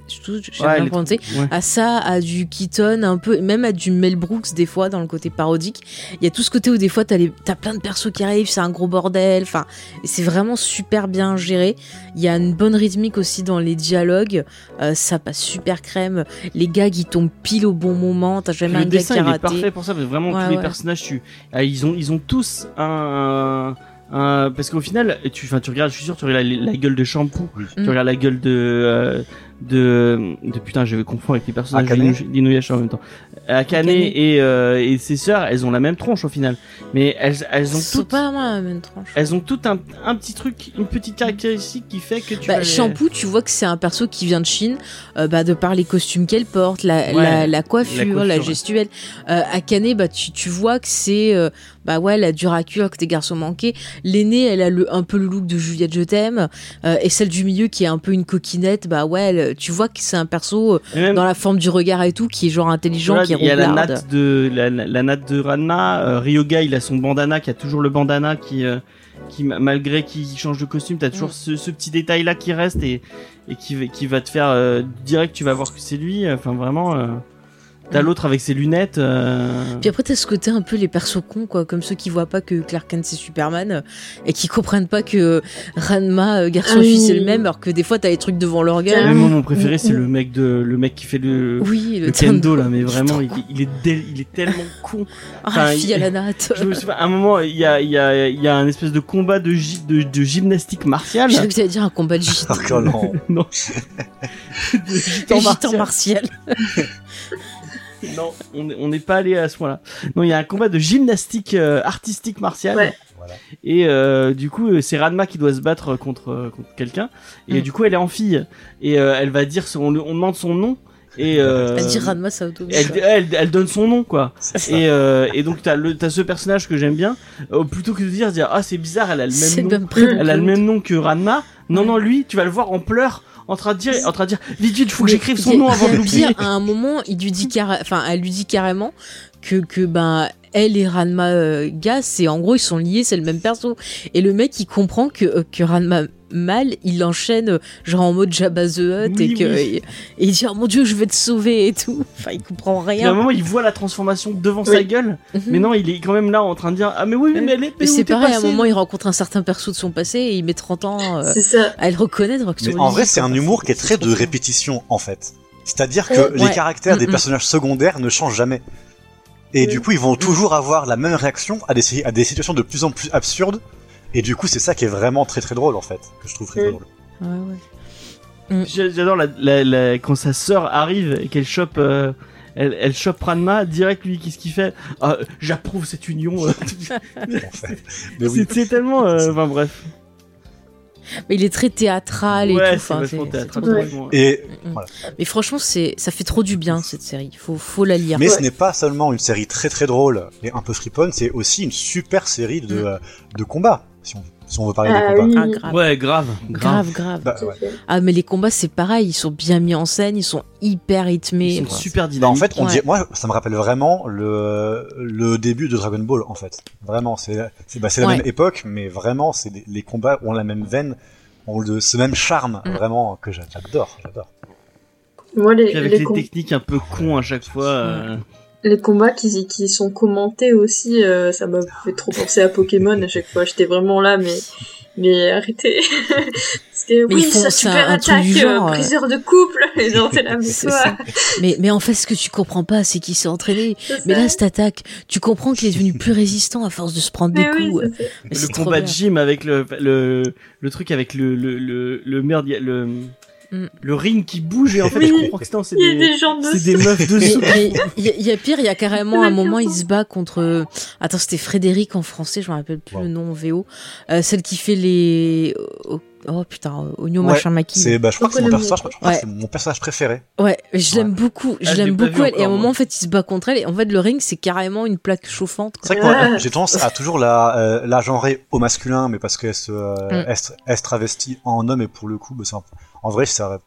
Speaker 1: Ouais, ouais.
Speaker 2: à ça, à du Keaton, un peu, même à du Mel Brooks des fois dans le côté parodique. Il y a tout ce côté où des fois t'as les, t'as plein de persos qui arrivent, c'est un gros bordel. Enfin, c'est vraiment super bien géré. Il y a une bonne rythmique aussi dans les dialogues. Euh, ça passe super crème. Les gags ils tombent pile au bon moment. T'as jamais
Speaker 1: le
Speaker 2: un gag
Speaker 1: dessin
Speaker 2: qui a
Speaker 1: il est parfait pour ça parce que vraiment
Speaker 2: Ouais,
Speaker 1: tous les personnages tu ah, ils ont ils ont tous un, un- parce qu'au final tu tu regardes je suis sûr tu regardes la, la gueule de shampoo
Speaker 4: Oui.
Speaker 1: tu
Speaker 2: Mm.
Speaker 1: regardes la gueule de euh, de, de putain, je vais confondre avec les personnages d'Inuyasha en même temps. Akane,
Speaker 2: Akane.
Speaker 1: et euh, et ses sœurs, elles ont la même tronche au final, mais elles elles ont toutes
Speaker 2: pas vraiment la même tranche.
Speaker 1: elles ont toutes un, un petit truc, une petite caractéristique qui fait que tu
Speaker 2: Bah,
Speaker 1: les-
Speaker 2: Shampoo, tu vois que c'est un perso qui vient de Chine, euh, bah, de par les costumes qu'elle porte, la,
Speaker 1: Ouais,
Speaker 2: la, la coiffure,
Speaker 1: la
Speaker 2: la,
Speaker 1: coiffure,
Speaker 2: gestuelle. Euh, Akane, bah, tu, tu vois que c'est, euh, bah ouais, la dure à cuire, que tes garçons manqués. L'aînée, elle a le, un peu le look de Juliette Je t'aime. Euh, et celle du milieu qui est un peu une coquinette, bah ouais, elle- tu vois que c'est un perso euh,
Speaker 1: même-
Speaker 2: dans la forme du regard et tout, qui est genre intelligent,
Speaker 1: Voilà,
Speaker 2: qui est
Speaker 1: il y a la natte de la, la natte de Ranma, euh, Ryoga il a son bandana qui a toujours le bandana qui euh, qui ma- malgré qu'il change de costume t'as toujours
Speaker 2: Mm.
Speaker 1: ce, ce petit détail là qui reste et et qui va- qui va te faire direct tu vas voir que c'est lui enfin vraiment t'as
Speaker 2: Mm.
Speaker 1: l'autre avec ses lunettes euh,
Speaker 2: Puis après, t'as ce côté un peu les persos cons, quoi, comme ceux qui voient pas que Clark Kent c'est Superman euh, et qui comprennent pas que euh, Ranma, garçon
Speaker 3: Ah oui.
Speaker 2: c'est le même, alors que des fois t'as les trucs devant leur gueule.
Speaker 1: moi, mon préféré c'est
Speaker 2: Mm.
Speaker 1: le mec de le mec qui fait le
Speaker 2: Oui,
Speaker 1: le
Speaker 2: le
Speaker 1: kendo là mais vraiment il, est dé- il est tellement con
Speaker 2: Ah,
Speaker 1: Enfin,
Speaker 2: la fille
Speaker 1: il-
Speaker 2: à la natte.
Speaker 1: je me souviens, à un moment il y a il y a il y a un espèce de combat de gy- de, de gymnastique martiale
Speaker 2: Je que t'allais dire un combat de gitan.
Speaker 4: Oh non.
Speaker 1: non de gitan
Speaker 2: gitan
Speaker 1: martial. Non, on est- on n'est pas allé à ce point-là. Non, il y a un combat de gymnastique euh, artistique martiale.
Speaker 3: Ouais.
Speaker 4: Voilà.
Speaker 1: Et euh, du coup, euh, c'est Ranma qui doit se battre contre, contre quelqu'un. Et
Speaker 2: Mm.
Speaker 1: du coup, elle est en fille. Et euh, elle va dire, son, on, demande son nom. Et euh,
Speaker 2: Elle dit Ranma, ça auto.
Speaker 1: elle, elle, elle donne son nom, quoi. Et, euh, et donc, t'as le- t'as ce personnage que j'aime bien. euh, plutôt que de dire, dire ah, c'est bizarre, elle a le même
Speaker 2: le
Speaker 1: nom.
Speaker 2: même.
Speaker 1: Elle a
Speaker 2: que
Speaker 1: le même nom que Ranma. Non,
Speaker 2: Ouais.
Speaker 1: non, lui, tu vas le voir en pleurs, en train de dire, en train de dire, vite, vite, faut que j'écrive son nom avant de l'oublier.
Speaker 2: à un moment, il lui dit enfin, elle lui dit carrément que, que ben, elle et Ranma euh, Gas, c'est en gros, ils sont liés, c'est le même perso. Et le mec, il comprend que, euh, que Ranma mal, il enchaîne euh, genre en mode Jabba the Hutt
Speaker 1: Oui,
Speaker 2: et que
Speaker 1: oui.
Speaker 2: et, et il dit oh mon dieu je vais te sauver et tout enfin il comprend
Speaker 1: Et à un
Speaker 2: rien
Speaker 1: moment, il voit la transformation devant
Speaker 3: Oui.
Speaker 1: sa gueule.
Speaker 2: Mhm.
Speaker 1: Mais non, il est quand même là en train de dire Ah, mais oui, mais, mais elle est.
Speaker 2: c'est pareil à un moment il rencontre un certain perso de son passé et il met 30 ans euh,
Speaker 3: C'est ça.
Speaker 2: à le reconnaître que
Speaker 4: Mais en vrai, c'est un humour qui est très de répétition, en fait. C'est-à-dire que
Speaker 3: Ouais.
Speaker 4: les caractères des
Speaker 2: Mm, mm.
Speaker 4: personnages secondaires ne changent jamais. Et
Speaker 3: Mm.
Speaker 4: du coup, ils vont toujours avoir la même réaction à des, à des situations de plus en plus absurdes. Et du coup, c'est ça qui est vraiment très très drôle, en fait. Que je trouve très, très
Speaker 3: Mm.
Speaker 4: drôle.
Speaker 2: Ouais, ouais.
Speaker 1: J'a- J'adore la, la, la- quand sa sœur arrive et qu'elle chope. euh, elle, elle chope Ranma, direct lui, qu'est-ce qu'il fait? Ah, J'approuve cette union. euh.
Speaker 4: Oui.
Speaker 1: C'est tellement. euh, Enfin bref.
Speaker 2: Mais il est très théâtral et
Speaker 1: ouais,
Speaker 2: tout enfin, c'est-
Speaker 1: théâtral.
Speaker 4: Et,
Speaker 2: Mm.
Speaker 4: Voilà.
Speaker 2: Mais franchement, c'est ça fait trop du bien cette série. Faut faut la lire.
Speaker 4: mais ce n'est pas seulement une série très très drôle et un peu friponne, c'est aussi une super série de,
Speaker 2: Mm.
Speaker 4: euh, de combats, si on, si on veut parler
Speaker 3: Ah
Speaker 4: de combats.
Speaker 3: oui.
Speaker 2: Ah, grave.
Speaker 1: Ouais, grave. Grave.
Speaker 2: grave, grave.
Speaker 4: Bah, ouais.
Speaker 2: Ah mais les combats c'est pareil, ils sont bien mis en scène, ils sont hyper rythmés.
Speaker 1: Ils sont
Speaker 2: quoi.
Speaker 1: super
Speaker 4: Bah, en
Speaker 1: dynamiques.
Speaker 4: fait, on
Speaker 2: Ouais.
Speaker 4: dit, moi, ça me rappelle vraiment le, le début de Dragon Ball, en fait. Vraiment, c'est c'est bah, c'est la
Speaker 2: Ouais.
Speaker 4: même époque, mais vraiment, c'est des- les combats ont la même veine, ont le, ce même charme,
Speaker 2: Mm.
Speaker 4: vraiment, que j'a- j'adore, j'adore.
Speaker 3: Moi, les,
Speaker 1: avec
Speaker 3: les,
Speaker 1: techniques un peu cons à chaque fois. euh,
Speaker 3: les combats qui, qui sont commentés aussi, euh, ça m'a fait trop penser à Pokémon à chaque fois. J'étais vraiment là, mais, mais arrêtez. Parce que
Speaker 2: Mais
Speaker 3: oui, ça super
Speaker 2: un truc
Speaker 3: attaque,
Speaker 2: du genre,
Speaker 3: euh,
Speaker 2: euh.
Speaker 3: briseur de couple. Et genre, t'es là, mais.
Speaker 2: Mais mais en fait ce que tu comprends pas c'est qu'il s'est entraîné. Mais là cette attaque, tu comprends qu'il est devenu plus résistant à force de se prendre des
Speaker 3: oui,
Speaker 2: coups. Mais
Speaker 1: le combat de gym avec le, le, le truc avec le, le, le, le merde, le,
Speaker 2: Mm.
Speaker 1: le ring qui bouge et en fait
Speaker 3: Oui.
Speaker 1: je comprends que c'est non, c'est
Speaker 3: Il y a
Speaker 1: des,
Speaker 3: des gens de
Speaker 1: c'est des meufs dessous.
Speaker 2: il y, a- il y a pire, il y a carrément un moment, il se bat contre. Attends, c'était Frédéric en français, je me rappelle plus
Speaker 4: Wow.
Speaker 2: le nom en VO. Euh, celle qui fait les. Oh, putain, oignon
Speaker 4: Ouais,
Speaker 2: machin maquis.
Speaker 4: C'est, bah, je crois que c'est mon personnage, je crois que
Speaker 2: Ouais.
Speaker 4: c'est mon personnage préféré.
Speaker 2: Ouais, je l'aime beaucoup, je
Speaker 1: Ah, je
Speaker 2: l'aime beaucoup. elle. et à un moment, en fait, il se bat contre elle. Et en fait, le ring, c'est carrément une plaque chauffante.
Speaker 4: C'est vrai que moi, j'ai tendance à toujours la, euh, la genrer au masculin, mais parce qu'elle se, euh,
Speaker 2: Mm.
Speaker 4: elle, se- elle se travestit en homme, et pour le coup, bah, c'est un- en vrai, ça,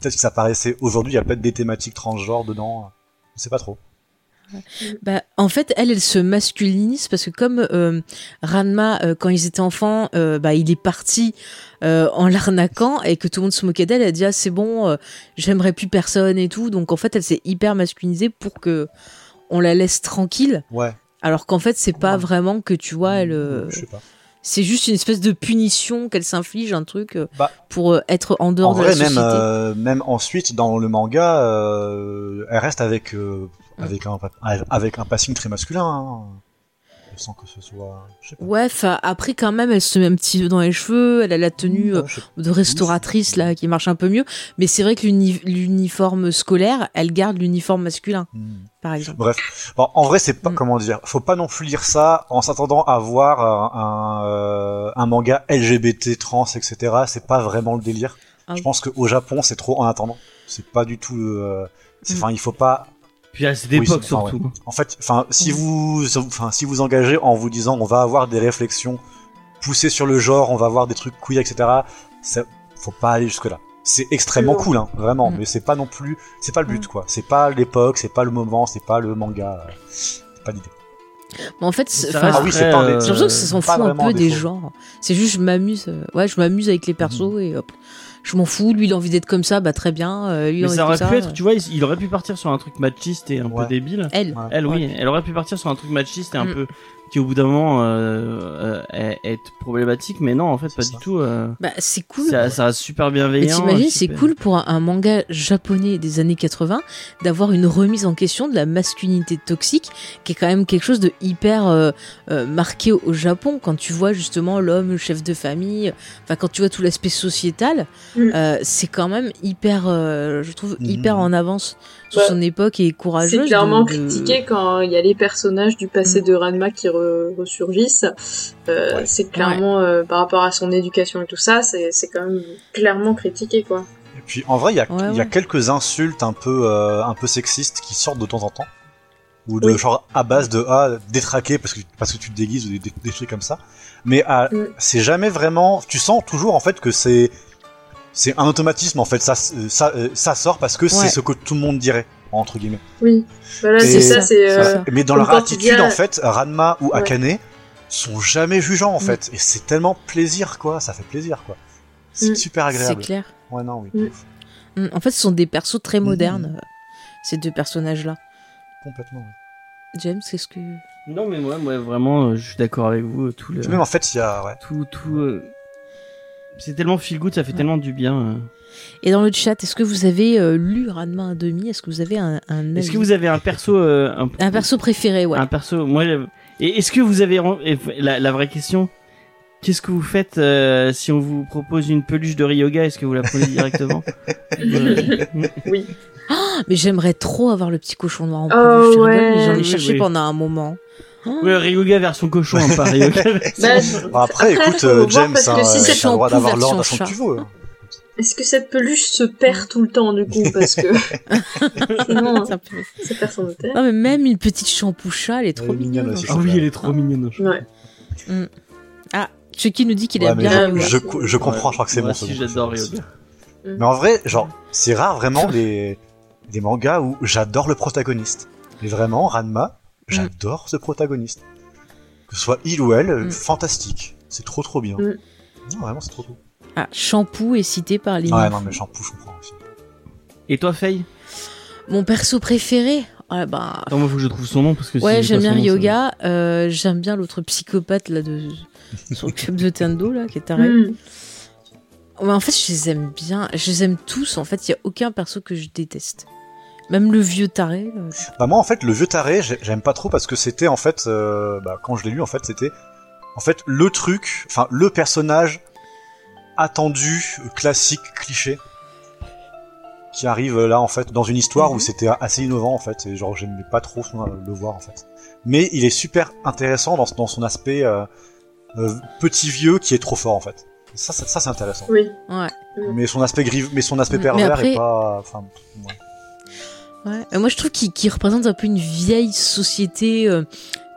Speaker 4: peut-être que ça paraissait aujourd'hui, il y a peut-être des thématiques transgenres dedans. Je sais pas trop.
Speaker 2: Bah, en fait, elle, elle se masculinise parce que comme euh, Ranma, euh, quand ils étaient enfants, euh, bah, il est parti euh, en l'arnaquant et que tout le monde se moquait d'elle. Elle a dit ah c'est bon, euh, j'aimerais plus personne et tout. Donc en fait, elle s'est hyper masculinisée pour que on la laisse tranquille.
Speaker 4: Ouais.
Speaker 2: Alors qu'en fait, c'est pas
Speaker 4: Ouais.
Speaker 2: vraiment que tu vois, elle, euh,
Speaker 4: Je sais pas.
Speaker 2: C'est juste une espèce de punition qu'elle s'inflige, un truc euh,
Speaker 4: Bah,
Speaker 2: pour euh, être en dehors
Speaker 4: En
Speaker 2: de
Speaker 4: vrai,
Speaker 2: la
Speaker 4: même,
Speaker 2: société.
Speaker 4: euh, même ensuite, dans le manga, euh, elle reste avec, euh,
Speaker 2: Mm.
Speaker 4: avec, un, avec un passing très masculin. hein. Sans que ce soit. Je sais pas.
Speaker 2: Ouais, après, quand même, elle se met un petit peu dans les cheveux, elle a la tenue euh, de restauratrice, là, qui marche un peu mieux. Mais c'est vrai que l'uni- l'uniforme scolaire, elle garde l'uniforme masculin.
Speaker 4: Hmm.
Speaker 2: par exemple.
Speaker 4: Bref, bon, en vrai, c'est pas
Speaker 2: Mm.
Speaker 4: comment dire. Faut pas non plus lire ça en s'attendant à voir un, un, euh, un manga LGBT, trans, etc. C'est pas vraiment le délire.
Speaker 2: Ah
Speaker 4: Je
Speaker 2: oui.
Speaker 4: pense qu'au Japon, c'est trop en attendant. C'est pas du tout. euh, c'est-
Speaker 2: Mm.
Speaker 4: Enfin, il faut pas.
Speaker 1: Puis à cette
Speaker 4: Oui,
Speaker 1: époque
Speaker 4: enfin,
Speaker 1: surtout.
Speaker 4: En fait, enfin, si
Speaker 2: Mm.
Speaker 4: vous, enfin, si vous engagez en vous disant, on va avoir des réflexions poussées sur le genre, on va avoir des trucs queer, etc. Ça, faut pas aller jusque là. C'est extrêmement cool, hein, vraiment,
Speaker 2: Mm.
Speaker 4: mais c'est pas non plus, c'est pas le but, quoi. C'est pas l'époque, c'est pas le moment, c'est pas le manga, c'est pas l'idée.
Speaker 2: Mais en fait, c'est-
Speaker 4: Ah oui,
Speaker 1: euh,
Speaker 2: l'impression que ça s'en fout un peu des genres. C'est juste, je m'amuse. euh, Ouais, je m'amuse avec les persos et hop. Je m'en fous. Lui, il a envie d'être comme ça, bah très bien. euh, lui,
Speaker 1: Mais ça aurait pu
Speaker 2: ça,
Speaker 1: être,
Speaker 2: euh.
Speaker 1: tu vois, il il aurait pu partir sur un truc machiste et un
Speaker 4: Ouais.
Speaker 1: peu débile.
Speaker 2: Elle.
Speaker 4: Ouais.
Speaker 1: Elle, oui,
Speaker 2: Ouais.
Speaker 1: elle aurait pu partir sur un truc machiste et un
Speaker 2: Mm.
Speaker 1: peu qui au bout d'un moment euh, euh, est, est problématique, mais non, en fait, pas du tout. euh,
Speaker 2: Bah, c'est cool.
Speaker 1: ça, ça reste super
Speaker 2: Mais
Speaker 1: bienveillant.
Speaker 2: t'imagines, c'est cool pour un, un manga japonais des années 80 d'avoir une remise en question de la masculinité toxique, qui est quand même quelque chose de hyper euh, euh, marqué au Japon. Quand tu vois justement l'homme, le chef de famille, enfin quand tu vois tout l'aspect sociétal,
Speaker 3: Mm.
Speaker 2: euh, c'est quand même hyper, euh, je trouve,
Speaker 4: Mhm.
Speaker 2: hyper en avance sur
Speaker 3: Bah,
Speaker 2: son époque et courageuse.
Speaker 3: C'est clairement
Speaker 2: de- de-
Speaker 3: critiqué quand il y a les personnages du passé
Speaker 2: Mm.
Speaker 3: de Ranma qui re- ressurgissent. Euh,
Speaker 4: Ouais.
Speaker 3: C'est clairement euh, par rapport à son éducation et tout ça, c'est c'est quand même clairement critiqué quoi.
Speaker 4: Et puis, en vrai, il y a,
Speaker 2: Ouais,
Speaker 4: il y a
Speaker 2: ouais.
Speaker 4: quelques insultes un peu, euh, un peu sexistes qui sortent de temps en temps. Ou de
Speaker 3: Oui.
Speaker 4: genre à base de ah détraqué parce que parce que tu te déguises ou des, des- des trucs comme ça. Mais ah,
Speaker 3: Mm.
Speaker 4: c'est jamais vraiment. Tu sens toujours en fait que c'est c'est un automatisme en fait. Ça ça ça sort parce que
Speaker 2: Ouais.
Speaker 4: c'est ce que tout le monde dirait entre guillemets.
Speaker 3: Oui, voilà, c'est ça, c'est.
Speaker 2: C'est
Speaker 3: euh.
Speaker 4: Mais dans leur attitude en fait, Ranma ou
Speaker 3: Ouais.
Speaker 4: Akane sont jamais jugeants en
Speaker 2: Mm.
Speaker 4: fait. Et c'est tellement plaisir quoi. Ça fait plaisir quoi. C'est
Speaker 3: Mm.
Speaker 4: super
Speaker 2: C'est
Speaker 4: agréable.
Speaker 2: clair.
Speaker 4: Ouais non oui.
Speaker 3: Mm.
Speaker 2: En fait, ce sont des persos très modernes, euh, ces deux personnages-là.
Speaker 4: Complètement. oui.
Speaker 2: James, qu'est-ce que...
Speaker 1: Non, mais moi, moi vraiment, euh, je suis d'accord avec vous. Tout le,
Speaker 4: même en fait il y a ouais.
Speaker 1: tout, tout. euh, C'est tellement feel good, ça fait tellement du bien. euh.
Speaker 2: Et dans le chat, est-ce que vous avez euh, lu Ranma 1,5 Est-ce que vous avez un, un
Speaker 1: Est-ce que vous avez un perso, euh, un,
Speaker 2: Un perso préféré, ouais.
Speaker 1: un perso, moi, j'aime- et est-ce que vous avez la, la vraie question, qu'est-ce que vous faites euh, si on vous propose une peluche de Ryoga Est-ce que vous la prenez directement?
Speaker 3: Oui.
Speaker 2: Mais j'aimerais trop avoir le petit cochon noir en
Speaker 3: Oh,
Speaker 2: peluche. rigole,
Speaker 3: ouais.
Speaker 2: J'en ai
Speaker 1: Oui,
Speaker 2: cherché
Speaker 1: oui.
Speaker 2: pendant un moment.
Speaker 1: Ouais, Ryoga version cochon, hein, pas version-
Speaker 3: Bah,
Speaker 4: Bon, après,
Speaker 3: Après,
Speaker 4: écoute, euh, James,
Speaker 3: parce que
Speaker 4: hein,
Speaker 3: si
Speaker 4: euh,
Speaker 3: c'est
Speaker 4: le droit d'avoir l'ordre à son que
Speaker 2: chat.
Speaker 4: tu veux. hein.
Speaker 3: Est-ce que cette peluche se perd tout le temps du coup parce que sinon
Speaker 2: Ça peut-
Speaker 3: ça perd son intérêt.
Speaker 2: Non, mais même une petite elle est trop
Speaker 4: Elle est mignonne
Speaker 2: mignonne.
Speaker 4: aussi.
Speaker 1: Ah oui, elle est trop mignonne.
Speaker 3: Ouais.
Speaker 2: Ah, Chucky nous dit qu'il
Speaker 4: Ouais,
Speaker 2: aime bien
Speaker 3: je-
Speaker 4: je, je comprends,
Speaker 1: Ouais,
Speaker 4: je crois que c'est bon. goût,
Speaker 1: j'adore
Speaker 4: c'est-
Speaker 1: Ryoga.
Speaker 4: Mais en vrai, genre, c'est rare vraiment des, des mangas où j'adore le protagoniste. Mais vraiment, Ranma, j'adore ce protagoniste. Que ce soit il ou elle,
Speaker 2: Mm.
Speaker 4: fantastique. C'est trop trop bien.
Speaker 3: Mm.
Speaker 4: Non, vraiment, c'est trop cool.
Speaker 2: Ah, shampoo est cité par les
Speaker 4: Ouais, non, mais shampoo, je comprends aussi.
Speaker 1: Et toi, Faye?
Speaker 2: Mon perso préféré? Ah, bah,
Speaker 1: Attends, moi, faut que je trouve son nom parce que
Speaker 2: Ouais,
Speaker 1: j'ai
Speaker 2: j'aime bien
Speaker 1: son ça-
Speaker 2: Ryoga. euh, j'aime bien l'autre psychopathe là de le club de Tendo là qui est taré. Ouais, en fait, je les aime bien. Je les aime tous. En fait, il y a aucun perso que je déteste. Même le vieux taré. là.
Speaker 4: Bah moi en fait le vieux taré j'ai- j'aime pas trop parce que c'était en fait euh, bah, quand je l'ai lu en fait c'était en fait le truc enfin le personnage attendu classique cliché qui arrive euh, là en fait dans une histoire
Speaker 2: Mhm.
Speaker 4: où c'était assez innovant en fait et genre j'aimais pas trop euh, le voir en fait mais il est super intéressant dans, dans son aspect euh, euh, petit vieux qui est trop fort en fait ça ça, ça, c'est intéressant
Speaker 3: Oui.
Speaker 2: Ouais.
Speaker 4: mais son aspect grive mais son aspect
Speaker 2: Mais
Speaker 4: pervers
Speaker 2: après-
Speaker 4: est pas enfin ouais.
Speaker 2: Ouais. Euh, moi, je trouve qu'il qu'il représente un peu une vieille société. euh,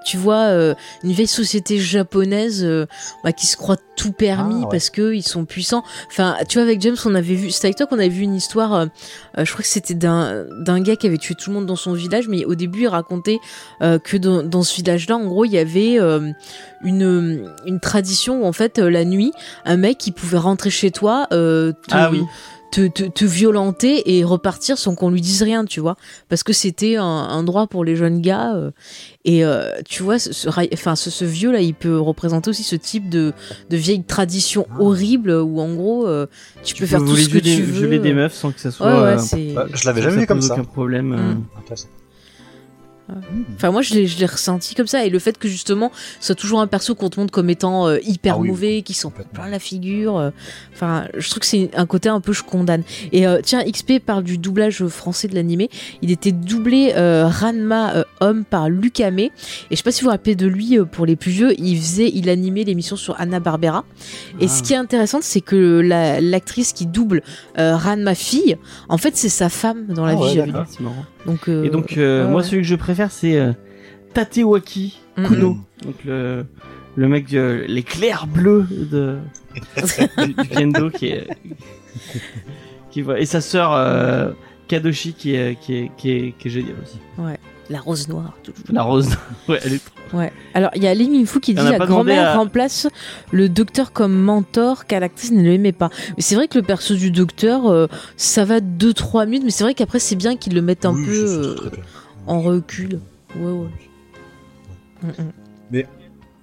Speaker 2: tu vois, euh, une vieille société japonaise euh, bah, qui se croit tout permis
Speaker 4: Ah, ouais.
Speaker 2: parce que ils sont puissants. Enfin, tu vois, avec James, on avait vu, c'était avec toi qu'on avait vu une histoire. euh, je crois que c'était d'un d'un gars qui avait tué tout le monde dans son village, mais au début, il racontait euh, que dans, dans ce village-là, en gros, il y avait euh, une une tradition où en fait, la nuit, un mec qui pouvait rentrer chez toi, euh, te,
Speaker 1: Ah oui.
Speaker 2: Te, te, te violenter et repartir sans qu'on lui dise rien, tu vois. Parce que c'était un, un droit pour les jeunes gars. euh, et euh, tu vois, ce, enfin, ce, ce vieux-là, il peut représenter aussi ce type de, de vieille tradition
Speaker 4: Ah.
Speaker 2: horrible où, en gros, euh, tu, peux faire tout ce que tu veux.
Speaker 1: violer des meufs sans que ça soit.
Speaker 2: Ouais, ouais,
Speaker 1: euh,
Speaker 2: c'est.
Speaker 4: Bah, je l'avais jamais vu comme ça
Speaker 1: aucun problème. euh.
Speaker 2: Mm.
Speaker 4: Intéressant.
Speaker 2: Enfin, moi, je l'ai, ressenti comme ça. Et le fait que justement, ce soit toujours un perso qu'on te montre comme étant euh, hyper
Speaker 4: Ah oui,
Speaker 2: mauvais, qui sont
Speaker 4: complètement.
Speaker 2: plein la figure. euh, Enfin, je trouve que c'est un côté un peu je condamne. Et euh, tiens, XP parle du doublage français de l'animé. Il était doublé euh, Ranma euh, homme par Luc Amé. Et je sais pas si vous vous rappelez de lui euh, pour les plus vieux. Il faisait, il animait l'émission sur Anna Barbera. Et
Speaker 1: Ah.
Speaker 2: ce qui est intéressant, c'est que la- l'actrice qui double euh, Ranma fille, en fait, c'est sa femme dans la
Speaker 4: Ah
Speaker 2: vie.
Speaker 4: ouais,
Speaker 2: Donc, euh,
Speaker 1: Et donc, euh,
Speaker 2: ouais,
Speaker 1: moi,
Speaker 2: ouais.
Speaker 1: celui que je préfère, c'est euh, Tatewaki
Speaker 2: Mhm.
Speaker 1: Kuno.
Speaker 4: Mhm.
Speaker 1: Donc, le, le mec, de, l'éclair bleu de, du, du kendo qui est. Qui, voit- et sa sœur euh, Kadoshi qui est, qui, est, qui, est, qui est géniale aussi.
Speaker 2: La rose noire. tout-
Speaker 1: La rose. ouais, elle est trop.
Speaker 2: Ouais. Alors, il y a Ling Minfu qui dit la grand-mère
Speaker 1: à-
Speaker 2: remplace le docteur comme mentor car l'actrice ne l'aimait pas. Mais c'est vrai que le perso du docteur, euh, ça va 2-3 minutes, mais c'est vrai qu'après, c'est bien qu'ils le mettent un
Speaker 4: Oui,
Speaker 2: peu euh, en recul. Ouais, ouais. Mm, mm.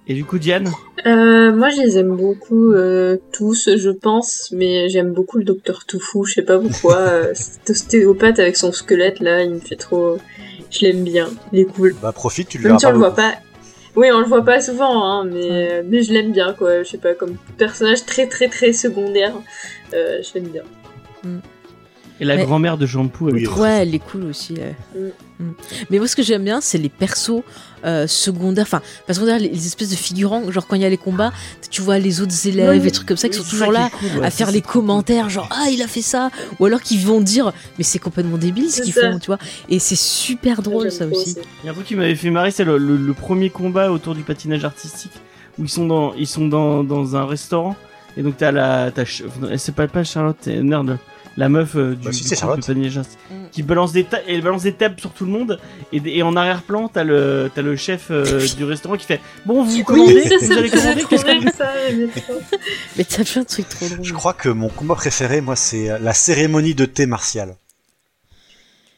Speaker 1: Et du coup, Diane
Speaker 3: Euh, moi, je les aime beaucoup euh, tous, je pense, mais j'aime beaucoup le docteur Toufou. Je sais pas pourquoi. cet ostéopathe avec son squelette là, il me fait trop. Je l'aime bien. Il est cool.
Speaker 4: Bah profite, tu lui
Speaker 3: Même si on le voit pas. Oui, on le voit pas souvent, hein, mais mais je l'aime bien quoi. Je sais pas, comme personnage très très très secondaire, euh, je l'aime bien.
Speaker 1: Et la
Speaker 2: Mais-
Speaker 1: grand-mère de Shampoo. elle est
Speaker 4: Oui,
Speaker 1: trop-
Speaker 2: Ouais, elle est cool aussi. ouais.
Speaker 3: Mm.
Speaker 2: Mm. Mais moi, ce que j'aime bien, c'est les persos euh, secondaires. Enfin, pas secondaires, les, les espèces de figurants. Genre, quand il y a les combats, tu vois les autres élèves
Speaker 3: Oui.
Speaker 2: et trucs comme ça qui sont toujours là.
Speaker 1: est cool, ouais,
Speaker 2: à faire les
Speaker 1: cool.
Speaker 2: commentaires genre ah il a fait ça ou alors qu'ils vont dire mais c'est complètement débile ce qu'ils font tu vois et c'est super drôle ça aussi
Speaker 1: Il y a un truc qui m'avait fait marrer, c'est le, le- le premier combat autour du patinage artistique où ils sont dans ils sont dans, dans un restaurant et donc t'as la t'as c'est pas pas Charlotte, merde la meuf euh, du,
Speaker 4: Bah, si,
Speaker 1: du
Speaker 2: Mm.
Speaker 1: qui balance des ta- elle balance des tables sur tout le monde et, et en arrière-plan t'as le t'as le chef euh, du restaurant qui fait bon vous commandez
Speaker 3: Oui, ça,
Speaker 1: vous
Speaker 3: ça,
Speaker 1: allez commander qu'est-ce que
Speaker 3: ça,
Speaker 2: mais t'as plein de trucs trop drôles
Speaker 4: Je crois que mon combat préféré, moi, c'est euh, la cérémonie de thé martial.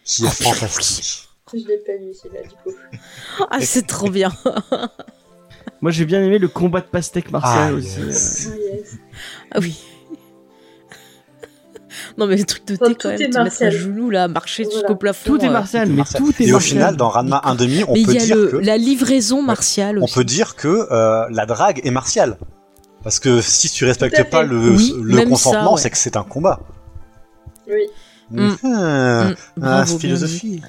Speaker 4: Qui est fantastique.
Speaker 3: Je l'ai pas lu celui-là du coup.
Speaker 2: ah c'est trop bien
Speaker 1: moi j'ai bien aimé le combat de pastèque martial
Speaker 4: Ah,
Speaker 1: aussi
Speaker 4: yes.
Speaker 3: Ah, yes.
Speaker 2: ah oui non mais le truc de thé quand même te mettre à
Speaker 3: martial.
Speaker 2: genoux là marcher
Speaker 3: Voilà.
Speaker 2: jusqu'au plafond
Speaker 1: tout est
Speaker 2: euh.
Speaker 1: martial mais tout est
Speaker 4: Et au final, dans Ranma 1.5, on
Speaker 2: mais il
Speaker 4: peut
Speaker 2: y a
Speaker 4: dire
Speaker 2: le,
Speaker 4: que
Speaker 2: la livraison martiale
Speaker 4: on
Speaker 2: aussi
Speaker 4: peut dire que euh, la drague est martiale. Parce que si tu respectes pas le,
Speaker 2: Oui,
Speaker 4: le
Speaker 2: même
Speaker 4: consentement,
Speaker 2: ouais.
Speaker 4: c'est que c'est un combat.
Speaker 3: Oui.
Speaker 2: Mm.
Speaker 4: Mhm. Ah,
Speaker 2: Mm, bravo, bien
Speaker 4: philosophie.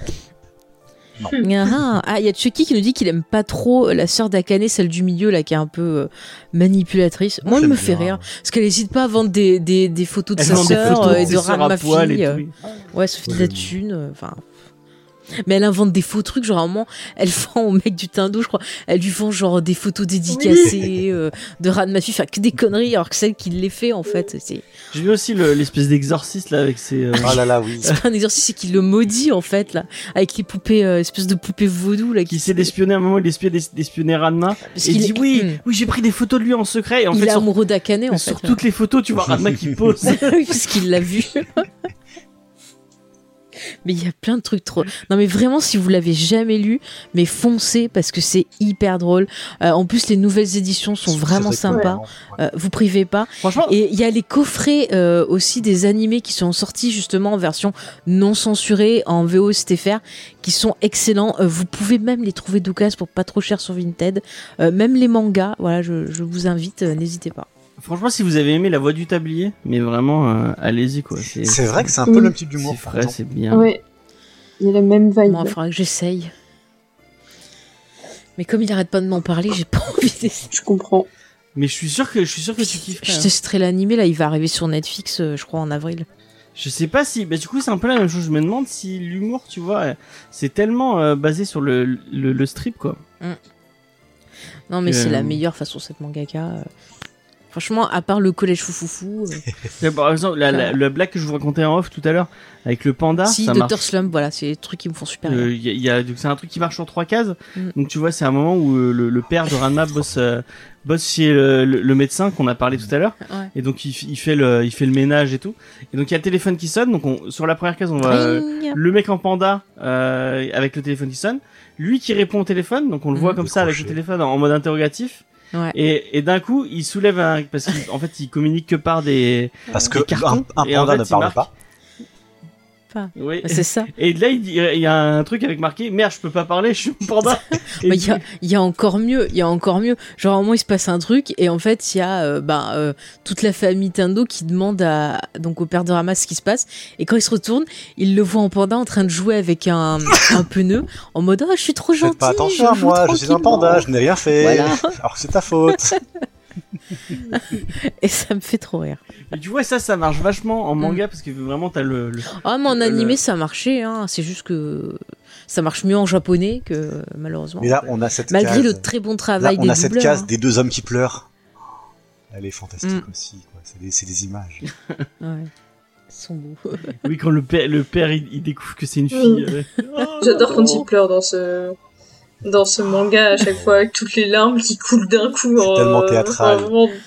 Speaker 2: Ah, ah, il y a Chucky qui nous dit qu'il aime pas trop la sœur d'Akane, celle du milieu là, qui est un peu euh, manipulatrice. Moi, elle
Speaker 4: j'aime
Speaker 2: me fait rire parce qu'elle hésite pas à vendre des, des, des photos de
Speaker 1: Elle
Speaker 2: sa sœur euh, et de
Speaker 1: à
Speaker 2: ma
Speaker 1: et
Speaker 2: fille.
Speaker 1: tout,
Speaker 2: euh. Ouais, ça fait de la thune. euh, Enfin. Mais elle invente des faux trucs, genre à un moment, elle vend au mec du Tindo, je crois, elle lui vend genre des photos dédicacées euh, de Ran ma fille, enfin que des conneries, alors que celle qui les fait en fait,
Speaker 1: j'ai vu aussi le- l'espèce d'exorciste là avec ses euh,
Speaker 4: Oh là là, oui.
Speaker 2: c'est pas un exercice, c'est qu'il le maudit en fait là, avec les poupées, euh, espèce de poupées vaudou là,
Speaker 1: qui essaie d'espionner à un moment il espionne d'espionner Ranma
Speaker 2: Parce
Speaker 1: et il
Speaker 2: qu'il
Speaker 1: dit
Speaker 2: est-
Speaker 1: oui oui j'ai pris des photos de lui en secret. Et en
Speaker 2: il
Speaker 1: fait
Speaker 2: est
Speaker 1: sur,
Speaker 2: amoureux d'Akane en
Speaker 1: sur
Speaker 2: fait.
Speaker 1: toutes les photos tu vois Ranma qui pose.
Speaker 2: Oui, parce qu'il l'a vu. Mais il y a plein de trucs trop. Non, mais vraiment, si vous l'avez jamais lu, mais foncez parce que c'est hyper drôle. Euh, en plus, les nouvelles éditions sont vraiment sympas.
Speaker 4: cool, ouais.
Speaker 2: Euh, vous privez pas.
Speaker 1: franchement
Speaker 2: Et il y a les coffrets euh, aussi des animés qui sont sortis justement en version non censurée en VO STFR qui sont excellents. Vous pouvez même les trouver d'occasion pour pas trop cher sur Vinted. Même les mangas, voilà, je, je vous invite, n'hésitez pas.
Speaker 1: Franchement si vous avez aimé la voix du tablier mais vraiment euh, allez-y quoi c'est
Speaker 4: C'est vrai que c'est un peu
Speaker 3: Oui.
Speaker 4: le même type
Speaker 1: c'est
Speaker 4: d'humour. par
Speaker 1: frais c'est bien
Speaker 3: Ouais. Il y a la même vibe.
Speaker 2: Moi, il faudra que j'essaye. Mais comme il arrête pas de m'en parler, j'ai pas envie d'essayer.
Speaker 3: Je comprends.
Speaker 1: mais je suis sûr que je suis sûr que tu kiffes
Speaker 2: Je testerai l'animé, là, il va arriver sur Netflix, euh, je crois, en avril.
Speaker 1: je sais pas si bah du coup c'est un peu la même chose je me demande si l'humour tu vois euh, c'est tellement euh, basé sur le, le, le strip quoi
Speaker 2: Non, mais
Speaker 1: Euh.
Speaker 2: c'est la meilleure façon, cette mangaka. Franchement, à part le collège foufoufou, euh,
Speaker 1: par exemple la, la, la blague que je vous racontais en off tout à l'heure avec le panda
Speaker 2: si,
Speaker 1: ça
Speaker 2: Dr.
Speaker 1: marche
Speaker 2: Slump, voilà, c'est des trucs qui me font super
Speaker 1: Euh, y a- il y a- donc c'est un truc qui marche sur trois cases.
Speaker 2: Mm.
Speaker 1: Donc tu vois, c'est un moment où euh, le, le père de Ranma bosse, euh, bosse chez le, le- le médecin qu'on a parlé tout à l'heure.
Speaker 2: Ouais.
Speaker 1: Et donc il, il fait le, il fait le ménage et tout. Et donc il y a le téléphone qui sonne. Donc on, sur la première case, on va euh, le mec en panda euh, avec le téléphone qui sonne. Lui qui répond au téléphone. Donc on le voit
Speaker 2: Mhm.
Speaker 1: comme ça avec le téléphone en, en mode interrogatif.
Speaker 2: Ouais.
Speaker 1: Et, et d'un coup, il soulève un parce qu'en fait, il communique que par des
Speaker 4: Parce que
Speaker 1: Des cartons,
Speaker 4: un, un
Speaker 1: et en
Speaker 4: panda
Speaker 1: fait,
Speaker 4: ne parle
Speaker 1: marque-
Speaker 4: pas.
Speaker 2: Pas.
Speaker 1: Oui.
Speaker 2: C'est ça.
Speaker 1: Et là, il dit- il y a un truc avec marqué merde, je peux pas parler, je suis un panda.
Speaker 2: Mais il y a, il y a encore mieux, il y a encore mieux. Genre, à un moment, il se passe un truc, et en fait, il y a euh, ben, euh, toute la famille Tindo qui demande à, donc, au père de Rama ce qui se passe. Et quand il se retourne, il le voit en panda en train de jouer avec un, un pneu, en mode Oh, je suis trop gentil.
Speaker 4: Faites pas attention à moi, je suis un panda, je n'ai rien fait.
Speaker 2: Voilà.
Speaker 4: Alors que c'est ta faute.
Speaker 2: Et ça me fait trop rire.
Speaker 1: Et tu vois, ça, ça marche vachement en
Speaker 2: Mm.
Speaker 1: manga parce que vraiment, t'as le. le-
Speaker 2: Ah, mais en
Speaker 1: Le-
Speaker 2: animé, ça marchait, hein. C'est juste que ça marche mieux en japonais que malheureusement.
Speaker 4: Mais là, on a cette
Speaker 2: Malgré
Speaker 4: case.
Speaker 2: le très bon
Speaker 4: Là,
Speaker 2: travail
Speaker 4: on
Speaker 2: des
Speaker 4: a cette case
Speaker 2: hein.
Speaker 4: des deux hommes qui pleurent. Elle est fantastique
Speaker 2: Mm.
Speaker 4: aussi, quoi. C'est des, c'est des images.
Speaker 2: Ouais. Ils sont beaux.
Speaker 1: Oui, quand le père, le père il, il découvre que c'est une fille. euh, oh,
Speaker 3: J'adore quand il pleure dans ce dans ce manga à chaque fois avec toutes les larmes qui coulent d'un coup.
Speaker 4: C'est
Speaker 3: en-
Speaker 4: tellement théâtral.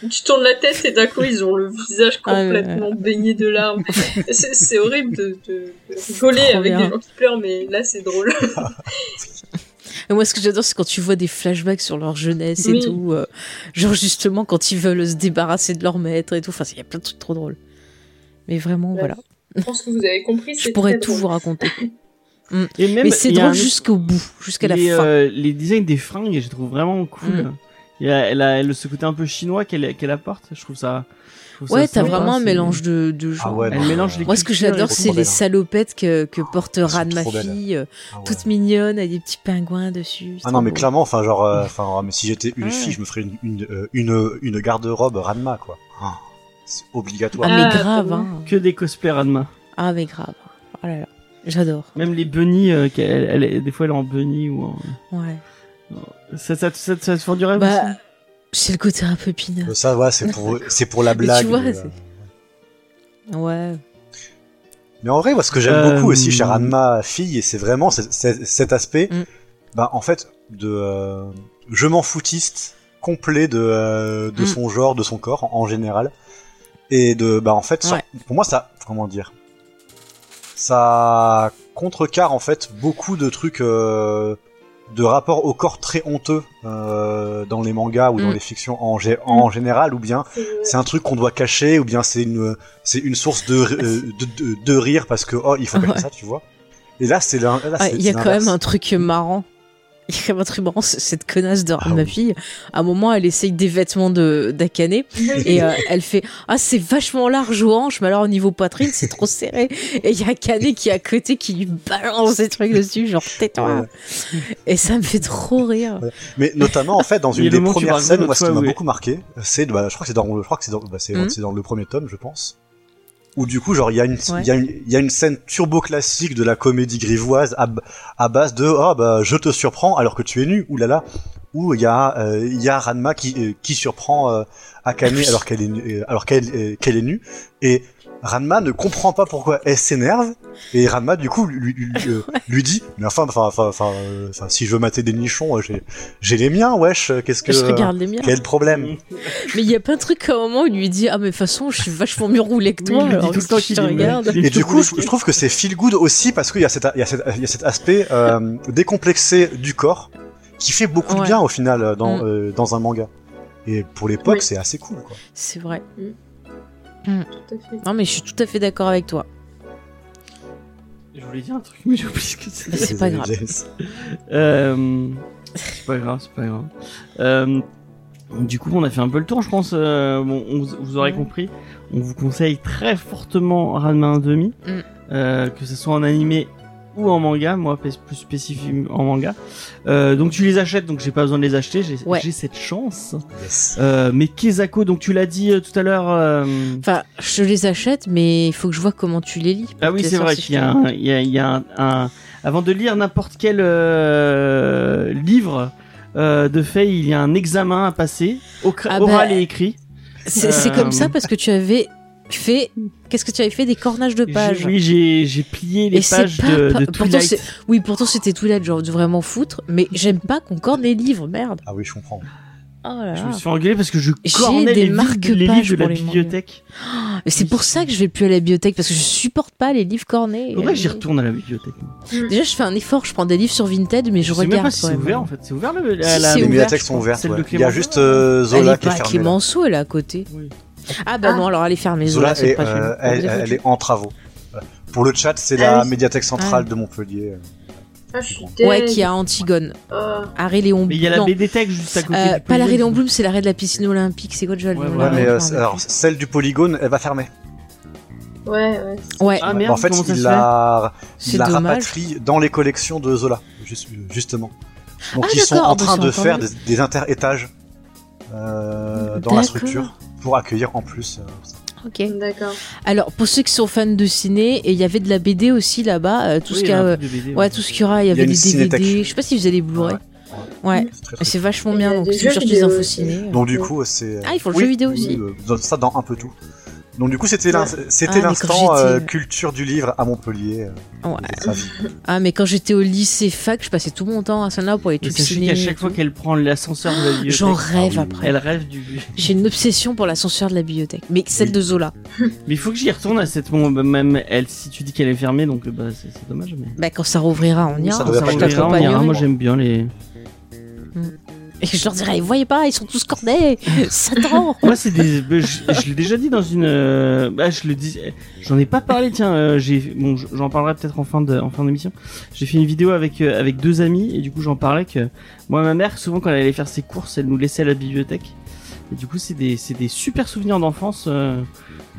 Speaker 3: tu tournes la tête et d'un coup ils ont le visage
Speaker 2: Ah,
Speaker 3: complètement baigné de larmes. c'est c'est horrible de, de- de rigoler
Speaker 2: trop
Speaker 3: avec
Speaker 2: bien.
Speaker 3: des gens qui pleurent, mais là c'est drôle.
Speaker 2: Et moi, ce que j'adore, c'est quand tu vois des flashbacks sur leur jeunesse et tout. euh, genre, justement, quand ils veulent se débarrasser de leur maître et tout. Enfin, il y a plein de trucs trop drôles. Mais vraiment, voilà.
Speaker 3: Je pense que vous avez compris.
Speaker 2: Je pourrais tout
Speaker 3: drôle.
Speaker 2: vous raconter.
Speaker 1: Et même,
Speaker 2: Mais c'est drôle
Speaker 1: un-
Speaker 2: jusqu'au bout, jusqu'à la
Speaker 1: les,
Speaker 2: fin.
Speaker 1: euh, les designs des fringues, je trouve vraiment cool.
Speaker 2: Mm.
Speaker 1: Il y a, elle a elle- ce côté un peu chinois qu'elle qu'elle apporte. Je trouve ça. je trouve ça
Speaker 2: Ouais, t'as vraiment un mélange de, de
Speaker 4: Ah
Speaker 2: genres.
Speaker 4: ouais,
Speaker 1: Elle
Speaker 4: non,
Speaker 1: mélange les
Speaker 2: Moi, ce que j'adore,
Speaker 1: les-
Speaker 2: c'est les salopettes que, que porte
Speaker 4: sont
Speaker 2: Ran, ma fille, euh,
Speaker 4: Ah ouais.
Speaker 2: toute mignonne, avec des petits pingouins dessus.
Speaker 4: Ah non, mais
Speaker 2: beau.
Speaker 4: clairement, enfin, genre, euh, enfin, oh, mais si j'étais une
Speaker 2: Ouais.
Speaker 4: fille, je me ferais une, une, une, une garde-robe Ranma, quoi. Ah, c'est obligatoire.
Speaker 2: Ah, mais
Speaker 3: Ah,
Speaker 2: grave, hein.
Speaker 1: Que des cosplays Ranma.
Speaker 2: Ah, mais grave. Oh là là. J'adore.
Speaker 1: Même les bunnies, euh, elle, des fois elle est en bunny ou en.
Speaker 2: Ouais.
Speaker 1: Ça, ça, ça, ça te fait du rêve
Speaker 2: Bah,
Speaker 1: aussi
Speaker 2: c'est le côté un peu pinard.
Speaker 4: Euh, Ça, ouais, c'est pour, c'est pour la
Speaker 2: Mais tu
Speaker 4: blague.
Speaker 2: vois,
Speaker 4: mais,
Speaker 2: c'est-
Speaker 4: euh,
Speaker 2: Ouais.
Speaker 4: Mais en vrai, moi, ce que j'aime
Speaker 1: Euh,
Speaker 4: beaucoup aussi chez Ranma fille, c'est vraiment cet, aspect,
Speaker 2: Mm.
Speaker 4: bah, en fait, de euh, je m'en foutiste complet de, euh, de
Speaker 2: Mm.
Speaker 4: son genre, de son corps en, en général, et de, bah, en fait, ça- pour moi, ça, comment dire, ça contrecarre en fait beaucoup de trucs euh, de rapport au corps très honteux euh, dans les mangas ou dans
Speaker 2: Mm.
Speaker 4: les fictions en, gé- en général, ou bien
Speaker 3: C'est-
Speaker 4: un truc qu'on doit cacher ou bien c'est une c'est une source de, euh, de, de, de rire parce que oh il faut cacher
Speaker 2: Ouais.
Speaker 4: ça tu vois et là c'est là, c'est-
Speaker 2: Il y a quand même un truc marrant. Il y a marrant, c'est cette connasse de
Speaker 4: Ah
Speaker 2: ma
Speaker 4: oui.
Speaker 2: fille. À un moment, elle essaye des vêtements de d'Akane et euh, elle fait ah c'est vachement large aux hanches, mais alors au niveau poitrine c'est trop serré. Et il y a Akane qui est à côté qui lui balance des trucs dessus, genre tais-toi. Et ça me fait trop rire.
Speaker 4: mais notamment en fait dans une des premières scènes moi ce qui m'a beaucoup marqué c'est bah, je crois que c'est dans je crois que c'est dans bah, c'est
Speaker 2: Mhm.
Speaker 4: c'est dans le premier tome je pense où du coup genre il y a une
Speaker 2: Ouais.
Speaker 4: il y a une il y a une scène turbo classique de la comédie grivoise à, à base de oh bah je te surprends alors que tu es nu oulala où il y a euh, il y a Ranma qui euh, qui surprend euh, Akane alors qu'elle est nu- euh, alors qu'elle euh, qu'elle est nue et Ranma ne comprend pas pourquoi elle s'énerve et Ranma du coup lui, lui, lui, euh, lui dit mais enfin enfin enfin enfin, euh, si je veux mater des nichons euh, j'ai j'ai les miens wesh qu'est-ce que
Speaker 2: Je regarde les miens.
Speaker 4: quel problème
Speaker 2: Mais il y a pas un truc à un moment où il lui dit ah mais de toute façon je suis vachement mieux roulé que
Speaker 1: Oui,
Speaker 2: toi.
Speaker 1: il lui dit
Speaker 2: alors
Speaker 1: tout le temps
Speaker 2: qu'est-ce que
Speaker 1: qu'il
Speaker 2: je te regarde.
Speaker 4: Et du coup, je, trouve que c'est feel good aussi parce qu'il y a cet, il y a cet, il y a cet aspect euh, décomplexé du corps qui fait beaucoup de bien au final euh, dans,
Speaker 2: Mm.
Speaker 4: euh, dans un manga. Et pour l'époque,
Speaker 3: Oui.
Speaker 4: c'est assez cool. Quoi.
Speaker 2: C'est vrai.
Speaker 3: Tout à fait.
Speaker 2: Non mais je suis tout à fait d'accord avec toi.
Speaker 1: Je voulais dire un truc, mais j'ai oublié ce que c'est.
Speaker 2: Mais c'est pas grave.
Speaker 1: Euh, c'est pas grave, c'est pas grave. Euh, du coup, on a fait un peu le tour, je pense. euh, bon, on, vous- aurez
Speaker 2: Ouais.
Speaker 1: compris. On vous conseille très fortement Ranma 1,5,
Speaker 2: Mm.
Speaker 1: euh, que ce soit en animé ou en manga. Moi, plus plus spécifique en manga. Euh, donc tu les achètes, donc j'ai pas besoin de les acheter. J'ai
Speaker 2: Ouais.
Speaker 1: cette chance.
Speaker 4: Yes.
Speaker 1: Euh, mais Kezako, donc tu l'as dit euh, tout à l'heure. euh,
Speaker 2: Enfin, je les achète, mais il faut que je vois comment tu les lis.
Speaker 1: Ah oui, c'est vrai qu'il y a, un, il y a, il y a un, un- Avant de lire n'importe quel euh, livre euh, de fait, il y a un examen à passer, au
Speaker 2: Ah bah,
Speaker 1: oral et écrit.
Speaker 2: C'est c'est
Speaker 1: Euh,
Speaker 2: comme ça parce que tu avais fait. Qu'est-ce que tu avais fait des cornages de pages
Speaker 1: Oui, j'ai j'ai plié les
Speaker 2: Et c'est
Speaker 1: pages
Speaker 2: pas-
Speaker 1: de, de
Speaker 2: pourtant,
Speaker 1: Twilight.
Speaker 2: c'est- Oui, pourtant c'était Twilight, genre de vraiment foutre, mais j'aime pas qu'on corne les livres, merde.
Speaker 4: Ah oui, je comprends.
Speaker 2: Oh là
Speaker 1: Je me suis fait engueuler parce que je cornais
Speaker 2: des
Speaker 1: les, livres-
Speaker 2: marque-pages
Speaker 1: les livres de la bibliothèque.
Speaker 2: Et c'est pour ça que je vais plus à la bibliothèque parce que je supporte pas les livres cornés.
Speaker 1: Faudrait que j'y retourne à la bibliothèque.
Speaker 2: Déjà, je fais un effort, je prends des livres sur Vinted, mais je,
Speaker 1: Je sais
Speaker 2: regarde
Speaker 1: même pas si
Speaker 2: quand
Speaker 1: c'est ouvert en fait. C'est ouvert le, la,
Speaker 2: Si,
Speaker 1: la-
Speaker 2: c'est
Speaker 4: Les
Speaker 2: ouvert,
Speaker 4: bibliothèques sont ouvertes. Ouais. Il y a juste euh,
Speaker 2: Elle
Speaker 4: Zola
Speaker 2: est
Speaker 4: qui est fermée.
Speaker 2: Clémenceau, elle est à côté.
Speaker 1: Oui.
Speaker 2: Ah bah
Speaker 4: Ah.
Speaker 2: non, alors elle est fermée.
Speaker 4: Zola, est,
Speaker 2: pas
Speaker 4: euh, elle, est en travaux. Pour le chat, c'est
Speaker 3: Ah
Speaker 4: la
Speaker 3: oui.
Speaker 4: médiathèque centrale
Speaker 2: Ah.
Speaker 4: de Montpellier.
Speaker 3: Ah, je suis
Speaker 2: Ouais, qui a Antigone.
Speaker 3: Oh.
Speaker 2: Arrêt Léon
Speaker 1: Mais il y a la
Speaker 2: non.
Speaker 1: BD Tech juste à côté.
Speaker 2: Euh,
Speaker 1: du
Speaker 2: pas l'arrêt. Léon Blum, c'est l'arrêt de la piscine olympique. C'est quoi déjà le
Speaker 1: Ouais,
Speaker 4: mais euh, alors, celle du Polygone, elle va fermer.
Speaker 3: Ouais, ouais.
Speaker 2: Ouais,
Speaker 1: Ah
Speaker 4: Ouais,
Speaker 1: merde,
Speaker 4: en fait, il la, il la rapatrie dans les collections de Zola, juste- justement. Donc
Speaker 2: Ah,
Speaker 4: ils sont en
Speaker 2: bah,
Speaker 4: train de faire des, des interétages dans la structure pour accueillir en plus. euh,
Speaker 2: Ok.
Speaker 3: D'accord.
Speaker 2: Alors, pour ceux qui sont fans de ciné, et il y avait de la BD aussi là-bas, euh, tout
Speaker 1: Oui,
Speaker 2: ce
Speaker 1: il
Speaker 2: qu'il
Speaker 1: y a
Speaker 2: euh,
Speaker 1: BD,
Speaker 2: ouais, tout ce qu'il y aura, il y avait des. DVD. Je sais pas s'ils faisaient des Blu-ray. Ouais.
Speaker 4: c'est
Speaker 2: c'est vachement bien. Donc, si vous
Speaker 3: jeux
Speaker 2: cherchez des infos ciné.
Speaker 4: Donc du coup, c'est.
Speaker 2: Ah, ils font le
Speaker 4: Oui,
Speaker 2: jeu vidéo aussi.
Speaker 4: ça dans un peu tout. Donc du coup, c'était
Speaker 2: Ah,
Speaker 4: l'instant euh, culture du livre à Montpellier. euh,
Speaker 2: Ouais. Ah, mais quand j'étais au lycée fac, je passais tout mon temps à Sana pour trucs
Speaker 1: sachez
Speaker 2: ciné.
Speaker 1: qu'à
Speaker 2: et
Speaker 1: chaque fois
Speaker 2: tout.
Speaker 1: qu'elle prend l'ascenseur de la bibliothèque,
Speaker 2: J'en rêve
Speaker 4: Ah oui.
Speaker 2: après.
Speaker 1: elle rêve du.
Speaker 2: J'ai une obsession pour l'ascenseur de la bibliothèque. Mais celle
Speaker 4: Oui.
Speaker 2: de Zola.
Speaker 1: Mais il faut que j'y retourne à cette bon, bah, même elle si tu dis qu'elle est fermée donc euh, bah c'est dommage mais.
Speaker 2: Bah, quand ça rouvrira, on ira.
Speaker 4: ça
Speaker 1: ça
Speaker 4: pas
Speaker 2: je
Speaker 4: être
Speaker 1: rouvrira, on ira. Moi j'aime bien les.
Speaker 2: Et je leur dirais, voyez pas, ils sont tous cornés. Satan.
Speaker 1: Moi c'est des. je je l'ai déjà dit dans une. euh, Bah je le dis. J'en ai pas parlé tiens. euh, j'ai bon j'en parlerai peut-être en fin de en fin d'émission. J'ai fait une vidéo avec euh, avec deux amis et du coup j'en parlais que moi ma mère souvent quand elle allait faire ses courses elle nous laissait à la bibliothèque. Et du coup c'est des c'est des super souvenirs d'enfance euh,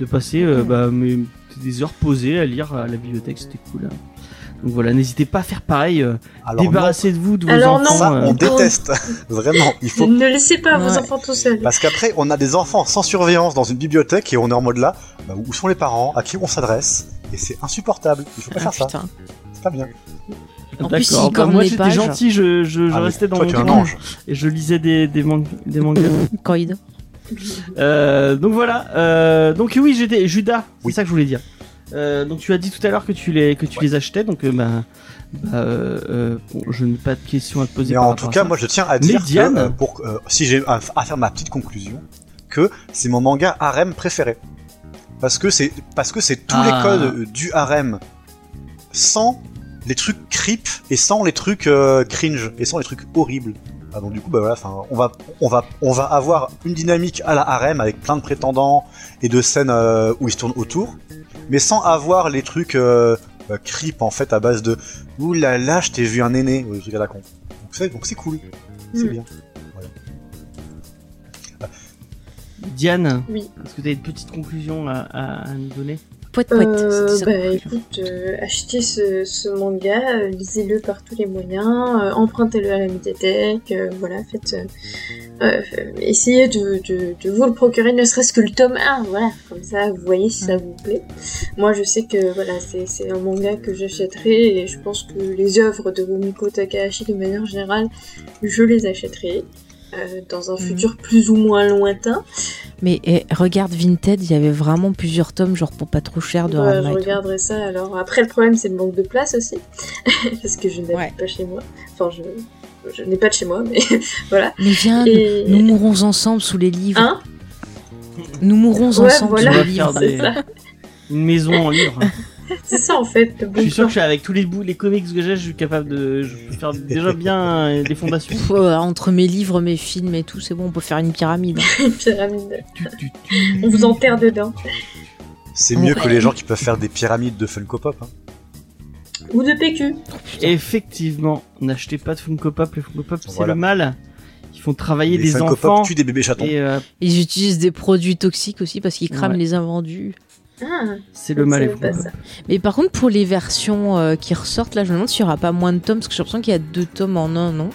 Speaker 1: de passer euh, bah des heures posées à lire à la bibliothèque c'était cool. hein. Donc voilà n'hésitez pas à faire pareil. euh,
Speaker 4: Alors non,
Speaker 1: Débarrassez de vous de vos
Speaker 3: Alors non.
Speaker 1: enfants.
Speaker 4: ça,
Speaker 1: euh,
Speaker 4: on déteste. Vraiment, il faut
Speaker 3: Ne laissez pas vos enfants tout seuls.
Speaker 4: Parce qu'après, on a des enfants sans surveillance dans une bibliothèque et on est en mode là, bah, où sont les parents, à qui on s'adresse, et c'est insupportable. Il faut pas
Speaker 2: Ah,
Speaker 4: faire ça, c'est pas bien.
Speaker 2: En plus,
Speaker 1: D'accord. Bah, moi j'étais gentil, je, je, je
Speaker 4: Ah,
Speaker 1: restais dans
Speaker 4: toi,
Speaker 1: mon
Speaker 4: tu es un
Speaker 1: coin
Speaker 4: ange.
Speaker 1: et je lisais des, des, man- des mangas.
Speaker 2: Corride.
Speaker 1: Euh, donc voilà. Euh, donc oui, j'étais Judas. C'est ça que je voulais dire. Euh, donc tu as dit tout à l'heure que tu les que tu les achetais. Donc euh, bah, bah, euh, bon, je n'ai pas de questions à te poser.
Speaker 4: Mais en tout cas, moi je tiens à dire que, euh, pour, si j'ai à, à faire ma petite conclusion, que c'est mon manga harem préféré. Parce que c'est parce que c'est tous
Speaker 1: Ah.
Speaker 4: les codes euh, du harem sans les trucs creep et sans les trucs cringe et sans les trucs horribles. Ah, donc du coup bah voilà, enfin on va on va on va avoir une dynamique à la harem avec plein de prétendants et de scènes euh, où ils se tournent autour, mais sans avoir les trucs euh, euh, creep en fait à base de ouh là là je t'ai vu un aîné ou des trucs à la con. Donc c'est donc c'est cool, c'est
Speaker 3: Mm.
Speaker 4: bien.
Speaker 1: Diane.
Speaker 3: Oui.
Speaker 1: Est-ce que tu as une petite conclusion à, à, à nous donner?
Speaker 2: Poète, poète.
Speaker 3: Euh, bah écoute, euh, achetez ce, ce manga, euh, lisez-le par tous les moyens, empruntez-le à la médiathèque, voilà, faites, essayez de, de, de vous le procurer, ne serait-ce que le tome 1, voilà, comme ça vous voyez si ça vous plaît. Moi je sais que voilà, c'est c'est un manga que j'achèterai et je pense que les œuvres de Rumiko Takahashi de manière générale, je les achèterai. Euh, dans un
Speaker 2: Mhm.
Speaker 3: futur plus ou moins lointain.
Speaker 2: Mais eh, regarde Vinted, il y avait vraiment plusieurs tomes, genre pour pas trop cher de
Speaker 3: Bah, je
Speaker 2: tout.
Speaker 3: regarderai ça. Alors après, le problème c'est le manque de place aussi, parce que je n'habite
Speaker 2: Ouais.
Speaker 3: pas chez moi. Enfin, je, je n'ai pas de chez moi, mais voilà.
Speaker 2: Mais viens,
Speaker 3: Et
Speaker 2: nous mourrons ensemble sous les livres.
Speaker 3: hein?
Speaker 2: Nous mourrons
Speaker 3: Ouais,
Speaker 2: ensemble
Speaker 3: voilà.
Speaker 2: sous
Speaker 1: On
Speaker 2: les livres.
Speaker 1: des-
Speaker 3: C'est ça.
Speaker 1: une maison en livre.
Speaker 3: C'est ça en fait. Le bon
Speaker 1: je suis sûr que je suis avec tous les bouts, les comics que j'ai, je suis capable de je peux faire déjà bien des fondations.
Speaker 2: Pff, euh, entre mes livres, mes films et tout, c'est bon, on peut faire une pyramide. hein.
Speaker 3: Une pyramide. On vous enterre dedans.
Speaker 4: C'est mieux que les gens qui peuvent faire des pyramides de Funko Pop. hein.
Speaker 3: Ou de PQ.
Speaker 1: Effectivement, n'achetez pas de Funko Pop, les Funko Pop c'est
Speaker 4: Voilà.
Speaker 1: le mal. Ils font travailler
Speaker 4: Les
Speaker 1: des
Speaker 4: Funko
Speaker 1: enfants
Speaker 4: Pop tuent des bébés chatons.
Speaker 1: et euh,
Speaker 2: Ils utilisent des produits toxiques aussi parce qu'ils crament
Speaker 1: Ouais.
Speaker 2: les invendus.
Speaker 3: Ah,
Speaker 1: c'est le mal
Speaker 3: ça.
Speaker 2: Mais par contre, pour les versions euh, qui ressortent, là, je me demande s'il y aura pas moins de tomes parce que j'ai l'impression qu'il y a deux tomes en un, non?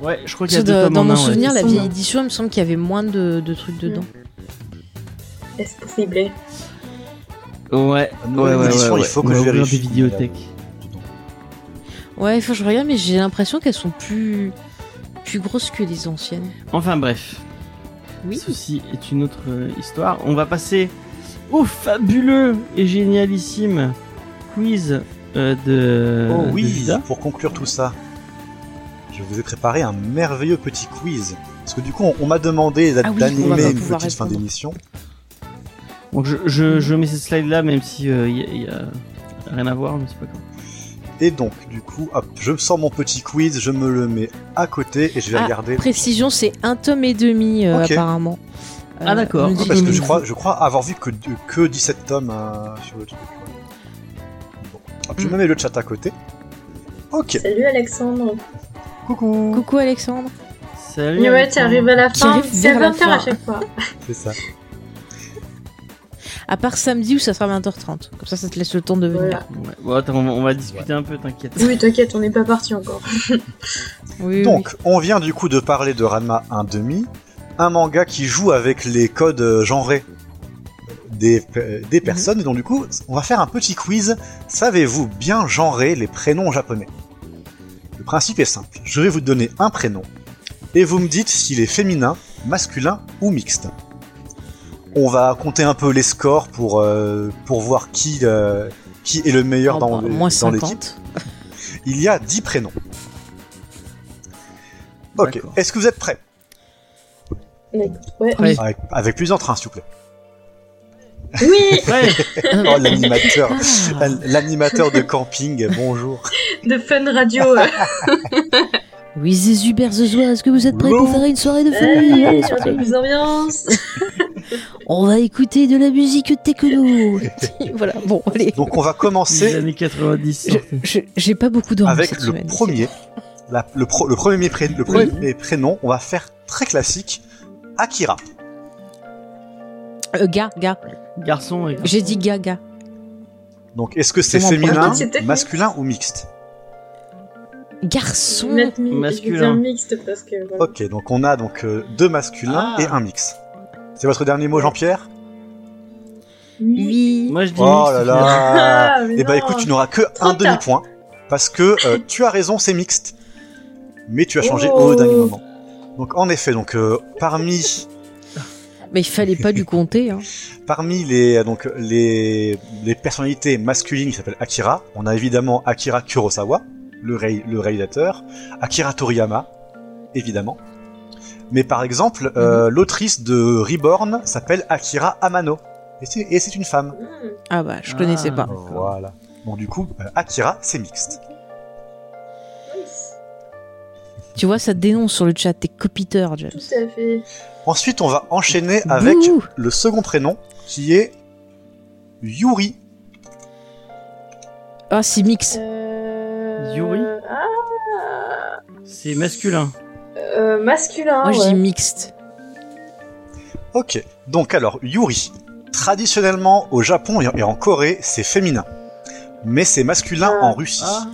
Speaker 1: Ouais, je crois qu'il y a
Speaker 2: Parce que
Speaker 1: deux
Speaker 2: de-
Speaker 1: tomes
Speaker 2: Dans
Speaker 1: en
Speaker 2: mon
Speaker 1: un, ouais.
Speaker 2: souvenir, la vieille édition, il me semble qu'il y avait moins de, de trucs dedans.
Speaker 3: Est-ce possible
Speaker 1: Ouais, ouais, ouais,
Speaker 4: édition,
Speaker 1: ouais,
Speaker 4: il faut
Speaker 1: ouais.
Speaker 4: que je vérifie.
Speaker 1: des vidéothèques.
Speaker 2: Ouais, il faut que je regarde, mais j'ai l'impression qu'elles sont plus plus grosses que les anciennes.
Speaker 1: Enfin bref,
Speaker 2: Oui.
Speaker 1: ceci est une autre euh, histoire. On va passer au fabuleux et génialissime quiz euh, de,
Speaker 4: Oh oui, pour conclure tout ça, je vous ai préparé un merveilleux petit quiz. Parce que du coup, on, on m'a demandé d'a-
Speaker 2: Ah oui,
Speaker 4: d'animer une petite fin d'émission.
Speaker 1: Donc je, je, je mets cette slide là, même si il y, a rien à voir, mais c'est pas grave.
Speaker 4: Et donc, du coup, hop, je sors mon petit quiz, je me le mets à côté et je vais
Speaker 2: Ah,
Speaker 4: regarder.
Speaker 2: Précision, c'est un tome et demi euh, apparemment.
Speaker 1: Ah, d'accord.
Speaker 2: on nous
Speaker 1: Ouais,
Speaker 2: dit
Speaker 4: Parce que je crois, je crois avoir vu que, que 17 tomes euh, sur le truc. Bon. Hop, Je me mets le chat à côté. Ok,
Speaker 3: Salut Alexandre.
Speaker 4: coucou.
Speaker 2: Coucou Alexandre.
Speaker 1: Salut.
Speaker 3: Mais ouais, tu arrives à la fin. C'est à
Speaker 2: vers la
Speaker 3: 20h à chaque fois.
Speaker 4: C'est ça.
Speaker 2: À part samedi où ça sera 20h30. Comme ça, ça te laisse le temps de venir.
Speaker 3: Voilà.
Speaker 1: Ouais, bon, attends, on va, discuter un peu, t'inquiète.
Speaker 3: Oui, t'inquiète, on n'est pas parti encore.
Speaker 2: Oui,
Speaker 4: Donc, on vient du coup de parler de Ranma 1.5, un manga qui joue avec les codes euh, genrés des, euh, des personnes. Et donc, du coup, on va faire un petit quiz. Savez-vous bien genrer les prénoms japonais? Le principe est simple. Je vais vous donner un prénom et vous me dites s'il est féminin, masculin ou mixte. On va compter un peu les scores pour, euh, pour voir qui, euh, qui est le meilleur
Speaker 2: Oh,
Speaker 4: dans,
Speaker 2: bah,
Speaker 4: dans l'équipe.
Speaker 2: 50.
Speaker 4: Il y a 10 prénoms. Ok, est-ce que vous êtes prêts?
Speaker 3: Ouais.
Speaker 4: Avec, avec plus d'entrain, s'il vous plaît.
Speaker 3: Oui.
Speaker 4: Oh, l'animateur,
Speaker 2: Ah.
Speaker 4: l'animateur de camping, bonjour.
Speaker 3: de Fun Radio.
Speaker 2: Oui, Zézubert Zezois, est-ce que vous êtes prêts pour faire une soirée de famille Allez. On va écouter de la musique techno. voilà, bon, allez.
Speaker 4: Donc on va
Speaker 1: Les
Speaker 4: commencer
Speaker 1: années 90.
Speaker 2: Je- je- J'ai pas beaucoup dormi
Speaker 4: avec
Speaker 2: cette
Speaker 4: le
Speaker 2: semaine.
Speaker 4: premier. La- le, pro- le premier, pré- le premier prénom, on va faire très classique. Akira.
Speaker 2: Euh, gars, gars.
Speaker 1: Garçon et
Speaker 2: J'ai dit gars, gars.
Speaker 4: Donc est-ce que c'est féminin, masculin ou mixte?
Speaker 2: Garçon.
Speaker 1: Masculin.
Speaker 3: Mixte parce que. voilà.
Speaker 4: Ok, donc on a donc euh, deux masculins
Speaker 1: Ah.
Speaker 4: et un mix. C'est votre dernier mot, Jean-Pierre?
Speaker 2: Oui.
Speaker 1: Moi je dis
Speaker 4: Oh
Speaker 1: mixte,
Speaker 4: là là
Speaker 3: Ah, mais
Speaker 4: Eh bah
Speaker 3: non.
Speaker 4: écoute, tu n'auras que
Speaker 3: Trop
Speaker 4: un demi-point. Parce que euh, tu as raison, c'est mixte. Mais tu as changé
Speaker 3: Oh.
Speaker 4: au dernier moment. Donc en effet, donc euh, parmi
Speaker 2: Mais il fallait pas lui compter. Hein.
Speaker 4: parmi les donc les les personnalités masculines qui s'appellent Akira, on a évidemment Akira Kurosawa, le, ré- le réalisateur, Akira Toriyama, évidemment. Mais par exemple, euh, l'autrice de Reborn s'appelle Akira Amano. Et c'est et c'est une femme.
Speaker 2: Ah bah, je connaissais
Speaker 1: Ah.
Speaker 2: pas.
Speaker 4: Voilà. Donc du coup, euh, Akira, c'est mixte.
Speaker 2: Tu vois, ça dénonce sur le chat. T'es copiteur, James.
Speaker 3: Tout à fait.
Speaker 4: Ensuite, on va enchaîner avec
Speaker 2: Bouh.
Speaker 4: le second prénom, qui est Yuri.
Speaker 2: Ah, c'est mix.
Speaker 3: Euh...
Speaker 1: Yuri
Speaker 3: Ah.
Speaker 1: C'est masculin.
Speaker 3: Euh, masculin.
Speaker 2: Moi, je
Speaker 3: ouais.
Speaker 2: dis mixte.
Speaker 4: Ok, donc alors, Yuri. Traditionnellement, au Japon et en Corée, c'est féminin. Mais c'est masculin
Speaker 3: Ah.
Speaker 4: en Russie.
Speaker 1: Ah.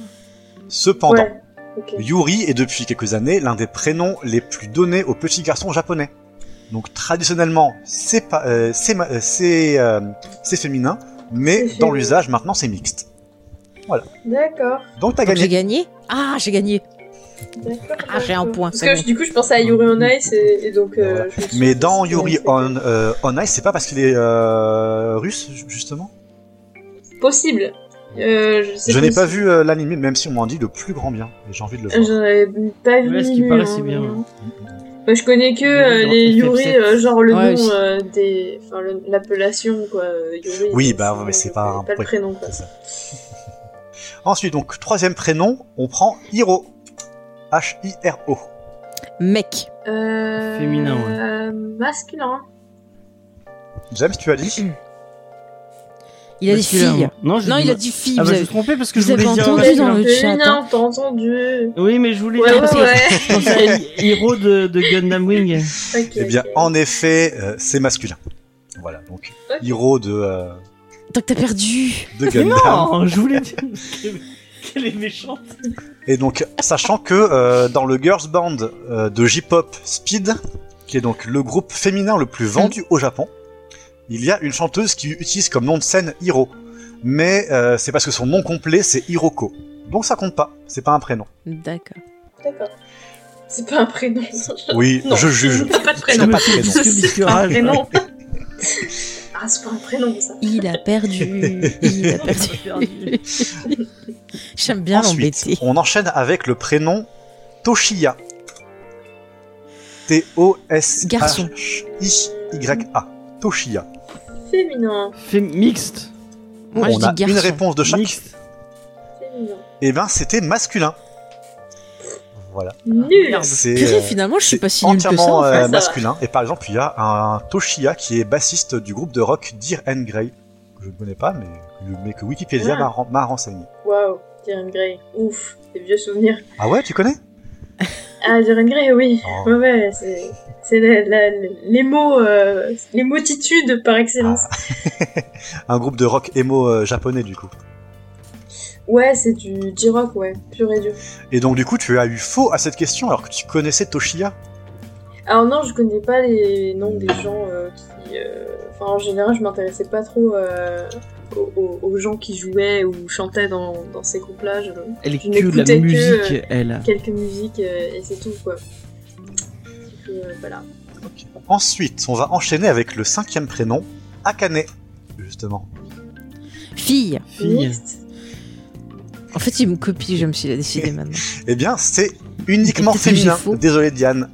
Speaker 4: Cependant,
Speaker 3: Ouais.
Speaker 4: Yuri est depuis quelques années l'un des prénoms les plus donnés aux petits garçons japonais. Donc traditionnellement, c'est pas, euh, euh, c'est, euh, c'est féminin, mais
Speaker 3: C'est
Speaker 4: dans
Speaker 3: féminin.
Speaker 4: l'usage maintenant c'est mixte.
Speaker 3: D'accord.
Speaker 4: Donc t'as
Speaker 2: Donc, J'ai
Speaker 4: gagné.
Speaker 2: gagné Ah, j'ai gagné.
Speaker 3: D'accord.
Speaker 2: Ah, j'ai un point,
Speaker 3: Parce que
Speaker 2: bon.
Speaker 3: du coup, je pensais à Yuri on Ice et, et donc. euh,
Speaker 4: Voilà.
Speaker 3: je
Speaker 4: Mais dans Yuri on, euh, on Ice, c'est pas parce qu'il est euh, russe ju- justement?
Speaker 3: Possible. Euh, je
Speaker 4: n'ai pas vu euh, l'anime, même si on m'en dit le plus grand bien. J'ai envie de le voir.
Speaker 3: J'aurais pas vu.
Speaker 1: Ouais, ce qui paraît, c'est
Speaker 3: hein.
Speaker 1: bien.
Speaker 3: Bah, je connais que euh, les
Speaker 1: FF7.
Speaker 3: Yuri, euh, genre le
Speaker 2: Ouais,
Speaker 3: nom euh, des. Enfin, l'appellation, quoi. Yuri.
Speaker 4: Oui, bah, mais c'est pas un-
Speaker 3: Pas le prénom, quoi.
Speaker 4: C'est ça. Ensuite, donc troisième prénom, on prend Hiro. H-I-R-O.
Speaker 2: Mec.
Speaker 3: Euh...
Speaker 1: Féminin, ouais.
Speaker 3: euh, masculin.
Speaker 4: James, tu as dit?
Speaker 2: Il a dit fille.
Speaker 1: Non,
Speaker 2: Non, il a dit fille.
Speaker 1: Ah bah je me suis trompé parce que
Speaker 2: vous
Speaker 1: je voulais
Speaker 2: avez
Speaker 1: dire
Speaker 2: entendu dans le chat,
Speaker 3: Féminin,
Speaker 2: hein.
Speaker 3: t'as entendu.
Speaker 1: Oui, mais je voulais
Speaker 3: Ouais,
Speaker 1: dire
Speaker 3: ouais,
Speaker 1: parce que
Speaker 3: ouais.
Speaker 1: Hiro de, de Gundam Wing.
Speaker 3: Ok,
Speaker 4: Eh bien, en effet, euh, c'est masculin. Voilà, donc
Speaker 3: Ok.
Speaker 4: Hiro de, euh,
Speaker 2: Donc t'as perdu.
Speaker 4: de Gundam.
Speaker 1: non, je voulais dire qu'elle- qu'elle est méchante.
Speaker 4: Et donc, sachant que euh, dans le girls band euh, de J-pop Speed, qui est donc le groupe féminin le plus vendu au Japon, il y a une chanteuse qui utilise comme nom de scène Hiro. Mais euh, c'est parce que son nom complet c'est Hiroko. Donc ça compte pas, c'est pas un prénom.
Speaker 2: D'accord.
Speaker 3: D'accord. C'est pas un prénom.
Speaker 4: Oui,
Speaker 3: Non.
Speaker 4: je juge.
Speaker 3: T'as pas de prénom.
Speaker 4: pas de
Speaker 3: C'est pas un prénom. ah, c'est pas un prénom, ça.
Speaker 2: Il a perdu. Il a perdu. J'aime bien
Speaker 4: Ensuite,
Speaker 2: l'embêter.
Speaker 4: on enchaîne avec le prénom Toshiya. T-O-S-H-I-Y-A. Toshiya.
Speaker 3: Féminin.
Speaker 1: Mixte.
Speaker 2: Moi, je
Speaker 4: on
Speaker 2: dis
Speaker 4: a
Speaker 2: garçon.
Speaker 4: une réponse de chaque.
Speaker 1: Mixte.
Speaker 3: Féminin.
Speaker 4: Et ben, c'était masculin. Voilà.
Speaker 3: Nul.
Speaker 2: Purée,
Speaker 4: euh,
Speaker 2: finalement, je suis pas si nul que ça.
Speaker 4: entièrement euh, masculin. Et par exemple, il y a un Toshiya qui est bassiste du groupe de rock Dear and Grey, que je ne connais pas, mais, mais que Wikipédia
Speaker 3: Ah.
Speaker 4: m'a ren- m'a renseigné.
Speaker 3: Waouh, Diren Grey. Ouf, des vieux souvenirs.
Speaker 4: Ah ouais, tu connais?
Speaker 3: Ah, Diren Grey, oui.
Speaker 4: Oh.
Speaker 3: Ouais, ouais, c'est. C'est la- la- les mots, euh, les motitudes par excellence.
Speaker 4: Un groupe de rock emo euh, japonais du coup.
Speaker 3: Ouais, c'est du J-Rock, ouais, pur et dur.
Speaker 4: Et donc du coup, tu as eu faux à cette question alors que tu connaissais Toshiya?
Speaker 3: Alors non, je connais pas les noms des gens euh, qui... euh, Enfin, en général, je m'intéressais pas trop euh, aux, gens qui jouaient ou chantaient dans, dans ces groupes-là. Je...
Speaker 1: Elle est
Speaker 3: Je
Speaker 1: que de la
Speaker 3: n'écoutais que,
Speaker 1: musique,
Speaker 3: euh,
Speaker 1: elle.
Speaker 3: Quelques musiques euh, et c'est tout, quoi. Euh, voilà.
Speaker 4: Ensuite, on va enchaîner avec le cinquième prénom, Akane, justement.
Speaker 2: Fille.
Speaker 1: Fille.
Speaker 2: En fait, il me copie, je me suis décidé maintenant.
Speaker 4: Eh bien, c'est uniquement
Speaker 2: que
Speaker 4: féminin. Désolé Diane.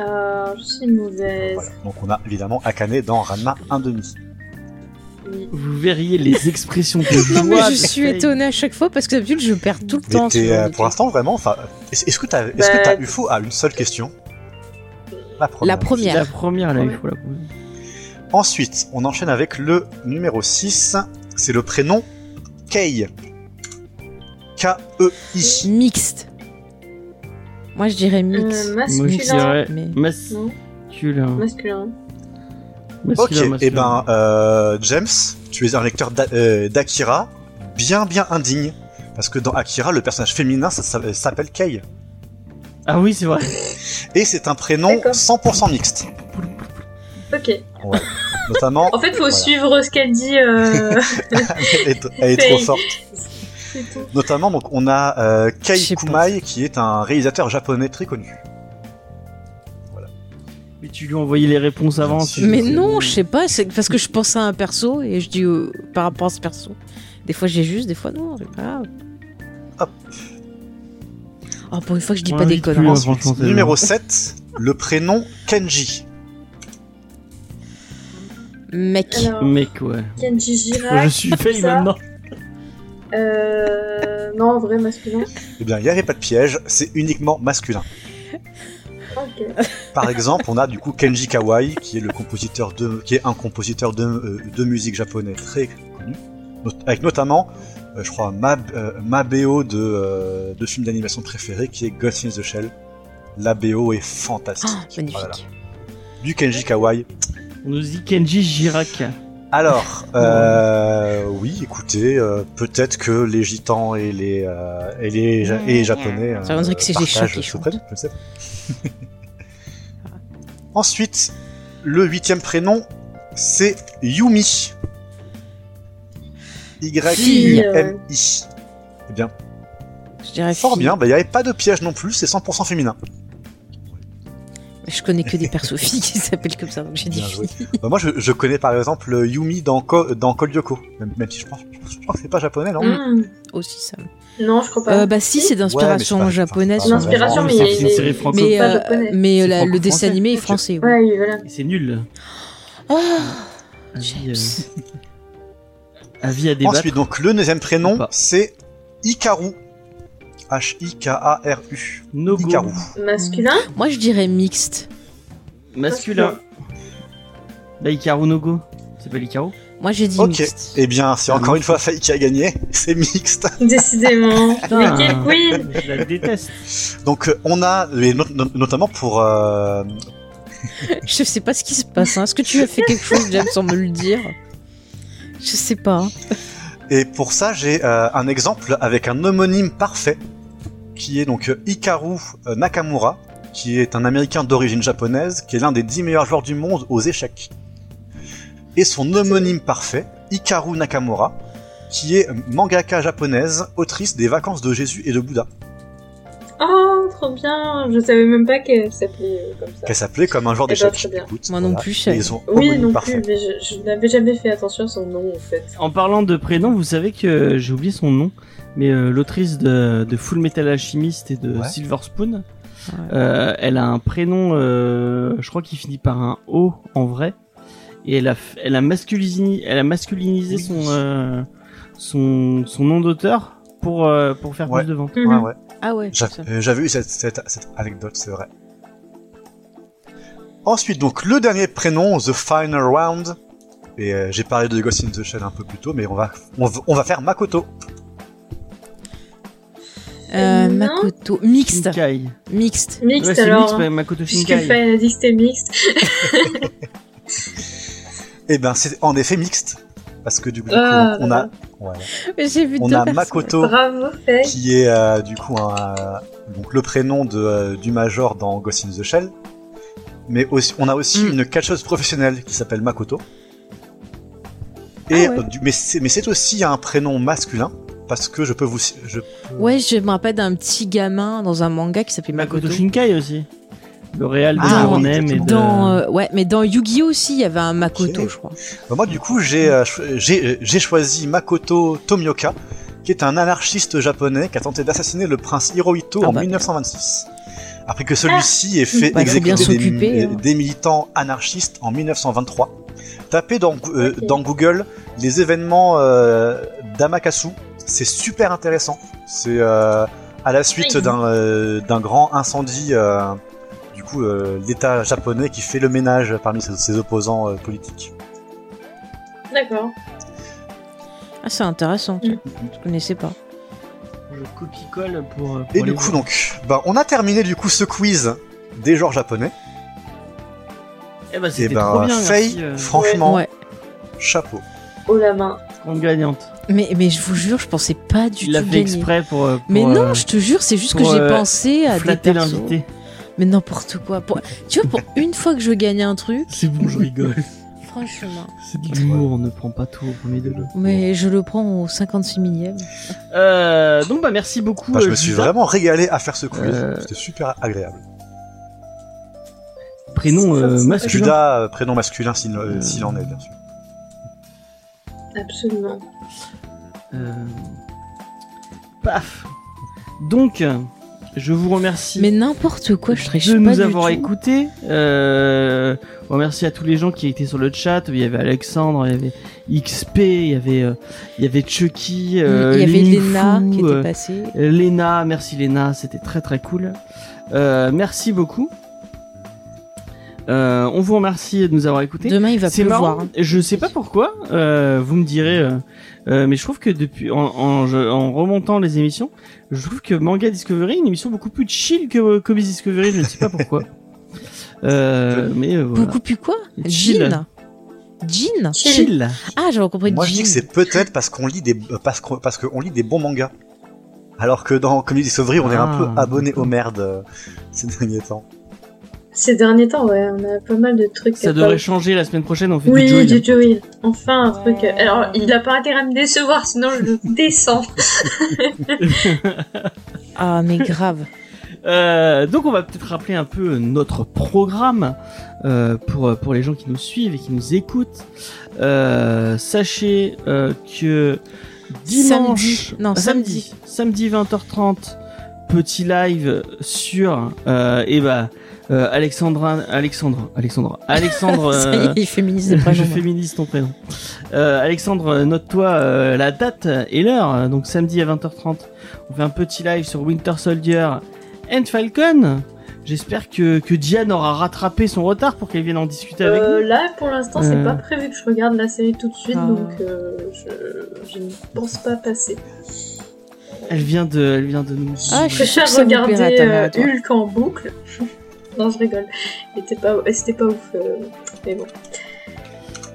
Speaker 3: Euh, je suis mauvaise.
Speaker 4: Voilà. Donc on a évidemment Akane dans Ranma 1,5.
Speaker 3: Oui.
Speaker 1: Vous verriez les expressions de joie.
Speaker 2: Non, mais je suis étonnée à chaque fois parce que d'habitude, je perds tout le
Speaker 4: Mais
Speaker 2: temps.
Speaker 4: euh, pour l'instant vraiment, enfin, est-ce que t'as est-ce
Speaker 3: Bah,
Speaker 4: que eu faux à une seule question? La première.
Speaker 2: La
Speaker 1: La
Speaker 2: première.
Speaker 1: première, là, il faut la poser.
Speaker 4: Ensuite, on enchaîne avec le numéro 6. C'est le prénom Kei. K-E-I.
Speaker 2: Mixte. Moi, je dirais.
Speaker 3: Euh,
Speaker 1: Moi, je
Speaker 3: masculin.
Speaker 1: dirais
Speaker 2: Mais...
Speaker 1: Masculin.
Speaker 3: masculin.
Speaker 4: Ok,
Speaker 1: Masculin,
Speaker 4: et ben, euh, James, tu es un lecteur euh, d'Akira bien bien indigne. Parce que dans Akira, le personnage féminin ça, ça- s'appelle Kei.
Speaker 1: Ah oui, c'est vrai.
Speaker 4: Et c'est un prénom
Speaker 3: D'accord.
Speaker 4: 100% mixte.
Speaker 3: Ok.
Speaker 4: Notamment,
Speaker 3: En fait, faut
Speaker 4: Voilà.
Speaker 3: suivre ce qu'elle dit. Euh...
Speaker 4: elle est, elle est trop forte.
Speaker 3: c'est tout.
Speaker 4: Notamment, donc, on a euh,
Speaker 2: pas.
Speaker 4: Kumai, qui est un réalisateur japonais très connu.
Speaker 1: Mais tu lui as envoyé les réponses avant.
Speaker 2: Mais non, je sais pas, c'est parce que je pense à un perso et je dis euh, par rapport à ce perso. Des fois j'ai juste, des fois non, c'est pas grave.
Speaker 4: Hop.
Speaker 2: Oh, pour une fois que je dis
Speaker 1: On
Speaker 2: pas des conneries.
Speaker 1: hein. C'est
Speaker 4: numéro
Speaker 1: bon.
Speaker 4: 7, le prénom Kenji.
Speaker 2: Mec.
Speaker 3: Alors,
Speaker 1: Mec, ouais.
Speaker 3: Kenji Girac.
Speaker 1: je suis
Speaker 3: ça.
Speaker 1: maintenant.
Speaker 3: Euh... Non, en vrai, masculin.
Speaker 4: Eh bien, il n'y avait pas de piège, c'est uniquement masculin.
Speaker 3: Ok.
Speaker 4: Par exemple, on a du coup Kenji Kawai, qui est le compositeur de, qui est un compositeur de, euh, de musique japonais très connu, avec notamment, je crois, ma, euh, ma BO de, euh, de film d'animation préféré, qui est Ghost in the Shell. La BO est fantastique.
Speaker 2: Ah, magnifique.
Speaker 4: Voilà. Du Kenji Kawai.
Speaker 1: On nous dit Kenji Girac.
Speaker 4: Alors, euh, oui, écoutez, euh, peut-être que les gitans et les euh, et les, ja- et les japonais
Speaker 2: Ça voudrait que c'est les chats qui chantent.
Speaker 4: je sais. Ensuite, le huitième prénom, c'est Yumi. Y-U-M-I. Eh bien,
Speaker 2: Je dirais
Speaker 4: fort
Speaker 2: fille.
Speaker 4: bien, bah, il n'y avait pas de piège non plus, c'est 100% féminin.
Speaker 2: Je connais que des persos filles qui s'appellent comme ça, donc j'ai dit.
Speaker 4: Bah, moi, je, je connais par exemple Yumi dans, Ko- dans Code Lyoko, même, même si je pense, je pense que c'est pas japonais, non?
Speaker 3: Hmm.
Speaker 2: Aussi ça.
Speaker 3: Non, je crois pas.
Speaker 2: Euh, bah si, c'est d'inspiration
Speaker 4: Ouais,
Speaker 2: japonaise.
Speaker 4: c'est vraiment-
Speaker 3: mais
Speaker 1: c'est
Speaker 3: il
Speaker 1: une série
Speaker 3: est-
Speaker 1: franco.
Speaker 2: Mais, euh, mais la- le dessin animé est français.
Speaker 3: Ouais, voilà.
Speaker 1: C'est nul.
Speaker 2: Oh, James.
Speaker 1: avis à débattre.
Speaker 4: Ensuite, donc, le neuvième
Speaker 1: Ou
Speaker 4: prénom, c'est Hikaru. H-I-K-A-R-U.
Speaker 1: No go.
Speaker 4: Hikaru.
Speaker 3: Masculin?
Speaker 2: Moi je dirais mixte.
Speaker 1: Masculin. Bah, Hikaru no go. C'est pas l'Hikaru
Speaker 2: Moi j'ai dit
Speaker 4: Ok,
Speaker 2: mixte.
Speaker 4: eh bien, c'est encore une fois Faye qui a gagné, c'est mixte.
Speaker 3: Décidément.
Speaker 1: Putain,
Speaker 3: Mais quel queen?
Speaker 1: Je la déteste.
Speaker 4: Donc, euh, on a, et not- not- notamment pour, euh,
Speaker 2: Je sais pas ce qui se passe. hein. Est-ce que tu as fait quelque chose, James, sans me le dire Je sais pas.
Speaker 4: et pour ça, j'ai euh, un exemple avec un homonyme parfait, qui est donc euh, Hikaru euh, Nakamura, qui est un américain d'origine japonaise, qui est l'un des 10 meilleurs joueurs du monde aux échecs. Et son homonyme parfait, Hikaru Nakamura, qui est mangaka japonaise, autrice des vacances de Jésus et de Bouddha,
Speaker 3: Oh, trop bien Je savais même pas qu'elle s'appelait euh, comme ça.
Speaker 4: qu'elle s'appelait comme un joueur
Speaker 3: Eh ben,
Speaker 4: d'échecs.
Speaker 3: très bien.
Speaker 4: Écoute,
Speaker 2: Moi non plus, je
Speaker 4: ils ont
Speaker 3: Oui, non
Speaker 4: parfait.
Speaker 3: plus, mais je, je n'avais jamais fait attention à son nom, en fait.
Speaker 1: En parlant de prénom, vous savez que j'ai oublié son nom, mais euh, l'autrice de, de Full Metal Alchemist et de
Speaker 4: Ouais.
Speaker 1: Silver Spoon,
Speaker 2: Ouais.
Speaker 1: euh, elle a un prénom, euh, je crois qu'il finit par un O en vrai, et elle a, elle a masculinisé, elle a masculinisé
Speaker 4: Oui.
Speaker 1: son, euh, son, son nom d'auteur pour, euh, pour faire
Speaker 4: Ouais.
Speaker 1: plus de ventes.
Speaker 4: Ouais, ouais.
Speaker 2: Ah ouais.
Speaker 4: J'a-
Speaker 2: ça.
Speaker 4: euh, J'avais eu cette, cette, cette anecdote, c'est vrai. Ensuite, donc, le dernier prénom, The Final Round. Et euh, j'ai parlé de Ghost in the Shell un peu plus tôt, mais on va, on, va- on va faire Makoto.
Speaker 2: Euh. Makoto. Mixte.
Speaker 1: Shinkai.
Speaker 2: Mixte.
Speaker 3: Mixte
Speaker 1: Ouais,
Speaker 3: alors.
Speaker 1: mix, ouais, Makoto
Speaker 3: Puisque
Speaker 1: Shinkai.
Speaker 3: Fan a dit que c'était mixte.
Speaker 4: Eh ben, c'est en effet mixte. Parce que du coup,
Speaker 3: Ah,
Speaker 4: on a, voilà.
Speaker 2: J'ai vu
Speaker 4: on a
Speaker 2: personnes.
Speaker 4: Makoto
Speaker 3: Bravo,
Speaker 4: qui est euh, du coup un, donc le prénom de, euh, du major dans Ghost in the Shell. Mais aussi, on a aussi
Speaker 2: Mm.
Speaker 4: une catcheuse professionnelle qui s'appelle Makoto. Et,
Speaker 2: Ah ouais.
Speaker 4: euh, du- mais c'est mais c'est aussi un prénom masculin parce que je peux vous je peux-
Speaker 2: Ouais, je me rappelle d'un petit gamin dans un manga qui s'appelait
Speaker 1: Makoto
Speaker 2: Makoto.
Speaker 1: Shinkai aussi. Le réal de
Speaker 4: Ah,
Speaker 1: de...
Speaker 2: Dans, euh, ouais, mais dans Yu-Gi-Oh aussi, il y avait un Makoto, je crois.
Speaker 4: Bah, moi du coup j'ai euh, cho- j'ai choisi Makoto Tomioka qui est un anarchiste japonais qui a tenté d'assassiner le prince Hirohito
Speaker 2: Ah
Speaker 4: en
Speaker 2: bah.
Speaker 4: 1926. Après que celui-ci ait fait
Speaker 2: Bah, faut bien
Speaker 4: exécuter des,
Speaker 2: hein.
Speaker 4: des militants anarchistes en 1923. Tapez dans, euh, dans Google les événements euh, d'Amakasu. C'est super intéressant. C'est euh, à la suite
Speaker 3: Oui.
Speaker 4: d'un euh, d'un grand incendie, euh, coup, euh, l'État japonais qui fait le ménage parmi ses, ses opposants euh, politiques.
Speaker 3: D'accord.
Speaker 2: Ah, c'est intéressant. ça.
Speaker 3: Mm.
Speaker 2: Je connaissais pas.
Speaker 1: Je copie-colle pour, euh, pour
Speaker 4: Et du coup,
Speaker 1: voir.
Speaker 4: donc, bah, on a terminé du coup ce quiz des genres japonais.
Speaker 1: Eh ben,
Speaker 4: Et ben,
Speaker 1: trop bien,
Speaker 4: Faye,
Speaker 1: merci. euh,
Speaker 4: franchement,
Speaker 2: Ouais.
Speaker 4: chapeau.
Speaker 3: Oh la main.
Speaker 1: grande gagnante.
Speaker 2: Mais, mais je vous jure, je pensais pas du
Speaker 1: Il l'a
Speaker 2: tout
Speaker 1: fait
Speaker 2: gagner.
Speaker 1: exprès pour, pour,
Speaker 2: Mais non,
Speaker 1: euh,
Speaker 2: je te jure, c'est juste que j'ai
Speaker 1: euh,
Speaker 2: pensé à des persos. Mais n'importe quoi. Pour- Tu vois, pour une fois que je gagne un truc,
Speaker 1: C'est bon, je rigole.
Speaker 2: franchement.
Speaker 1: C'est de l'humour, on ne prend pas tout au premier degré.
Speaker 2: Mais je le prends au 56 millième.
Speaker 1: Euh, donc bah merci beaucoup.
Speaker 4: Enfin, je
Speaker 1: euh,
Speaker 4: me suis
Speaker 1: Judas.
Speaker 4: vraiment régalé à faire ce quiz.
Speaker 1: Euh,
Speaker 4: C'était super agréable.
Speaker 1: Prénom euh, masculin.
Speaker 4: Judas, euh, prénom masculin s'il euh,
Speaker 1: Euh.
Speaker 4: en est, bien sûr.
Speaker 3: Absolument.
Speaker 1: Euh, Paf. Donc, je vous remercie.
Speaker 2: Mais n'importe quoi, je triche
Speaker 1: de
Speaker 2: pas
Speaker 1: nous
Speaker 2: du
Speaker 1: avoir écoutés. Euh, remercie à tous les gens qui étaient sur le chat. Il y avait Alexandre, il y avait XP, il y avait, euh, il y avait Chucky, euh,
Speaker 2: Il y avait
Speaker 1: Fou,
Speaker 2: qui était
Speaker 1: euh,
Speaker 2: passée.
Speaker 1: Léna, merci Léna, c'était très très cool. Merci beaucoup. Euh, on vous remercie de nous avoir écoutés.
Speaker 2: Demain, il va pleuvoir.
Speaker 1: marrant.
Speaker 2: hein.
Speaker 1: Je sais pas pourquoi. euh, vous me direz. euh, mais je trouve que depuis en, en, je- en remontant les émissions, je trouve que Manga Discovery est une émission beaucoup plus chill que euh, Comics Discovery. Je ne sais pas pourquoi. Euh, mais euh, voilà.
Speaker 2: Beaucoup plus quoi?
Speaker 1: Chill.
Speaker 2: Jean? Jean?
Speaker 1: Chill.
Speaker 2: Ah, j'avais compris
Speaker 4: Moi,
Speaker 2: Jean.
Speaker 4: je dis que c'est peut-être parce qu'on lit des parce qu'on parce qu'on lit des bons mangas. Alors que dans Comedy Discovery, on est un
Speaker 1: Ah,
Speaker 4: peu abonné aux merdes euh, ces derniers temps.
Speaker 3: Ces derniers temps, ouais, on a pas mal de trucs.
Speaker 1: Ça devrait changer la semaine prochaine. On fait
Speaker 3: Oui,
Speaker 1: du Joey.
Speaker 3: du Joey. Enfin, un truc. Alors, il a pas intérêt à me décevoir, sinon je le descends.
Speaker 2: Ah, mais grave.
Speaker 1: Euh, donc on va peut-être rappeler un peu notre programme euh, pour pour les gens qui nous suivent et qui nous écoutent. Euh, sachez euh, que dimanche,
Speaker 2: Samedi. Non,
Speaker 1: ah, samedi, samedi 20h30, petit live sur euh, et bah euh, Alexandra, Alexandre, Alexandre, Alexandre. Euh,
Speaker 2: est, il féminise
Speaker 1: je féminise ton prénom. Euh, Alexandre, note-toi euh, la date et l'heure. Donc samedi à 20h30, on fait un petit live sur Winter Soldier and Falcon. J'espère que, que Diane aura rattrapé son retard pour qu'elle vienne en discuter avec
Speaker 3: Euh,
Speaker 1: nous.
Speaker 3: là, pour l'instant, c'est
Speaker 1: Euh.
Speaker 3: pas prévu que je regarde la série tout de suite,
Speaker 2: Ah.
Speaker 3: donc euh, je, je ne pense pas passer.
Speaker 1: Elle vient de, elle vient de nous.
Speaker 2: Ah,
Speaker 3: Je
Speaker 2: suis
Speaker 3: regarder euh. Hulk en boucle. Non, je rigole. C'était pas, c'était pas ouf. euh, mais bon.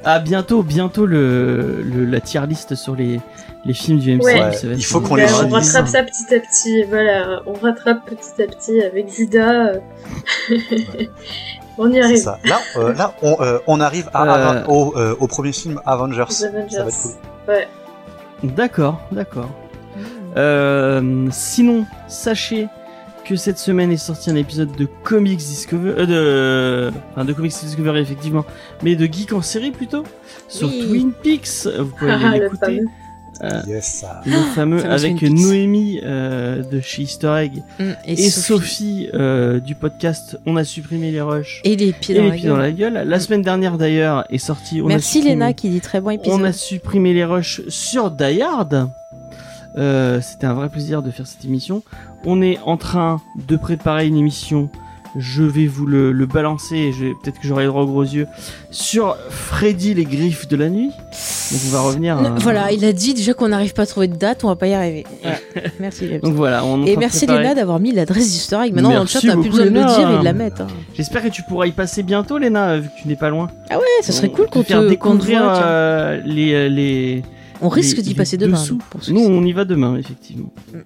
Speaker 1: Ah bientôt, bientôt le, le la tier list sur les les films du MCU.
Speaker 3: Ouais.
Speaker 1: ça va
Speaker 4: il faut qu'on les
Speaker 3: on
Speaker 4: relise.
Speaker 3: rattrape ça petit à petit. Voilà, on rattrape petit à petit avec Judas. euh. on y
Speaker 4: C'est
Speaker 3: arrive.
Speaker 4: ça. Là, euh, là, on, euh, on arrive à,
Speaker 1: Euh.
Speaker 4: Au, euh, au premier film Avengers.
Speaker 3: Les
Speaker 4: Ça va
Speaker 3: Avengers.
Speaker 4: être cool.
Speaker 3: Ouais.
Speaker 1: D'accord, d'accord. Euh, sinon, sachez que cette semaine est sorti un épisode de Comics Discovery, euh, de, enfin de Comics Discovery effectivement, mais de Geek en série plutôt, sur
Speaker 2: Oui.
Speaker 1: Twin Peaks. Vous pouvez
Speaker 3: Ah,
Speaker 1: aller
Speaker 3: le
Speaker 1: l'écouter.
Speaker 3: fameux.
Speaker 1: Euh,
Speaker 4: Yes, ça.
Speaker 1: le fameux avec. Noémie euh, de chez Easter Egg
Speaker 2: Mm,
Speaker 1: et, Sophie, euh, du podcast On a supprimé les rushs
Speaker 2: Et les pieds
Speaker 1: et
Speaker 2: dans
Speaker 1: les
Speaker 2: la
Speaker 1: pieds dans
Speaker 2: gueule.
Speaker 1: la gueule. La semaine dernière d'ailleurs est sorti. On a
Speaker 2: Merci
Speaker 1: supprimé-
Speaker 2: Léna qui dit très bon épisode.
Speaker 1: on a supprimé les rushs sur Die Hard. Euh, C'était un vrai plaisir de faire cette émission. On est en train de préparer une émission. Je vais vous le, le balancer. Peut-être que j'aurai le droit aux gros yeux sur Freddy les griffes de la nuit. Donc on va revenir. À-
Speaker 2: Voilà, il a dit déjà qu'on n'arrive pas à trouver de date, on va pas y arriver. Merci.
Speaker 1: Donc voilà. On
Speaker 2: Et merci. Léna d'avoir mis l'adresse egg. Maintenant dans le chat, t'as plus besoin de le
Speaker 1: Léna.
Speaker 2: dire et de la mettre. hein.
Speaker 1: J'espère que tu pourras y passer bientôt, Léna, vu que tu n'es pas loin.
Speaker 2: Ah ouais, ça serait
Speaker 1: On
Speaker 2: cool qu'on
Speaker 1: faire
Speaker 2: te, te
Speaker 1: découvrir euh, les les.
Speaker 2: On risque d'y passer demain.
Speaker 1: dessous.
Speaker 2: nous, pour
Speaker 1: on y va demain, effectivement.
Speaker 2: Mm, mm.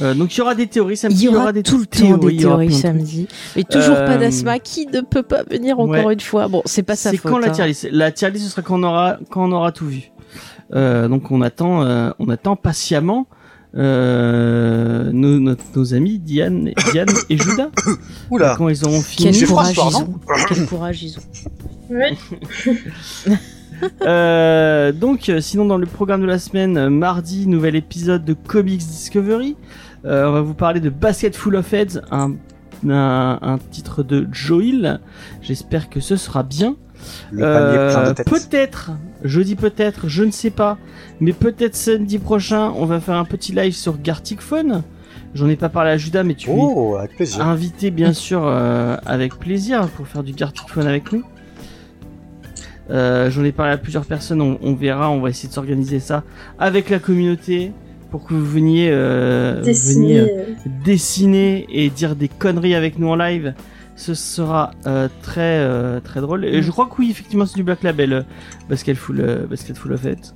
Speaker 1: Euh, donc il y aura des théories samedi.
Speaker 2: Il y aura
Speaker 1: des
Speaker 2: tout le temps
Speaker 1: théories,
Speaker 2: des
Speaker 1: il y aura
Speaker 2: théories samedi. Mais toujours pas
Speaker 1: Euh,
Speaker 2: d'Asma qui ne peut pas venir encore
Speaker 1: ouais.
Speaker 2: une fois. Bon, c'est pas sa
Speaker 1: C'est
Speaker 2: faute.
Speaker 1: quand la
Speaker 2: hein.
Speaker 1: tier list? La tier list, ce sera quand on aura quand on aura tout vu. Euh, donc on attend euh, on attend patiemment euh, nos, nos, nos amis Diane, Diane et Judas
Speaker 4: Oula.
Speaker 1: quand ils auront
Speaker 2: Quel
Speaker 1: fini.
Speaker 4: Froid
Speaker 2: courage ils
Speaker 4: non
Speaker 2: ont. Quel courage ils ont.
Speaker 3: Ouais.
Speaker 1: Euh, donc, euh, sinon, dans le programme de la semaine, euh, mardi, nouvel épisode de Comics Discovery. Euh, on va vous parler de Basket Full of Heads, un, un, un titre de Joel. J'espère que ce sera bien. Euh, peut-être, je dis peut-être, je ne sais pas, mais peut-être samedi prochain, on va faire un petit live sur Gartic Phone. J'en ai pas parlé à Judas, mais tu es
Speaker 4: Oh, avec plaisir.
Speaker 1: invité bien sûr euh, avec plaisir pour faire du Gartic Phone avec nous. Euh, J'en ai parlé à plusieurs personnes, on, on verra, on va essayer de s'organiser ça avec la communauté pour que vous veniez, euh,
Speaker 3: Dessiner.
Speaker 1: veniez, euh, dessiner et dire des conneries avec nous en live. Ce sera euh, très euh, très drôle. Et je crois que oui, effectivement, c'est du Black Label euh, Basket Full euh, Basket Full of It.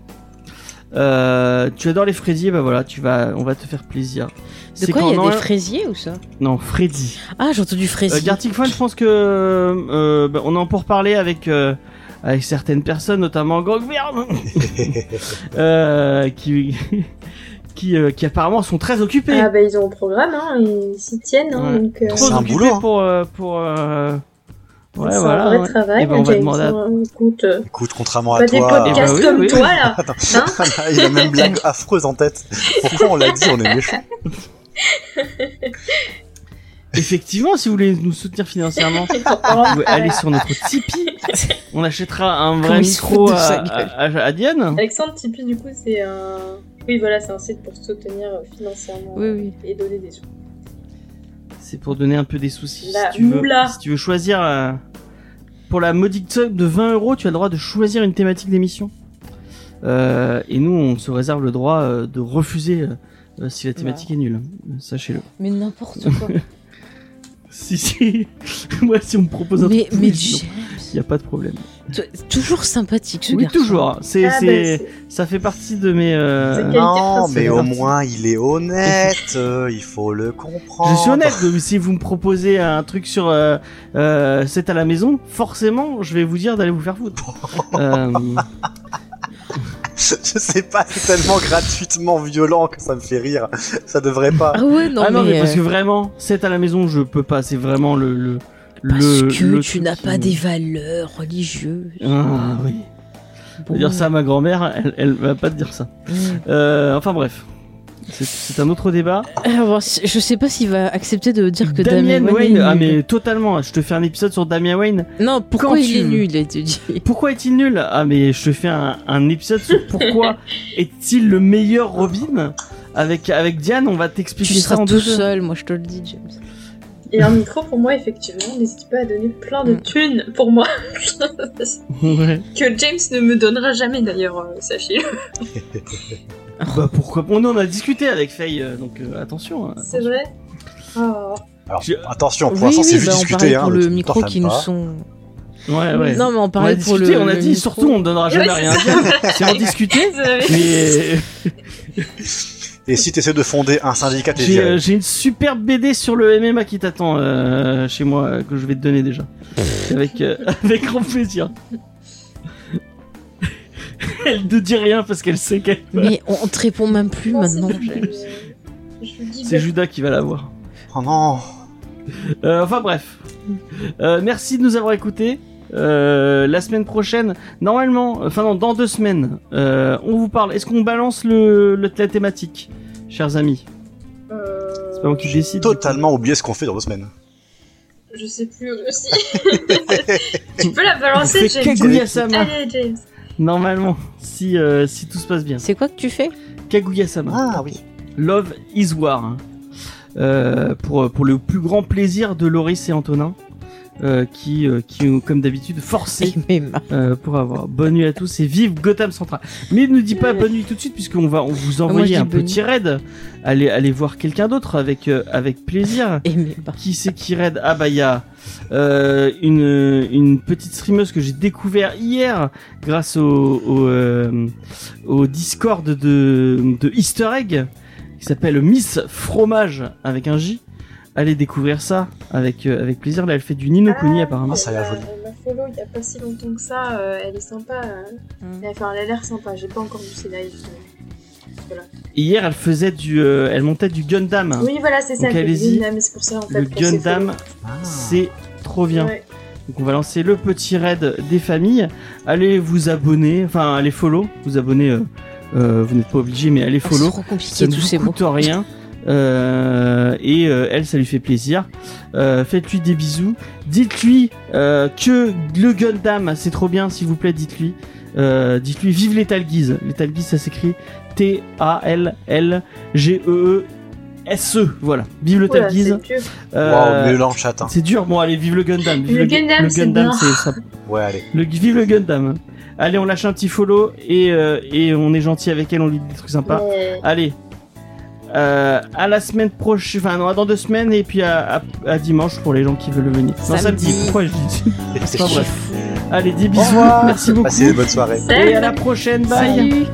Speaker 1: Euh, tu adores les fraisiers, bah voilà, tu vas, on va te faire plaisir.
Speaker 2: De
Speaker 1: C'est
Speaker 2: quoi il y a des fraisiers ou ça?
Speaker 1: Non, Freddy.
Speaker 2: Ah, j'ai entendu
Speaker 1: Euh,
Speaker 2: fraisier.
Speaker 1: Gartic Phone, je pense que euh, bah, on en pour parler avec euh, avec certaines personnes, notamment Grogvern, euh, qui qui euh, qui apparemment sont très occupés.
Speaker 3: Ah bah ils ont un programme, hein, ils s'y tiennent, hein,
Speaker 1: Ouais.
Speaker 3: donc euh,
Speaker 1: trop
Speaker 4: C'est un
Speaker 1: occupés
Speaker 4: boulot, hein.
Speaker 1: pour euh, pour euh, ouais
Speaker 3: c'est
Speaker 1: voilà.
Speaker 3: un vrai
Speaker 1: ouais.
Speaker 3: travail.
Speaker 1: Eh ben, on va
Speaker 3: James,
Speaker 1: demander à-
Speaker 3: Écoute, euh,
Speaker 4: Écoute, contrairement à
Speaker 3: pas des
Speaker 4: toi,
Speaker 3: podcasts
Speaker 1: Eh ben oui,
Speaker 3: comme
Speaker 1: oui.
Speaker 3: toi là.
Speaker 4: Attends,
Speaker 3: Hein
Speaker 4: il a même blague affreuse en tête. Pourquoi on l'a dit On est méchant.
Speaker 1: Effectivement, si vous voulez nous soutenir financièrement, vous pouvez aller sur notre Tipeee. On achètera un vrai micro à, à, à- à Diane.
Speaker 3: Alexandre Tipeee du coup c'est un... Oui voilà, c'est un site pour soutenir financièrement
Speaker 2: Oui, oui.
Speaker 3: et donner des sous.
Speaker 1: C'est pour donner un peu des soucis.
Speaker 3: La
Speaker 1: si, tu veux,
Speaker 3: moula.
Speaker 1: si tu veux choisir euh, pour la modique somme de 20 euros, tu as le droit de choisir une thématique d'émission. Euh, et nous, on se réserve le droit euh, de refuser euh, si la thématique est nulle. Sachez-le.
Speaker 2: Mais n'importe quoi.
Speaker 1: Si, si. Moi, si on me propose un
Speaker 2: mais
Speaker 1: truc,
Speaker 2: mais
Speaker 1: il n'y a pas de problème.
Speaker 2: toujours sympathique ce
Speaker 1: oui,
Speaker 2: garçon.
Speaker 1: toujours. C'est,
Speaker 3: Ah,
Speaker 1: c'est- ça fait partie de mes. euh,
Speaker 4: Non, mais au moins il est honnête. euh, il faut le comprendre.
Speaker 1: Je suis honnête, si vous me proposez un truc sur euh, euh, c'est à la maison, forcément, je vais vous dire d'aller vous faire foutre.
Speaker 4: Je sais pas, c'est tellement gratuitement violent que ça me fait rire. Ça devrait pas.
Speaker 2: Ah ouais, non,
Speaker 1: ah non, mais,
Speaker 2: mais,
Speaker 1: parce
Speaker 2: euh,
Speaker 1: que vraiment, c'est à la maison, je peux pas. C'est vraiment le le
Speaker 2: parce
Speaker 1: le,
Speaker 2: que
Speaker 1: le
Speaker 2: tu n'as pas des valeurs religieuses.
Speaker 1: Ah oui.
Speaker 2: Bon.
Speaker 1: Dire ça à ma grand-mère, elle, elle va pas te dire ça.
Speaker 2: Mm.
Speaker 1: Euh, enfin bref, c'est- un autre débat.
Speaker 2: Alors, bon, je sais pas s'il va accepter de dire que
Speaker 1: Damien
Speaker 2: Damien,
Speaker 1: Wayne,
Speaker 2: est
Speaker 1: ah mais totalement. Je te fais un épisode sur Damien Wayne.
Speaker 2: Non, pourquoi
Speaker 1: quand
Speaker 2: il
Speaker 1: tu
Speaker 2: est nul, il dit.
Speaker 1: Pourquoi est-il nul? Ah mais je te fais un, un épisode sur pourquoi est-il le meilleur Robin? Avec avec Diane. On va t'expliquer
Speaker 2: Tu
Speaker 1: ça
Speaker 2: seras
Speaker 1: en
Speaker 2: tout
Speaker 1: deux
Speaker 2: seul, moi je te le dis, James.
Speaker 3: Et un micro pour moi effectivement, n'hésite pas à donner plein de
Speaker 2: Mm.
Speaker 3: thunes pour moi.
Speaker 1: Ouais.
Speaker 3: que James ne me donnera jamais d'ailleurs, euh, sachez-le.
Speaker 1: Bah pourquoi On en a discuté avec Faye, euh, donc euh, attention. hein,
Speaker 3: C'est
Speaker 1: attention.
Speaker 3: vrai Oh.
Speaker 4: Alors
Speaker 1: Je-
Speaker 4: attention, pour
Speaker 2: Oui,
Speaker 4: l'instant c'est
Speaker 2: oui,
Speaker 4: juste
Speaker 2: bah, on
Speaker 4: discuter.
Speaker 2: parlait
Speaker 4: Hein,
Speaker 2: pour le micro qui nous
Speaker 4: pas.
Speaker 2: sont.
Speaker 1: Ouais ouais.
Speaker 2: Non, mais on
Speaker 1: on a
Speaker 2: parlait pour
Speaker 1: discuté,
Speaker 2: le.
Speaker 1: on a
Speaker 2: le
Speaker 1: dit
Speaker 2: micro.
Speaker 1: surtout on ne donnera jamais
Speaker 3: Ouais,
Speaker 1: rien à
Speaker 3: c'est.
Speaker 1: C'est en discuter. Mais
Speaker 4: Et si t'essaies de fonder un syndicat, t'es
Speaker 1: j'ai
Speaker 4: viré.
Speaker 1: euh, j'ai une superbe BD sur le MMA qui t'attend euh, chez moi euh, que je vais te donner déjà. avec euh, avec grand plaisir. Elle ne dit rien parce qu'elle sait qu'elle.
Speaker 2: Mais on, te répond même plus
Speaker 3: Non,
Speaker 2: maintenant,
Speaker 3: pas-
Speaker 2: James.
Speaker 3: Je vous dis
Speaker 1: C'est Judas qui va l'avoir.
Speaker 4: Oh non.
Speaker 1: Euh, enfin bref. Euh, merci de nous avoir écoutés. Euh, la semaine prochaine, normalement, enfin non, dans deux semaines, euh, on vous parle. Est-ce qu'on balance le, le- la thématique, chers amis
Speaker 3: euh,
Speaker 1: C'est pas moi qui décide.
Speaker 4: Totalement oublié ce qu'on fait dans deux semaines.
Speaker 3: Je sais plus aussi. tu peux la balancer, James. Allez, James.
Speaker 1: Normalement, si euh, si tout se passe bien.
Speaker 2: C'est quoi que tu fais?
Speaker 1: Kaguya-sama.
Speaker 4: Ah oui.
Speaker 1: Love is War. Euh, pour, pour le plus grand plaisir de Loris et Antonin. Euh, qui, euh, qui ont comme d'habitude forcé euh, pour avoir. Bonne nuit à tous et vive Gotham Central. Mais ne dis pas bonne nuit tout de suite puisqu'on va on vous
Speaker 2: je
Speaker 1: envoyer un petit raid. Allez allez voir quelqu'un d'autre avec euh, avec plaisir.
Speaker 2: Et.
Speaker 1: Qui c'est qui raid Ah bah il y a euh, une une petite streameuse que j'ai découvert hier grâce au au, euh, au Discord de de Easter Egg qui s'appelle Miss Fromage avec un J. Allez découvrir ça avec euh, avec plaisir. Là elle fait du Nino Kuni
Speaker 3: Ah,
Speaker 1: apparemment.
Speaker 4: Ah, ça a l'air joli.
Speaker 3: Elle m'a follow il y a pas si longtemps que ça. euh, elle est sympa. euh.
Speaker 2: Mm.
Speaker 3: Enfin, elle a l'air sympa. J'ai pas encore vu ses lives.
Speaker 1: hier, elle faisait du, euh, elle montait du Gundam.
Speaker 3: Oui, voilà, c'est ça.
Speaker 1: Allez-y.
Speaker 3: Gundam, C'est pour ça en fait.
Speaker 1: le Gundam.
Speaker 4: Ah.
Speaker 1: c'est trop bien.
Speaker 3: Ouais.
Speaker 1: Donc on va lancer le petit raid des familles. Allez vous abonner, enfin allez follow, vous abonner. euh, euh, vous n'êtes pas obligé, mais allez
Speaker 2: Oh, c'est
Speaker 1: follow.
Speaker 2: trop
Speaker 1: ça
Speaker 2: compliqué
Speaker 1: ne
Speaker 2: tous
Speaker 1: vous coûte rien. Euh, et euh, elle, ça lui fait plaisir. Euh, Faites-lui des bisous. Dites-lui euh, que le Gundam, c'est trop bien, s'il vous plaît, dites-lui. Euh, dites-lui vive les Talguises. Les Talguises, ça s'écrit T-A-L-L-G-E-E-S-E. Voilà. Vive le Talguise. Euh.
Speaker 4: Hein.
Speaker 1: c'est dur. Bon, allez, vive le Gundam. Vive
Speaker 3: Le Gundam, c'est
Speaker 1: ça.
Speaker 4: Ouais, allez.
Speaker 1: Le, vive le Gundam. Allez, on lâche un petit follow et, euh, et on est gentil avec elle, on lui dit des trucs sympas. Allez. Euh, à la semaine prochaine, enfin non, dans deux semaines et puis à, à- à dimanche pour les gens qui veulent venir. Non,
Speaker 2: Samedi.
Speaker 1: samedi. Pourquoi je dis Enfin, bref. Allez,
Speaker 4: Au
Speaker 1: bisous. Merci beaucoup.
Speaker 4: Passez une bonne soirée.
Speaker 1: Et à la prochaine. Bye.
Speaker 2: Salut